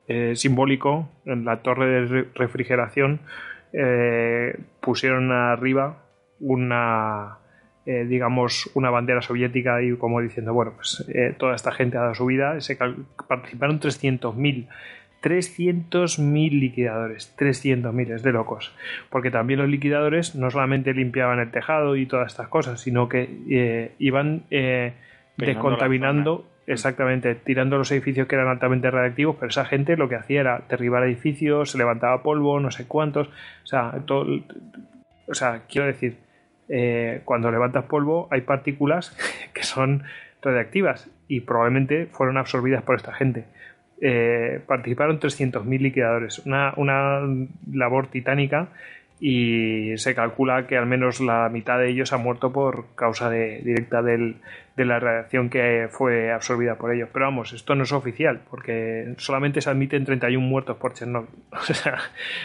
eh, simbólico en la torre de re- refrigeración, eh, pusieron arriba una, digamos, una bandera soviética y como diciendo, bueno, pues toda esta gente ha dado su vida, se participaron 300.000. 300.000 liquidadores, 300.000, es de locos. Porque también los liquidadores no solamente limpiaban el tejado y todas estas cosas, sino que eh, iban eh, descontaminando, exactamente, tirando los edificios que eran altamente radiactivos, pero esa gente lo que hacía era derribar edificios, se levantaba polvo, no sé cuántos, o sea, todo, o sea quiero decir, eh, cuando levantas polvo hay partículas que son radiactivas y probablemente fueron absorbidas por esta gente. Eh, participaron 300.000 liquidadores, una, una labor titánica y se calcula que al menos la mitad de ellos ha muerto por causa de, directa del, de la radiación que fue absorbida por ellos. Pero vamos, esto no es oficial porque solamente se admiten 31 muertos por Chernobyl. O sea,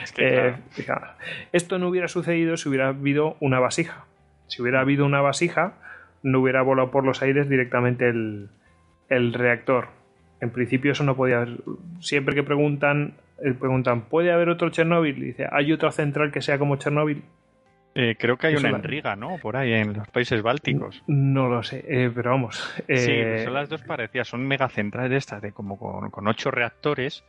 Es que, eh, claro, esto no hubiera sucedido si hubiera habido una vasija. Si hubiera habido una vasija, no hubiera volado por los aires directamente el, el reactor. En principio eso no podía haber. Siempre que preguntan, eh, preguntan, ¿puede haber otro Chernobyl? Y dice, ¿hay otra central que sea como Chernobyl? Eh, creo que hay Eso una en Riga, ¿no? Por ahí, en los países bálticos. No lo sé, eh, pero vamos. Sí, eh, son las dos parecidas, son megacentrales estas, de como con, con ocho reactores.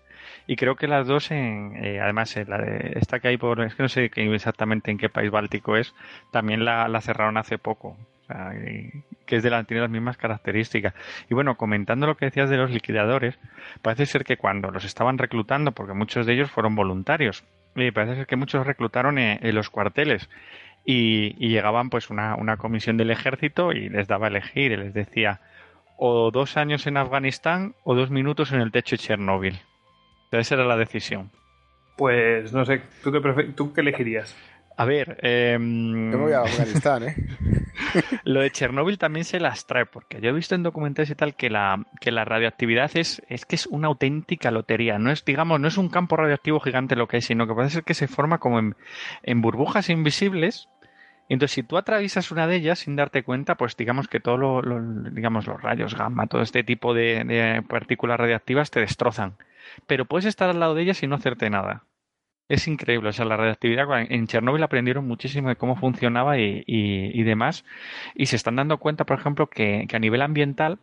Y creo que las dos, en, eh, además, eh, la de esta que hay por, es que no sé exactamente en qué país báltico es, también la, la cerraron hace poco. Sea, y- que es de la, tiene las mismas características. Y bueno, comentando lo que decías de los liquidadores, parece ser que cuando los estaban reclutando, porque muchos de ellos fueron voluntarios, eh, parece ser que muchos reclutaron en, en los cuarteles. Y, y llegaban pues una, una comisión del ejército y les daba a elegir y les decía o dos años en Afganistán o dos minutos en el techo de Chernóbil. Esa era la decisión. Pues no sé, ¿tú qué, prefe- tú qué elegirías? A ver, em, Yo me voy a Afganistán, ¿eh? lo de Chernóbil también se las trae, porque yo he visto en documentales y tal que la, que la radioactividad es, es que es una auténtica lotería. No es, digamos, no es un campo radioactivo gigante lo que hay, sino que parece ser que se forma como en, burbujas invisibles. Entonces, si tú atraviesas una de ellas sin darte cuenta, pues digamos que todos lo, lo- digamos, los rayos gamma, todo este tipo de, de partículas radiactivas te destrozan. Pero puedes estar al lado de ellas y no hacerte nada. Es increíble, o sea, la radioactividad en Chernóbil aprendieron muchísimo de cómo funcionaba y, y- y demás, y se están dando cuenta, por ejemplo, que, que a nivel ambiental,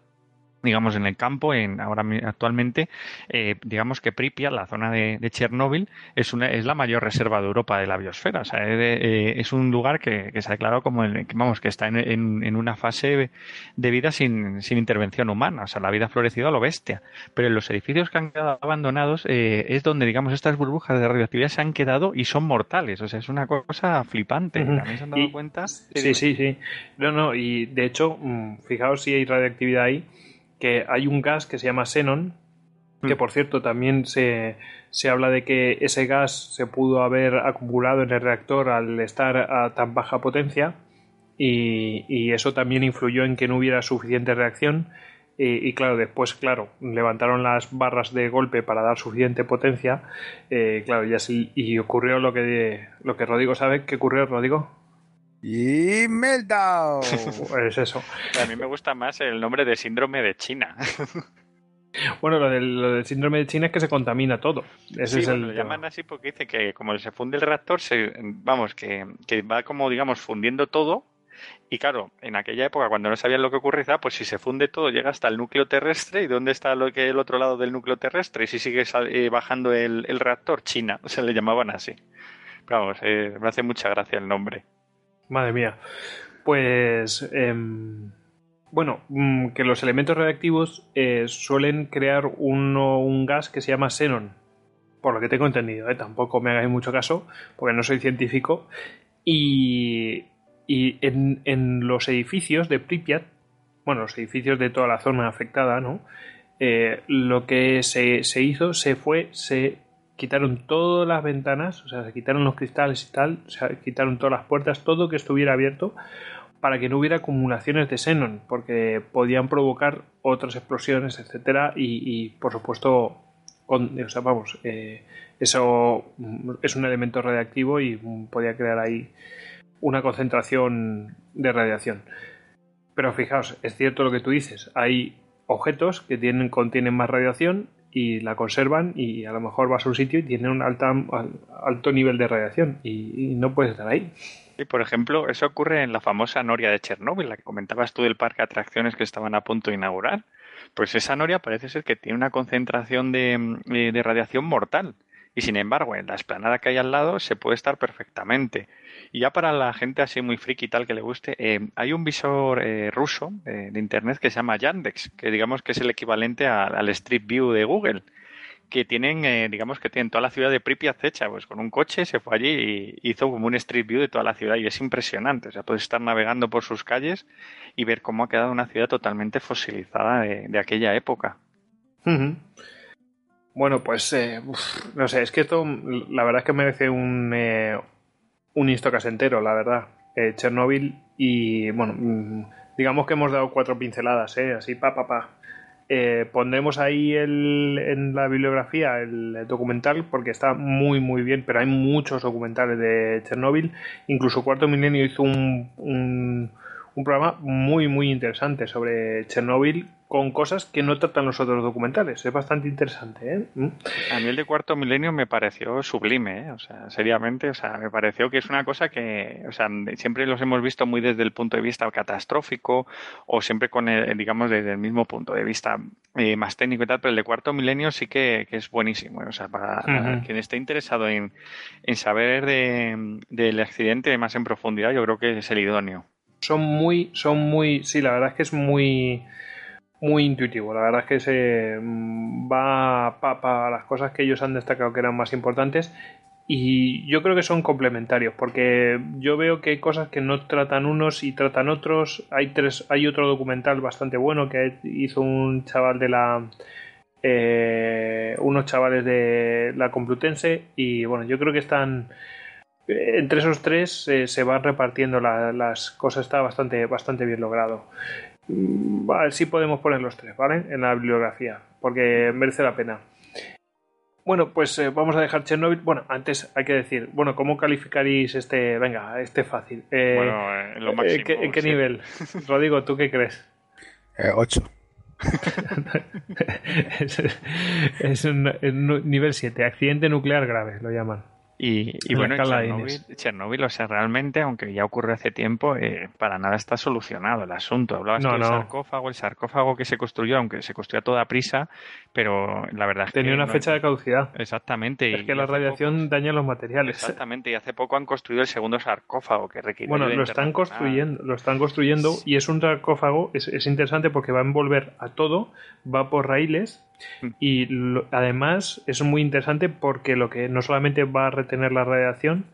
digamos en el campo, en ahora actualmente, eh, digamos que Pripyat, la zona de, de Chernóbil, es una es la mayor reserva de Europa de la biosfera, o sea, es, de- eh, es un lugar que, que se ha declarado como, el, que, vamos, que está en, en- en una fase de vida sin, sin intervención humana, o sea, la vida ha florecido a lo bestia, pero en los edificios que han quedado abandonados eh, es donde, digamos, estas burbujas de radioactividad se han quedado y son mortales. O sea, es una cosa flipante. ¿También se han dado Y- cuenta? Sí, sí, sí. No, no, y de hecho, mm, fijaos si hay radioactividad ahí, que hay un gas que se llama xenon, que Mm. por cierto también se, se habla de que ese gas se pudo haber acumulado en el reactor al estar a tan baja potencia y, y eso también influyó en que no hubiera suficiente reacción Y, y claro, después, claro, levantaron las barras de golpe para dar suficiente potencia. eh, claro, y así y ocurrió lo que lo que Rodrigo sabe. ¿Qué ocurrió, Rodrigo? Y Meltdown. Es eso. A mí me gusta más el nombre de síndrome de China. Bueno, lo del, lo del síndrome de China es que se contamina todo. Ese sí, es bueno, el lo llaman así porque dice que como se funde el reactor, se, vamos, que, que va como, digamos, fundiendo todo. Y claro, en aquella época, cuando no sabían lo que ocurría, pues si se funde todo, llega hasta el núcleo terrestre. ¿Y dónde está lo que el otro lado del núcleo terrestre? Y si sigue eh, bajando el, el reactor, China. Se le llamaban así. Pero vamos, eh, me hace mucha gracia el nombre. Madre mía. Pues. em, bueno, mm, que los elementos radiactivos eh, suelen crear uno- un gas que se llama xenón. Por lo que tengo entendido, ¿eh? tampoco me hagáis mucho caso, porque no soy científico. Y, y en, en los edificios de Pripyat, bueno, los edificios de toda la zona afectada, ¿no? Eh, lo que se, se hizo, se fue, se quitaron todas las ventanas, o sea, se quitaron los cristales y tal, se quitaron todas las puertas, todo que estuviera abierto para que no hubiera acumulaciones de xenón, porque podían provocar otras explosiones, etcétera, y, por supuesto, con- o sea, vamos, eh, eso es un elemento radiactivo y podía crear ahí una concentración de radiación. Pero fijaos, es cierto lo que tú dices, hay objetos que tienen, contienen más radiación y la conservan y a lo mejor vas a un sitio y tienen un alta, al- alto nivel de radiación y, y no puedes estar ahí. Y por ejemplo, eso ocurre en la famosa noria de Chernóbil, la que comentabas tú del parque de atracciones que estaban a punto de inaugurar. Pues esa noria parece ser que tiene una concentración de, mm, eh, de radiación mortal. Y sin embargo, en la esplanada que hay al lado se puede estar perfectamente. Y ya para la gente así muy friki y tal que le guste, eh, hay un visor eh, ruso eh, de internet que se llama Yandex, que digamos que es el equivalente al Street View de Google que tienen, digamos que tienen toda la ciudad de Pripyat hecha, pues con un coche se fue allí y hizo como un street view de toda la ciudad y es impresionante, o sea, puedes estar navegando por sus calles y ver cómo ha quedado una ciudad totalmente fosilizada de, aquella época. Bueno, pues eh, no sé, es que esto la verdad es que merece un, eh, un entero, la verdad. Eh, Chernobyl y bueno, mm, digamos que hemos dado cuatro pinceladas, ¿eh? así pa pa pa. Eh, pondremos ahí el, en la bibliografía el documental porque está muy muy bien, pero hay muchos documentales de Chernobyl. Incluso Cuarto Milenio hizo un, un, un programa muy muy interesante sobre Chernobyl con cosas que no tratan los otros documentales. Es bastante interesante, ¿eh? Mm. A mí el de Cuarto Milenio me pareció sublime, ¿eh? o sea, seriamente, o sea, me pareció que es una cosa que, o sea, siempre los hemos visto muy desde el punto de vista catastrófico o siempre con, el, digamos, desde el mismo punto de vista eh, más técnico y tal, pero el de Cuarto Milenio sí que, que es buenísimo, ¿eh? o sea, para quien esté interesado en, en saber de- del accidente más en profundidad, yo creo que es el idóneo. Son muy, son muy, sí, la verdad es que es muy, muy intuitivo. La verdad es que se mm, va para las cosas que ellos han destacado que eran más importantes y yo creo que son complementarios porque yo veo que hay cosas que no tratan unos y tratan otros. Hay tres, hay otro documental bastante bueno que hizo un chaval de la eh, unos chavales de la Complutense y bueno, yo creo que están eh, entre esos tres eh, se van repartiendo la- las cosas, está bastante, bastante bien logrado. Mm, A ver si podemos poner los tres, ¿vale? En la bibliografía, porque merece la pena. Bueno, pues eh, vamos a dejar Chernobyl. Bueno, antes hay que decir, bueno, ¿cómo calificaréis este? Venga, este fácil. Eh, bueno, eh, en lo eh, máximo. ¿qué- ¿En qué sí. nivel? Rodrigo, ¿tú qué crees? Eh, ocho. es es un, un nivel 7, accidente nuclear grave, lo llaman. Y, bueno, Chernobyl. Chernobyl, o sea, realmente, aunque ya ocurrió hace tiempo, eh, para nada está solucionado el asunto. Hablabas No, tú del sarcófago, el sarcófago que se construyó, aunque se construyó a toda prisa, pero la verdad es Tenía que una no- fecha de caducidad. Exactamente. Es y que la radiación poco- daña los materiales. Exactamente, y hace poco han construido el segundo sarcófago que requiere Bueno, lo están construyendo, lo están construyendo y es un sarcófago, es, es interesante porque va a envolver a todo, va por raíles. Y lo- además es muy interesante porque lo que no solamente va a retener la radiación,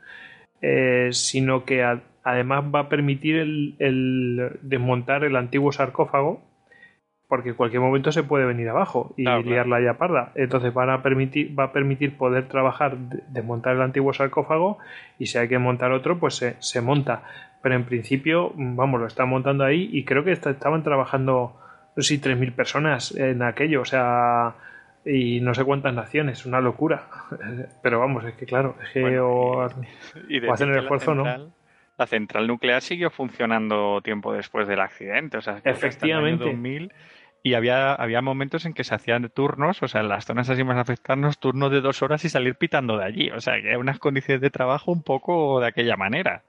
eh, sino que a- además va a permitir el, el desmontar el antiguo sarcófago porque en cualquier momento se puede venir abajo y Claro, claro. liarla ya parda. Entonces van a permitir, va a permitir poder trabajar, de- desmontar el antiguo sarcófago y si hay que montar otro, pues se, se monta. Pero en principio, mm, vamos, lo están montando ahí y creo que est- estaban trabajando sí, 3.000 personas en aquello, o sea, y no sé cuántas naciones, una locura. Pero vamos, es que claro, es que Bueno, o, Y o hacen el esfuerzo, ¿no? La central nuclear siguió funcionando tiempo después del accidente. O sea, creo que hasta el año Efectivamente. 2000 Y había, había momentos en que se hacían turnos, o sea, en las zonas así más afectadas, turnos de dos horas y salir pitando de allí. O sea, que unas condiciones de trabajo un poco de aquella manera.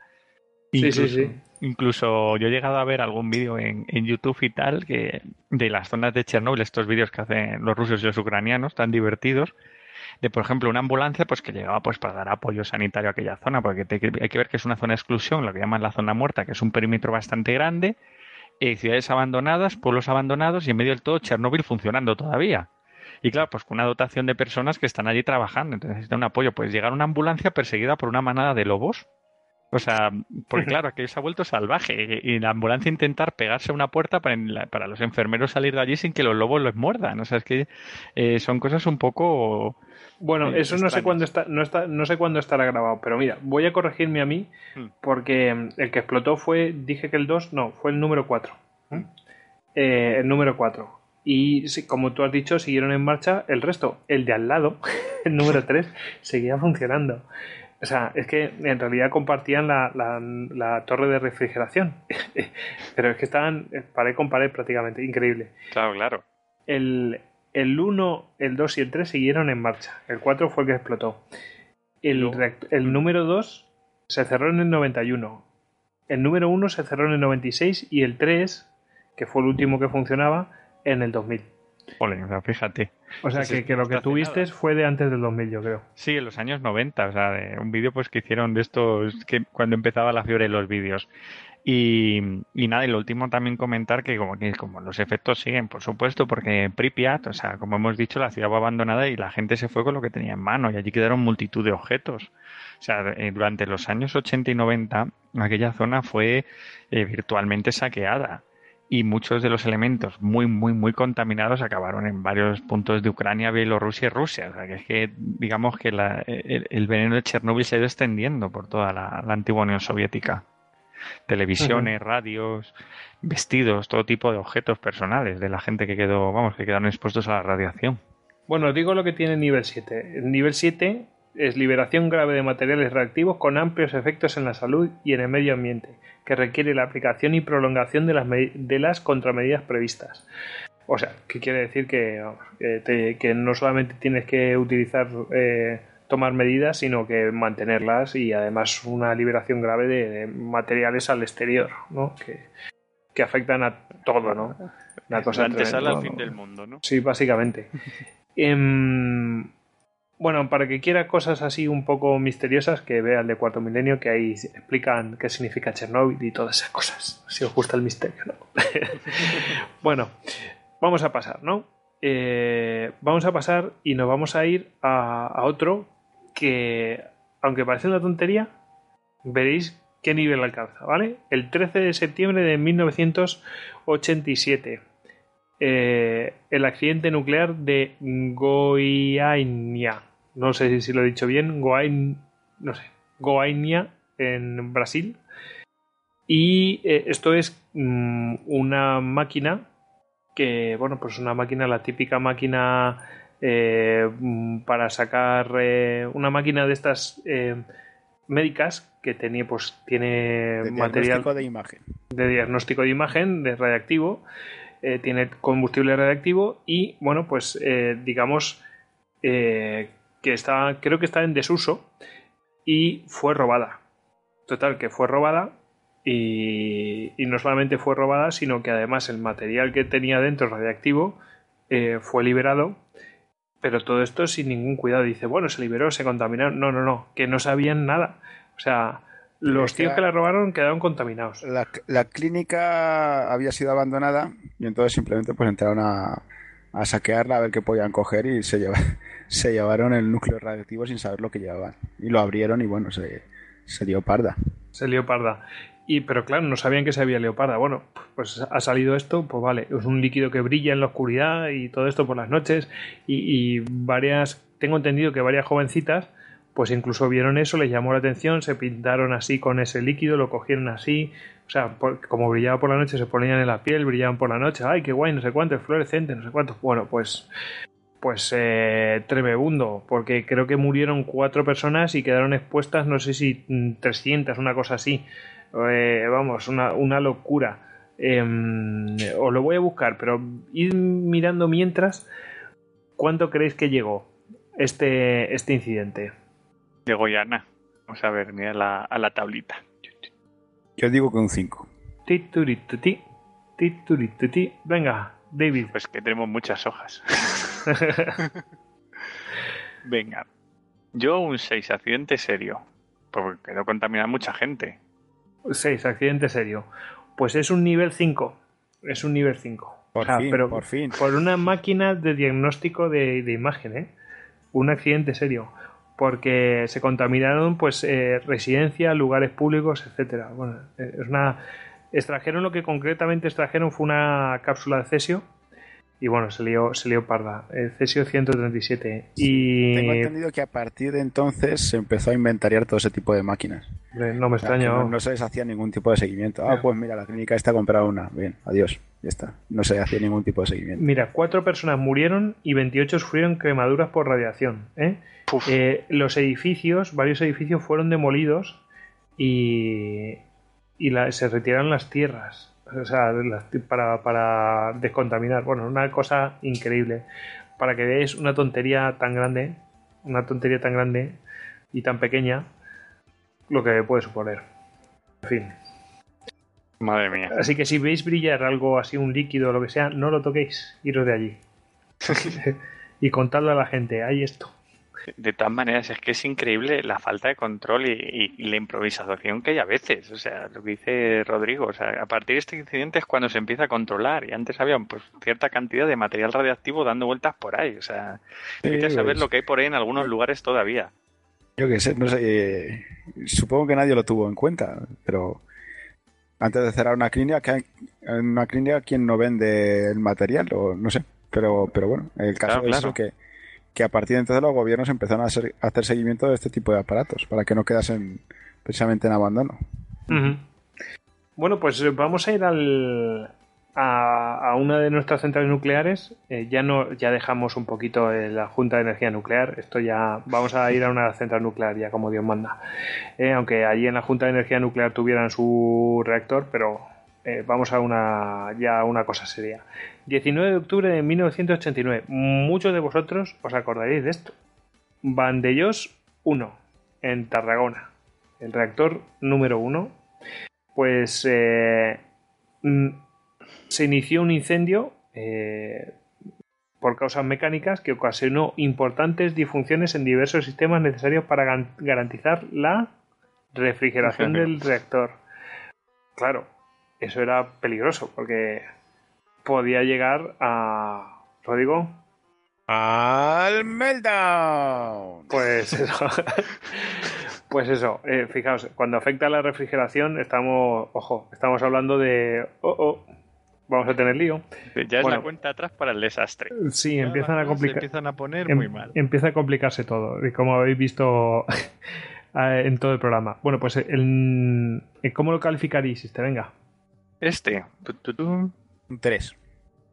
Sí, sí, sí. Incluso yo he llegado a ver algún vídeo en, en YouTube y tal que de las zonas de Chernóbil, estos vídeos que hacen los rusos y los ucranianos, tan divertidos, de por ejemplo una ambulancia pues que llegaba pues para dar apoyo sanitario a aquella zona, porque hay que ver que es una zona de exclusión, lo que llaman la zona muerta, que es un perímetro bastante grande, eh, ciudades abandonadas, pueblos abandonados y en medio del todo Chernóbil funcionando todavía. Y claro, pues con una dotación de personas que están allí trabajando, entonces necesitan un apoyo. Pues llegar una ambulancia perseguida por una manada de lobos. O sea, porque claro, aquello se ha vuelto salvaje. Y la ambulancia intentar pegarse a una puerta para, para los enfermeros salir de allí sin que los lobos los muerdan. O sea, es que eh, son cosas un poco. Bueno, eh, eso no sé cuándo está, no está, no sé cuándo estará grabado, pero mira, voy a corregirme a mí Hmm. porque mm, el que explotó fue, dije que el 2, no, fue el número 4. Eh, el número 4. Y como tú has dicho, siguieron en marcha el resto. El de al lado, el número 3, seguía funcionando. O sea, es que en realidad compartían la, la- la torre de refrigeración. Pero es que estaban eh, pared con pared prácticamente. Increíble. Claro, claro. El, el 1, el 2 y el 3 siguieron en marcha. El 4 fue el que explotó. El, el número 2 se cerró en el 91. El número 1 se cerró en el 96 y el 3, que fue el último que funcionaba, en el 2000. O sea, fíjate. O sea Sí, que, lo que hace tú viste nada. fue de antes del 2000, yo creo. Sí, en los años 90, o sea, de un vídeo pues que hicieron de estos, que cuando empezaba la fiebre de los vídeos. Y, y nada, y lo último también comentar que como, que como los efectos siguen, por supuesto, porque Pripyat, o sea, como hemos dicho, la ciudad fue abandonada y la gente se fue con lo que tenía en mano y allí quedaron multitud de objetos. O sea, eh, durante los años 80 y 90 aquella zona fue eh, virtualmente saqueada y muchos de los elementos muy, muy, muy contaminados acabaron en varios puntos de Ucrania, Bielorrusia y Rusia. O sea, que es que, digamos que la- el, el veneno de Chernóbil se ha ido extendiendo por toda la, la antigua Unión Soviética. Televisiones, radios, vestidos, todo tipo de objetos personales de la gente que quedó, vamos, que quedaron expuestos a la radiación. Bueno, digo lo que tiene el nivel 7. El nivel 7 es liberación grave de materiales reactivos con amplios efectos en la salud y en el medio ambiente, que requiere la aplicación y prolongación de las, de las contramedidas previstas. O sea, que quiere decir que, que, te- que no solamente tienes que utilizar, eh, tomar medidas, sino que mantenerlas y además una liberación grave de, de materiales al exterior, ¿no? Que, que afectan a todo, ¿no? Una cosa la antesala al fin del mundo, ¿no? Sí, básicamente. bueno, para que quiera cosas así un poco misteriosas, que vea el de Cuarto Milenio, que ahí explican qué significa Chernobyl y todas esas cosas. Si os gusta el misterio, ¿no? bueno, vamos a pasar, ¿no? Eh, vamos a pasar y nos vamos a ir a, a otro que, aunque parece una tontería, veréis qué nivel alcanza, ¿vale? El 13 de septiembre de 1987 eh, el accidente nuclear de Goiânia. No sé si lo he dicho bien. Goain, no sé. Goiânia en Brasil. Y eh, esto es mm, una máquina que, bueno, pues una máquina, la típica máquina eh, para sacar una máquina de estas médicas que tenía, pues tiene De material de imagen. de diagnóstico de imagen de radiactivo, eh, tiene combustible radiactivo y, bueno, pues eh, digamos eh, que está, creo que está en desuso y fue robada. Total, que fue robada y, y no solamente fue robada, sino que además el material que tenía dentro radiactivo fue liberado. Pero todo esto sin ningún cuidado. Dice, bueno, se liberó, se contaminaron. No, no, no, que no sabían nada. O sea, los tíos que la robaron quedaron contaminados. La, la clínica había sido abandonada y entonces simplemente pues entraron a, a saquearla a ver qué podían coger y se, lleva- se llevaron el núcleo radiactivo sin saber lo que llevaban. Y lo abrieron y bueno, se, se dio parda. Se leoparda. Y, pero claro, no sabían que se había leoparda. Bueno, pues ha salido esto, pues vale, es un líquido que brilla en la oscuridad y todo esto por las noches. Y, y varias, tengo entendido que varias jovencitas pues incluso vieron eso, les llamó la atención, se pintaron así con ese líquido, lo cogieron así, o sea, como brillaba por la noche, se ponían en la piel, brillaban por la noche, ay, qué guay, no sé cuánto, es fluorescente, no sé cuánto. Bueno, pues, pues eh, tremebundo, porque creo que murieron cuatro personas y quedaron expuestas, no sé si mm, 300, una cosa así. Eh, vamos, una, una locura. Em, os lo voy a buscar, pero ir mirando mientras cuánto creéis que llegó este, este incidente. De Goyana. Vamos a ver, mira la, a la tablita. Yo digo que un 5. Titurituti, titurituti. Venga, David. Pues que tenemos muchas hojas. Venga. Yo un 6, accidente serio. Porque quedó contaminada mucha gente. 6, accidente serio. Pues es un nivel 5. Es un nivel 5. Por O sea, fin, pero por fin. por una máquina de diagnóstico de, de imagen, ¿eh? Un accidente serio. Porque se contaminaron, pues, eh, residencias, lugares públicos, etcétera. Bueno, eh, es una. Extrajeron lo que concretamente extrajeron fue una cápsula de cesio. Y bueno, se lió, se lió parda. El cesio 137. Y. Tengo entendido que a partir de entonces se empezó a inventariar todo ese tipo de máquinas. No me O sea, extraña. no, no se les hacía ningún tipo de seguimiento. Ah, pues mira, la clínica está comprada una. Bien, adiós. Ya está. No se hacía ningún tipo de seguimiento. Mira, cuatro personas murieron y 28 sufrieron quemaduras por radiación. ¿eh? Eh, los edificios, varios edificios fueron demolidos y, y la- se retiraron las tierras. O sea, para, para descontaminar. Bueno, una cosa increíble. Para que veáis una tontería tan grande, una tontería tan grande y tan pequeña, lo que puede suponer. En fin. Madre mía. Así que si veis brillar algo así, un líquido o lo que sea, no lo toquéis, iros de allí. y contadlo a la gente, hay esto. De todas maneras, es que es increíble la falta de control y, la improvisación que hay a veces. O sea, lo que dice Rodrigo. O sea, a partir de este incidente es cuando se empieza a controlar. Y antes había pues, cierta cantidad de material radiactivo dando vueltas por ahí. O sea, vete a saber lo que hay por ahí en algunos lugares todavía. Yo qué sé, no sé. eh, supongo que nadie lo tuvo en cuenta, pero antes de cerrar una clínica, ¿qué- en una clínica, ¿quién no vende el material? O no sé. Pero, pero bueno, el caso Claro, es claro. que, que a partir de entonces los gobiernos empezaron a hacer, seguimiento de este tipo de aparatos para que no quedasen precisamente en abandono. Bueno, pues eh, vamos a ir al, a, una de nuestras centrales nucleares. Eh, ya no, ya dejamos un poquito eh, la Junta de Energía Nuclear. Esto ya vamos a ir a una central nuclear ya como Dios manda. Aunque allí en la Junta de Energía Nuclear tuvieran su reactor, pero eh, vamos a una ya una cosa seria. 19 de octubre de 1989. Muchos de vosotros os acordaréis de esto. Vandellós 1 en Tarragona. El reactor número 1 pues eh, mm, se inició un incendio eh, por causas mecánicas que ocasionó importantes disfunciones en diversos sistemas necesarios para garantizar la refrigeración del reactor. Claro, eso era peligroso porque podía llegar a... Rodrigo, ¡Al meltdown! Pues eso. pues eso, eh, fijaos, cuando afecta a la refrigeración, estamos, ojo, estamos hablando de, oh, oh, vamos a tener lío. Ya es Bueno. la cuenta atrás para el desastre. Sí, Ya empiezan a complicar. empiezan a poner em- muy mal. Empieza a complicarse todo, y como habéis visto eh, en todo el programa. Bueno, pues el, el- ¿cómo lo calificaréis? Este, venga. Este. tu, tu, tu. Un 3.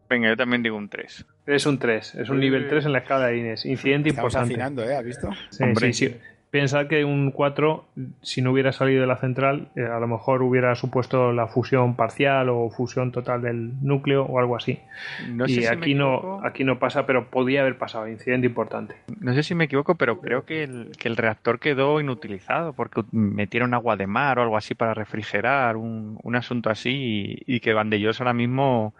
Venga, yo también digo un 3. Es un 3, es un nivel 3 en la escala de Inés. Incidente Estamos importante. afinando, ¿eh? ¿Has visto? Sí, Hombre. sí, sí. Pensad que un 4, si no hubiera salido de la central, eh, a lo mejor hubiera supuesto la fusión parcial o fusión total del núcleo o algo así. No sé y si aquí no, aquí no pasa, pero podía haber pasado. Incidente importante. No sé si me equivoco, pero creo que el, que el reactor quedó inutilizado porque metieron agua de mar o algo así para refrigerar, un, un asunto así, y, y que Vandellós ahora mismo,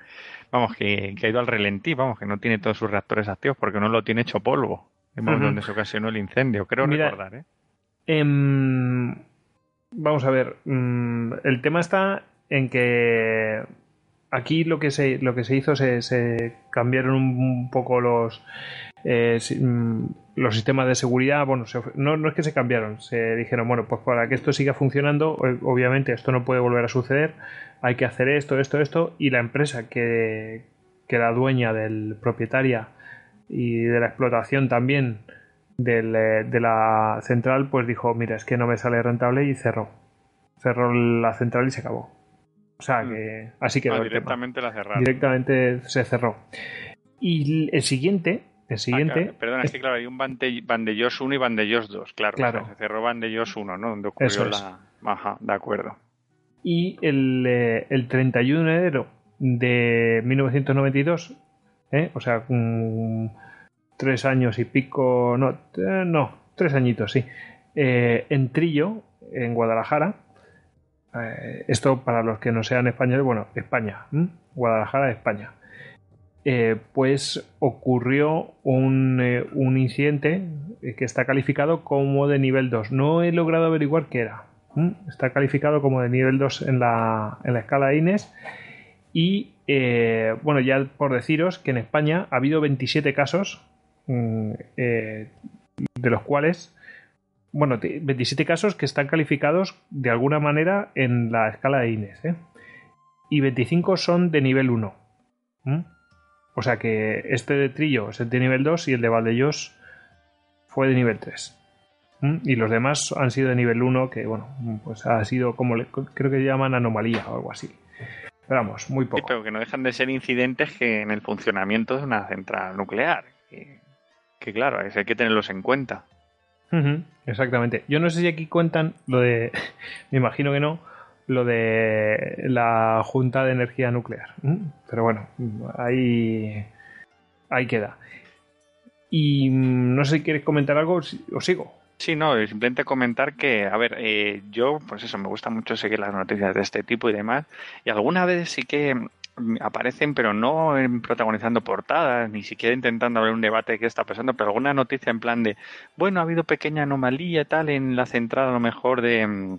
vamos, que, que ha ido al relentí, vamos, que no tiene todos sus reactores activos porque no lo tiene hecho polvo, vamos, Ujú. donde se ocasionó el incendio, creo Mira, recordar, ¿eh? Em, vamos a ver. mm, el tema está en que aquí lo que se, lo que se hizo se, se cambiaron un poco los eh, mm, los sistemas de seguridad. Bueno, se no, no es que se cambiaron, se dijeron, bueno, pues para que esto siga funcionando, obviamente esto no puede volver a suceder, hay que hacer esto, esto, esto, y la empresa que, que la dueña del propietaria y de la explotación también del, eh, de la central, pues dijo, mira, es que no me sale rentable y cerró. Cerró la central y se acabó. O sea que así quedó Ah, el tema. directamente la cerraron. Directamente se cerró. Y el siguiente, el Ah, siguiente, claro, perdona, es que claro, hay un Bande- Vandellós 1 y Vandellós 2, claro. Claro. o sea, se cerró Vandellós 1, ¿no? Donde ocurrió Eso la... Ajá, de acuerdo. y el, eh, el 31 de enero de 1992, ¿eh? o sea, mm, tres años y pico, no, eh, no, tres añitos, sí, eh, en Trillo, en Guadalajara, eh, esto para los que no sean españoles, bueno, España. Guadalajara, España. Pues ocurrió un, un incidente que está calificado como de nivel 2. No he logrado averiguar qué era. Está calificado como de nivel 2 en la, en la escala INES. Y eh, bueno, ya por deciros que en España ha habido 27 casos, eh, de los cuales, bueno, te- 27 casos que están calificados de alguna manera en la escala de INES. ¿eh? Y 25 son de nivel 1. ¿m? O sea que este de Trillo es el de nivel 2 y el de Valdellós fue de nivel 3. ¿m? Y los demás han sido de nivel 1, que bueno, pues ha sido como le- creo que llaman anomalía o algo así. Pero vamos, muy Sí, poco. pero que no dejan de ser incidentes que en el funcionamiento de una central nuclear. Que claro, hay que tenerlos en cuenta. Exactamente. Yo no sé si aquí cuentan lo de, me imagino que no, lo de la Junta de Energía Nuclear. Pero bueno, ahí, ahí queda. Y mm, no sé si quieres comentar algo, os sigo. Sí, no, simplemente comentar que, a ver, eh, yo, pues eso, me gusta mucho seguir las noticias de este tipo y demás, y algunas veces sí que aparecen, pero no en protagonizando portadas, ni siquiera intentando hablar un debate de qué está pasando, pero alguna noticia en plan de, bueno, ha habido pequeña anomalía tal en la central a lo mejor de, mm,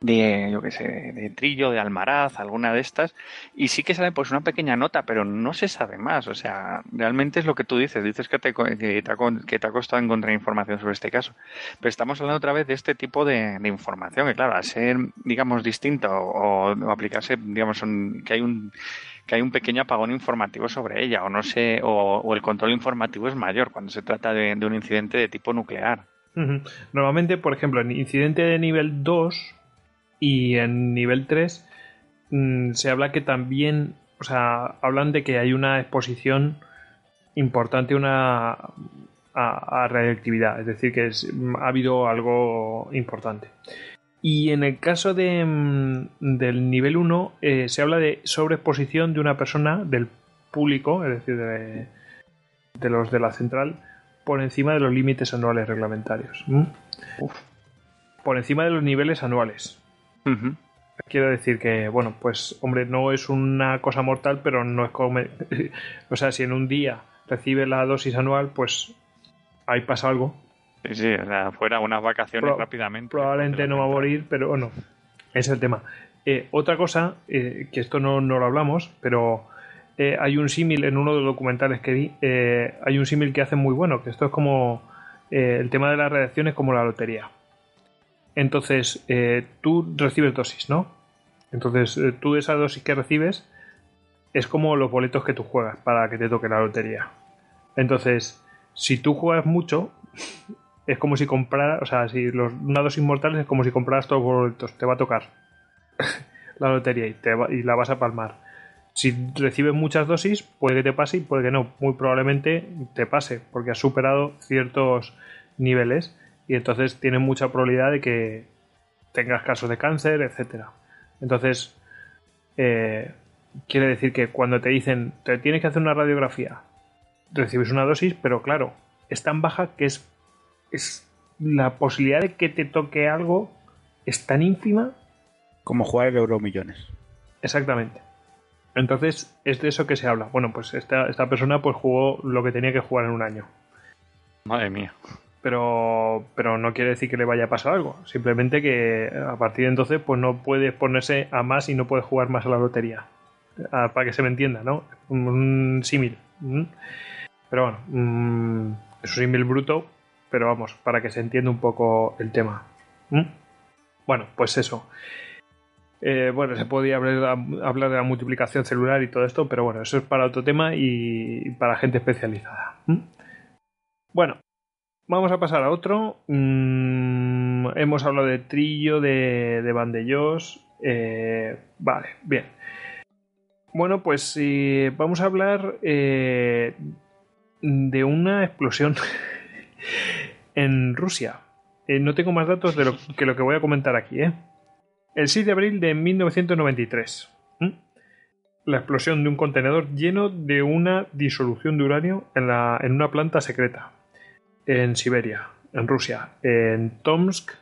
de yo qué sé, de Trillo, de Almaraz, alguna de estas, y sí que sale pues una pequeña nota, pero no se sabe más, o sea, realmente es lo que tú dices, dices que te, que te, ha, que te ha costado encontrar información sobre este caso. Pero estamos hablando otra vez de este tipo de, información, que claro, al ser, digamos, distinto o, aplicarse, digamos, un- que hay un que hay un pequeño apagón informativo sobre ella, o no sé, o, el control informativo es mayor cuando se trata de, de un incidente de tipo nuclear. Normalmente, por ejemplo, en incidente de nivel 2 y en nivel 3 mm, se habla que también, o sea, hablan de que hay una exposición importante una a, a radioactividad, es decir, que es- mm, ha habido algo importante. Y en el caso de, mm, del nivel 1 eh, se habla de sobreexposición de una persona, del público, es decir, de, de los de la central, por encima de los límites anuales reglamentarios. Por encima de los niveles anuales. Quiero decir que, bueno, pues, hombre, no es una cosa mortal, pero no es como. o sea, si en un día recibe la dosis anual, pues ahí pasa algo. Sí, sí, o sea, fuera unas vacaciones Pro- rápidamente. Probablemente no va a morir, pero bueno, es el tema. Eh, otra cosa, eh, que esto no, no lo hablamos, pero eh, hay un símil en uno de los documentales que vi, hay un símil que hacen muy bueno, que esto es como el tema de las reacciones como la lotería. Entonces, eh, tú recibes dosis, ¿no? Entonces, eh, tú esa dosis que recibes es como los boletos que tú juegas para que te toque la lotería. Entonces, si tú juegas mucho, es como si compraras, o sea, si los, una dosis mortales es como si compraras todos los boletos, te va a tocar la lotería y, te va- y la vas a palmar. Si recibes muchas dosis, puede que te pase y puede que no. Muy probablemente te pase, porque has superado ciertos niveles y entonces tienes mucha probabilidad de que tengas casos de cáncer, etcétera. Entonces, eh, quiere decir que cuando te dicen te tienes que hacer una radiografía, recibes una dosis, pero claro, es tan baja que es, es la posibilidad de que te toque algo es tan ínfima. Como jugar el Euromillones. Exactamente. Entonces, es de eso que se habla. Bueno, pues esta, esta persona pues jugó lo que tenía que jugar en un año. Madre mía. Pero, pero no quiere decir que le vaya a pasar algo. Simplemente que a partir de entonces pues no puede ponerse a más y no puede jugar más a la lotería. Ah, para que se me entienda, ¿no? Un, símil. Pero bueno, mm, es un símil bruto, pero vamos, para que se entienda un poco el tema. Bueno, pues eso. Eh, bueno, se podía hablar, hablar de la multiplicación celular y todo esto, pero bueno, eso es para otro tema y para gente especializada. Bueno, vamos a pasar a otro. Mm, hemos hablado de Trillo, de, de Vandellos. Eh, vale, bien. Bueno, pues eh, vamos a hablar eh, de una explosión en Rusia. Eh, no tengo más datos de lo que lo que voy a comentar aquí. El 6 de abril de 1993. ¿m? La explosión de un contenedor lleno de una disolución de uranio en, la- en una planta secreta en Siberia, en Rusia, en Tomsk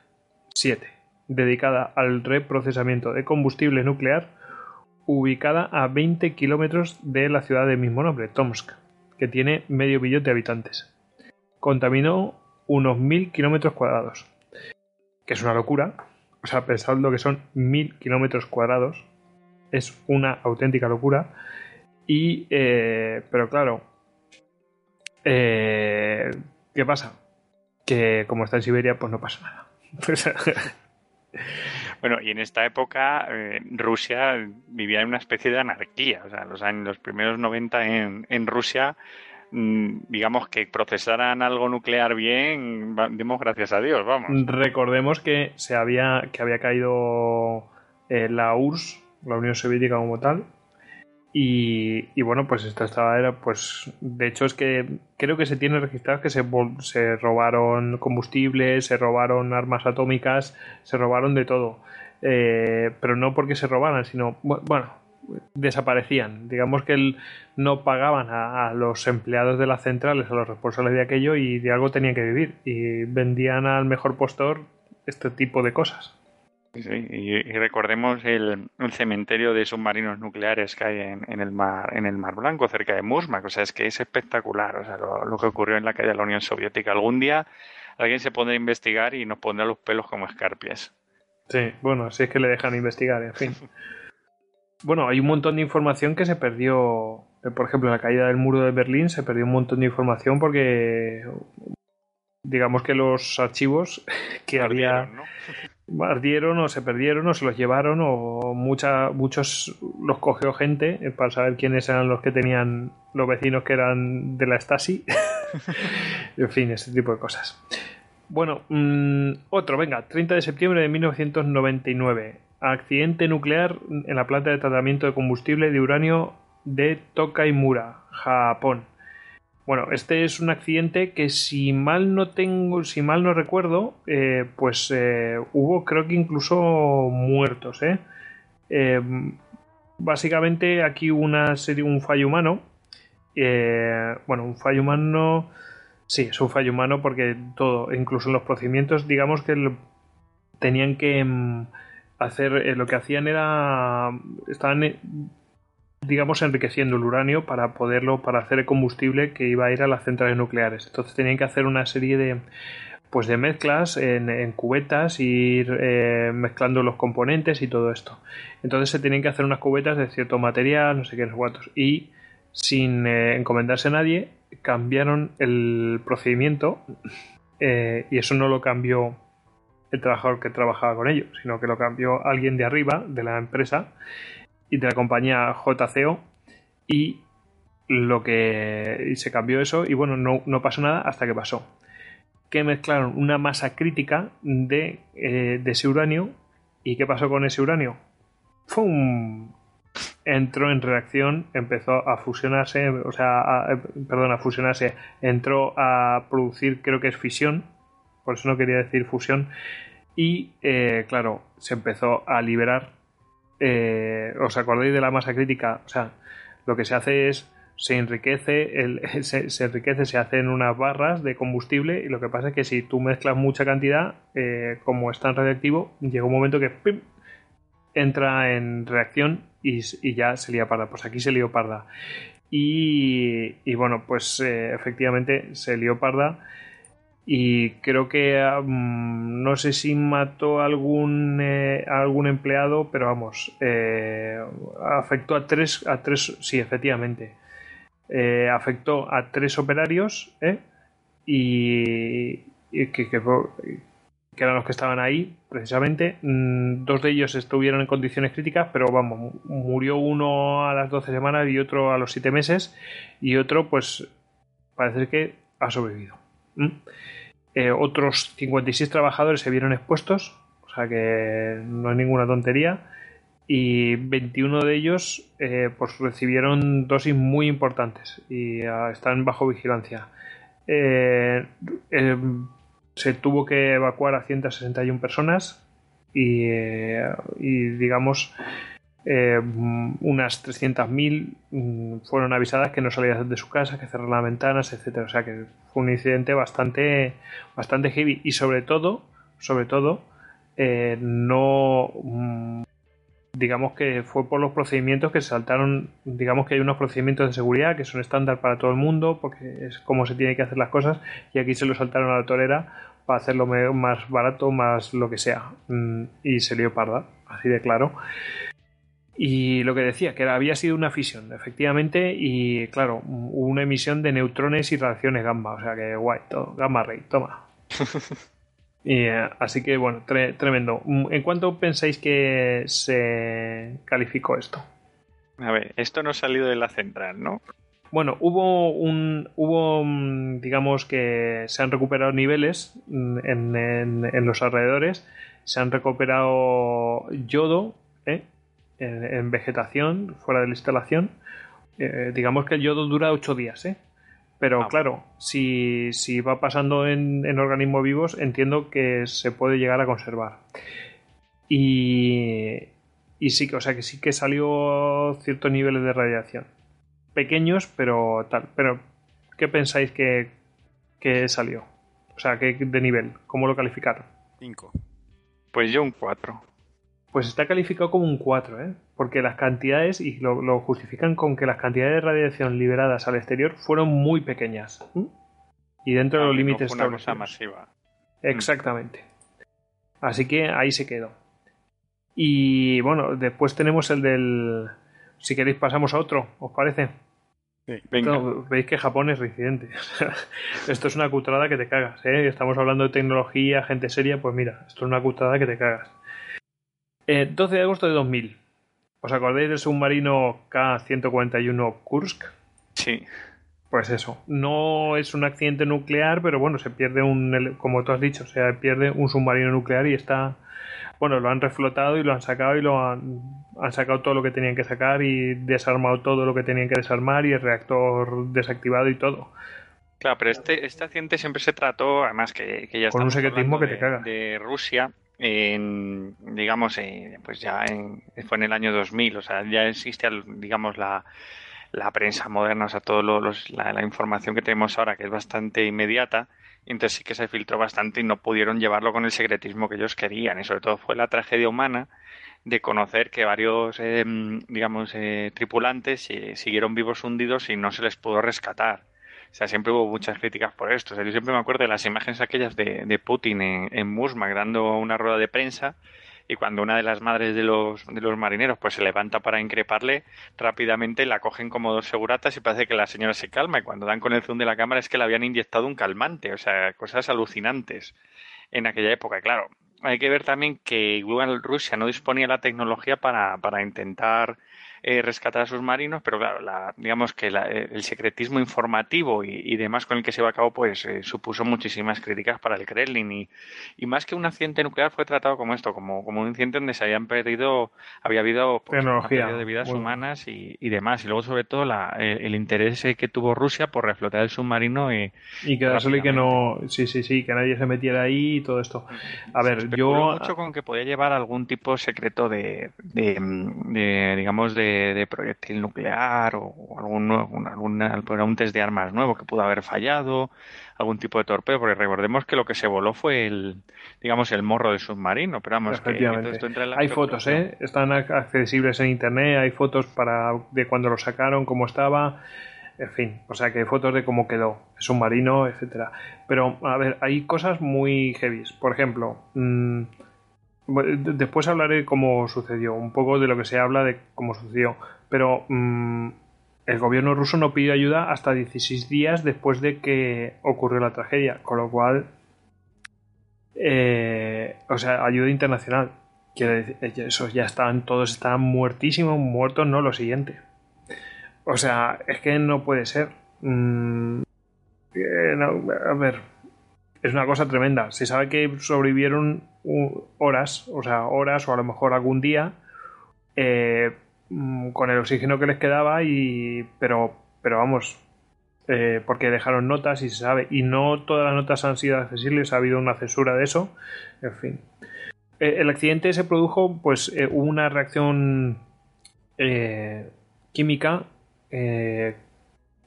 7, dedicada al reprocesamiento de combustible nuclear, ubicada a 20 kilómetros de la ciudad del mismo nombre, Tomsk, que tiene medio billón de habitantes. Contaminó unos mil kilómetros cuadrados, que es una locura. O sea, pensando que son mil kilómetros cuadrados, es una auténtica locura. Y, eh, pero claro, eh, ¿qué pasa? Que como está en Siberia, pues no pasa nada. Bueno, y en esta época eh, Rusia vivía en una especie de anarquía. O sea, los años, los primeros 90 en, en Rusia, mm, digamos que procesaran algo nuclear bien, demos gracias a Dios, vamos. Recordemos que se había que había caído eh, la URSS, la Unión Soviética como tal. Y, y bueno, pues esta estaba era, pues de hecho es que creo que se tiene registrado que se, se robaron combustible, se robaron armas atómicas, se robaron de todo. Eh, pero no porque se robaran, sino bu- bueno, desaparecían. Digamos que el- no pagaban a, a los empleados de las centrales, a los responsables de aquello y de algo tenían que vivir. Y vendían al mejor postor este tipo de cosas. Sí, y, y recordemos el, el cementerio de submarinos nucleares que hay en, en el mar en el mar Blanco cerca de Murmansk o sea es que es espectacular o sea lo, lo que ocurrió en la caída de la Unión Soviética algún día alguien se pondrá a investigar y nos pondrá los pelos como escarpias Sí, bueno, si es que le dejan investigar, en fin. Bueno, hay un montón de información que se perdió. Eh, Por ejemplo, en la caída del muro de Berlín se perdió un montón de información porque digamos que los archivos que había. Ardieron o se perdieron o se los llevaron o mucha, muchos los cogió gente eh, para saber quiénes eran los que tenían los vecinos que eran de la Stasi. en fin, ese tipo de cosas. Bueno, mm, otro, venga, 30 de septiembre de 1999. Accidente nuclear en la planta de tratamiento de combustible de uranio de Tokaimura, Japón. Bueno, este es un accidente que si mal no tengo, si mal no recuerdo, eh, pues eh, hubo creo que incluso muertos, ¿eh? Eh, básicamente aquí una serie, un fallo humano. bueno, un fallo humano. Sí, es un fallo humano porque todo, incluso en los procedimientos, digamos que tenían que mm, hacer, lo que hacían era, estaban, digamos, enriqueciendo el uranio para poderlo, para hacer el combustible que iba a ir a las centrales nucleares. Entonces tenían que hacer una serie de, pues de mezclas en, en cubetas, ir eh, mezclando los componentes y todo esto. Entonces se tenían que hacer unas cubetas de cierto material, no sé qué, no cuántos. Y sin eh, encomendarse a nadie, cambiaron el procedimiento eh, y eso no lo cambió el trabajador que trabajaba con ellos, sino que lo cambió alguien de arriba, de la empresa y de la compañía JCO y lo que se cambió eso y bueno, no, no pasó nada hasta que pasó. Que mezclaron una masa crítica de, eh, de ese uranio y ¿qué pasó con ese uranio? ¡Fum! entró en reacción, empezó a fusionarse, o sea, eh, perdón, a fusionarse, entró a producir, creo que es fisión, por eso no quería decir fusión, y eh, claro, se empezó a liberar, eh, ¿os acordáis de la masa crítica? O sea, lo que se hace es, se enriquece, el, se, enriquece, se hacen unas barras de combustible, y lo que pasa es que si tú mezclas mucha cantidad, eh, como es tan radiactivo, llega un momento que entra en reacción y, ya se lía parda. Pues aquí se lió parda. Y, y bueno, pues eh, efectivamente se lió parda. Y creo que mm, no sé si mató a algún, eh, algún empleado, pero vamos, eh, afectó a tres, a tres, sí, efectivamente. Eh, afectó a tres operarios y, y que, eran los que estaban ahí, precisamente. Mm, Dos de ellos estuvieron en condiciones críticas, pero vamos, mu- murió uno a las 12 semanas y otro a los 7 meses, y otro, pues, parece que ha sobrevivido. ¿Mm? Eh, otros 56 trabajadores se vieron expuestos, o sea que no es ninguna tontería. Y 21 de ellos eh, pues recibieron dosis muy importantes y ah, están bajo vigilancia. Eh, eh, se tuvo que evacuar a 161 personas y, y, digamos eh, unas 300.000 mm, fueron avisadas que no salían de su casa, que cerraran las ventanas, etcétera. O sea que fue un incidente bastante, bastante heavy y sobre todo, sobre todo, eh, no mm, digamos que fue por los procedimientos que se saltaron, digamos que hay unos procedimientos de seguridad que son estándar para todo el mundo, porque es como se tiene que hacer las cosas, y aquí se lo saltaron a la torera para hacerlo más barato, más lo que sea. Mm, Y se lió parda, así de claro. Y lo que decía, que había sido una fisión, efectivamente, y claro, una emisión de neutrones y radiaciones gamma, o sea que guay, todo, gamma ray, toma. Y, eh, así que bueno, tre- tremendo. Mm, ¿En cuánto pensáis que se calificó esto? A ver, esto no ha salido de la central, ¿no? Bueno, hubo un. Hubo, mm, digamos que se han recuperado niveles mm, en, en- en los alrededores. Se han recuperado yodo ¿eh? En, en vegetación fuera de la instalación. Eh, digamos que el yodo dura 8 días, ¿eh? Pero Ah. claro, si, si va pasando en, en organismos vivos, entiendo que se puede llegar a conservar. Y, y sí que, o sea que sí que salió ciertos niveles de radiación pequeños, pero tal. Pero, ¿qué pensáis que, que salió? O sea, ¿qué, de nivel? ¿Cómo lo calificaron? 5. Pues yo un 4. Pues está calificado como un 4, ¿eh? Porque las cantidades, y lo, lo justifican con que las cantidades de radiación liberadas al exterior fueron muy pequeñas. Y dentro de los límites una cosa establecidos. masiva. Exactamente. Así que ahí se quedó. Y bueno, después tenemos el del... Si queréis pasamos a otro, ¿os parece? Venga, No, Veis que Japón es reincidente. esto es una cutrada que te cagas. ¿eh? Estamos hablando de tecnología, gente seria. Pues mira, esto es una cutrada que te cagas. Eh, 12 de agosto de 2000. ¿Os acordáis del submarino K-141 Kursk? sí. Pues eso. No es un accidente nuclear, pero bueno, se pierde un. Como tú has dicho, se pierde un submarino nuclear y está. Bueno, lo han reflotado y lo han sacado y lo han, han sacado todo lo que tenían que sacar y desarmado todo lo que tenían que desarmar y el reactor desactivado y todo. Claro, pero este, este accidente siempre se trató, además que, que ya Con un secretismo que te. De Rusia, en, digamos, eh, pues ya en, fue en el año 2000, o sea, ya existe, digamos, la, la prensa moderna, o sea, toda la, la información que tenemos ahora, que es bastante inmediata, y entonces sí que se filtró bastante y no pudieron llevarlo con el secretismo que ellos querían, y sobre todo fue la tragedia humana de conocer que varios, eh, digamos, eh, tripulantes eh, siguieron vivos hundidos y no se les pudo rescatar. O sea, siempre hubo muchas críticas por esto. O sea, yo siempre me acuerdo de las imágenes aquellas de, de Putin en, en Murmansk dando una rueda de prensa y cuando una de las madres de los, de los marineros pues se levanta para increparle, rápidamente la cogen como dos seguratas y parece que la señora se calma y cuando dan con el zoom de la cámara es que le habían inyectado un calmante. O sea, cosas alucinantes en aquella época. Claro, hay que ver también que igual Rusia no disponía de la tecnología para, para intentar eh, rescatar a sus marinos, pero claro, la, digamos que la- eh, el secretismo informativo y, y demás con el que se llevó a cabo, pues eh, supuso muchísimas críticas para el Kremlin y, y más que un accidente nuclear fue tratado como esto, como, como un incidente donde se habían perdido, había habido pues, Tecnología. de vidas humanas y, y demás, y luego sobre todo la, el interés que tuvo Rusia por reflotar el submarino y Y quedárselo y que no. Sí, sí, sí, que nadie se metiera ahí y todo esto. A Se ver, yo. mucho con que podía llevar algún tipo secreto de, de, mm, de, digamos, de, de proyectil nuclear o algún, nuevo- alguna- un test de armas nuevo que pudo haber fallado, algún tipo de torpedo, porque recordemos que lo que se voló fue el, digamos, el morro del submarino, pero vamos, que, esto entra en la Hay fotos. ¿eh? Están ac- accesibles en internet, hay fotos para de cuando lo sacaron, cómo estaba, en fin, o sea que hay fotos de cómo quedó el submarino, etcétera. Pero, a ver, hay cosas muy heavies. Por ejemplo, mm, de- después hablaré cómo sucedió, un poco de lo que se habla de cómo sucedió. Pero mm, el gobierno ruso no pidió ayuda hasta 16 días después de que ocurrió la tragedia, con lo cual eh, o sea, ayuda internacional. Quiere decir, esos ya están, todos están muertísimos, muertos, no lo siguiente. O sea, es que no puede ser. Mm, eh, a ver, es una cosa tremenda. Se sabe que sobrevivieron horas, o sea, horas o a lo mejor algún día eh, mm, con el oxígeno que les quedaba y pero pero vamos eh, porque dejaron notas y se sabe y no todas las notas han sido accesibles ha habido una censura de eso en fin Eh, el accidente se produjo pues hubo una reacción química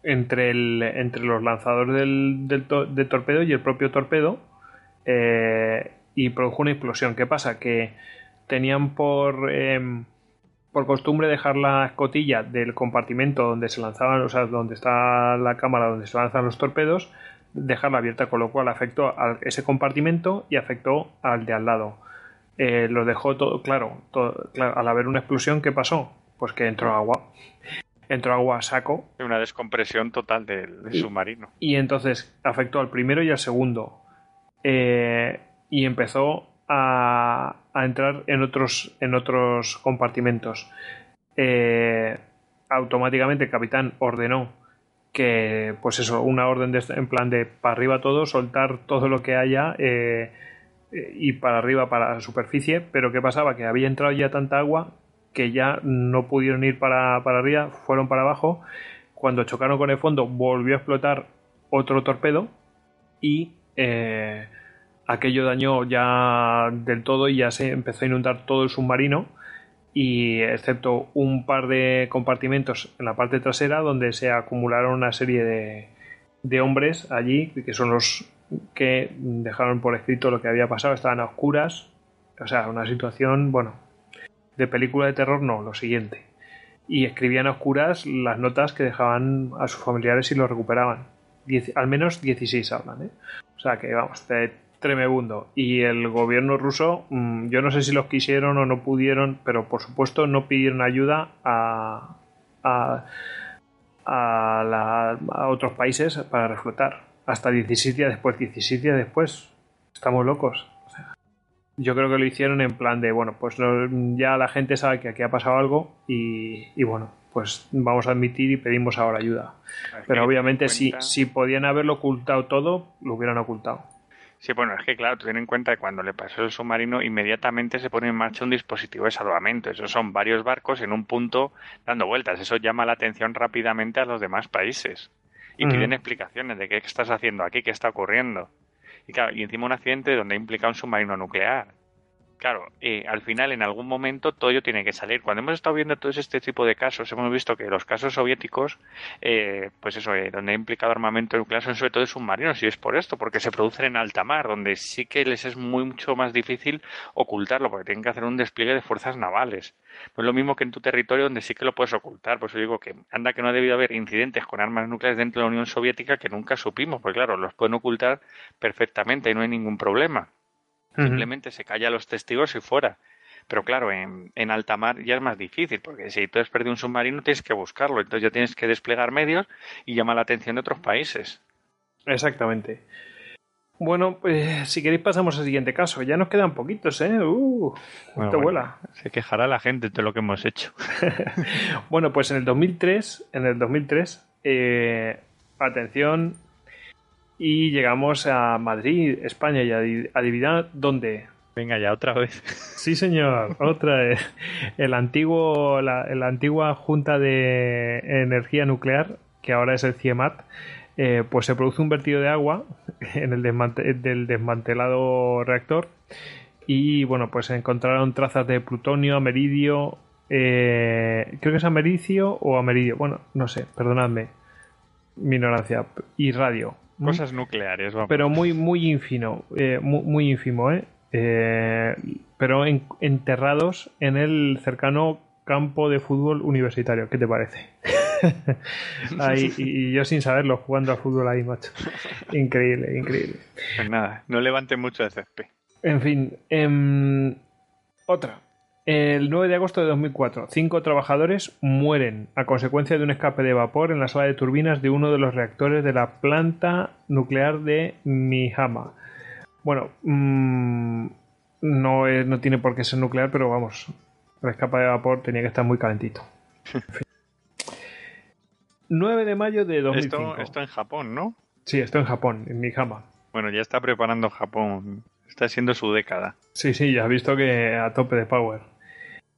entre, el, entre los lanzadores del, del to- del torpedo y el propio torpedo eh, y produjo una explosión. ¿Qué pasa? Que tenían por, em, por costumbre dejar la escotilla del compartimento donde se lanzaban, o sea, donde está la cámara donde se lanzan los torpedos, dejarla abierta, con lo cual afectó a ese compartimento y afectó al de al lado. Eh, lo dejó todo claro, todo- claro. Al haber una explosión, ¿qué pasó? Pues que entró agua. Entró agua a saco Una descompresión total del, del Y- submarino. y entonces afectó al primero y al segundo. Eh, y empezó a, a entrar en otros, en otros compartimentos. Eh, automáticamente el capitán ordenó que, pues eso, una orden de, en plan de para arriba todo, soltar todo lo que haya eh, eh, y para arriba para la superficie. Pero ¿qué pasaba? Que había entrado ya tanta agua que ya no pudieron ir para, para arriba, fueron para abajo. Cuando chocaron con el fondo, volvió a explotar otro torpedo y eh, aquello dañó ya del todo y ya se empezó a inundar todo el submarino. Y excepto un par de compartimentos en la parte trasera donde se acumularon una serie de, de hombres allí que son los que dejaron por escrito lo que había pasado. Estaban a oscuras. O sea una situación bueno de película de terror no lo siguiente. Y escribían a oscuras las notas que dejaban a sus familiares y lo recuperaban. Al menos 16 hablan ¿eh? o sea que vamos de tremebundo. Y el gobierno ruso mm, yo no sé si los quisieron o no pudieron pero por supuesto no pidieron ayuda a a, a, a otros países para reflotar. Hasta 16 días después 16 días después estamos locos yo creo que lo hicieron en plan de bueno pues ya la gente sabe que aquí ha pasado algo y, y bueno pues vamos a admitir y pedimos ahora ayuda pero obviamente si, si podían haberlo ocultado todo lo hubieran ocultado Sí, bueno, es que claro, ten en cuenta que cuando le pasó el submarino, inmediatamente se pone en marcha un dispositivo de salvamento. Esos son varios barcos en un punto dando vueltas. Eso llama la atención rápidamente a los demás países. Y piden explicaciones de qué estás haciendo aquí, qué está ocurriendo. Y claro, y encima un accidente donde implica un submarino nuclear. Claro, eh, al final, en algún momento, todo ello tiene que salir. Cuando hemos estado viendo todo este tipo de casos, hemos visto que los casos soviéticos, eh, pues eso, eh, donde ha implicado armamento nuclear, son sobre todo submarinos, y es por esto, porque se producen en alta mar, donde sí que les es mucho más difícil ocultarlo, porque tienen que hacer un despliegue de fuerzas navales. No es lo mismo que en tu territorio, donde sí que lo puedes ocultar. Por eso digo que anda que no ha debido haber incidentes con armas nucleares dentro de la Unión Soviética que nunca supimos, porque claro, los pueden ocultar perfectamente y no hay ningún problema. Simplemente se calla a los testigos y fuera. Pero claro, en, en alta mar ya es más difícil, porque si tú has perdido un submarino tienes que buscarlo, entonces ya tienes que desplegar medios y llama la atención de otros países. Exactamente. Bueno, pues si queréis pasamos al siguiente caso. Ya nos quedan poquitos, ¿eh? Uh, Bueno, esto bueno, vuela. Se quejará la gente de lo que hemos hecho. Bueno, pues en el 2003, en el 2003, eh, atención, y llegamos a Madrid, España, y adi- adivinad dónde. Venga ya, otra vez. Sí, señor, otra vez. El antiguo, la, la antigua Junta de Energía Nuclear, que ahora es el CIEMAT, eh, pues se produce un vertido de agua en el desmante- del desmantelado reactor y bueno, pues se encontraron trazas de plutonio, ameridio, eh, creo que es americio o ameridio, bueno, no sé, perdonadme, mi ignorancia, y radio. Cosas nucleares, vamos. pero muy muy ínfimo eh, muy, muy ínfimo ¿eh? Eh, pero en- enterrados en el cercano campo de fútbol universitario ¿qué te parece? Ahí, y, yo sin saberlo jugando al fútbol ahí macho increíble increíble Pues nada, no levante mucho de césped. en fin em, otra el 9 de agosto de 2004, cinco trabajadores mueren a consecuencia de un escape de vapor en la sala de turbinas de uno de los reactores de la planta nuclear de Mihama. Bueno, mm, no, es- no tiene por qué ser nuclear, pero vamos, el escape de vapor tenía que estar muy calentito. En fin. 9 de mayo de 2005. Esto, esto en Japón, ¿no? Sí, esto en Japón, en Mihama. Bueno, ya está preparando Japón. Está siendo su década. Sí, sí, ya has visto que a tope de power.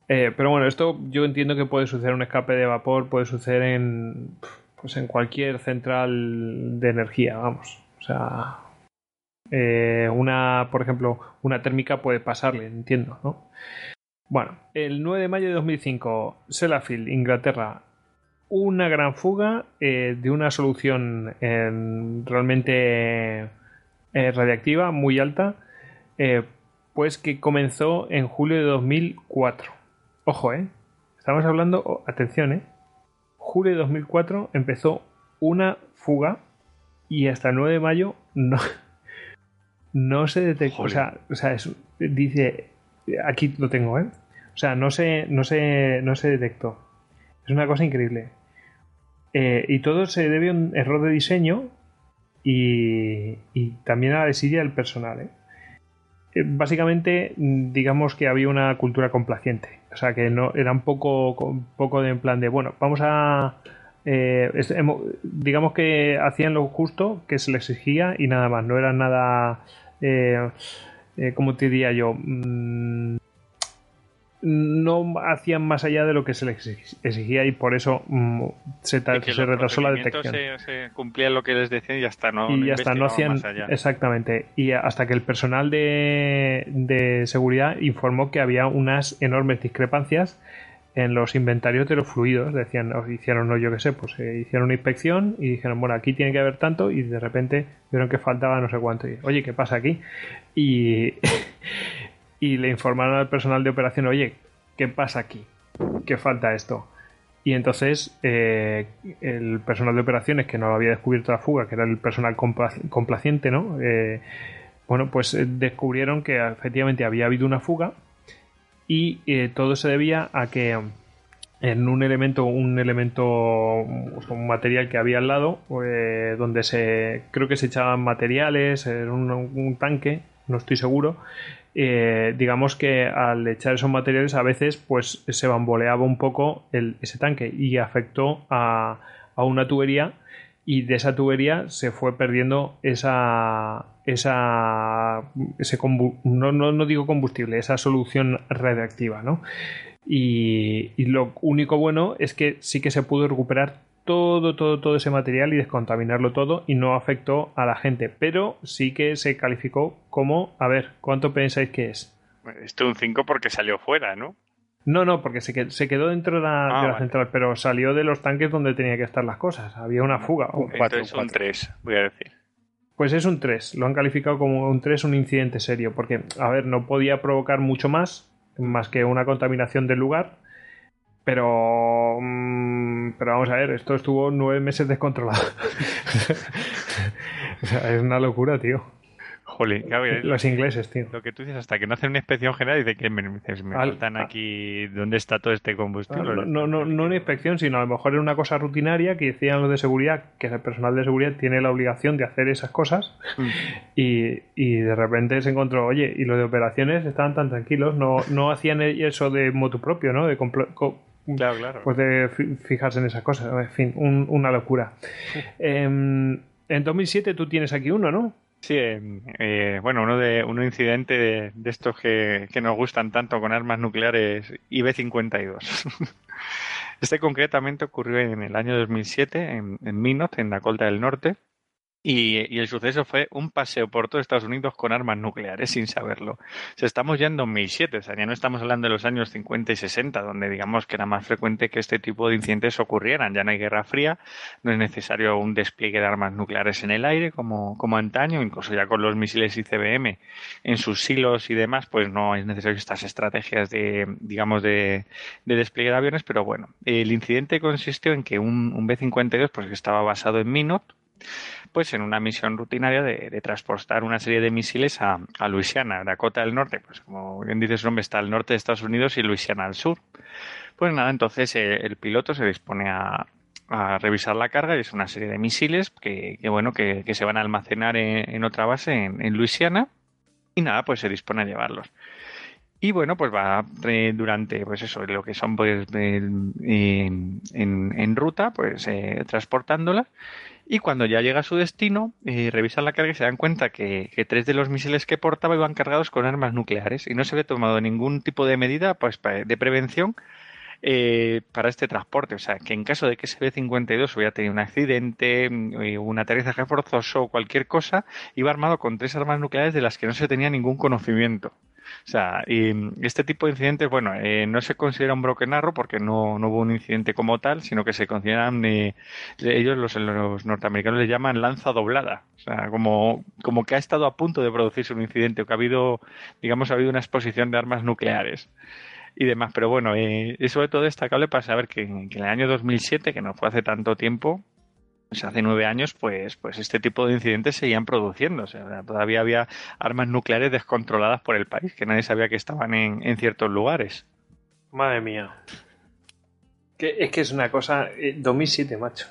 Eh, pero bueno, esto yo entiendo que puede suceder un escape de vapor, puede suceder en, pues en cualquier central de energía, vamos. O sea, eh, una, por ejemplo, una térmica puede pasarle, entiendo, ¿no? Bueno, el 9 de mayo de 2005, Sellafield, Inglaterra, una gran fuga eh, de una solución realmente radiactiva muy alta, pues que comenzó en julio de 2004. Ojo, ¿eh? Estamos hablando, oh, atención, ¿eh? Julio de 2004 empezó una fuga y hasta el 9 de mayo no, no se detectó. O sea, o sea es- dice, aquí lo tengo, ¿eh? O sea, no se, no se, no se detectó. Es una cosa increíble. Eh, y todo se debe a un error de diseño y, y también a la desidia del personal. ¿eh? Eh, Básicamente, digamos que había una cultura complaciente. O sea, que no era un poco, un poco de en plan de, bueno, vamos a. eh, digamos que hacían lo justo que se les exigía y nada más. No era nada. Eh, eh, ¿Cómo te diría yo? Mm, no hacían más allá de lo que se les exig- exigía y por eso mm, se, retrasó la detección. Se, se cumplían lo que les decían y ya está, no, y ya está, no hacían más allá. exactamente. Y hasta que el personal de, de seguridad informó que había unas enormes discrepancias en los inventarios de los fluidos. Decían o hicieron no yo qué sé pues eh, hicieron una inspección y dijeron bueno aquí tiene que haber tanto y de repente vieron que faltaba no sé cuánto. Y oye qué pasa aquí y y le informaron al personal de operación oye qué pasa aquí qué falta esto y entonces eh, el personal de operaciones que no lo había descubierto la fuga, que era el personal compla- complaciente, ¿no? Eh, bueno, pues eh, descubrieron que efectivamente había habido una fuga y todo se debía a que en un elemento, un elemento, un material que había al lado, donde se creo que se echaban materiales, era un tanque, no estoy seguro, eh, digamos que al echar esos materiales a veces pues se bamboleaba un poco ese tanque y afectó a, una tubería y de esa tubería se fue perdiendo esa esa no, no, no digo combustible esa solución radiactiva ¿no? y lo único bueno es que sí que se pudo recuperar todo, todo, todo ese material y descontaminarlo todo y no afectó a la gente, pero sí que se calificó como, a ver, ¿cuánto pensáis que es? Esto un 5 porque salió fuera, ¿no? No, no, porque se quedó, se quedó dentro de la, Ah, de la vale. central, pero salió de los tanques donde tenía que estar las cosas. Había una fuga. Un cuatro, Entonces un cuatro. 3, voy a decir. Pues es un 3. Lo han calificado como un 3, un incidente serio. Porque, a ver, no podía provocar mucho más, más que una contaminación del lugar. Pero. mm, pero vamos a ver, esto estuvo nueve meses descontrolado. o sea, es una locura, tío. Jolín, Los ingleses, tío. lo que tú dices, hasta que no hacen una inspección general, dice que me, dices, me Al- faltan aquí, ¿dónde está todo este combustible? No, no, no, no una inspección, sino a lo mejor era una cosa rutinaria que decían los de seguridad, que el personal de seguridad tiene la obligación de hacer esas cosas Mm. y, y de repente se encontró, oye, y los de operaciones estaban tan tranquilos, no, no hacían eso de motu propio, ¿no? De co- Claro, claro. pues de fi- fijarse en esas cosas, en fin, un- una locura. Em, en 2007 tú tienes aquí uno, ¿no? Sí, eh, eh, bueno, uno de un incidente de, de estos que, que nos gustan tanto con armas nucleares IB-52. Este concretamente ocurrió en el año 2007 en, en Minot, en Dakota del Norte, y, y el suceso fue un paseo por todo Estados Unidos con armas nucleares sin saberlo. O sea, estamos ya en 2007, o sea, ya no estamos hablando de los años 50 y 60, donde digamos que era más frecuente que este tipo de incidentes ocurrieran. Ya no hay guerra fría, no es necesario un despliegue de armas nucleares en el aire como, como antaño, incluso ya con los misiles ICBM en sus silos y demás, pues no es necesario estas estrategias de, digamos, de, de despliegue de aviones, pero bueno, el incidente consistió en que un, un B-52, pues que estaba basado en Minot, pues en una misión rutinaria de, transportar una serie de misiles a, a Luisiana, Dakota del Norte, pues como bien dice su nombre, está al norte de Estados Unidos y Luisiana al sur. Pues nada, entonces eh, el piloto se dispone a, a revisar la carga y es una serie de misiles que, que, bueno, que, se van a almacenar en, otra base en, en Luisiana y nada, pues se dispone a llevarlos. Y bueno, pues va eh, durante, pues eso, lo que son pues en ruta, pues eh, transportándolas. Y cuando ya llega a su destino, eh, revisan la carga y se dan cuenta que, tres de los misiles que portaba iban cargados con armas nucleares y no se había tomado ningún tipo de medida pues, de prevención eh, para este transporte. O sea, que en caso de que ese B-52 hubiera tenido un accidente, mm, eh, un aterrizaje forzoso o cualquier cosa, iba armado con tres armas nucleares de las que no se tenía ningún conocimiento. O sea, y mm, este tipo de incidentes, bueno, eh, no se considera un broken arrow porque no, no hubo un incidente como tal, sino que se consideran, eh, ellos los, los norteamericanos le llaman lanza doblada. O sea, como, como que ha estado a punto de producirse un incidente o que ha habido, digamos, ha habido una exposición de armas nucleares y demás. Pero bueno, eh, es sobre todo destacable para saber que, que en el año 2007, que no fue hace tanto tiempo, pues hace nueve años, pues, pues este tipo de incidentes seguían produciendo. O sea, todavía había armas nucleares descontroladas por el país, que nadie sabía que estaban en, en ciertos lugares. Madre mía. Que, es que es una cosa. eh, 2007, macho.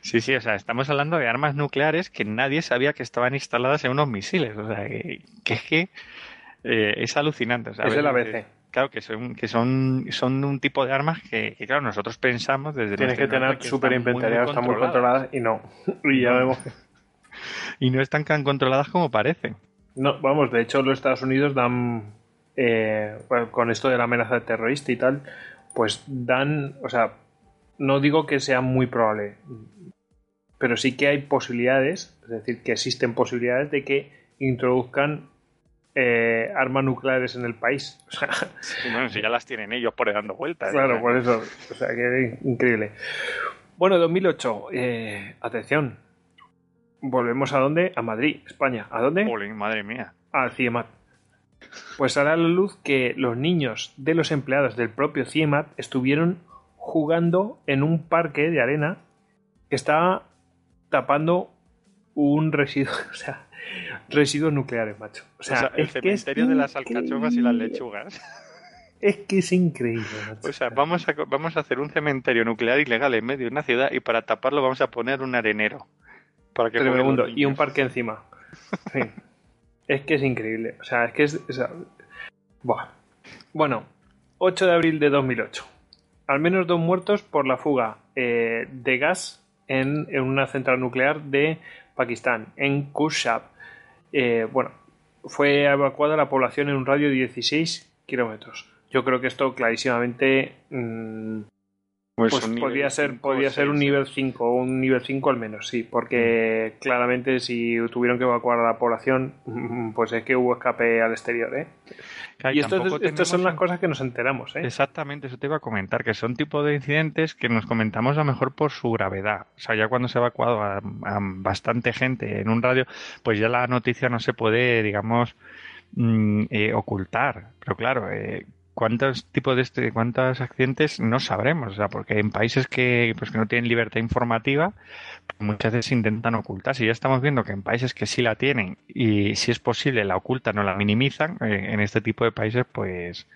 Sí, sí, o sea, estamos hablando de armas nucleares que nadie sabía que estaban instaladas en unos misiles. O sea, que, que es que eh, es alucinante. O sea, Es el ABC. Claro, que son, que son, son un tipo de armas que, que, claro, nosotros pensamos desde Tienes que tener súper inventariado, están muy controladas y no. Y ya No. vemos que. Y no están tan controladas como parecen. No, vamos, de hecho, los Estados Unidos dan. eh, con esto de la amenaza terrorista y tal, pues dan. O sea, no digo que sea muy probable, pero sí que hay posibilidades, es decir, que existen posibilidades de que introduzcan eh, armas nucleares en el país. O sea, Y bueno, si ya las tienen ellos por ahí dando vueltas. Claro, ¿eh? por eso. O sea, que increíble. Bueno, 2008. eh, atención. Volvemos a dónde? A Madrid, España. ¿A dónde? Jolín, madre mía. Al CIEMAT. Pues a la luz que los niños de los empleados del propio CIEMAT estuvieron jugando en un parque de arena que estaba tapando un residuo, o sea, residuos nucleares, macho. O O sea, el es que es cementerio de las alcachofas y las lechugas. Es que es increíble, macho. O sea, vamos a, vamos a hacer un cementerio nuclear ilegal en medio de una ciudad y para taparlo vamos a poner un arenero. Para que Tremendo. Y un parque encima. Sí. es que es increíble. O sea, es que es. o sea, buah. Bueno, 8 de abril de 2008. Al menos dos muertos por la fuga eh, de gas en, en una central nuclear de Pakistán, en Kushab. Eh, bueno, fue evacuada la población en un radio de 16 kilómetros. Yo creo que esto clarísimamente mm, Pues pues podría ser, cinco podría ser un nivel 5 o un nivel 5 al menos, sí, porque claramente si tuvieron que evacuar a la población, pues es que hubo escape al exterior, ¿eh? Claro, Y esto, estas son las cosas que nos enteramos, ¿eh? Exactamente, eso te iba a comentar, que son tipo de incidentes que nos comentamos a lo mejor por su gravedad. O sea, ya cuando se ha evacuado a, a bastante gente en un radio, pues ya la noticia no se puede, digamos, mm, eh, ocultar. Pero claro, eh, ¿cuántos tipos de este, cuántos accidentes no sabremos? O sea, porque en países que, pues, que no tienen libertad informativa, muchas veces intentan ocultar. Si ya estamos viendo que en países que sí la tienen y si es posible la ocultan o la minimizan, eh, en este tipo de países, pues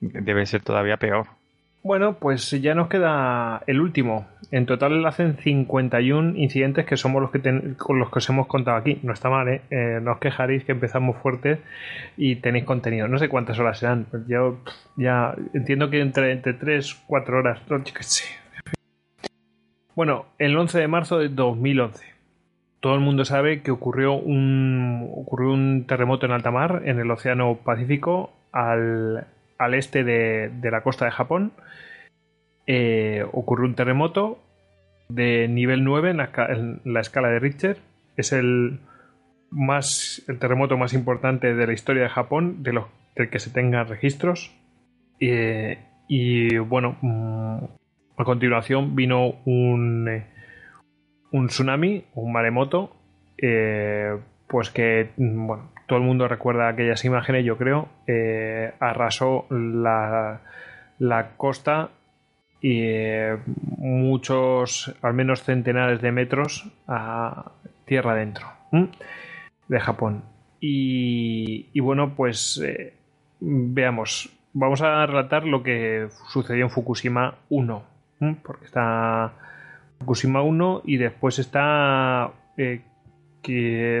debe ser todavía peor. Bueno, pues ya nos queda el último. En total hacen 51 incidentes que somos los que ten- con los que os hemos contado aquí. No está mal, ¿eh? Eh, No os quejaréis que empezamos fuertes y tenéis contenido. No sé cuántas horas serán. Yo ya entiendo que entre, entre 3, 4 horas. no. Bueno, el 11 de marzo de 2011. Todo el mundo sabe que ocurrió un, ocurrió un terremoto en alta mar, en el Océano Pacífico, al, al este de, de la costa de Japón. Eh, ocurrió un terremoto de nivel 9 en la, escala de Richter. Es el, más, el terremoto más importante de la historia de Japón, de los del que se tengan registros. Eh, y bueno, mm, a continuación vino un, eh, un tsunami, un maremoto, pues que, mm, bueno, todo el mundo recuerda aquellas imágenes, yo creo, arrasó la, la costa y eh, muchos, al menos centenares de metros a tierra adentro ¿m? de Japón. Y, y bueno, pues eh, veamos, vamos a relatar lo que sucedió en Fukushima 1, ¿m? porque está Fukushima 1 y después está eh,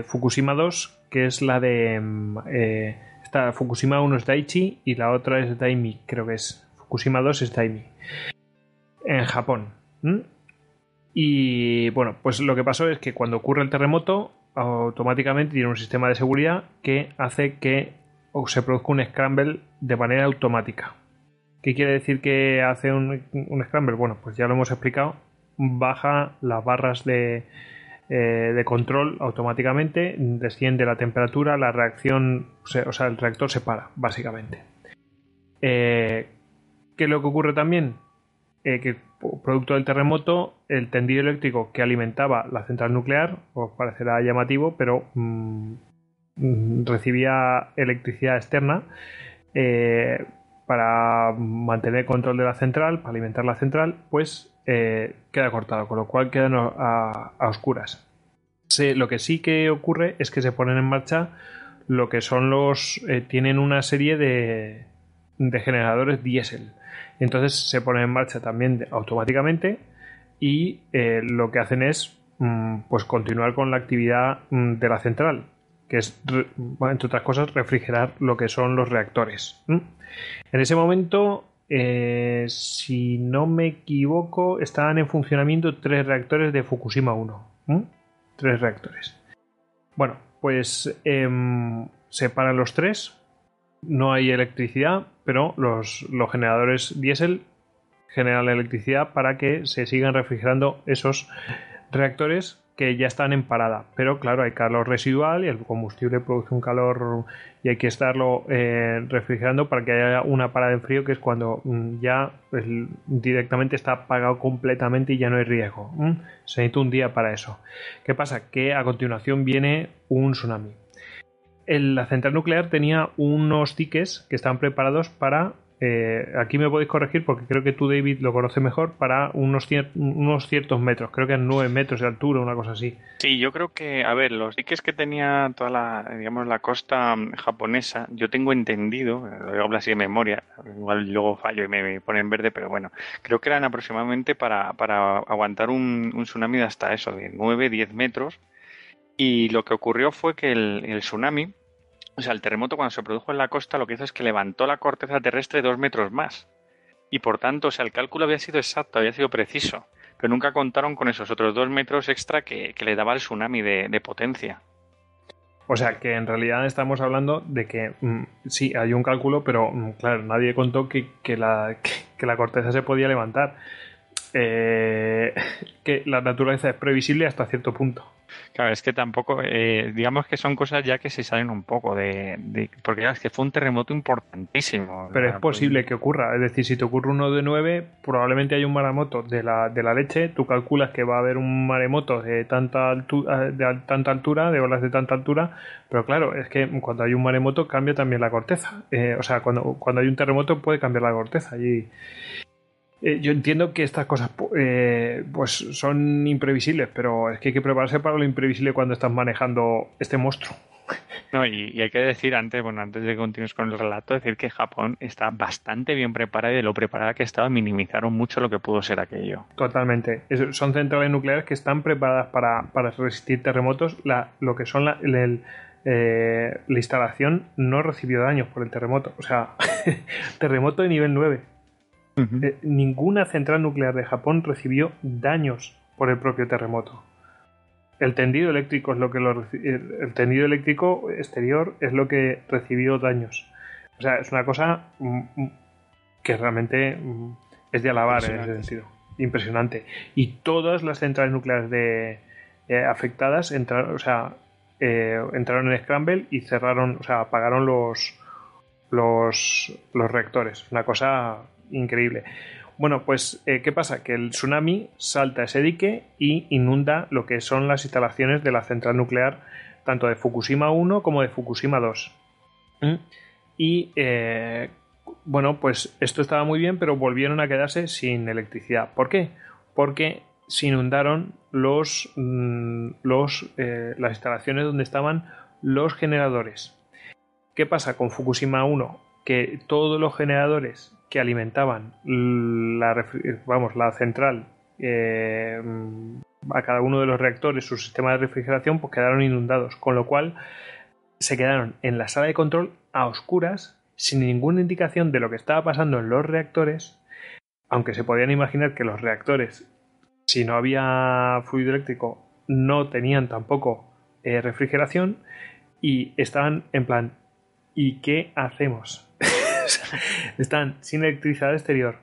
Fukushima 2, que es la de... mm, eh, está Fukushima 1 es Daiichi y la otra es Daimi, creo que es. Fukushima 2 es Daimi. En Japón. Y bueno, pues lo que pasó es que cuando ocurre el terremoto, automáticamente tiene un sistema de seguridad que hace que se produzca un scramble de manera automática. ¿Qué quiere decir que hace un, un scramble? Bueno, pues ya lo hemos explicado. Baja las barras de, eh, de control automáticamente, desciende la temperatura, la reacción, o sea, el reactor se para, básicamente. Eh, ¿Qué es lo que ocurre también? Eh, que producto del terremoto, el tendido eléctrico que alimentaba la central nuclear, os parecerá llamativo, pero mm, mm, recibía electricidad externa para mantener control de la central, para alimentar la central, pues eh, queda cortado, con lo cual quedan a, oscuras. lo que sí que ocurre es que se ponen en marcha lo que son los... Eh, tienen una serie de, generadores diésel. Entonces se ponen en marcha también automáticamente y eh, lo que hacen es mm, pues continuar con la actividad mm, de la central, que es, entre otras cosas, refrigerar lo que son los reactores. En ese momento eh, si no me equivoco, estaban en funcionamiento tres reactores de Fukushima 1. Tres reactores. Bueno, pues em, se paran los tres. No hay electricidad, pero los, generadores diésel generan la electricidad para que se sigan refrigerando esos reactores que ya están en parada. Pero claro, hay calor residual y el combustible produce un calor y hay que estarlo eh, refrigerando para que haya una parada en frío, que es cuando mm, ya directamente está apagado completamente y ya no hay riesgo. Se necesita un día para eso. ¿Qué pasa? Que a continuación viene un tsunami. La central nuclear tenía unos tickets que están preparados para eh, aquí me podéis corregir porque creo que tú, David, lo conoces mejor para unos, unos ciertos metros. Creo que en 9 metros de altura, una cosa así. Sí, yo creo que, a ver, los diques que tenía toda la, digamos, la costa mm, japonesa, yo tengo entendido, lo hablo así de memoria, igual luego fallo y me, ponen verde, pero bueno, creo que eran aproximadamente para, para aguantar un, tsunami de hasta eso, de 9, 10 metros. Y lo que ocurrió fue que el tsunami o sea, el terremoto cuando se produjo en la costa lo que hizo es que levantó la corteza terrestre dos metros más. Y por tanto, o sea, el cálculo había sido exacto, había sido preciso. Pero nunca contaron con esos otros dos metros extra que, le daba el tsunami de, potencia. O sea, que en realidad estamos hablando de que mm, sí, hay un cálculo, pero mm, claro, nadie contó que, la, que, la, corteza se podía levantar. Eh, que la naturaleza es previsible hasta cierto punto. Claro, es que tampoco, eh, digamos que son cosas ya que se salen un poco de, porque ya es que fue un terremoto importantísimo. Pero es posible que ocurra, es decir, si te ocurre uno de nueve, probablemente hay un maremoto de la, de la leche, tú calculas que va a haber un maremoto de tanta, altura, de tanta altura, de olas de tanta altura, pero claro, es que cuando hay un maremoto cambia también la corteza. Eh, o sea, cuando, cuando hay un terremoto puede cambiar la corteza y, eh, yo entiendo que estas cosas eh, pues son imprevisibles, pero es que hay que prepararse para lo imprevisible cuando estás manejando este monstruo. No, y, hay que decir antes, bueno, antes de que continúes con el relato, decir que Japón está bastante bien preparado y de lo preparada que estaba minimizaron mucho lo que pudo ser aquello. Totalmente. son centrales nucleares que están preparadas para, resistir terremotos. La, lo que son la, eh, la instalación no recibió daños por el terremoto. O sea, terremoto de nivel 9. Eh, ninguna central nuclear de Japón recibió daños por el propio terremoto. El tendido eléctrico es lo que el tendido eléctrico exterior es lo que recibió daños. O sea, es una cosa mm, mm, que realmente mm, es de alabar en ese sentido. Impresionante. Y todas las centrales nucleares de, eh, afectadas entraron, o sea, eh, entraron en Scramble y cerraron, o sea, apagaron los, los, los reactores. Una cosa increíble. Bueno, pues, eh, ¿qué pasa? Que el tsunami salta ese dique y inunda lo que son las instalaciones de la central nuclear, tanto de Fukushima 1 como de Fukushima 2. ¿Mm? Y, eh, bueno, pues esto estaba muy bien, pero volvieron a quedarse sin electricidad. ¿Por qué? Porque se inundaron los, mm, los, eh, las instalaciones donde estaban los generadores. ¿Qué pasa con Fukushima 1? Que todos los generadores que alimentaban la, vamos, la central eh, a cada uno de los reactores, su sistema de refrigeración, pues quedaron inundados, con lo cual se quedaron en la sala de control a oscuras, sin ninguna indicación de lo que estaba pasando en los reactores, aunque se podían imaginar que los reactores si no había fluido eléctrico, no tenían tampoco eh, refrigeración y estaban en plan, ¿y qué hacemos? están sin electricidad exterior.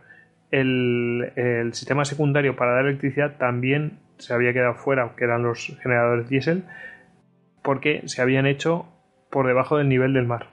El, el, sistema secundario para dar electricidad también se había quedado fuera, que eran los generadores diésel, porque se habían hecho por debajo del nivel del mar,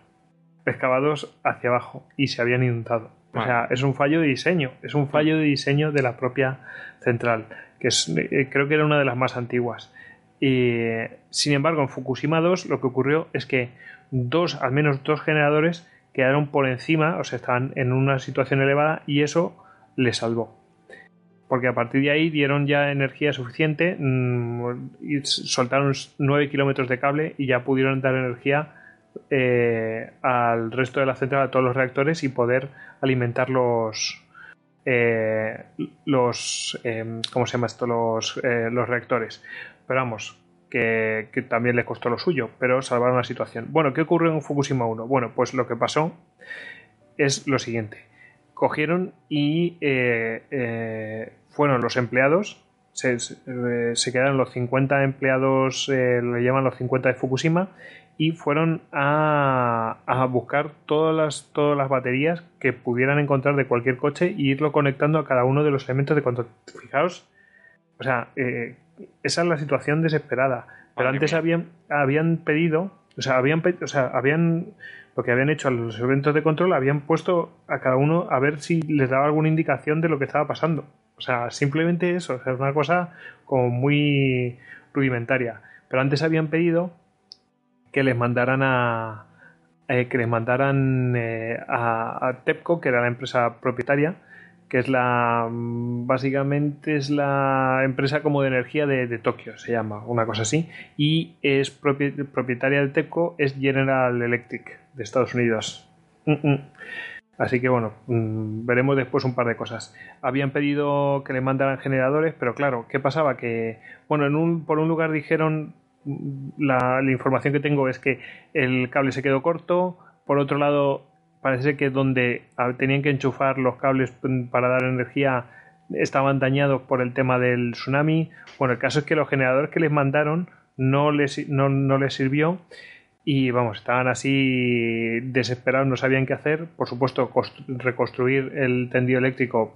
excavados hacia abajo y se habían inundado. O sea, es un fallo de diseño, es un fallo de diseño de la propia central, que es, eh, creo que era una de las más antiguas. Y, sin embargo, en Fukushima 2 lo que ocurrió es que dos, al menos dos generadores quedaron por encima, o sea, estaban en una situación elevada y eso les salvó. Porque a partir de ahí dieron ya energía suficiente mmm, y soltaron 9 kilómetros de cable y ya pudieron dar energía eh, al resto de la central, a todos los reactores y poder alimentar los. Eh, los eh, ¿Cómo se llama esto? Los, eh, los reactores. Pero vamos, que, que, también les costó lo suyo, pero salvaron la situación. Bueno, ¿qué ocurrió en Fukushima 1? Bueno, pues lo que pasó es lo siguiente. Cogieron y fueron los empleados se, se, quedaron los 50 empleados, eh, le llaman los 50 de Fukushima, y fueron a, a, buscar todas las, todas las baterías que pudieran encontrar de cualquier coche y irlo conectando a cada uno de los elementos de control. Fijaos, o sea, eh, esa es la situación desesperada. Pero Madre antes habían, habían pedido, o sea, habían, o sea, habían, lo que habían hecho a los elementos de control, habían puesto a cada uno a ver si les daba alguna indicación de lo que estaba pasando. O sea, simplemente eso, o sea, es una cosa como muy rudimentaria. Pero antes habían pedido que les mandaran a. Eh, que les mandaran eh, a, a, TEPCO, que era la empresa propietaria, que es la. básicamente es la empresa como de energía de, de Tokio, se llama, una cosa así. Y es propietaria de TEPCO, es General Electric de Estados Unidos. Mm -mm. Así que bueno, mmm, veremos después un par de cosas. Habían pedido que le mandaran generadores, pero claro, ¿qué pasaba? Que, bueno, en un, por un lugar dijeron, la, la, información que tengo es que el cable se quedó corto, por otro lado, parece que donde tenían que enchufar los cables para dar energía estaban dañados por el tema del tsunami. Bueno, el caso es que los generadores que les mandaron no les, no, no les sirvió y vamos, estaban así desesperados, no sabían qué hacer. Por supuesto, reconstruir el tendido eléctrico,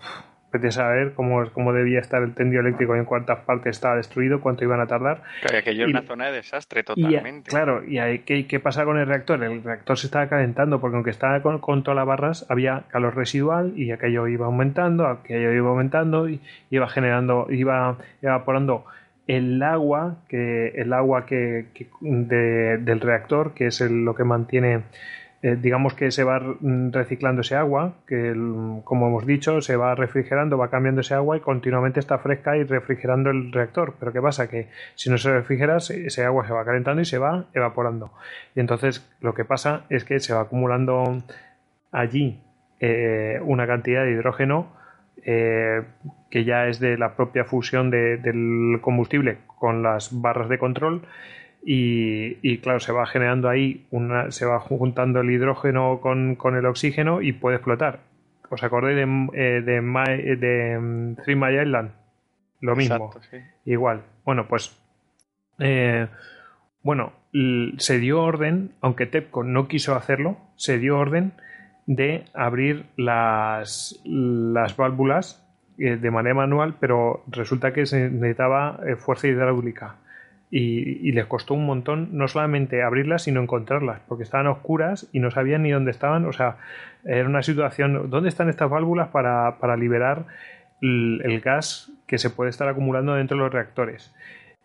vete a saber cómo, cómo debía estar el tendido eléctrico y en cuántas partes estaba destruido, cuánto iban a tardar. Claro, aquello es una zona de desastre totalmente. Y, claro, y hay, ¿qué, ¿qué, pasa con el reactor? El reactor se estaba calentando porque aunque estaba con, con todas las barras, había calor residual y aquello iba aumentando, aquello iba aumentando y iba generando, iba evaporando el agua que el agua que, que de, del reactor que es el, lo que mantiene eh, digamos que se va reciclando ese agua que como hemos dicho se va refrigerando va cambiando ese agua y continuamente está fresca y refrigerando el reactor. Pero qué pasa que si no se refrigera ese agua se va calentando y se va evaporando. Y entonces lo que pasa es que se va acumulando allí eh, una cantidad de hidrógeno eh, que ya es de la propia fusión de, del combustible con las barras de control y, y, claro, se va generando ahí, una, se va juntando el hidrógeno con, con el oxígeno y puede explotar. ¿Os acordáis de, eh, de, de, de um, Three Mile Island? Lo mismo. Exacto, sí. Igual. Bueno, pues... Eh, bueno, se dio orden, aunque TEPCO no quiso hacerlo, se dio orden de abrir las, las válvulas eh, de manera manual, pero resulta que se necesitaba eh, fuerza hidráulica. Y, y, les costó un montón no solamente abrirlas, sino encontrarlas, porque estaban oscuras y no sabían ni dónde estaban. O sea, era una situación, ¿dónde están estas válvulas para, para liberar el, el gas que se puede estar acumulando dentro de los reactores?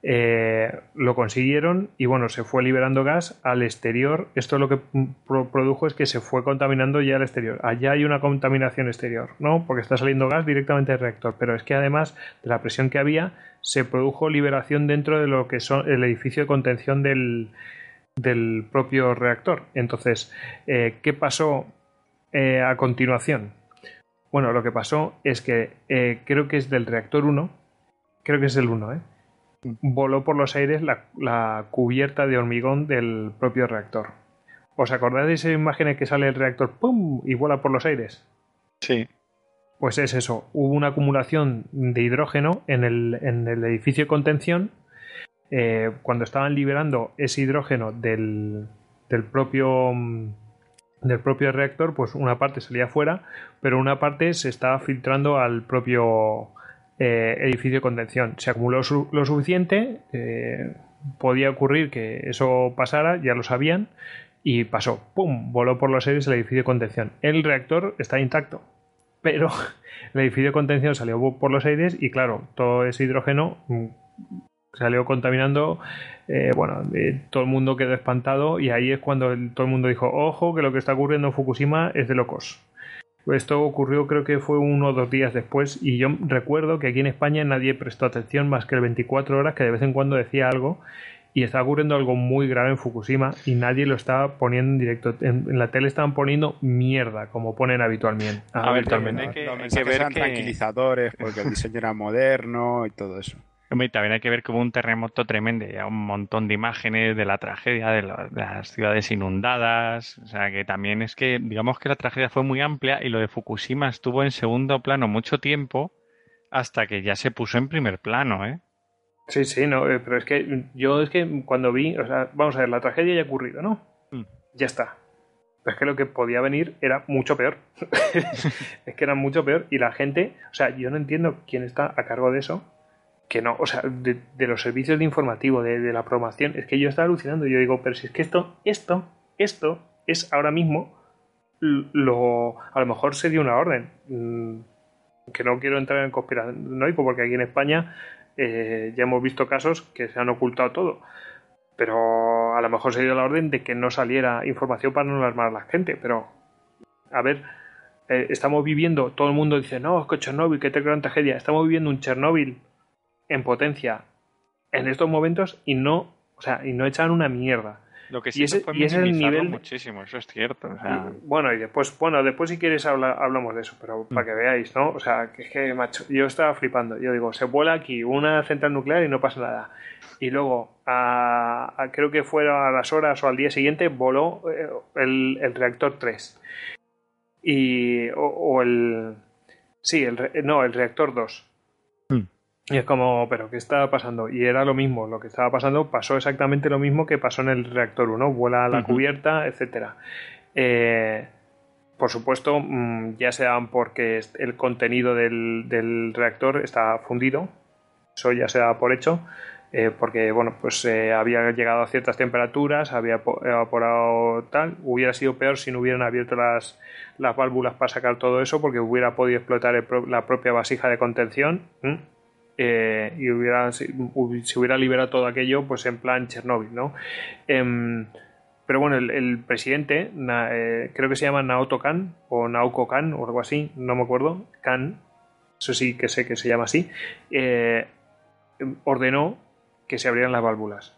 Eh, lo consiguieron y bueno, se fue liberando gas al exterior. Esto lo que produjo es que se fue contaminando ya al exterior. Allá hay una contaminación exterior, ¿no? Porque está saliendo gas directamente del reactor. Pero es que además de la presión que había, se produjo liberación dentro de lo que son el edificio de contención del, del propio reactor. Entonces, eh, ¿qué pasó eh, a continuación? Bueno, lo que pasó es que eh, creo que es del reactor 1, creo que es el 1, ¿eh? Voló por los aires la, la, cubierta de hormigón del propio reactor. ¿Os acordáis de esa imagen en que sale el reactor ¡pum! y vuela por los aires? Sí. pues es eso, hubo una acumulación de hidrógeno en el, en el edificio de contención. Eh, cuando estaban liberando ese hidrógeno del, del propio mm, del propio reactor, pues una parte salía fuera, pero una parte se estaba filtrando al propio eh, edificio de contención. Se acumuló lo suficiente, eh, podía ocurrir que eso pasara, ya lo sabían, y pasó. ¡Pum! Voló por los aires el edificio de contención. El reactor está intacto, pero el edificio de contención salió por los aires y claro, todo ese hidrógeno mm, salió contaminando. eh, bueno, todo el mundo quedó espantado y ahí es cuando todo el mundo dijo, ojo, que lo que está ocurriendo en Fukushima es de locos. Esto ocurrió creo que fue uno o dos días después y yo recuerdo que aquí en España nadie prestó atención más que el 24 horas que de vez en cuando decía algo y estaba ocurriendo algo muy grave en Fukushima y nadie lo estaba poniendo en directo. En, en la tele estaban poniendo mierda como ponen habitualmente. A ver, habitualmente. también hay que, Los hay que mensajes ver eran que... tranquilizadores porque el diseño era moderno y todo eso. Hombre, también hay que ver hubo un terremoto tremendo, ya un montón de imágenes de la tragedia, de las ciudades inundadas, o sea que también es que, digamos que la tragedia fue muy amplia y lo de Fukushima estuvo en segundo plano mucho tiempo hasta que ya se puso en primer plano, ¿eh? Sí, sí, no, eh, pero es que yo es que cuando vi, o sea, vamos a ver, la tragedia ya ha ocurrido, ¿no? Mm. Ya está. Pero es que lo que podía venir era mucho peor. es que era mucho peor y la gente, o sea, yo no entiendo quién está a cargo de eso, que no, o sea, de, los servicios de informativo, de, la programación, es que yo estaba alucinando yo digo, pero si es que esto, esto, esto es ahora mismo lo, a lo mejor se dio una orden. Mm, que no quiero entrar en conspiranoico porque aquí en España eh, ya hemos visto casos que se han ocultado todo. Pero a lo mejor se dio la orden de que no saliera información para no alarmar a la gente. Pero, a ver, eh, estamos viviendo, todo el mundo dice, no, es que Chernóbil, qué gran tragedia. Estamos viviendo un Chernóbil en potencia en estos momentos y no, o sea, y no echan una mierda. Lo que Y sí ese- fue y ese es el nivel muchísimo, eso es cierto. O sea, Y, bueno, y después, bueno, después si quieres habla- hablamos de eso, pero para que veáis, ¿no? O sea, que es que, macho, yo estaba flipando. Yo digo, se vuela aquí una central nuclear y no pasa nada. Y luego, a, a- creo que fuera a las horas o al día siguiente, voló eh, el, el reactor 3. Y, o, o el... Sí, el, no, el reactor 2. Hmm. Y es como, pero ¿qué estaba pasando? Y era lo mismo, lo que estaba pasando pasó exactamente lo mismo que pasó en el reactor 1, vuela a la cubierta, etcétera. Eh, por supuesto, mm, ya se dan porque el contenido del, del reactor está fundido, eso ya se da por hecho, eh, porque bueno, pues eh, había llegado a ciertas temperaturas, había po- evaporado tal, hubiera sido peor si no hubieran abierto las, las válvulas para sacar todo eso, porque hubiera podido explotar pro- la propia vasija de contención. Eh, y hubiera, se hubiera liberado todo aquello pues en plan Chernóbil, ¿no? Em, pero bueno, el, presidente, eh, creo que se llama Naoto Kan o Naoko Kan o algo así, no me acuerdo, Kan, eso sí que sé que se llama así, eh, ordenó que se abrieran las válvulas.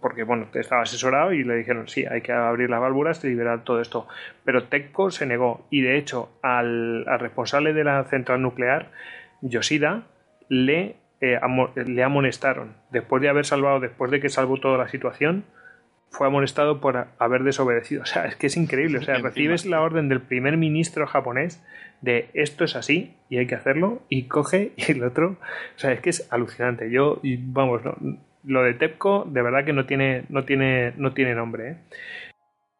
Porque bueno, estaba asesorado y le dijeron sí, hay que abrir las válvulas y liberar todo esto. Pero TECCO se negó y de hecho al, al responsable de la central nuclear, Yoshida, le, eh, le amonestaron. Después de haber salvado, después de que salvó toda la situación, fue amonestado por haber desobedecido. O sea, es que es increíble. O sea, recibes la orden del primer ministro japonés de esto es así y hay que hacerlo y coge y el otro. O sea, es que es alucinante. Yo, y vamos, no, lo de TEPCO de verdad que no tiene, no tiene, no tiene nombre. ¿eh?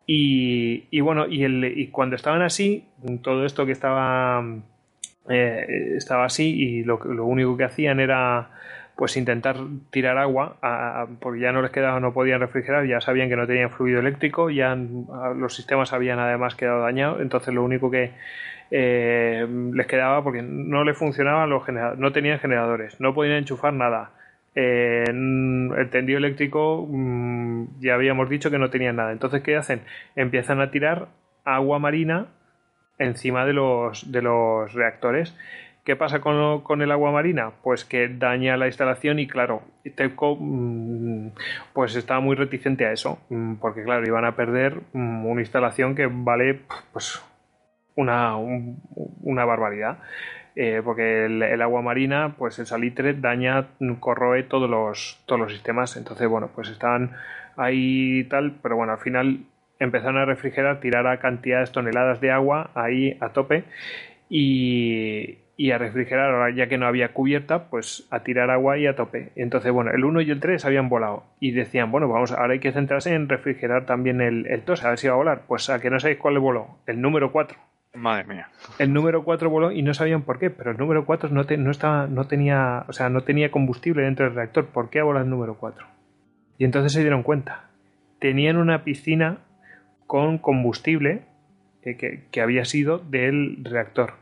Y, y bueno, y, el, y cuando estaban así, todo esto que estaba, eh, estaba así y lo, lo único que hacían era pues intentar tirar agua porque ya no les quedaba, no podían refrigerar, ya sabían que no tenían fluido eléctrico, ya los sistemas habían además quedado dañados, entonces lo único que eh, les quedaba porque no les funcionaban los generadores, no tenían generadores, no podían enchufar nada. Eh, el tendido eléctrico mm, ya habíamos dicho que no tenían nada. Entonces, ¿qué hacen? Empiezan a tirar agua marina encima de los, de los reactores. ¿Qué pasa con, con el agua marina? Pues que daña la instalación y claro, TEPCO mm, pues estaba muy reticente a eso, mm, porque claro, iban a perder mm, una instalación que vale pues una, un- una barbaridad. Eh, porque el, agua marina, pues el salitre daña, corroe todos los, todos los sistemas. Entonces, bueno, pues estaban ahí y tal, pero bueno, al final empezaron a refrigerar, tirar a cantidades, toneladas de agua ahí a tope. y, y a refrigerar, ahora ya que no había cubierta, pues a tirar agua y a tope. Entonces, bueno, el 1 y el 3 habían volado y decían, bueno, vamos, ahora hay que centrarse en refrigerar también el, el 2, a ver si va a volar. Pues a que no sabéis cuál le voló, el número 4. Madre mía. El número 4 voló y no sabían por qué, pero el número 4 no, te- no, estaba, no, tenía, o sea, no tenía combustible dentro del reactor. ¿Por qué volado el número 4? Y entonces se dieron cuenta. Tenían una piscina con combustible eh, que, que había sido del reactor.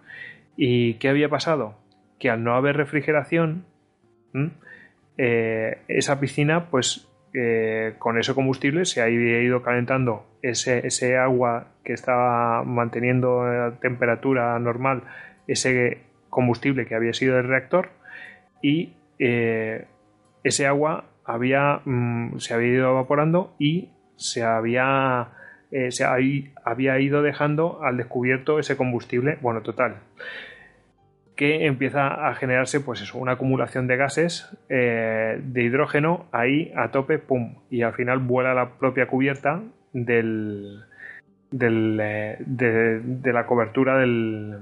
¿Y qué había pasado? Que al no haber refrigeración, eh, esa piscina, pues eh, con ese combustible se había ido calentando ese, ese agua que estaba manteniendo a temperatura normal, ese combustible que había sido del reactor, y ese agua había, mm, se había ido evaporando y se había, eh, se habí- había ido dejando al descubierto ese combustible, bueno, total, que empieza a generarse, pues eso, una acumulación de gases eh, de hidrógeno ahí a tope, pum, y al final vuela la propia cubierta del, eh, de, la cobertura del,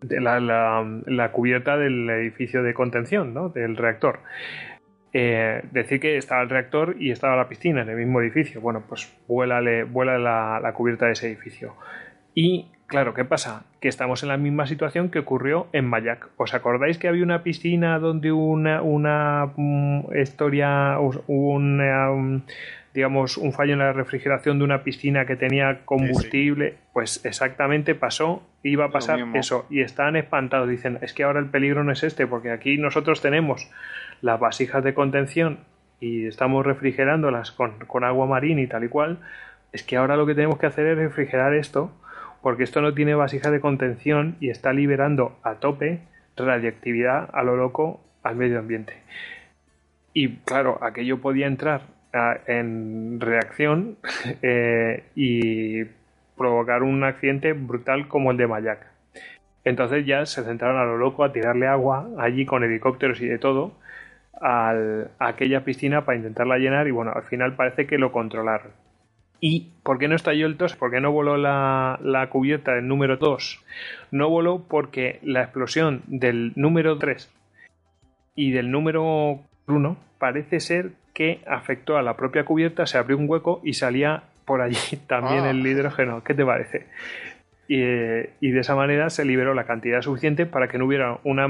de la- la cubierta del edificio de contención, ¿no? Del reactor. Eh, decir que estaba el reactor y estaba la piscina en el mismo edificio. Bueno, pues vuela, vuela la, la cubierta de ese edificio. Y claro, ¿qué pasa? Que estamos en la misma situación que ocurrió en Mayak. ¿Os acordáis que había una piscina donde una, una mm, historia, una, um, digamos, un fallo en la refrigeración de una piscina que tenía combustible? Pues exactamente pasó, iba a pasar eso. Y están espantados, dicen, es que ahora el peligro no es este, porque aquí nosotros tenemos las vasijas de contención y estamos refrigerándolas con, con agua marina y tal y cual, es que ahora lo que tenemos que hacer es refrigerar esto, porque esto no tiene vasijas de contención y está liberando a tope radiactividad a lo loco al medio ambiente. Y claro, aquello podía entrar a- en reacción eh, y provocar un accidente brutal como el de Mayak. Entonces ya se centraron a lo loco a tirarle agua allí con helicópteros y de todo al- a aquella piscina para intentarla llenar y bueno, al final parece que lo controlaron. ¿Y por qué no estalló el TOS? ¿Por qué no voló la, la cubierta del número 2? No voló porque la explosión del número 3 y del número 1 parece ser que afectó a la propia cubierta, se abrió un hueco y salía por allí también Ah. el hidrógeno. ¿Qué te parece? Y, eh, y de esa manera se liberó la cantidad suficiente para que no hubiera una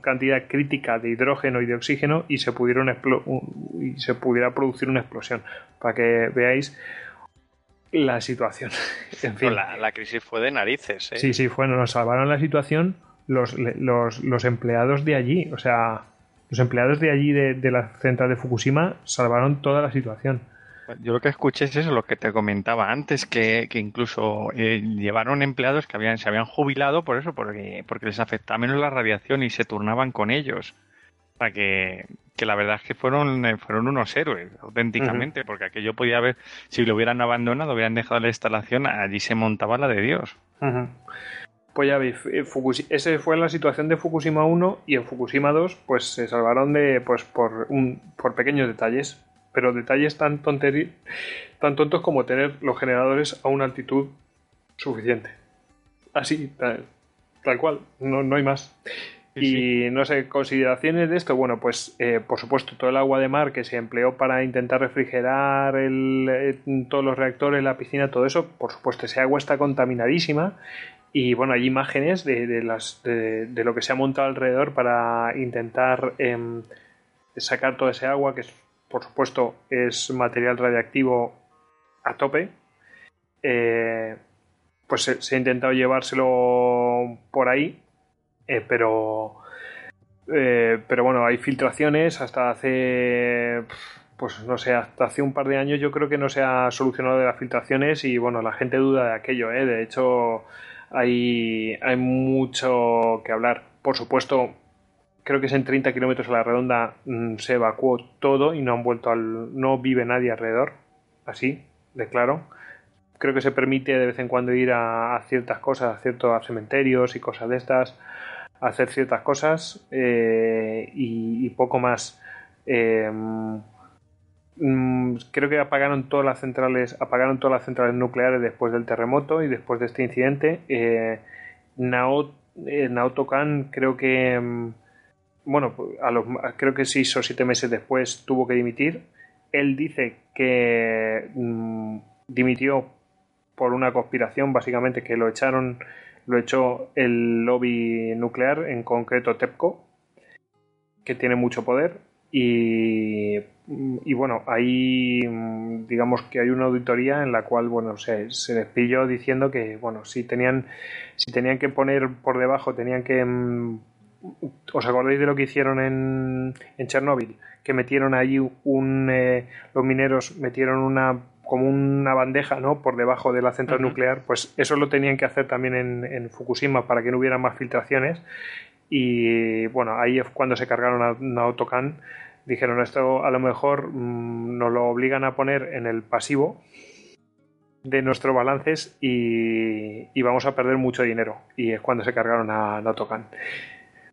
cantidad crítica de hidrógeno y de oxígeno y se, pudieron un- y se pudiera producir una explosión. Para que veáis la situación. en fin. Pero la, la crisis fue de narices, ¿eh? Sí, sí, bueno, nos salvaron la situación los, los, los empleados de allí. O sea, los empleados de allí, de, de la central de Fukushima, salvaron toda la situación. Yo lo que escuché es eso, lo que te comentaba antes, que, que incluso eh, llevaron empleados que habían, se habían jubilado por eso, porque, porque les afectaba menos la radiación y se turnaban con ellos. O sea que, que la verdad es que fueron, eh, fueron unos héroes, auténticamente, porque aquello podía haber, si lo hubieran abandonado, hubieran dejado la instalación, allí se montaba la de Dios. Pues ya veis, eh, esa fue la situación de Fukushima 1 y en Fukushima 2 pues se salvaron de pues por un por pequeños detalles, pero detalles tan tonteri- tan tontos como tener los generadores a una altitud suficiente. Así, tal, tal cual, no, no hay más. Sí, y no sé, consideraciones de esto, bueno, pues eh, por supuesto todo el agua de mar que se empleó para intentar refrigerar el, eh, todos los reactores, la piscina, todo eso, por supuesto ese agua está contaminadísima y bueno, hay imágenes de, de las, de, de lo que se ha montado alrededor para intentar em, sacar todo ese agua, que es, por supuesto es material radiactivo a tope. Eh, pues se, ha intentado llevárselo por ahí, eh, pero eh, pero bueno, hay filtraciones hasta hace pues no sé, hasta hace un par de años yo creo que no se ha solucionado de las filtraciones y bueno, la gente duda de aquello, ¿eh? de hecho hay, hay mucho que hablar. Por supuesto, creo que es en 30 kilómetros a la redonda mm, se evacuó todo y no han vuelto al. no vive nadie alrededor, así, de claro. Creo que se permite de vez en cuando ir a, ciertas cosas, a ciertos cementerios y cosas de estas, hacer ciertas cosas eh, y, poco más. Eh, mm, creo que apagaron todas las centrales, apagaron todas las centrales nucleares después del terremoto y después de este incidente. Eh, Nao en Autocan creo que, mm, bueno, a los, creo que seis o siete meses después tuvo que dimitir. Él dice que mm, dimitió por una conspiración, básicamente que lo echaron, lo echó el lobby nuclear, en concreto TEPCO, que tiene mucho poder y, y, bueno, ahí digamos que hay una auditoría en la cual bueno se, se despilló diciendo que bueno si tenían si tenían que poner por debajo tenían que mm, os acordáis de lo que hicieron en, en Chernóbil que metieron allí un eh, los mineros metieron una como una bandeja ¿no? por debajo de la central nuclear, pues eso lo tenían que hacer también en, en Fukushima para que no hubiera más filtraciones y bueno, ahí es cuando se cargaron a, Autocan. Dijeron, esto a lo mejor mm, nos lo obligan a poner en el pasivo de nuestros balances y, vamos a perder mucho dinero. Y es cuando se cargaron a, Autocan.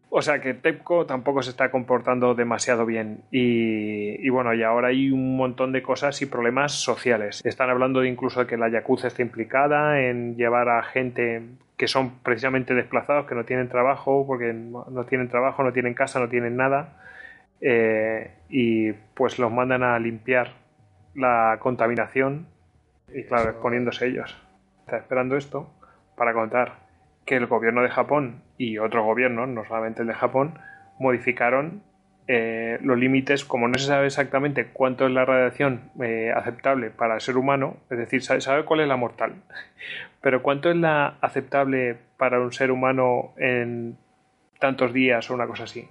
O sea que TEPCO tampoco se está comportando demasiado bien. Y, y, bueno, y ahora hay un montón de cosas y problemas sociales. Están hablando de incluso de que la Yakuza está implicada en llevar a gente que son precisamente desplazados, que no tienen trabajo, porque no tienen trabajo, no tienen casa, no tienen nada, eh, y pues los mandan a limpiar la contaminación y claro, exponiéndose ellos. Está esperando esto para contar que el gobierno de Japón y otros gobiernos, no solamente el de Japón, modificaron eh, los límites, como no se sabe exactamente cuánto es la radiación eh, aceptable para el ser humano, es decir, sabe, sabe, cuál es la mortal, pero cuánto es la aceptable para un ser humano en tantos días o una cosa así,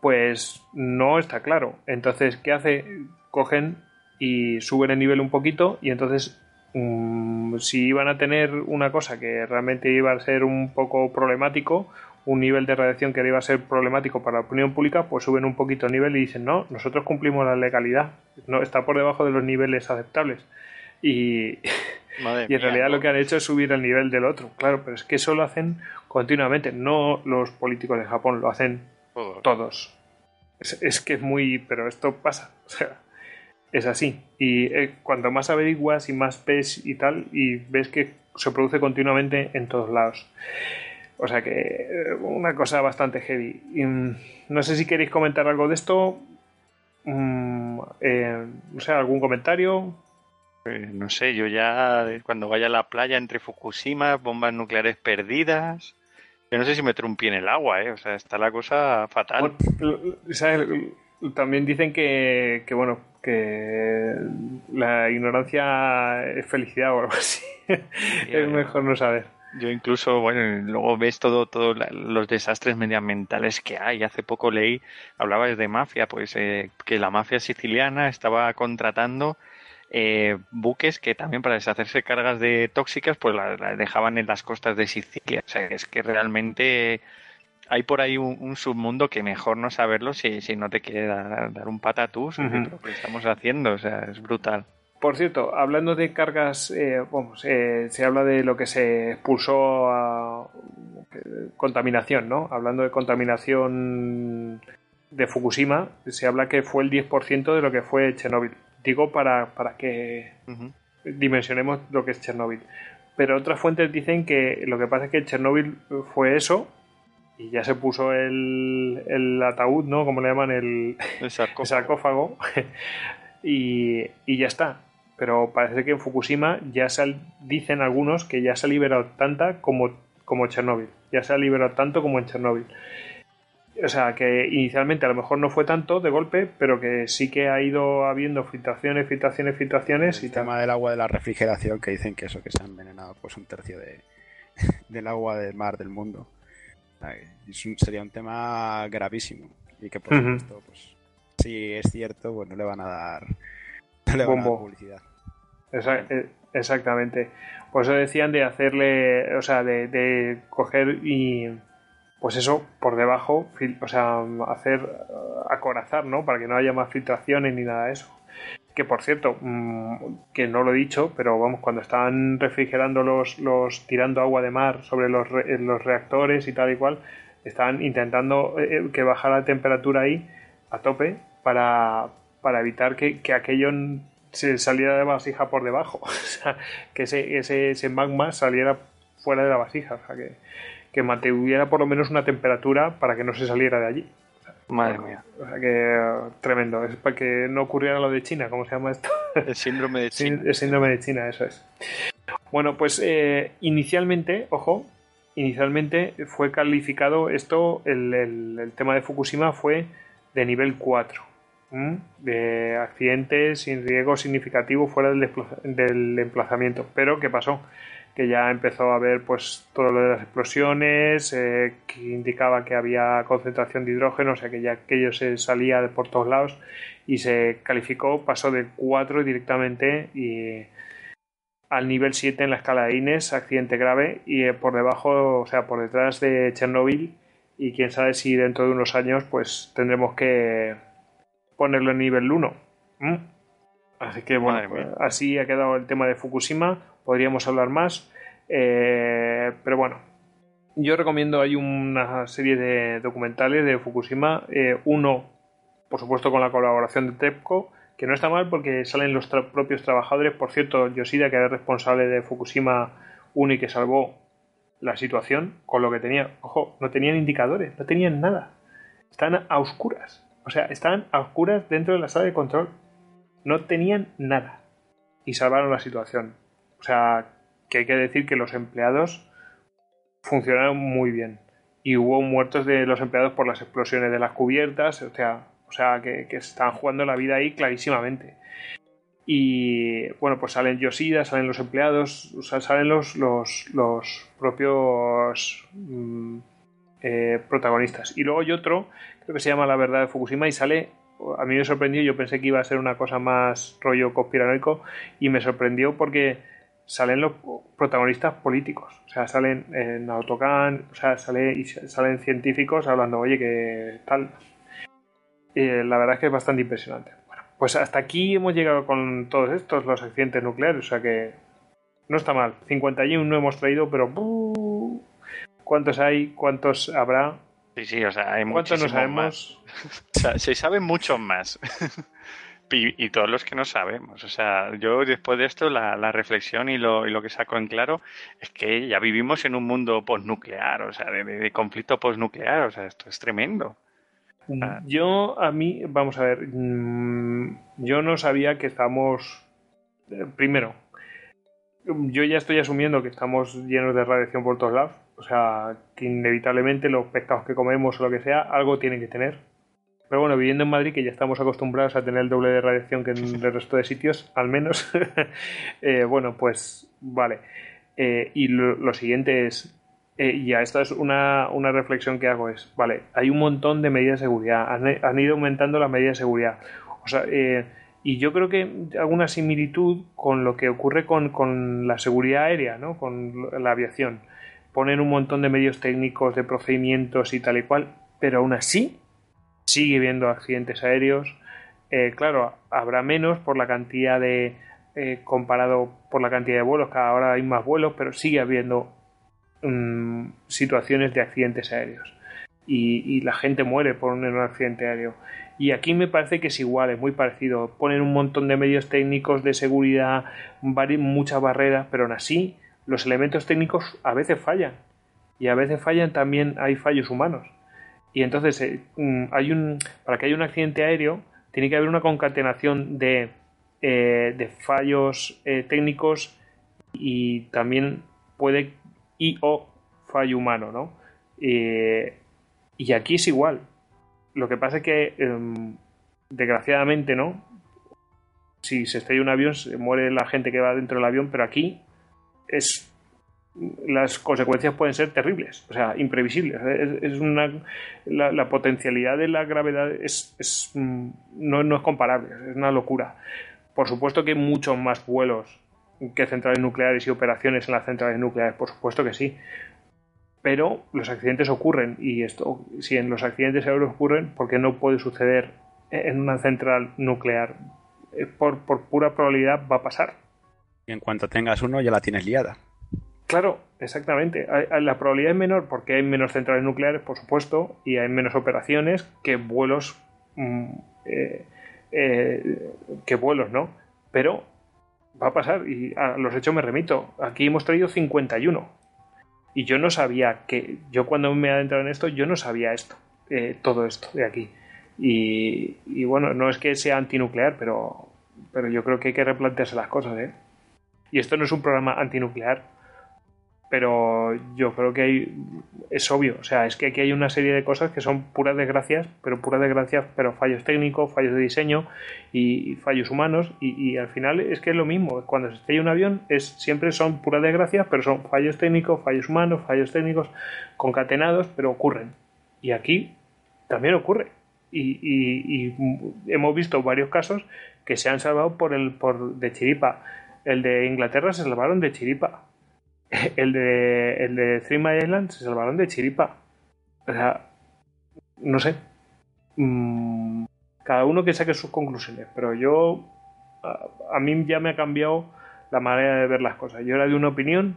pues no está claro. Entonces, ¿qué hace? Cogen y suben el nivel un poquito y entonces mm, si iban a tener una cosa que realmente iba a ser un poco problemático, un nivel de radiación que iba a ser problemático para la opinión pública, pues suben un poquito el nivel y dicen, no, nosotros cumplimos la legalidad, no está por debajo de los niveles aceptables. Y, y en realidad lo que han hecho es subir el nivel del otro, claro, pero es que eso lo hacen continuamente, no los políticos de Japón, lo hacen todos. Es, que es muy, pero esto pasa, o sea, es así. Y eh, cuanto más averiguas y más ves y tal, y ves que se produce continuamente en todos lados. O sea que eh, una cosa bastante heavy. Mm, no sé si queréis comentar algo de esto. Mm, eh, no sé, algún comentario. Pues, no sé, yo ya cuando vaya a la playa entre Fukushima, bombas nucleares perdidas. Yo no sé si meter un pie en el agua, ¿eh? O sea, está la cosa fatal. También dicen que, que, bueno, que la ignorancia es felicidad o algo así. es mejor no saber. Yo incluso, bueno, luego ves todo, todos los desastres medioambientales que hay. Hace poco leí, hablabas de mafia, pues eh, que la mafia siciliana estaba contratando eh, buques que también para deshacerse cargas de tóxicas, pues las dejaban en las costas de Sicilia. O sea, es que realmente hay por ahí un, submundo que mejor no saberlo si, si no te quiere dar, un patatús uh lo que estamos haciendo. O sea, es brutal. Por cierto, hablando de cargas, eh, eh, se habla de lo que se expulsó a contaminación, ¿no? Hablando de contaminación de Fukushima, se habla que fue el 10% de lo que fue Chernóbil. Digo para, para que dimensionemos lo que es Chernóbil. Pero otras fuentes dicen que lo que pasa es que Chernóbil fue eso y ya se puso el, el ataúd, ¿no? Como le llaman, el, el sarcófago. El sarcófago y, y ya está pero parece que en Fukushima ya se dicen algunos que ya se ha liberado tanta como, como Chernóbil, ya se ha liberado tanto como en Chernóbil. O sea, que inicialmente a lo mejor no fue tanto de golpe, pero que sí que ha ido habiendo filtraciones, filtraciones, filtraciones. El y tema del agua de la refrigeración, que dicen que eso, que se ha envenenado pues un tercio de, del agua del mar del mundo. Sería un tema gravísimo. Y que por supuesto, pues si es cierto, pues no le van a dar, no le van a dar publicidad. Eh, exactamente. Por eso decían de hacerle, o sea, de, coger y, pues eso, por debajo, o sea, hacer acorazar, ¿no? Para que no haya más filtraciones ni nada de eso. Que por cierto, mm, que no lo he dicho, pero vamos, cuando estaban refrigerando los, los tirando agua de mar sobre los, los reactores y tal y cual, estaban intentando eh, eh, que bajara la temperatura ahí a tope para, para evitar que, que aquello se saliera de la vasija por debajo. O sea, que ese, ese, ese, magma saliera fuera de la vasija. O sea, que, que mantuviera por lo menos una temperatura para que no se saliera de allí. Madre mía. O sea que tremendo. Es para que no ocurriera lo de China, ¿cómo se llama esto? El síndrome de Sí, China. el síndrome de China, eso es. Bueno, pues eh, inicialmente, ojo, inicialmente fue calificado esto, el, el- el tema de Fukushima fue de nivel 4, ¿m? de accidentes sin riesgo significativo fuera del, del emplazamiento. Pero, ¿qué pasó? Que ya empezó a haber pues todo lo de las explosiones, eh, que indicaba que había concentración de hidrógeno, o sea que ya aquello se salía de por todos lados y se calificó, pasó de 4 directamente y al nivel 7 en la escala de Ines, accidente grave, y eh, por debajo, o sea, por detrás de Chernobyl, y quién sabe si dentro de unos años pues tendremos que ponerlo en nivel 1. ¿m? Así que bueno, pues, así ha quedado el tema de Fukushima, podríamos hablar más, eh, pero bueno, yo recomiendo, hay una serie de documentales de Fukushima, eh, uno, por supuesto, con la colaboración de TEPCO, que no está mal porque salen los propios trabajadores. Por cierto, Yoshida, que era responsable de Fukushima 1 y que salvó la situación con lo que tenía. Ojo, no tenían indicadores, no tenían nada. Están a oscuras. O sea, estaban a oscuras dentro de la sala de control. No tenían nada. Y salvaron la situación. O sea, que hay que decir que los empleados funcionaron muy bien. Y hubo muertos de los empleados por las explosiones de las cubiertas, o sea, o sea que, que estaban jugando la vida ahí clarísimamente. Y bueno, pues salen Yoshida, salen los empleados, salen los, los, los propios mm, eh, protagonistas. Y luego hay otro, creo que se llama La verdad de Fukushima, y sale, a mí me sorprendió, yo pensé que iba a ser una cosa más rollo conspiranoico, y me sorprendió porque salen los protagonistas políticos, o sea, salen en Autocan, o sea, sale, y salen científicos hablando, oye, que tal. Eh, la verdad es que es bastante impresionante. Bueno, pues hasta aquí hemos llegado con todos estos, los accidentes nucleares, o sea que no está mal. 51 no hemos traído, pero ¡buh! ¿cuántos hay? ¿Cuántos habrá? Sí, sí, o sea, hay ¿Cuántos no muchísimos más. sabemos? O sea, se saben muchos más. y, y todos los que no sabemos. O sea, yo después de esto, la, la reflexión y lo, y lo que saco en claro es que ya vivimos en un mundo postnuclear, o sea, de, de- de conflicto postnuclear. O sea, esto es tremendo. Ah. Yo, a mí, vamos a ver, mm, yo no sabía que estamos. eh, Primero, yo ya estoy asumiendo que estamos llenos de radiación por todos lados. O sea, que inevitablemente los pescados que comemos o lo que sea, algo tienen que tener. Pero bueno, viviendo en Madrid, que ya estamos acostumbrados a tener el doble de radiación que en el resto de sitios, al menos, eh, bueno, pues vale. Eh, y lo, lo siguiente es, eh, ya esta es una, una reflexión que hago, es, vale, hay un montón de medidas de seguridad, han, han ido aumentando las medidas de seguridad. O sea, eh, y yo creo que hago una similitud con lo que ocurre con, con la seguridad aérea, ¿no? con la aviación. Ponen un montón de medios técnicos, de procedimientos y tal y cual, pero aún así sigue habiendo accidentes aéreos. Eh, claro, habrá menos por la cantidad de. eh, comparado por la cantidad de vuelos, cada hora hay más vuelos, pero sigue habiendo mm, situaciones de accidentes aéreos. Y, y la gente muere por un, en un accidente aéreo. Y aquí me parece que es igual, es muy parecido. Ponen un montón de medios técnicos de seguridad, muchas barreras, pero aún así los elementos técnicos a veces fallan. Y a veces fallan también, hay fallos humanos. Y entonces, eh, mm, hay un, para que haya un accidente aéreo, tiene que haber una concatenación de, eh, de fallos eh, técnicos y también puede y o fallo humano, ¿no? Eh, y aquí es igual. Lo que pasa es que, em, desgraciadamente, ¿no? Si se estrella un avión, se muere la gente que va dentro del avión, pero aquí es las consecuencias pueden ser terribles, o sea, imprevisibles. Es, una, la, potencialidad de la gravedad es, es, mm, no, no es comparable, es una locura. Por supuesto que hay muchos más vuelos que centrales nucleares y operaciones en las centrales nucleares, por supuesto que sí. Pero los accidentes ocurren y esto, si en los accidentes aéreos ocurren, ¿por qué no puede suceder en una central nuclear? Eh, Por, por pura probabilidad va a pasar. Y en cuanto tengas uno, ya la tienes liada. Claro, exactamente. La probabilidad es menor porque hay menos centrales nucleares, por supuesto, y hay menos operaciones que vuelos. mm, eh, eh, que vuelos, ¿no? Pero va a pasar y a los hechos me remito. Aquí hemos traído 51. Y yo no sabía que, yo cuando me he adentrado en esto, yo no sabía esto, eh, todo esto de aquí. Y, y, bueno, no es que sea antinuclear, pero, pero yo creo que hay que replantearse las cosas, ¿eh? Y esto no es un programa antinuclear, pero yo creo que hay, es obvio, o sea, es que aquí hay una serie de cosas que son puras desgracias, pero puras desgracias, pero fallos técnicos, fallos de diseño y, fallos humanos, y, al final es que es lo mismo, cuando se estrella un avión es siempre son puras desgracias, pero son fallos técnicos, fallos humanos, fallos técnicos concatenados, pero ocurren. Y aquí también ocurre. Y, y hemos visto varios casos que se han salvado por el por de chiripa. El de Inglaterra se salvaron de chiripa el de, el de Three Mile Island se salvaron de chiripa. O sea, no sé. Mm, cada uno que saque sus conclusiones, pero yo. A, mí ya me ha cambiado la manera de ver las cosas. Yo era de una opinión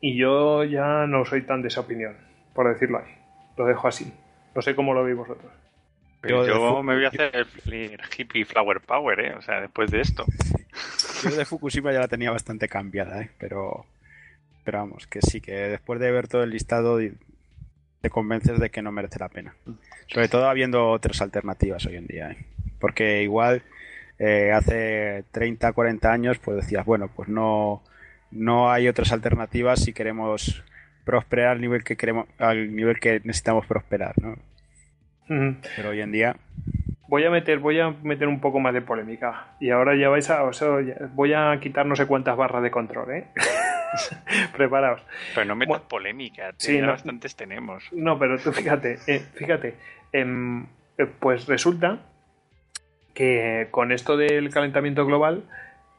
y yo ya no soy tan de esa opinión, por decirlo ahí. Lo dejo así. No sé cómo lo veis vosotros. Pero yo, me voy a hacer el hippie flower power, ¿eh? O sea, después de esto. Yo de Fukushima ya la tenía bastante cambiada, ¿eh? Pero pero vamos, que sí, que después de ver todo el listado te convences de que no merece la pena. Sobre todo habiendo otras alternativas hoy en día. ¿eh? Porque igual eh, hace 30, 40 años pues decías, bueno, pues no, no hay otras alternativas si queremos prosperar al nivel que queremos, al nivel que necesitamos prosperar, ¿no? Pero hoy en día voy a meter, voy a meter un poco más de polémica. Y ahora ya vais a. O sea, voy a quitar no sé cuántas barras de control, ¿eh? Preparaos. Pero no metas polémica, sí, bastantes tenemos. No, pero tú fíjate, eh, fíjate. Em, eh, pues resulta que con esto del calentamiento global,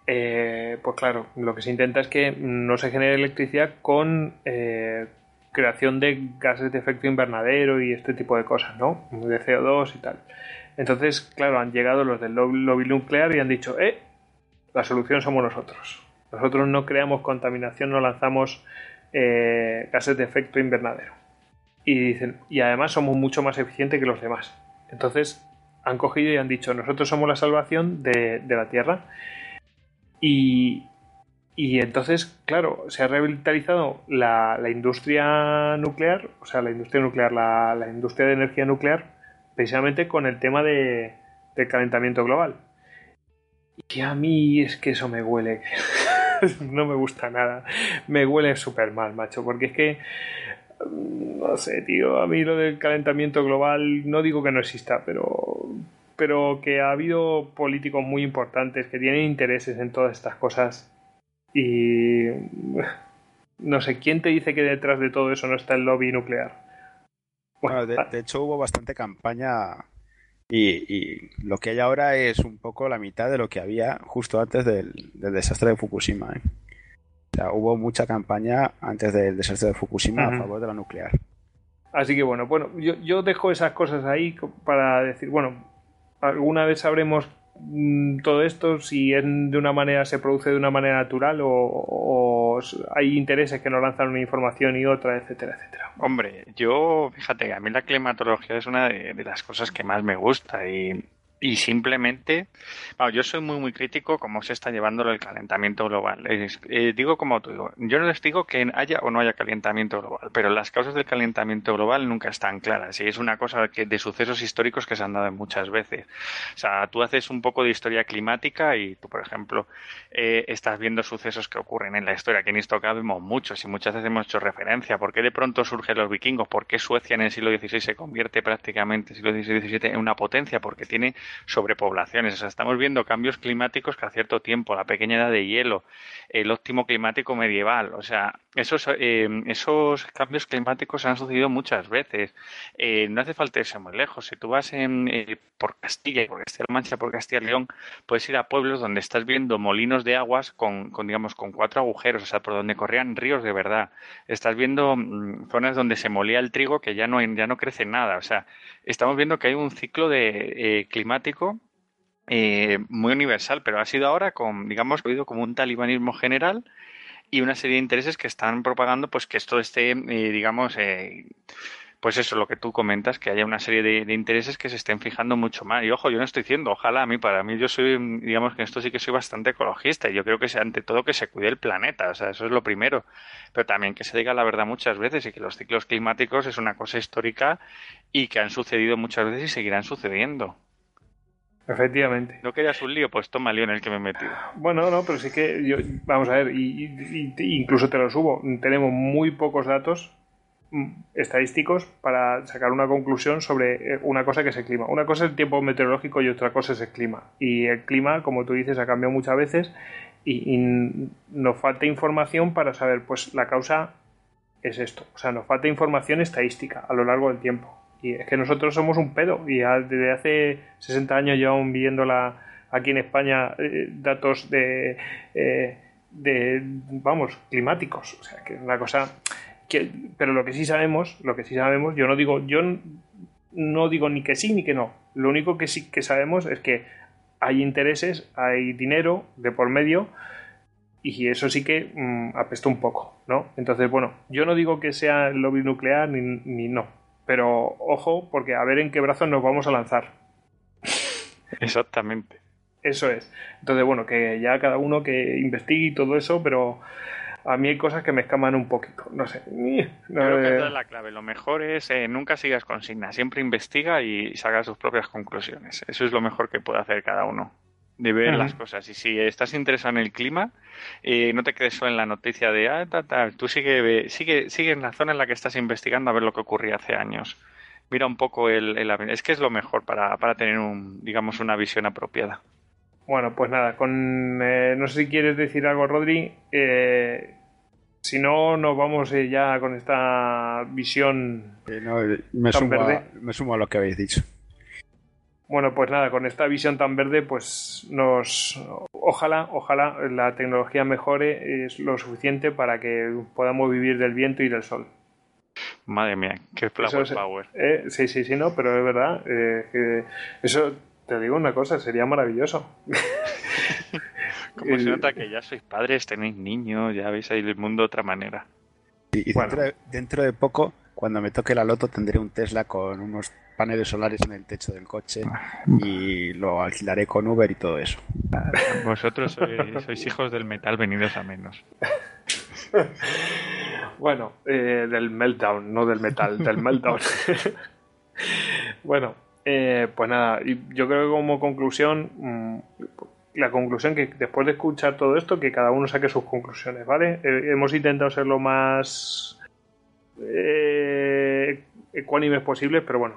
eh, pues claro, lo que se intenta es que no se genere electricidad con creación de gases de efecto invernadero y este tipo de cosas, ¿no? De CO2 y tal. Entonces, claro, han llegado los del lobby nuclear y han dicho, eh, la solución somos nosotros. Nosotros no creamos contaminación, no lanzamos eh, gases de efecto invernadero. Y dicen, y además somos mucho más eficientes que los demás. Entonces, han cogido y han dicho, nosotros somos la salvación de, la Tierra. Y, y entonces, claro, se ha revitalizado la, industria nuclear, o sea, la industria nuclear, la, industria de energía nuclear, precisamente con el tema de, del calentamiento global. Y a mí es que eso me huele. no me gusta nada. Me huele súper mal, macho. Porque es que. Mm, no sé, tío. A mí lo del calentamiento global. No digo que no exista, pero. Pero que ha habido políticos muy importantes que tienen intereses en todas estas cosas. Y. No sé, ¿quién te dice que detrás de todo eso no está el lobby nuclear? Bueno, de, hecho hubo bastante campaña y, lo que hay ahora es un poco la mitad de lo que había justo antes del, desastre de Fukushima. ¿eh? O sea, hubo mucha campaña antes del desastre de Fukushima a favor de la nuclear. Así que bueno, bueno, yo, yo dejo esas cosas ahí para decir, bueno, alguna vez sabremos Mm, todo esto si de una manera se produce de una manera natural o, hay intereses que nos lanzan una información y otra, etcétera, etcétera. Hombre, yo, fíjate, a mí la climatología es una de las cosas que más me gusta y y simplemente, yo soy muy, muy crítico cómo se está llevando el calentamiento global. Eh, digo como tú digo, yo no les digo que haya o no haya calentamiento global, pero las causas del calentamiento global nunca están claras y es una cosa que, de sucesos históricos que se han dado muchas veces. O sea, tú haces un poco de historia climática y tú, por ejemplo, eh, estás viendo sucesos que ocurren en la historia, que en esto vemos muchos y muchas veces hemos hecho referencia. ¿Por qué de pronto surgen los vikingos? ¿Por qué Suecia en el siglo XVI se convierte prácticamente siglo XVI-XVII en una potencia? Porque tiene sobrepoblaciones. O sea, estamos viendo cambios climáticos que a cierto tiempo, la pequeña edad de hielo, el óptimo climático medieval, o sea, esos, eh, esos cambios climáticos han sucedido muchas veces. Eh, no hace falta irse muy lejos. Si tú vas en, eh, por Castilla, por Castilla-La Mancha, por Castilla-León, puedes ir a pueblos donde estás viendo molinos de aguas con, con, digamos, con cuatro agujeros, o sea, por donde corrían ríos de verdad. Estás viendo mm, zonas donde se molía el trigo que ya no, ya no crece nada. O sea, estamos viendo que hay un ciclo de climático eh, muy universal, pero ha sido ahora con, digamos, como un talibanismo general y una serie de intereses que están propagando pues que esto esté, eh, digamos, eh, pues eso, lo que tú comentas, que haya una serie de, intereses que se estén fijando mucho más. Y ojo, yo no estoy diciendo, ojalá a mí, para mí, yo soy, digamos que esto sí que soy bastante ecologista y yo creo que sea, ante todo que se cuide el planeta, o sea, eso es lo primero. Pero también que se diga la verdad muchas veces y que los ciclos climáticos es una cosa histórica y que han sucedido muchas veces y seguirán sucediendo. Efectivamente. ¿No querías un lío? Pues toma lío en el que me he metido. Bueno, no, pero sí que yo, vamos a ver, y, incluso te lo subo, tenemos muy pocos datos estadísticos para sacar una conclusión sobre eh, una cosa que es el clima. Una cosa es el tiempo meteorológico y otra cosa es el clima. Y el clima, como tú dices, ha cambiado muchas veces y, y nos falta información para saber, pues la causa es esto. O sea, nos falta información estadística a lo largo del tiempo. Y es que nosotros somos un pedo y desde hace 60 años llevamos viendo la, aquí en España eh, datos de, eh, de, vamos, climáticos. O sea, que es una cosa que, pero lo que sí sabemos, lo que sí sabemos, yo no digo, yo no digo ni que sí ni que no. Lo único que sí que sabemos es que hay intereses, hay dinero de por medio y eso sí que mm, apesta un poco, ¿no? Entonces, bueno, yo no digo que sea el lobby nuclear ni, ni no, pero ojo, porque a ver en qué brazos nos vamos a lanzar. Exactamente. Eso es. Entonces, bueno, que ya cada uno que investigue y todo eso, pero a mí hay cosas que me escaman un poquito. No sé. Creo que esa es la clave. Lo mejor es eh, nunca sigas consigna. Siempre investiga y saca sus propias conclusiones. Eso es lo mejor que puede hacer cada uno de ver las cosas. Y si estás interesado en el clima, eh, no te quedes solo en la noticia de, ah, tú sigue, sigue, sigue en la zona en la que estás investigando a ver lo que ocurría hace años. Mira un poco el, Es que es lo mejor para, para tener, un, digamos, una visión apropiada. Bueno, pues nada, con eh, no sé si quieres decir algo, Rodri. Eh, si no, nos vamos ya con esta visión me, me sumo a lo que habéis dicho. Bueno, pues nada, con esta visión tan verde, pues nos ojalá, ojalá la tecnología mejore es lo suficiente para que podamos vivir del viento y del sol. Madre mía, qué flower power. Eh, sí, sí, sí, no, pero es verdad. Eh, eso, te digo una cosa, sería maravilloso. Como se nota que ya sois padres, tenéis niños, ya veis ahí el mundo de otra manera. Y, dentro de poco, cuando me toque la loto, tendré un Tesla con unos paneles solares en el techo del coche y lo alquilaré con Uber y todo eso. Vosotros sois, hijos del metal venidos a menos. bueno, eh, del meltdown, no del metal, del meltdown. bueno, eh, pues nada, yo creo que como conclusión, mm, la conclusión que después de escuchar todo esto, que cada uno saque sus conclusiones, ¿vale? Eh, hemos intentado ser lo más eh, ecuánimes posibles, pero bueno,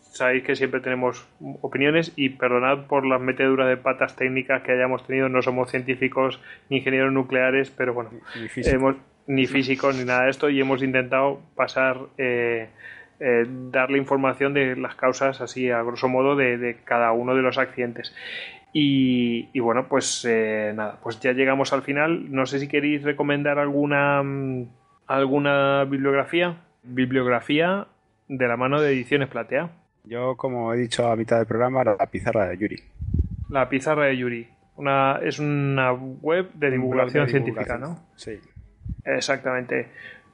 sabéis que siempre tenemos opiniones y perdonad por las meteduras de patas técnicas que hayamos tenido, no somos científicos ni ingenieros nucleares, pero bueno, ni, hemos, ni físicos ni nada de esto y hemos intentado pasar, eh, eh, darle información de las causas así a grosso modo de, cada uno de los accidentes. Y, bueno, pues eh, nada, pues ya llegamos al final. No sé si queréis recomendar alguna, mm, alguna bibliografía. Bibliografía de la mano de Ediciones Platea. Yo, como he dicho a mitad del programa, la pizarra de Yuri. La pizarra de Yuri. Una, es una web de divulgación, científica, ¿no? Sí. Exactamente.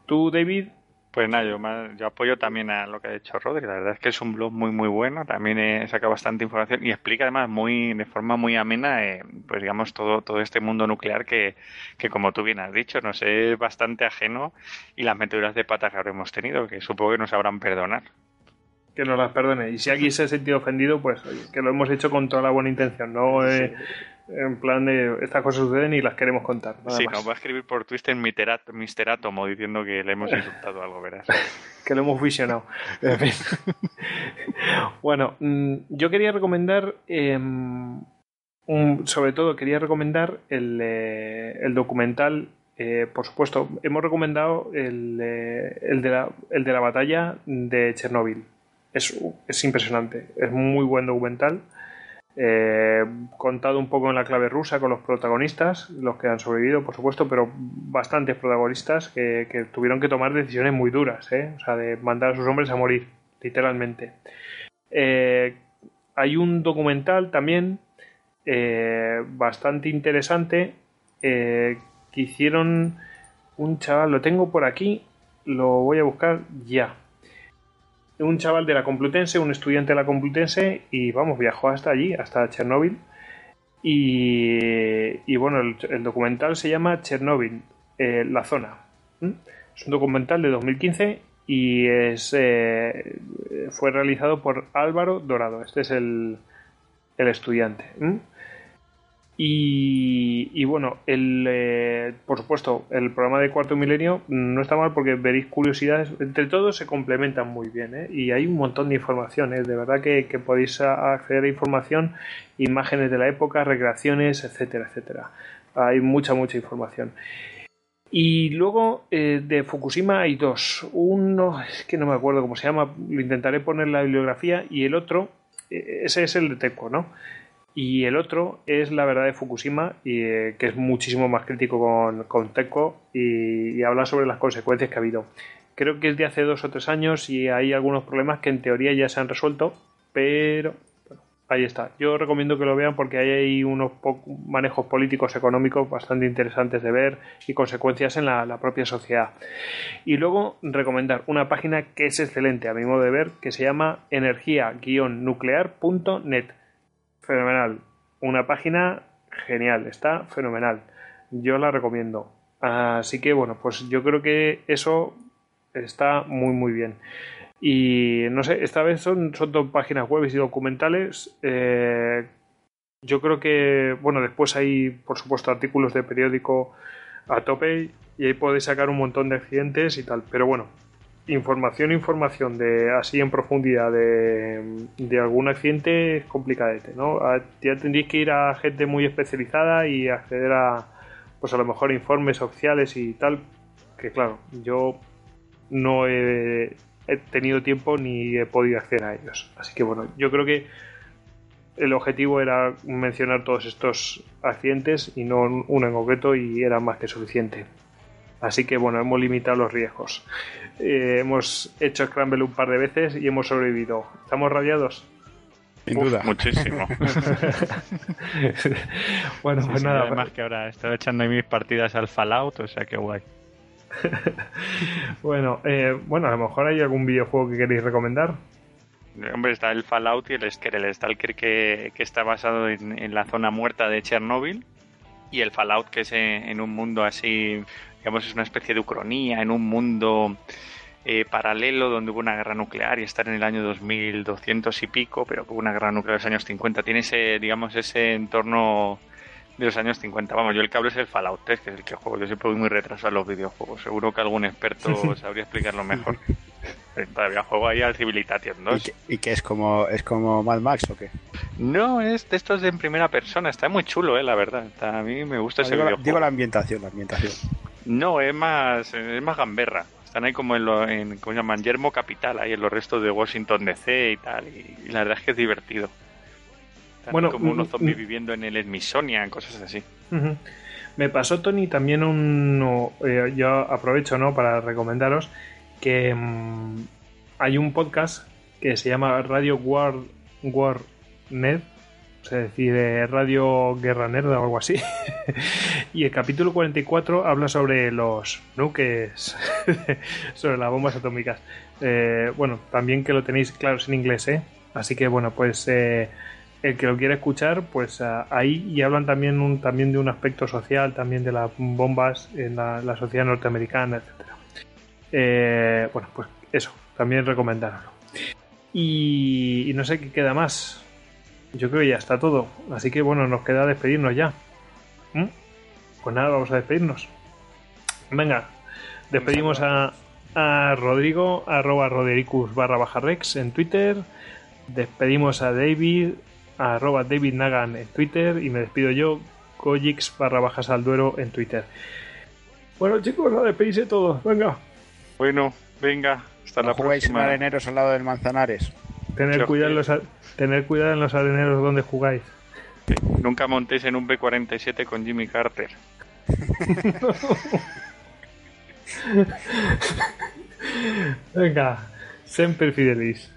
¿Tú, David? Pues nada, yo, yo, apoyo también a lo que ha dicho Rodri. La verdad es que es un blog muy, muy bueno. También saca bastante información y explica además muy de forma muy amena, eh, pues digamos, todo, todo este mundo nuclear que, que, como tú bien has dicho, nos es bastante ajeno y las meteduras de pata que habremos tenido, que supongo que nos sabrán perdonar. Que nos las perdone. Y si alguien se ha sentido ofendido, pues que lo hemos hecho con toda la buena intención. No eh, en plan de estas cosas suceden y las queremos contar. sí, nos va a escribir por Twitter Mr. Atomo diciendo que le hemos insultado algo, verás. que lo hemos visionado. bueno, mm, yo quería recomendar, em, sobre todo quería recomendar el, eh, documental. Eh, por supuesto, hemos recomendado el, eh, el, de la, el de la batalla de Chernóbil. Es, es impresionante, es muy buen documental. Eh, contado un poco en la clave rusa con los protagonistas, los que han sobrevivido, por supuesto, pero bastantes protagonistas que, tuvieron que tomar decisiones muy duras, ¿eh? o sea, de mandar a sus hombres a morir, literalmente. Eh, hay un documental también bastante interesante que hicieron un chaval, lo tengo por aquí, lo voy a buscar ya. Un chaval de la Complutense, un estudiante de la Complutense, y vamos, viajó hasta allí, hasta Chernóbil. Y, y bueno, el, documental se llama Chernóbil, eh, la zona. Es un documental de 2015 y es, eh, fue realizado por Álvaro Dorado. Este es el, el estudiante. Y, bueno, el, eh, por supuesto, el programa de Cuarto Milenio no está mal porque veréis curiosidades. Entre todos se complementan muy bien ¿eh? y hay un montón de información. ¿eh? De verdad que, que podéis acceder a información, imágenes de la época, recreaciones, etcétera, etcétera. Hay mucha, mucha información. Y luego eh, de Fukushima hay dos. Uno, es que no me acuerdo cómo se llama, lo intentaré poner la bibliografía. Y el otro, eh, ese es el de Teco, ¿no? Y el otro es la verdad de Fukushima, y, eh, que es muchísimo más crítico con, con Teco y, habla sobre las consecuencias que ha habido. Creo que es de hace dos o tres años y hay algunos problemas que en teoría ya se han resuelto, pero ahí está. Yo recomiendo que lo vean porque hay ahí unos po- manejos políticos económicos bastante interesantes de ver y consecuencias en la, la propia sociedad. Y luego recomendar una página que es excelente a mi modo de ver, que se llama energía-nuclear.net. Fenomenal. Una página genial, está fenomenal. Yo la recomiendo. Así que bueno, pues yo creo que eso está muy muy bien. Y no sé, esta vez son, son dos páginas web y documentales. Eh, yo creo que, bueno, después hay, por supuesto, artículos de periódico a tope y ahí podéis sacar un montón de accidentes y tal. Pero bueno, información, información de así en profundidad de, de algún accidente es complicadete, ¿no? A- Ya tendréis que ir a gente muy especializada y acceder a, pues a lo mejor informes oficiales y tal, que claro, yo no he, he tenido tiempo ni he podido acceder a ellos. Así que bueno, yo creo que el objetivo era mencionar todos estos accidentes y no uno en concreto y era más que suficiente. Así que bueno, hemos limitado los riesgos. Eh, hemos hecho Scramble un par de veces y hemos sobrevivido. ¿Estamos radiados? Sin Uf, duda. Muchísimo. bueno, Sí, pues sí, nada. además que ahora he estado echando ahí mis partidas al Fallout, o sea que guay. Bueno, eh, bueno, a lo mejor hay algún videojuego que queréis recomendar. Hombre, está el Fallout y el Stalker. El Stalker que, que está basado en, en la zona muerta de Chernóbil. Y el Fallout que es en, en un mundo así, digamos, es una especie de ucronía, en un mundo eh, paralelo donde hubo una guerra nuclear y estar en el año 2200 y pico, pero que hubo una guerra nuclear en los años 50. Tiene ese, digamos, ese entorno de los años 50. Vamos, yo el cable es el Fallout 3, que es el que juego. Yo siempre voy muy retrasado en los videojuegos. Seguro que algún experto sabría explicarlo mejor. Eh, Todavía juego ahí al Civilization ¿Y 2. que, y que es como es como Mad Max o qué? No, es de estos de en primera persona. Está muy chulo, eh, la verdad. Está- a mí me gusta ese digo, videojuego. digo la ambientación, la ambientación. No, es más, es más gamberra. Están ahí como en, lo, en ¿cómo se llaman? Yermo Capital, ahí en los restos de Washington DC y tal. Y, y la verdad es que es divertido. Están Bueno, como unos mm, zombies mm. viviendo en el Smithsonian, cosas así. Me pasó, Tony, también un. eh, yo aprovecho ¿no? para recomendaros que mm, hay un podcast que se llama Radio War, War Net, es decir, eh, Radio Guerra Nerda o algo así. y el capítulo 44 habla sobre los nuques, sobre las bombas atómicas. Eh, bueno, también que lo tenéis claro en inglés, ¿eh? Así que bueno, pues eh, el que lo quiera escuchar, pues ah, ahí y hablan también también de un aspecto social, también de las bombas en la, sociedad norteamericana. Eh, bueno, pues eso, también recomendarlo. Y, y no sé qué queda más. Yo creo que ya está todo. Así que bueno, nos queda despedirnos ya. ¿Mm? Pues nada, vamos a despedirnos. Venga, despedimos a, a Rodrigo, arroba Rodericus barra baja Rex en Twitter. Despedimos a David, arroba David Nagan en Twitter. Y me despido yo, Kojix barra baja Salduero en Twitter. Bueno chicos, a despedirse todos. Venga, Bueno, venga, hasta No la jugáis en próxima. areneros al lado del Manzanares. Tener cuidado, los, tener cuidado en los areneros donde jugáis. Nunca montéis en un B-47 con Jimmy Carter. Venga, sempre fidelis.